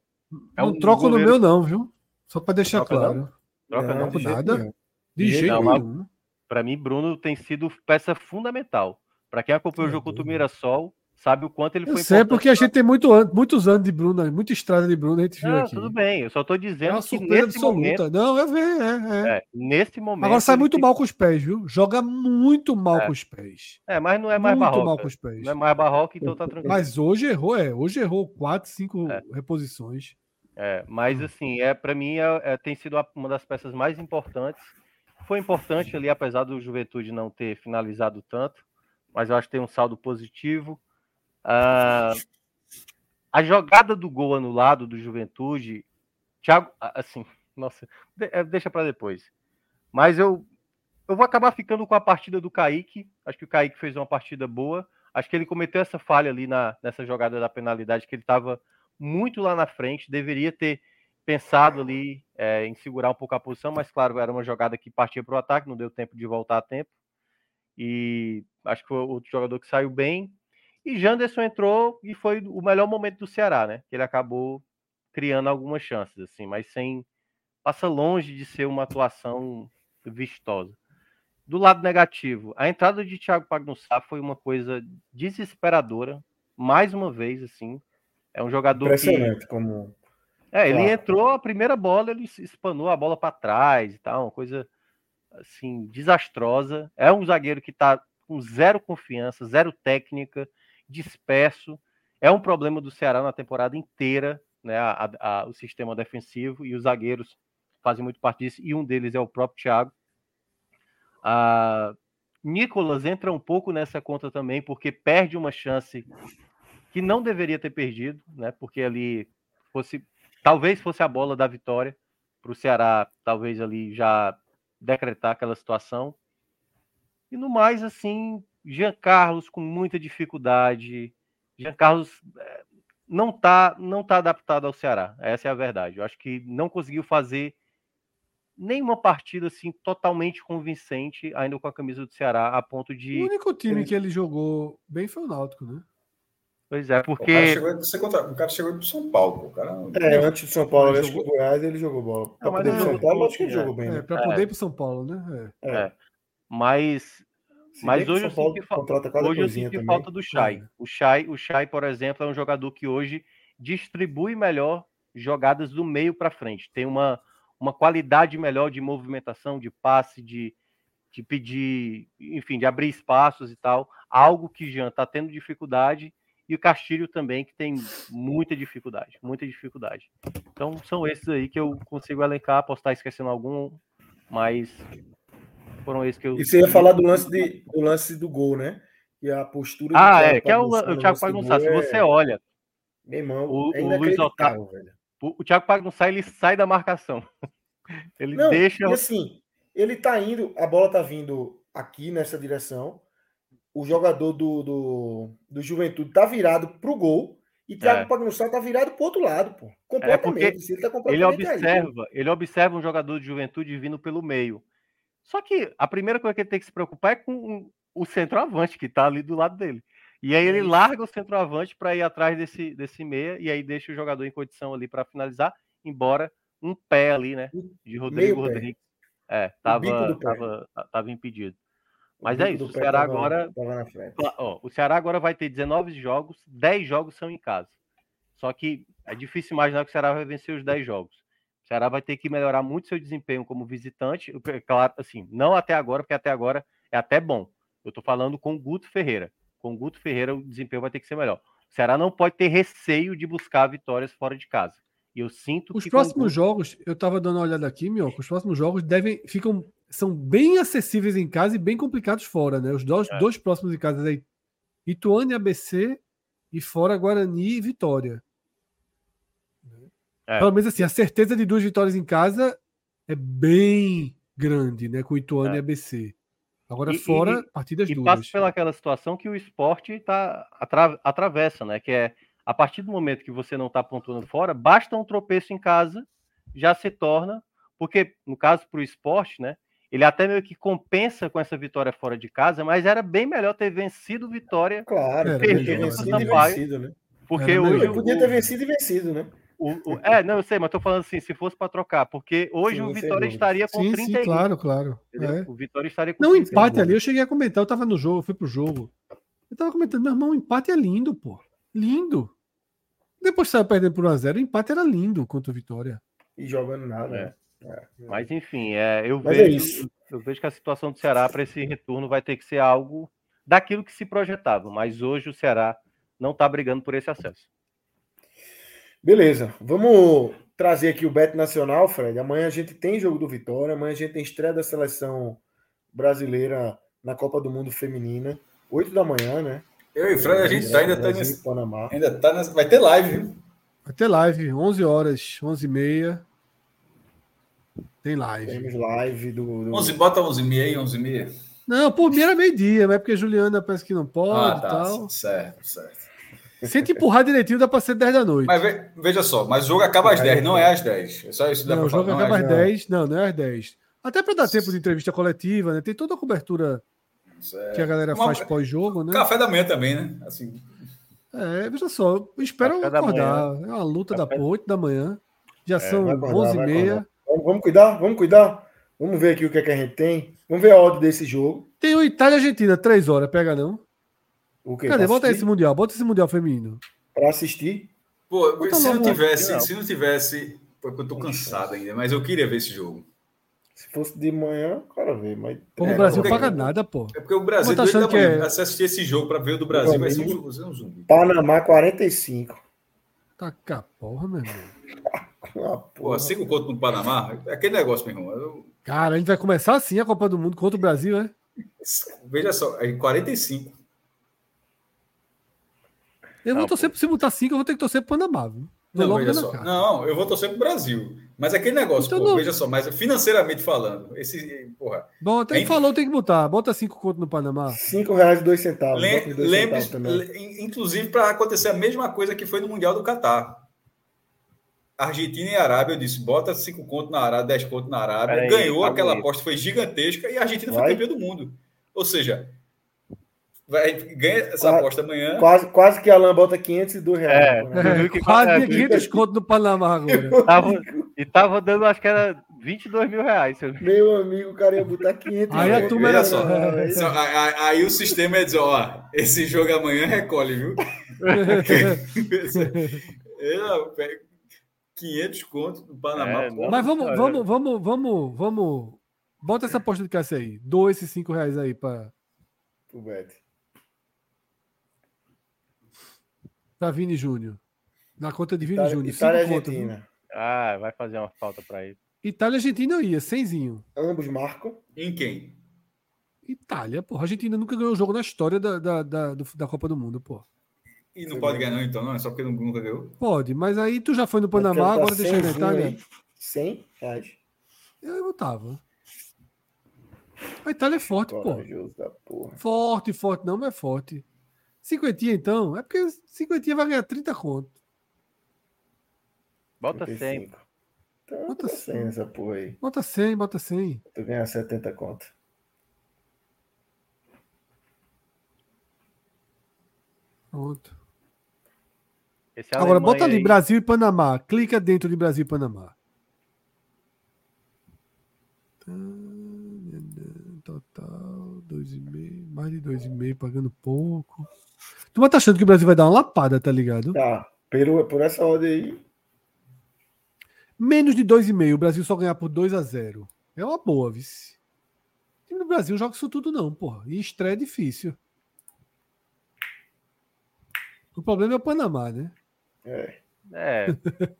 Speaker 5: é
Speaker 2: não
Speaker 5: um
Speaker 2: troco
Speaker 5: goleiro-
Speaker 2: no meu, não, viu? Só para deixar
Speaker 5: Troca
Speaker 2: claro.
Speaker 5: troca
Speaker 1: Não,
Speaker 5: não.
Speaker 1: de jeito
Speaker 2: nada.
Speaker 1: nenhum.
Speaker 2: De
Speaker 1: Não,
Speaker 2: jeito nenhum.
Speaker 5: Para mim, Bruno tem sido peça fundamental. Para quem acompanhou o
Speaker 2: É,
Speaker 5: jogo contra o. Mirassol, sabe o quanto ele
Speaker 2: Eu
Speaker 5: foi
Speaker 2: sei,
Speaker 5: importante
Speaker 2: porque a gente tem muito an- muitos anos de Bruno, muita estrada de Bruno, a gente viu
Speaker 5: Não,
Speaker 2: aqui.
Speaker 5: tudo bem. Eu só estou
Speaker 2: É
Speaker 5: dizendo
Speaker 2: uma
Speaker 5: que
Speaker 2: surpresa
Speaker 5: nesse
Speaker 2: absoluta.
Speaker 5: momento,
Speaker 2: Não, eu vejo, é, é.
Speaker 5: é, nesse momento.
Speaker 2: Agora sai muito mal com os pés, viu? Joga muito mal
Speaker 5: É.
Speaker 2: com os pés.
Speaker 5: É, mas não é mais
Speaker 2: muito mal
Speaker 5: barroca.
Speaker 2: com os pés.
Speaker 5: Não é mais barroca, então tá tranquilo.
Speaker 2: Mas hoje errou, é. Hoje errou quatro, cinco
Speaker 5: É.
Speaker 2: reposições.
Speaker 5: É, mas
Speaker 2: Hum.
Speaker 5: assim, é para mim é, é- tem sido uma das peças mais importantes. Foi importante ali, apesar do Juventude não ter finalizado tanto, mas eu acho que tem um saldo positivo. Ah, a jogada do gol anulado do Juventude, Thiago, a- assim, nossa, é, deixa para depois. Mas eu eu vou acabar ficando com a partida do Kaique. Acho que o Kaique fez uma partida boa. Acho que ele cometeu essa falha ali na, nessa jogada da penalidade, que ele estava muito lá na frente, deveria ter pensado ali é, em segurar um pouco a posição, mas claro, era uma jogada que partia para o ataque, não deu tempo de voltar a tempo. E acho que foi outro jogador que saiu bem. E Janderson entrou e foi o melhor momento do Ceará, né? Que ele acabou criando algumas chances, assim, mas sem. Passa longe de ser uma atuação vistosa. Do lado negativo, a entrada de Thiago Pagnussá foi uma coisa desesperadora, mais uma vez, assim. É um jogador que
Speaker 1: Impressionante como.
Speaker 5: é, ele entrou, a primeira bola, ele espanou a bola para trás e tal, uma coisa assim, desastrosa. É um zagueiro que está com zero confiança, zero técnica, disperso. É um problema do Ceará na temporada inteira, né? a- a- o sistema defensivo e os zagueiros fazem muito parte disso, e um deles é o próprio Thiago. A Nicolas entra um pouco nessa conta também, porque perde uma chance que não deveria ter perdido, né? Porque ali fosse talvez fosse a bola da vitória para o Ceará, talvez ali já decretar aquela situação. E no mais, assim, Jean Carlos com muita dificuldade. Jean Carlos eh, não tá, não tá adaptado ao Ceará. Essa é a verdade. Eu acho que não conseguiu fazer nenhuma partida assim totalmente convincente ainda com a camisa do Ceará a ponto
Speaker 2: O
Speaker 5: de,
Speaker 2: único time que ele jogou bem foi o Náutico, né?
Speaker 5: pois é,
Speaker 6: O cara
Speaker 5: porque
Speaker 6: chegou o cara chegou pro São Paulo. O cara...
Speaker 1: É, antes do São Paulo, o
Speaker 2: jogou-
Speaker 1: Goiás ele jogou bola. Pra
Speaker 5: Não, mas
Speaker 1: poder ir
Speaker 2: ele
Speaker 1: pro São Paulo, acho que ele
Speaker 5: é.
Speaker 1: jogou bem.
Speaker 2: É,
Speaker 1: né?
Speaker 2: para
Speaker 5: É.
Speaker 2: poder ir para São Paulo, né? É.
Speaker 5: é, mas
Speaker 1: Se
Speaker 5: Mas hoje
Speaker 1: o
Speaker 5: eu
Speaker 1: São Paulo
Speaker 5: senti fa-
Speaker 1: contrata cada
Speaker 5: hoje eu senti falta do Chay. O Chay, o Chay, por exemplo, é um jogador que hoje distribui melhor jogadas do meio para frente. Tem uma, uma qualidade melhor de movimentação, de passe, de, de pedir, enfim, de abrir espaços e tal. Algo que Jean está tendo dificuldade e o Castilho também, que tem muita dificuldade, muita dificuldade. Então, são esses aí que eu consigo elencar. Posso estar esquecendo algum, mas foram esses que eu.
Speaker 1: E você ia falar do lance, de, do lance do gol, né? E a postura
Speaker 5: Ah, é, que é o, o Thiago Pagnussá. Se você
Speaker 1: é-
Speaker 5: olha,
Speaker 1: Meu irmão,
Speaker 5: o-
Speaker 1: é
Speaker 5: o Luiz
Speaker 1: inacreditável, velho.
Speaker 5: o, o Thiago Pagnussá, ele sai da marcação. (laughs) Ele
Speaker 1: Não,
Speaker 5: deixa.
Speaker 1: e assim, ele tá indo, a bola tá vindo aqui nessa direção. O jogador do, do, do Juventude tá virado pro gol. E Thiago
Speaker 5: É.
Speaker 1: Pagnussá tá virado pro outro lado, pô.
Speaker 5: porque
Speaker 1: Completamente. ele tá
Speaker 5: ele
Speaker 1: completamente aí.
Speaker 5: observa, ele observa um jogador de juventude vindo pelo meio. Só que a primeira coisa que ele tem que se preocupar é com o centroavante que tá ali do lado dele. E aí ele
Speaker 1: Isso.
Speaker 5: larga o centroavante para ir atrás desse, desse meia e aí deixa o jogador em condição ali para finalizar, embora um pé ali, né, de Rodrigo
Speaker 1: Meio pé.
Speaker 5: Rodrigues. É,
Speaker 1: O bico
Speaker 5: tava,
Speaker 1: pé.
Speaker 5: tava, tava impedido. Mas é isso, o
Speaker 1: pé
Speaker 5: Ceará
Speaker 1: tava-
Speaker 5: agora
Speaker 1: tava
Speaker 5: ó, o Ceará agora vai ter 19 jogos, 10 jogos são em casa. Só que é difícil imaginar que o Ceará vai vencer os 10 jogos. O Ceará vai ter que melhorar muito seu desempenho como visitante. é Claro, assim, não até agora, porque até agora é até bom. Eu tô falando com o Guto Ferreira. Com o Guto Ferreira, o desempenho vai ter que ser melhor. O Ceará não pode ter receio de buscar vitórias fora de casa. E eu sinto
Speaker 2: Os
Speaker 5: que. com o
Speaker 2: próximos
Speaker 5: Guto-
Speaker 2: jogos, eu tava dando uma olhada aqui, meu, os próximos jogos devem ficam são bem acessíveis em casa e bem complicados fora, né? Os dois,
Speaker 5: É.
Speaker 2: dois próximos em casa é Ituano e ABC e fora Guarani e Vitória.
Speaker 5: É.
Speaker 2: Pelo menos assim, a certeza de duas vitórias em casa é bem grande, né? Com Ituano
Speaker 5: É.
Speaker 2: e ABC. Agora
Speaker 5: E-
Speaker 2: fora,
Speaker 5: e-
Speaker 2: partidas
Speaker 5: E
Speaker 2: duras.
Speaker 5: passa pelaquela situação que o esporte tá, atra- atravessa, né? Que é a partir do momento que você não está pontuando fora, basta um tropeço em casa, já se torna, porque no caso para o esporte, né? ele até meio que compensa com essa vitória fora de casa, mas era bem melhor ter vencido o Vitória,
Speaker 1: Claro,
Speaker 2: Era
Speaker 1: vencido
Speaker 5: era
Speaker 1: e
Speaker 5: bem
Speaker 1: vencido, né?
Speaker 5: porque
Speaker 2: Era
Speaker 5: hoje
Speaker 1: podia
Speaker 5: o-
Speaker 1: ter vencido e vencido, né?
Speaker 5: O- o- é, não, eu sei, mas tô falando assim, se fosse para trocar, porque hoje
Speaker 1: Sim,
Speaker 5: o Vitória
Speaker 1: dúvida.
Speaker 5: estaria com
Speaker 2: Sim,
Speaker 5: 31.
Speaker 2: sim, claro, claro. É.
Speaker 5: O Vitória estaria com
Speaker 2: Não,
Speaker 5: 31.
Speaker 2: empate ali, eu cheguei a comentar, eu tava no jogo, eu fui pro jogo. Eu tava comentando, meu irmão, o empate é lindo, pô. Lindo. Depois saiu perdendo por 1x0, o empate era lindo contra o Vitória.
Speaker 1: E jogando nada,
Speaker 5: É.
Speaker 1: né? É.
Speaker 5: Mas enfim, é, eu,
Speaker 1: Mas é
Speaker 5: vejo,
Speaker 1: isso.
Speaker 5: eu vejo que a situação do Ceará para esse retorno vai ter que ser algo daquilo que se projetava, mas hoje o Ceará não está brigando por esse acesso.
Speaker 1: Beleza, vamos trazer aqui o Bet Nacional, Fred. Amanhã a gente tem jogo do Vitória, amanhã a gente tem estreia da seleção brasileira na Copa do Mundo Feminina, 8 da manhã, né?
Speaker 6: Eu e o Fred, a gente tá, ainda tá
Speaker 1: Brasil
Speaker 6: nesse.
Speaker 1: e Panamá.
Speaker 6: Ainda tá nessa, vai ter live, viu?
Speaker 2: Vai ter live, 11 horas, 11 e meia. Tem live.
Speaker 1: Temos live do. do...
Speaker 6: 11, bota 11 e meia, 11 e meia.
Speaker 2: Não, por mim era meio-dia, mas é porque Juliana parece que não pode
Speaker 6: Ah,
Speaker 2: e
Speaker 6: tá.
Speaker 2: tal.
Speaker 6: Certo, certo.
Speaker 2: Se te empurrar direitinho, dá pra ser 10 da noite.
Speaker 6: Mas ve- veja só, mas o jogo acaba às 10, não é às 10. É só isso que dá
Speaker 2: não, o jogo
Speaker 6: falar.
Speaker 2: acaba
Speaker 6: não
Speaker 2: às
Speaker 6: é,
Speaker 2: 10. Não, não é às 10. Até pra dar tempo de entrevista coletiva, né? Tem toda a cobertura
Speaker 6: Certo.
Speaker 2: que a galera
Speaker 6: Uma-
Speaker 2: faz pós-jogo, né?
Speaker 6: Café da manhã também, né? Assim,
Speaker 2: É, veja só, eu espero
Speaker 5: Café da
Speaker 2: acordar. É uma luta da
Speaker 5: Café-
Speaker 2: porra, 8 da manhã. Já são
Speaker 1: vai acordar,
Speaker 2: 11 e
Speaker 1: vai
Speaker 2: meia.
Speaker 1: acordar. Vamos, vamos cuidar? Vamos cuidar? Vamos ver aqui o que, é que a gente tem. Vamos ver a ordem desse jogo.
Speaker 2: Tem o Itália e Argentina, 3 horas, pega não?
Speaker 1: O que?
Speaker 2: Cadê? Bota esse Mundial, bota esse Mundial feminino.
Speaker 1: Pra assistir.
Speaker 6: pô,
Speaker 2: Bota
Speaker 6: se não tivesse,
Speaker 5: Não.
Speaker 6: se não tivesse, eu tô cansado ainda, mas eu queria ver esse jogo.
Speaker 1: Se fosse de manhã, o cara vê. Mas...
Speaker 2: Pô,
Speaker 6: É,
Speaker 2: o Brasil
Speaker 6: porque-
Speaker 2: paga nada, pô.
Speaker 6: É porque o Brasil
Speaker 2: tá achando que é-
Speaker 6: se assistir esse jogo pra ver o do Brasil, vai ser um, um zumbi.
Speaker 1: Panamá 45.
Speaker 2: Taca a porra, meu irmão. (laughs)
Speaker 6: Pô,
Speaker 1: porra.
Speaker 6: cinco conto no Panamá, é aquele negócio, meu irmão. Eu-
Speaker 2: Cara, a gente vai começar assim a Copa do Mundo contra o Brasil, né?
Speaker 6: veja só, é 45.
Speaker 2: Eu vou
Speaker 5: Não,
Speaker 2: torcer, se botar 5, eu vou ter que torcer pro Panamá, viu? Vou
Speaker 6: Não,
Speaker 2: logo
Speaker 6: veja só.
Speaker 2: cara.
Speaker 6: Não, eu vou torcer pro Brasil. Mas aquele negócio,
Speaker 2: Então
Speaker 6: pô,
Speaker 2: não.
Speaker 6: veja só, mas financeiramente falando, esse, porra,
Speaker 2: Bota, ele
Speaker 6: Hein?
Speaker 2: falou, tem que botar. Bota 5 conto no Panamá.
Speaker 1: 5 reais e 2 centavos.
Speaker 6: lem-
Speaker 1: dois
Speaker 6: lembre,
Speaker 1: centavos
Speaker 6: inclusive para acontecer a mesma coisa que foi no Mundial do Catar. Argentina e Arábia, eu disse, bota 5 conto na Arábia, 10 conto na Arábia, ganhou aquela aposta, foi gigantesca, e a Argentina
Speaker 1: Vai.
Speaker 6: foi campeã do mundo. Ou seja, vai, ganha essa
Speaker 1: Qua-
Speaker 6: aposta amanhã.
Speaker 1: Quase, quase que a Alan bota 502 reais.
Speaker 5: É.
Speaker 1: né?
Speaker 2: Quase
Speaker 5: é,
Speaker 2: 500 conto no Panamá agora. (laughs)
Speaker 5: Tava, e tava dando, acho que era 22 mil reais.
Speaker 1: Meu amigo, o cara ia botar 500
Speaker 2: Aí a turma era-
Speaker 6: só,
Speaker 1: Aí-
Speaker 6: Só- aí, aí- aí o sistema é dizer, ó, esse jogo amanhã recolhe, viu? Eu pego 500 contos no Panamá.
Speaker 5: É.
Speaker 2: Mas vamos,
Speaker 5: Cara.
Speaker 2: vamos, vamos, vamos, vamos. Bota essa aposta de Cássio aí. Doa esses 5 reais aí pra,
Speaker 1: O Bet.
Speaker 2: Pra Vini Júnior. Na conta de Vini
Speaker 1: Itália,
Speaker 2: Júnior.
Speaker 1: Itália e? Argentina.
Speaker 5: Ah, vai fazer uma falta para ele.
Speaker 2: Itália e Argentina eu ia, cenzinho.
Speaker 1: Ambos marcam.
Speaker 6: Em quem?
Speaker 2: Itália, porra. A Argentina nunca ganhou jogo na história da, da, da, da Copa do Mundo, pô.
Speaker 6: E não pode ganhar, não, então, não? É só porque não- nunca ganhou?
Speaker 2: Pode, mas aí tu já foi no
Speaker 1: quero
Speaker 2: Panamá,
Speaker 1: tá
Speaker 2: agora deixa eu na
Speaker 1: cenzinho
Speaker 2: Itália.
Speaker 1: aí. 100 reais.
Speaker 2: Eu botava. A Itália é forte, pô. Forte, forte, não, mas é forte. Cinquentinha, então? É porque cinquentinha vai ganhar 30 conto.
Speaker 5: Bota 100.
Speaker 1: 35. Então,
Speaker 2: Bota
Speaker 1: bota 100 nessa porra aí.
Speaker 2: Bota 100, bota 100.
Speaker 1: Tu ganha 70 conto.
Speaker 2: Pronto.
Speaker 5: Esse
Speaker 2: Agora, bota ali
Speaker 5: aí-
Speaker 2: Brasil e Panamá. Clica dentro de Brasil e Panamá. Total, 2,5. Mais de 2,5, pagando pouco. Tu tá achando que o Brasil vai dar uma lapada, tá ligado?
Speaker 1: Tá. Pelo, por essa ordem aí.
Speaker 2: Menos de 2,5. O Brasil só ganhar por 2 a 0 É uma boa, vice. O time do Brasil joga isso tudo, não, porra. E estreia é difícil. O problema é o Panamá, né?
Speaker 1: É.
Speaker 5: É. (laughs)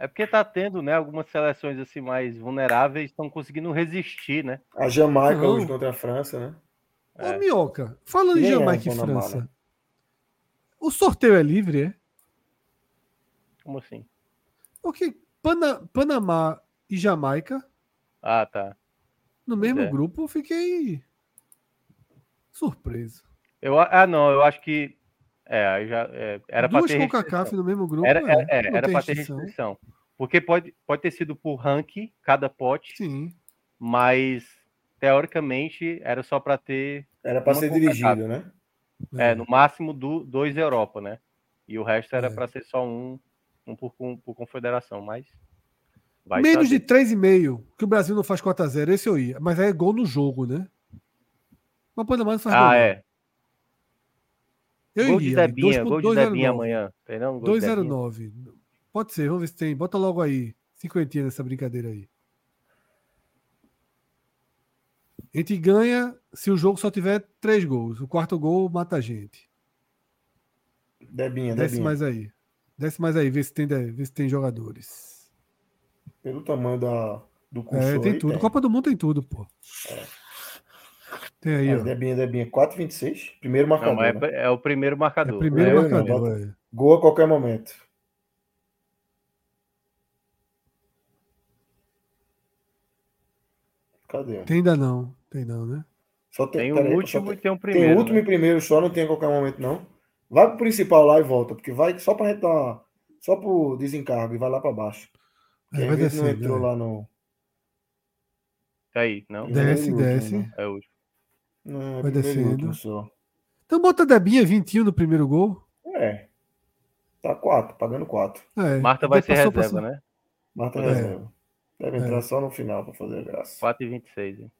Speaker 5: É porque tá tendo, né, algumas seleções assim mais vulneráveis estão conseguindo resistir, né?
Speaker 1: A Jamaica
Speaker 2: Não.
Speaker 1: hoje contra a França, né?
Speaker 5: É.
Speaker 2: Ô, Minhoca, falando em
Speaker 1: é
Speaker 2: Jamaica e França, o sorteio é livre, é?
Speaker 5: Como assim?
Speaker 2: Porque Pana- Panamá e Jamaica,
Speaker 5: Ah, tá.
Speaker 2: no mesmo
Speaker 5: é.
Speaker 2: grupo, eu fiquei surpreso.
Speaker 5: Eu, ah, não, eu acho que é, aí já é, era para
Speaker 2: Duas
Speaker 5: ter
Speaker 2: CONCACAF
Speaker 5: restrição.
Speaker 2: no mesmo grupo,
Speaker 5: Era,
Speaker 2: é,
Speaker 5: era, é, para ter
Speaker 2: restrição.
Speaker 5: restrição. Porque pode, pode ter sido por ranking, cada pote,
Speaker 2: Sim.
Speaker 5: mas teoricamente era só para ter.
Speaker 1: Era para ser dirigido, né?
Speaker 5: É, no máximo do, dois Europa, né? E o resto era
Speaker 2: É.
Speaker 5: para ser só um, um por, com- por confederação, mas. Vai
Speaker 2: Menos
Speaker 5: saber.
Speaker 2: de 3,5, que o Brasil não faz 4x0, esse eu ia. Mas aí é gol no jogo, né? Mas Panamá não faz gol.
Speaker 5: Ah, é.
Speaker 2: Eu
Speaker 5: gol de
Speaker 2: iria.
Speaker 5: Debinha, gol de
Speaker 2: 2,09.
Speaker 5: Debinha amanhã. Gol de Debinha.
Speaker 2: 209. Pode ser, vamos ver se tem. Bota logo aí. Cinquentinha nessa brincadeira aí. A gente ganha se o jogo só tiver três gols. O quarto gol mata a gente.
Speaker 1: Debinha,
Speaker 2: Desce
Speaker 1: Debinha.
Speaker 2: mais aí. Desce mais aí, vê se tem, vê se tem jogadores.
Speaker 1: Pelo tamanho da, do curso
Speaker 2: É, tem
Speaker 1: aí,
Speaker 2: tudo. Copa do Mundo tem tudo, pô. Tem aí,
Speaker 1: É,
Speaker 2: ó.
Speaker 1: Debinha, Debinha, 4,26. Primeiro
Speaker 5: Não,
Speaker 1: marcador. né?
Speaker 5: é, é o primeiro
Speaker 2: É
Speaker 5: marcador.
Speaker 2: primeiro
Speaker 1: É, não,
Speaker 2: marcador. é.
Speaker 1: Gol a qualquer momento. Cadê?
Speaker 2: Tem ainda não. Tem não, né?
Speaker 1: Só
Speaker 5: Tem o
Speaker 1: peraí,
Speaker 5: último
Speaker 1: só
Speaker 5: e tem o
Speaker 1: Tem
Speaker 5: primeiro.
Speaker 1: o último
Speaker 5: né?
Speaker 1: e primeiro só, não tem a qualquer momento, não. Vai pro principal lá e volta, porque vai só pra gente Só pro desencargo e vai lá pra baixo.
Speaker 2: É,
Speaker 1: Quem
Speaker 2: vai
Speaker 1: que não
Speaker 2: descendo.
Speaker 1: entrou
Speaker 2: é.
Speaker 1: lá no.
Speaker 5: Tá aí, não?
Speaker 2: Desce,
Speaker 1: e
Speaker 2: desce.
Speaker 1: último, né?
Speaker 5: É o último.
Speaker 1: Não, é
Speaker 2: Vai descendo. Então bota a Debinha 21 no primeiro gol.
Speaker 1: É. Tá 4, pagando 4.
Speaker 2: É,
Speaker 5: Marta vai ser reserva,
Speaker 2: passou.
Speaker 5: né?
Speaker 1: Marta
Speaker 2: É.
Speaker 1: reserva. Deve
Speaker 2: É.
Speaker 1: entrar só no final pra fazer a graça.
Speaker 5: 4 e 26, hein?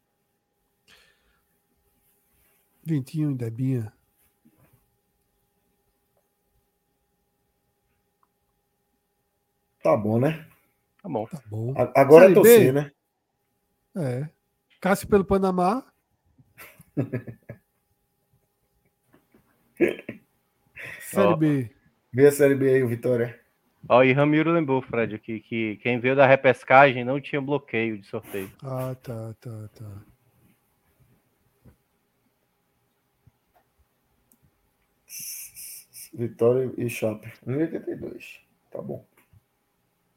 Speaker 2: 21 Debinha.
Speaker 1: Tá bom, né?
Speaker 5: Tá bom.
Speaker 2: Tá bom.
Speaker 1: Agora
Speaker 2: Série
Speaker 1: é torcer,
Speaker 2: B?
Speaker 1: né?
Speaker 2: É. Cássio pelo Panamá. (laughs) Série
Speaker 5: Ó.
Speaker 2: B.
Speaker 1: Vê a Série B aí, o Vitória.
Speaker 5: Ó, e Ramiro lembrou, Fred, aqui, que quem veio da repescagem não tinha bloqueio de sorteio.
Speaker 2: Ah, tá, tá, tá.
Speaker 1: Vitória e Chape. 1,82. Tá bom.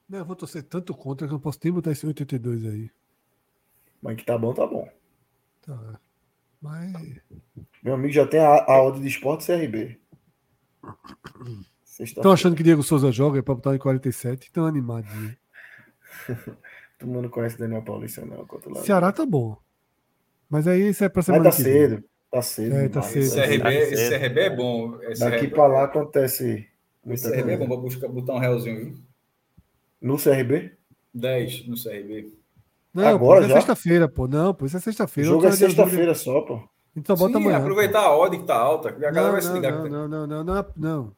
Speaker 2: Não, eu vou torcer tanto contra que eu não posso nem botar esse 82 aí.
Speaker 1: Mas que tá bom, tá bom.
Speaker 2: Tá. Mas.
Speaker 1: Meu amigo já tem a, a odd de esporte CRB.
Speaker 2: Estão achando que Diego Souza joga pra botar em 47? Estão animadinho. (laughs)
Speaker 1: Todo mundo conhece Daniel Paulista, não.
Speaker 2: Ceará tá bom. Mas aí isso é pra
Speaker 1: Mas
Speaker 2: semana
Speaker 1: tá
Speaker 2: que vem.
Speaker 1: Tá cedo.
Speaker 2: É, tá cedo.
Speaker 6: Esse
Speaker 1: Tá
Speaker 6: CRB,
Speaker 1: cedo.
Speaker 6: esse CRB é bom. Esse
Speaker 1: Daqui
Speaker 6: CRB
Speaker 1: pra lá acontece
Speaker 6: Esse CRB é bom pra buscar, botar um realzinho, viu?
Speaker 1: No CRB?
Speaker 6: 10 no CRB.
Speaker 2: Não,
Speaker 1: Agora
Speaker 2: pô, é
Speaker 1: já?
Speaker 2: sexta-feira, pô. Não, pô, isso é
Speaker 1: O
Speaker 2: sexta-feira.
Speaker 1: jogo é sexta-feira só, pô.
Speaker 2: Só bota
Speaker 6: Sim,
Speaker 2: amanhã.
Speaker 6: aproveitar a odd que tá alta. E a galera
Speaker 2: Não,
Speaker 6: vai se
Speaker 2: não,
Speaker 6: ligar.
Speaker 2: não, não, não, não, não, não.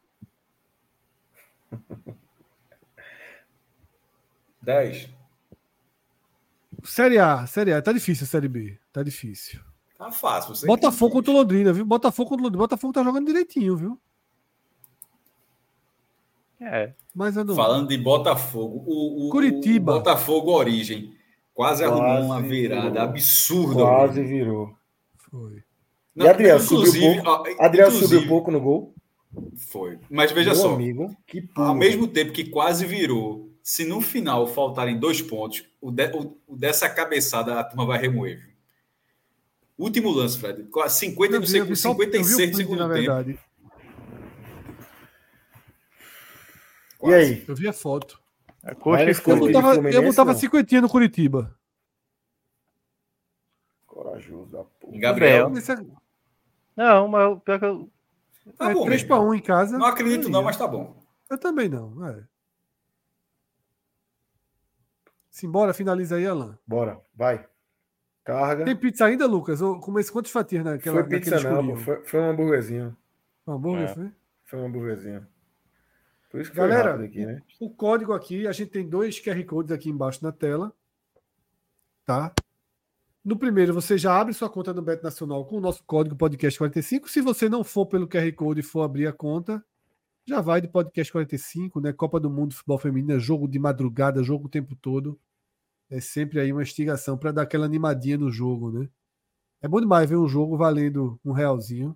Speaker 6: 10.
Speaker 2: Série A, Série A. Tá difícil a Série B. Tá difícil.
Speaker 6: Tá fácil. Você
Speaker 2: Botafogo contra o Londrina, viu? Botafogo contra o Londrina. Botafogo tá jogando direitinho, viu?
Speaker 5: É.
Speaker 2: Mas eu não.
Speaker 6: Falando de Botafogo, o, o-
Speaker 2: Curitiba.
Speaker 6: o Botafogo Origem quase, arrumou
Speaker 1: Quase
Speaker 6: uma virada
Speaker 1: virou.
Speaker 6: absurda.
Speaker 1: Quase
Speaker 6: Origem.
Speaker 1: virou.
Speaker 2: Foi.
Speaker 1: E Adriel subiu pouco? Adriel subiu pouco no gol.
Speaker 6: Foi. Mas veja
Speaker 1: Meu
Speaker 6: só,
Speaker 1: amigo, que
Speaker 6: ao mesmo tempo que quase virou, se no final faltarem dois pontos, o, de- o- o dessa cabeçada a turma vai remoer. Último lance, Fred. Quase 50
Speaker 2: Eu
Speaker 6: do
Speaker 2: vi, eu vi só- eu vi o
Speaker 6: 56 do
Speaker 2: print,
Speaker 6: segundo
Speaker 2: na
Speaker 6: tempo.
Speaker 2: verdade.
Speaker 1: E
Speaker 6: Quase.
Speaker 1: aí?
Speaker 2: Eu vi a foto.
Speaker 5: A coxa e
Speaker 1: esse
Speaker 2: Eu botava, eu botava cinquentinha no Curitiba.
Speaker 1: Corajoso da porra.
Speaker 6: Gabriel.
Speaker 2: É,
Speaker 5: Não, mas o pior que eu.
Speaker 6: Tá
Speaker 2: é
Speaker 6: bom
Speaker 2: 3
Speaker 6: mesmo.
Speaker 2: para 1 em casa.
Speaker 6: Não acredito, não, mas tá bom.
Speaker 2: Eu também não. É. Simbora, finaliza aí, Alan.
Speaker 1: Bora, vai. Carga.
Speaker 2: Tem pizza ainda, Lucas? Ou comece quantas fatias naquela,
Speaker 1: foi pizza não, pô. Foi, foi um hambúrguerzinho.
Speaker 2: Um hambúrguer,
Speaker 5: É.
Speaker 2: foi?
Speaker 1: Foi um hambúrguerzinho. Por isso que
Speaker 2: Galera,
Speaker 1: aqui, né?
Speaker 2: O código aqui, a gente tem dois QR Codes aqui embaixo na tela. Tá? No primeiro, você já abre sua conta no Bet Nacional com o nosso código podcast45. Se você não for pelo QR Code e for abrir a conta, já vai de podcast 45, né? Copa do Mundo de Futebol Feminino, é jogo de madrugada, jogo o tempo todo. É sempre aí uma instigação para dar aquela animadinha no jogo, né? É bom demais ver um jogo valendo um realzinho.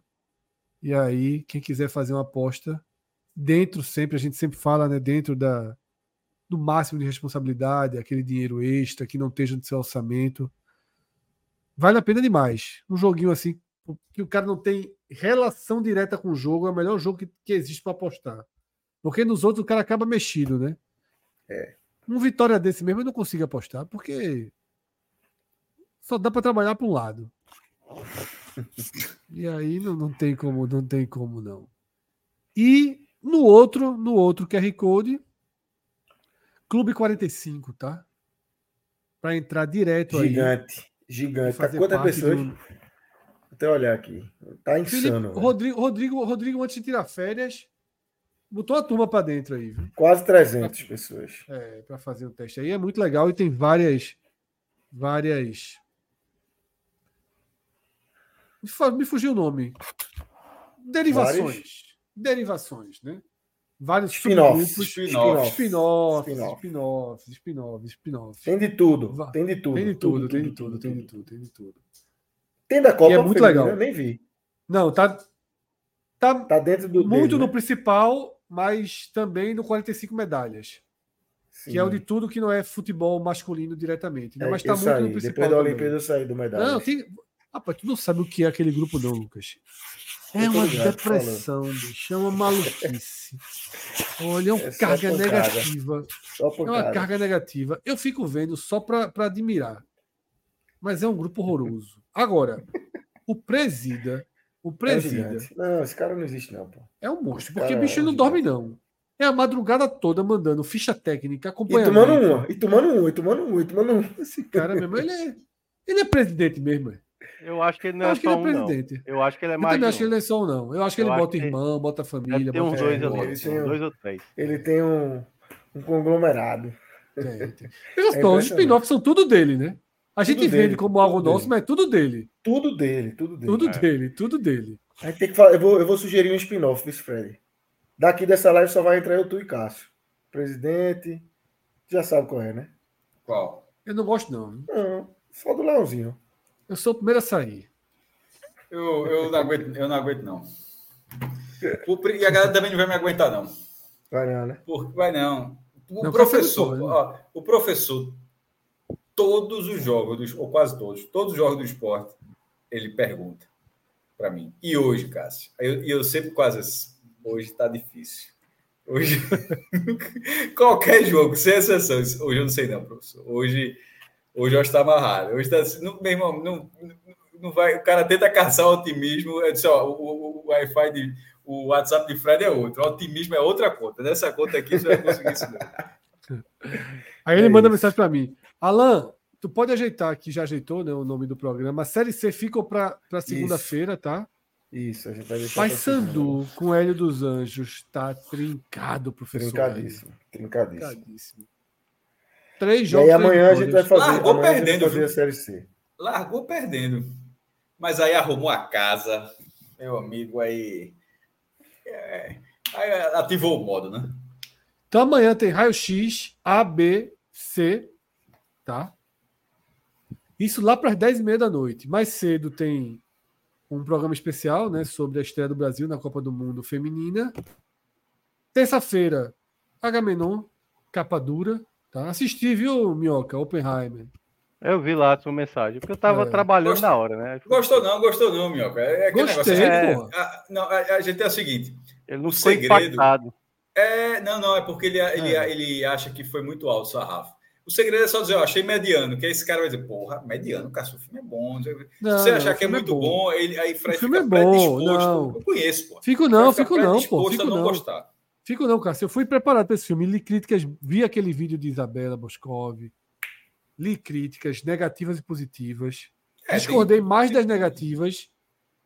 Speaker 2: E aí, quem quiser fazer uma aposta, dentro sempre, a gente sempre fala, né? Dentro da, do máximo de responsabilidade, aquele dinheiro extra que não esteja no seu orçamento. Vale a pena demais. Um joguinho assim, que o cara não tem relação direta com o jogo, é o melhor jogo que, que existe para apostar. Porque nos outros o cara acaba mexido, né?
Speaker 1: É.
Speaker 2: Um vitória desse mesmo eu não consigo apostar, porque Só dá para trabalhar para um lado. E aí não, não tem como, não tem como não. E no outro, no outro QR Code, Clube 45, tá? Para entrar direto aí.
Speaker 1: Gigante, gigante. Quantas pessoas?
Speaker 2: do-
Speaker 1: Até olhar aqui. Tá
Speaker 2: Felipe,
Speaker 1: insano. velho.
Speaker 2: Rodrigo, Rodrigo, Rodrigo, antes de tirar férias, botou a turma para dentro aí, viu?
Speaker 1: Quase 300 pessoas.
Speaker 2: É, para fazer o teste aí. É muito legal e tem várias. Várias. Me fugiu o nome. Derivações.
Speaker 1: Várias?
Speaker 2: Derivações, né? Vários
Speaker 1: Spin-offs.
Speaker 6: Spin-offs.
Speaker 2: Spin-offs,
Speaker 1: Spin-off.
Speaker 2: spin-offs, spin-offs.
Speaker 1: Tem de tudo. Tem de tudo.
Speaker 2: Tem de tudo, tem de tudo, tem de tudo, tem de tudo.
Speaker 1: Tem da Copa
Speaker 2: E é muito legal.
Speaker 1: Eu nem vi.
Speaker 2: Não, tá, tá
Speaker 1: Tá dentro do.
Speaker 2: muito
Speaker 1: dele,
Speaker 2: no
Speaker 1: né?
Speaker 2: principal, mas também no 45 medades. Que é o de tudo que não é futebol masculino diretamente. Né?
Speaker 1: É,
Speaker 2: mas tá muito
Speaker 1: saí.
Speaker 2: no principal.
Speaker 1: Depois da. Olimpíada eu saí do medalha.
Speaker 2: Não, tem. Rapaz, tu não sabe o que é aquele grupo, não, Lucas. É uma depressão, bicho. É uma maluquice. Olha, é uma
Speaker 1: É
Speaker 2: carga negativa. É uma carga negativa. Eu fico vendo só para admirar. Mas é um grupo horroroso. Agora, o presida, o
Speaker 1: É
Speaker 2: presida
Speaker 1: gigante. Não, esse cara não existe, não, pô.
Speaker 2: é um monstro. Porque o bicho
Speaker 1: é
Speaker 2: não
Speaker 1: um
Speaker 2: dorme, não. É a madrugada toda mandando ficha técnica,
Speaker 1: E
Speaker 2: acompanhamento.
Speaker 1: tomando uma, e tomando um, e tomando um, e tomando um. (laughs)
Speaker 2: Esse cara mesmo, ele é, ele é presidente mesmo. é.
Speaker 5: Eu acho que ele não
Speaker 2: Eu
Speaker 5: é
Speaker 2: acho que
Speaker 5: só
Speaker 2: ele é
Speaker 5: um, não.
Speaker 2: presidente.
Speaker 5: Eu acho que ele é
Speaker 2: Eu
Speaker 5: mais.
Speaker 2: também
Speaker 5: de
Speaker 2: acho que ele
Speaker 5: um.
Speaker 2: não é só um, não. Eu acho que
Speaker 5: Eu
Speaker 2: ele
Speaker 5: acho
Speaker 2: bota
Speaker 5: que-
Speaker 2: irmã, bota família.
Speaker 5: Ter uns
Speaker 2: bota
Speaker 5: dois ali,
Speaker 1: ele tem um-
Speaker 5: dois ou três.
Speaker 1: Ele tem um, um conglomerado.
Speaker 2: Tem, tem.
Speaker 1: É
Speaker 2: só, os spin-offs são tudo dele, né? A gente
Speaker 1: Tudo
Speaker 2: vende
Speaker 1: dele,
Speaker 2: como algo nosso,
Speaker 1: dele.
Speaker 2: mas é tudo dele.
Speaker 1: Tudo dele, tudo dele.
Speaker 2: Tudo
Speaker 5: É.
Speaker 2: dele, tudo dele.
Speaker 1: A gente tem que falar, eu vou, eu vou sugerir um spin-off, viu, Fred? Daqui dessa live só vai entrar eu, tu e Cássio. Presidente. Já sabe qual é, né?
Speaker 6: Qual?
Speaker 2: Eu não gosto, não.
Speaker 1: Não, só do Leãozinho.
Speaker 2: Eu sou o primeiro a sair.
Speaker 6: Eu, eu, não aguento, eu não aguento, não. O e a galera também não vai me aguentar, não.
Speaker 1: Vai não, né?
Speaker 6: Por, vai não. O
Speaker 2: Não,
Speaker 6: professor,
Speaker 2: café do
Speaker 6: ó, o professor, todos os jogos, ou quase todos, todos os jogos do esporte, ele pergunta para mim. E hoje, Cássio? E eu, eu sempre quase assim, hoje está difícil. Hoje, (laughs) qualquer jogo, sem exceção. Hoje eu não sei não, professor. Hoje, hoje eu acho que está amarrado. Hoje está assim, não, meu irmão, não, não vai, o cara tenta caçar o otimismo. Eu disse, ó, o, o, o Wi-Fi de, o WhatsApp de Fred é outro, o otimismo é outra conta. Nessa conta aqui você vai conseguir isso. Não. (laughs)
Speaker 2: Aí ele
Speaker 1: É
Speaker 2: manda
Speaker 1: isso.
Speaker 2: mensagem para mim. Alan, tu pode ajeitar aqui, já ajeitou né, o nome do programa. A Série C fica para segunda-feira, tá?
Speaker 1: Isso, a gente vai deixar.
Speaker 2: Pai. Sandu com Hélio dos Anjos tá trincado, professor.
Speaker 1: Trincadíssimo. Trincadíssimo.
Speaker 2: Trincadíssimo. Três
Speaker 1: E
Speaker 2: jogos.
Speaker 1: aí amanhã a gente vai fazer,
Speaker 6: Largou
Speaker 1: amanhã a gente vai
Speaker 6: perdendo,
Speaker 1: fazer a Série C.
Speaker 6: Largou perdendo. Mas aí arrumou a casa, meu amigo, aí. é, aí ativou o modo, né?
Speaker 2: Então amanhã tem raio-x, A, B, C, tá? Isso lá para as 10h30 da noite. Mais cedo tem um programa especial né, sobre a estreia do Brasil na Copa do Mundo Feminina. Terça-feira, Agamenon, capa dura. Tá? Assisti, viu, Minhoca? Oppenheimer.
Speaker 5: Eu vi lá a sua mensagem, porque eu tava
Speaker 2: É.
Speaker 5: trabalhando
Speaker 6: Gostou-
Speaker 5: na hora, né?
Speaker 6: Gostou não, gostou não, Minhoca. É aquele
Speaker 2: Gostei,
Speaker 6: negócio.
Speaker 5: É.
Speaker 2: porra.
Speaker 6: Ah, não, a, a gente é o seguinte.
Speaker 5: Ele não
Speaker 6: O segredo-
Speaker 5: impactado.
Speaker 6: É, não, não, é porque ele, ele,
Speaker 2: É.
Speaker 6: ele acha que foi muito alto o sarrafo. O segredo é só dizer, eu achei mediano, que aí esse cara vai dizer, porra, mediano, cara, o filme é bom. Se
Speaker 2: Não,
Speaker 6: você
Speaker 2: não,
Speaker 6: achar que é
Speaker 2: filme
Speaker 6: muito bom, ele, aí Fred
Speaker 2: O filme
Speaker 6: fica
Speaker 2: é bom, não.
Speaker 6: Eu conheço, pô.
Speaker 2: Fico não, fico não, pô. Fico
Speaker 6: a não,
Speaker 2: não.
Speaker 6: gostar.
Speaker 2: Fico não, Cássio. Eu fui preparado para esse filme. Li críticas, vi aquele vídeo de Isabela Boscov. Li críticas negativas e positivas.
Speaker 6: É,
Speaker 2: Discordei
Speaker 6: tem-
Speaker 2: mais das negativas.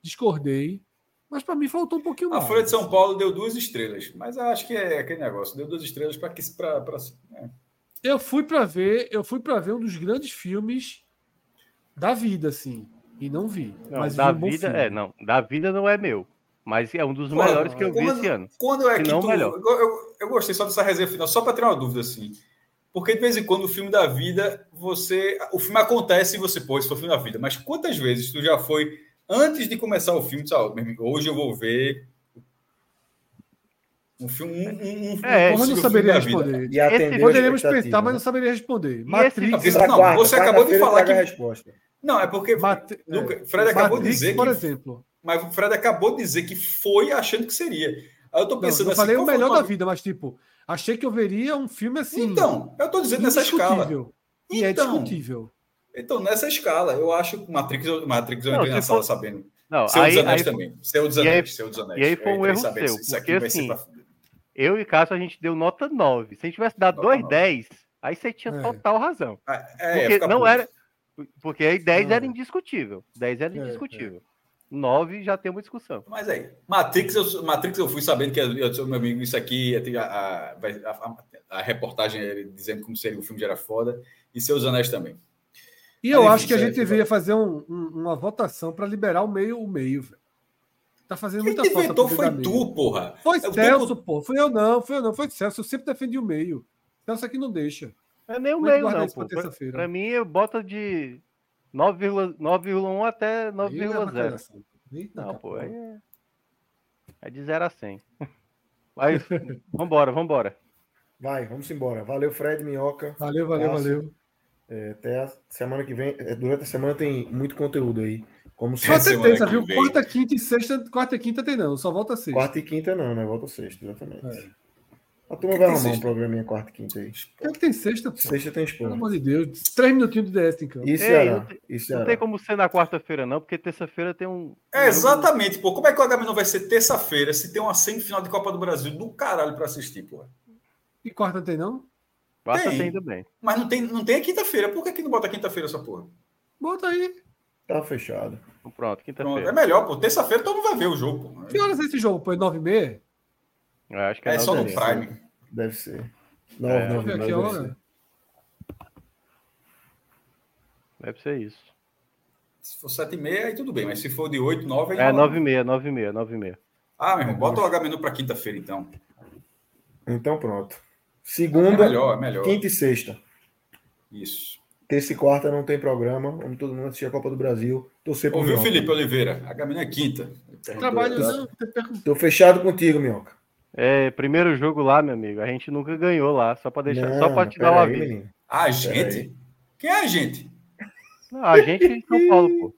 Speaker 2: Discordei. Mas para mim faltou um pouquinho
Speaker 6: A
Speaker 2: mais.
Speaker 6: Folha de São Paulo deu duas estrelas, mas eu acho que é aquele negócio, deu duas estrelas para que para
Speaker 2: Eu fui para ver, eu fui para ver um dos grandes filmes da vida, assim. E não vi.
Speaker 5: Não,
Speaker 2: mas
Speaker 5: da
Speaker 2: vi um
Speaker 5: vida,
Speaker 2: filme.
Speaker 5: é, não, da vida não é meu. Mas é um dos
Speaker 6: Pô,
Speaker 5: melhores que eu vi
Speaker 6: quando-
Speaker 5: esse ano.
Speaker 6: Quando é que
Speaker 5: não,
Speaker 6: tu,
Speaker 5: melhor.
Speaker 6: eu, eu, eu gostei só dessa resenha final, só para ter uma dúvida assim. Porque de vez em quando o filme da vida, você. O filme acontece e você, pô, esse foi o filme da vida. Mas quantas vezes tu já foi, antes de começar o filme, meu amigo, hoje eu vou ver um filme. Um, um, um,
Speaker 5: É,
Speaker 2: Como eu não
Speaker 6: possível filme
Speaker 2: saberia responder.
Speaker 1: E atender
Speaker 2: Poderíamos pensar, mas não saberia responder. Matrix,
Speaker 6: Não,
Speaker 1: quarta,
Speaker 6: você acabou de falar que-
Speaker 1: a resposta.
Speaker 6: Não, é porque.
Speaker 2: Mat-
Speaker 6: Luca,
Speaker 2: é,
Speaker 6: Fred acabou de dizer
Speaker 2: por
Speaker 6: que.
Speaker 2: exemplo.
Speaker 6: Mas o Fred acabou de dizer que foi achando que seria. Aí eu tô
Speaker 2: Não,
Speaker 6: pensando
Speaker 2: não
Speaker 6: assim.
Speaker 2: falei o melhor
Speaker 6: tua-
Speaker 2: da vida, mas tipo, achei que eu veria um filme assim.
Speaker 6: Então, eu tô dizendo nessa escala.
Speaker 2: indiscutível. E é
Speaker 6: Então.
Speaker 2: discutível.
Speaker 6: Então, nessa escala, eu acho que Matrix, Matrix eu
Speaker 5: Não,
Speaker 6: entrei na
Speaker 5: se
Speaker 6: sala
Speaker 5: for-
Speaker 6: sabendo.
Speaker 5: Não,
Speaker 6: Senhor
Speaker 5: aí,
Speaker 6: dos Anéis
Speaker 5: aí
Speaker 6: também. Senhor dos
Speaker 5: e aí-
Speaker 6: Anéis, Senhor dos Anéis.
Speaker 5: e aí foi
Speaker 6: Eu
Speaker 5: um erro seu,
Speaker 6: Isso aqui
Speaker 5: porque
Speaker 6: vai ser
Speaker 5: assim,
Speaker 6: pra...
Speaker 5: eu e Cássio a gente deu nota 9. Se a gente tivesse dado
Speaker 6: Nota
Speaker 5: 2,
Speaker 6: 9.
Speaker 5: 10, aí você tinha
Speaker 2: É.
Speaker 5: total razão.
Speaker 6: É, ia
Speaker 5: Porque não era. Porque aí 10
Speaker 2: Não.
Speaker 5: era indiscutível. 10 era
Speaker 2: É,
Speaker 5: indiscutível. 9 já tem uma discussão.
Speaker 6: Mas aí, Matrix eu, Matrix eu fui sabendo que eu, eu, meu amigo, isso aqui, a, a, a, a- reportagem ele dizendo como seria o filme já era foda, e Seus Anéis também.
Speaker 2: E eu
Speaker 6: Mas,
Speaker 2: acho que a gente
Speaker 6: é-
Speaker 2: deveria fazer um- um- uma votação para liberar o meio, o meio, velho. Tá fazendo
Speaker 6: Quem
Speaker 2: muita falta.
Speaker 6: inventou
Speaker 2: pro
Speaker 6: foi
Speaker 2: meio.
Speaker 6: tu, porra.
Speaker 2: Foi
Speaker 6: É o
Speaker 2: Celso,
Speaker 6: tempo-
Speaker 2: pô. Foi eu não, foi eu não, foi Celso. Eu sempre defendi o meio. Celso aqui não deixa.
Speaker 5: É nem o
Speaker 2: Como é
Speaker 5: meio, não. Pô. Pra,
Speaker 2: terça-feira?
Speaker 5: pra mim, eu boto de 9,1 9,1 até
Speaker 2: Aí é
Speaker 5: 9,0.
Speaker 2: bacalhação. Eita,
Speaker 5: Não,
Speaker 2: cara,
Speaker 5: pô, aí é, é de 0 a 100. Mas, (laughs) vambora, vambora.
Speaker 1: Vai, vamos embora. Valeu, Fred, Minhoca.
Speaker 2: Valeu, valeu, valeu.
Speaker 1: É, até a semana que vem. é, Durante a semana tem muito conteúdo aí. Como
Speaker 2: Só tem terça, viu?
Speaker 6: vem.
Speaker 2: Quarta, quinta e sexta. Quarta e quinta tem não, só volta sexta.
Speaker 1: Quarta e quinta não, né? Volta sexta, exatamente.
Speaker 2: É.
Speaker 1: A turma
Speaker 6: Que
Speaker 1: vai arrumar um
Speaker 6: sexta?
Speaker 1: programinha quarta e quinta aí.
Speaker 2: É que tem sexta, pô?
Speaker 1: Sexta tem
Speaker 2: Pelo
Speaker 1: esporte.
Speaker 2: amor de Deus. Três minutinhos de DS em campo.
Speaker 5: Ei,
Speaker 1: Ceará?
Speaker 5: não tem- Não tem como ser na quarta-feira, não, porque terça-feira tem um.
Speaker 6: É, exatamente, pô. Como é que o HM não vai ser terça-feira se tem uma semifinal de Copa do Brasil do caralho pra assistir, pô?
Speaker 2: E quarta tem não?
Speaker 5: Quarta
Speaker 6: Tem.
Speaker 5: tem bem.
Speaker 6: Mas não tem, não tem quinta-feira. Por que, que não bota quinta-feira essa porra?
Speaker 2: Bota aí.
Speaker 1: Tá fechado.
Speaker 5: Então, Pronto,
Speaker 6: Pronto, é
Speaker 5: quinta-feira.
Speaker 6: melhor, pô. Terça-feira todo mundo vai ver o jogo, pô.
Speaker 2: Que horas é esse jogo? Pô, é nove e meia?
Speaker 5: Eu acho que é,
Speaker 6: É só no
Speaker 1: Prime.
Speaker 6: Prime.
Speaker 1: Deve ser.
Speaker 5: É.
Speaker 1: Nove,
Speaker 2: Deixa eu
Speaker 1: nove,
Speaker 2: ver
Speaker 1: nove,
Speaker 2: aqui a
Speaker 1: deve
Speaker 2: hora.
Speaker 1: ser.
Speaker 5: Deve ser isso.
Speaker 6: Se for sete e meia, aí tudo bem. Mas se for de oito, nove, aí
Speaker 5: É,
Speaker 6: não.
Speaker 5: nove e meia, nove e meia, nove e meia.
Speaker 6: Ah, meu irmão, bota o HM pra quinta-feira, então.
Speaker 1: Então pronto.
Speaker 6: É
Speaker 1: Segunda,
Speaker 6: melhor, é melhor.
Speaker 1: quinta e sexta.
Speaker 6: Isso.
Speaker 1: Terça e quarta não tem programa. Vamos todo mundo assistir a Copa do Brasil. Torcer pro
Speaker 6: Ouviu. Felipe Oliveira? HM é quinta.
Speaker 2: Trabalho
Speaker 1: Tá. Tô fechado contigo, Minhoca.
Speaker 5: É, primeiro jogo lá, meu amigo. A gente nunca ganhou lá, só pra deixar, só
Speaker 1: Não,
Speaker 5: pra te dar um aviso.
Speaker 1: menino.
Speaker 6: A gente? Quem é a gente?
Speaker 5: Não, a gente é de São Paulo, pô.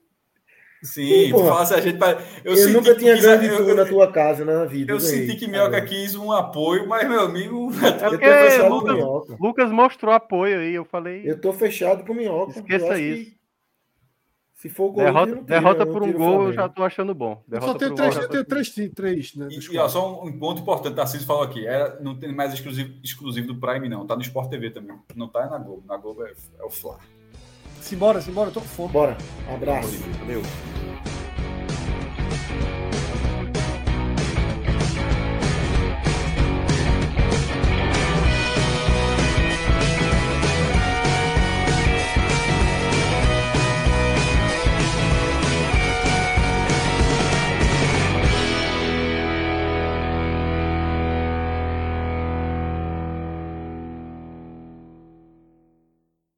Speaker 6: Sim, tu
Speaker 1: Porra.
Speaker 6: fala assim, a gente. Eu,
Speaker 1: Eu,
Speaker 6: senti
Speaker 1: nunca
Speaker 6: que
Speaker 1: tinha
Speaker 6: quis-
Speaker 1: grande
Speaker 6: eu-
Speaker 1: na tua casa na vida.
Speaker 6: Eu senti que Minhoca quis um apoio, mas, meu amigo. (laughs)
Speaker 5: É
Speaker 1: Eu tô
Speaker 5: porque Lucas. Lucas mostrou apoio aí, eu falei.
Speaker 1: Eu tô fechado com Minhoca.
Speaker 5: Esqueça isso.
Speaker 1: que Se for o Corinthians,
Speaker 5: Derrota,
Speaker 1: tira,
Speaker 5: derrota por um gol, eu já tô achando bom. Derrota
Speaker 2: só
Speaker 5: um
Speaker 2: três,
Speaker 5: gol, tô-
Speaker 2: três, ti- três, né?
Speaker 6: E, e, ó, só um, ponto importante, Tarcísio falou aqui: é, não tem mais exclusivo, exclusivo do Prime, não. Tá no Sport TV também. Não tá na Globo. Na Globo é, é o Fla.
Speaker 2: Simbora, simbora, eu tô com fome.
Speaker 1: Bora. Abraço.
Speaker 5: Valeu.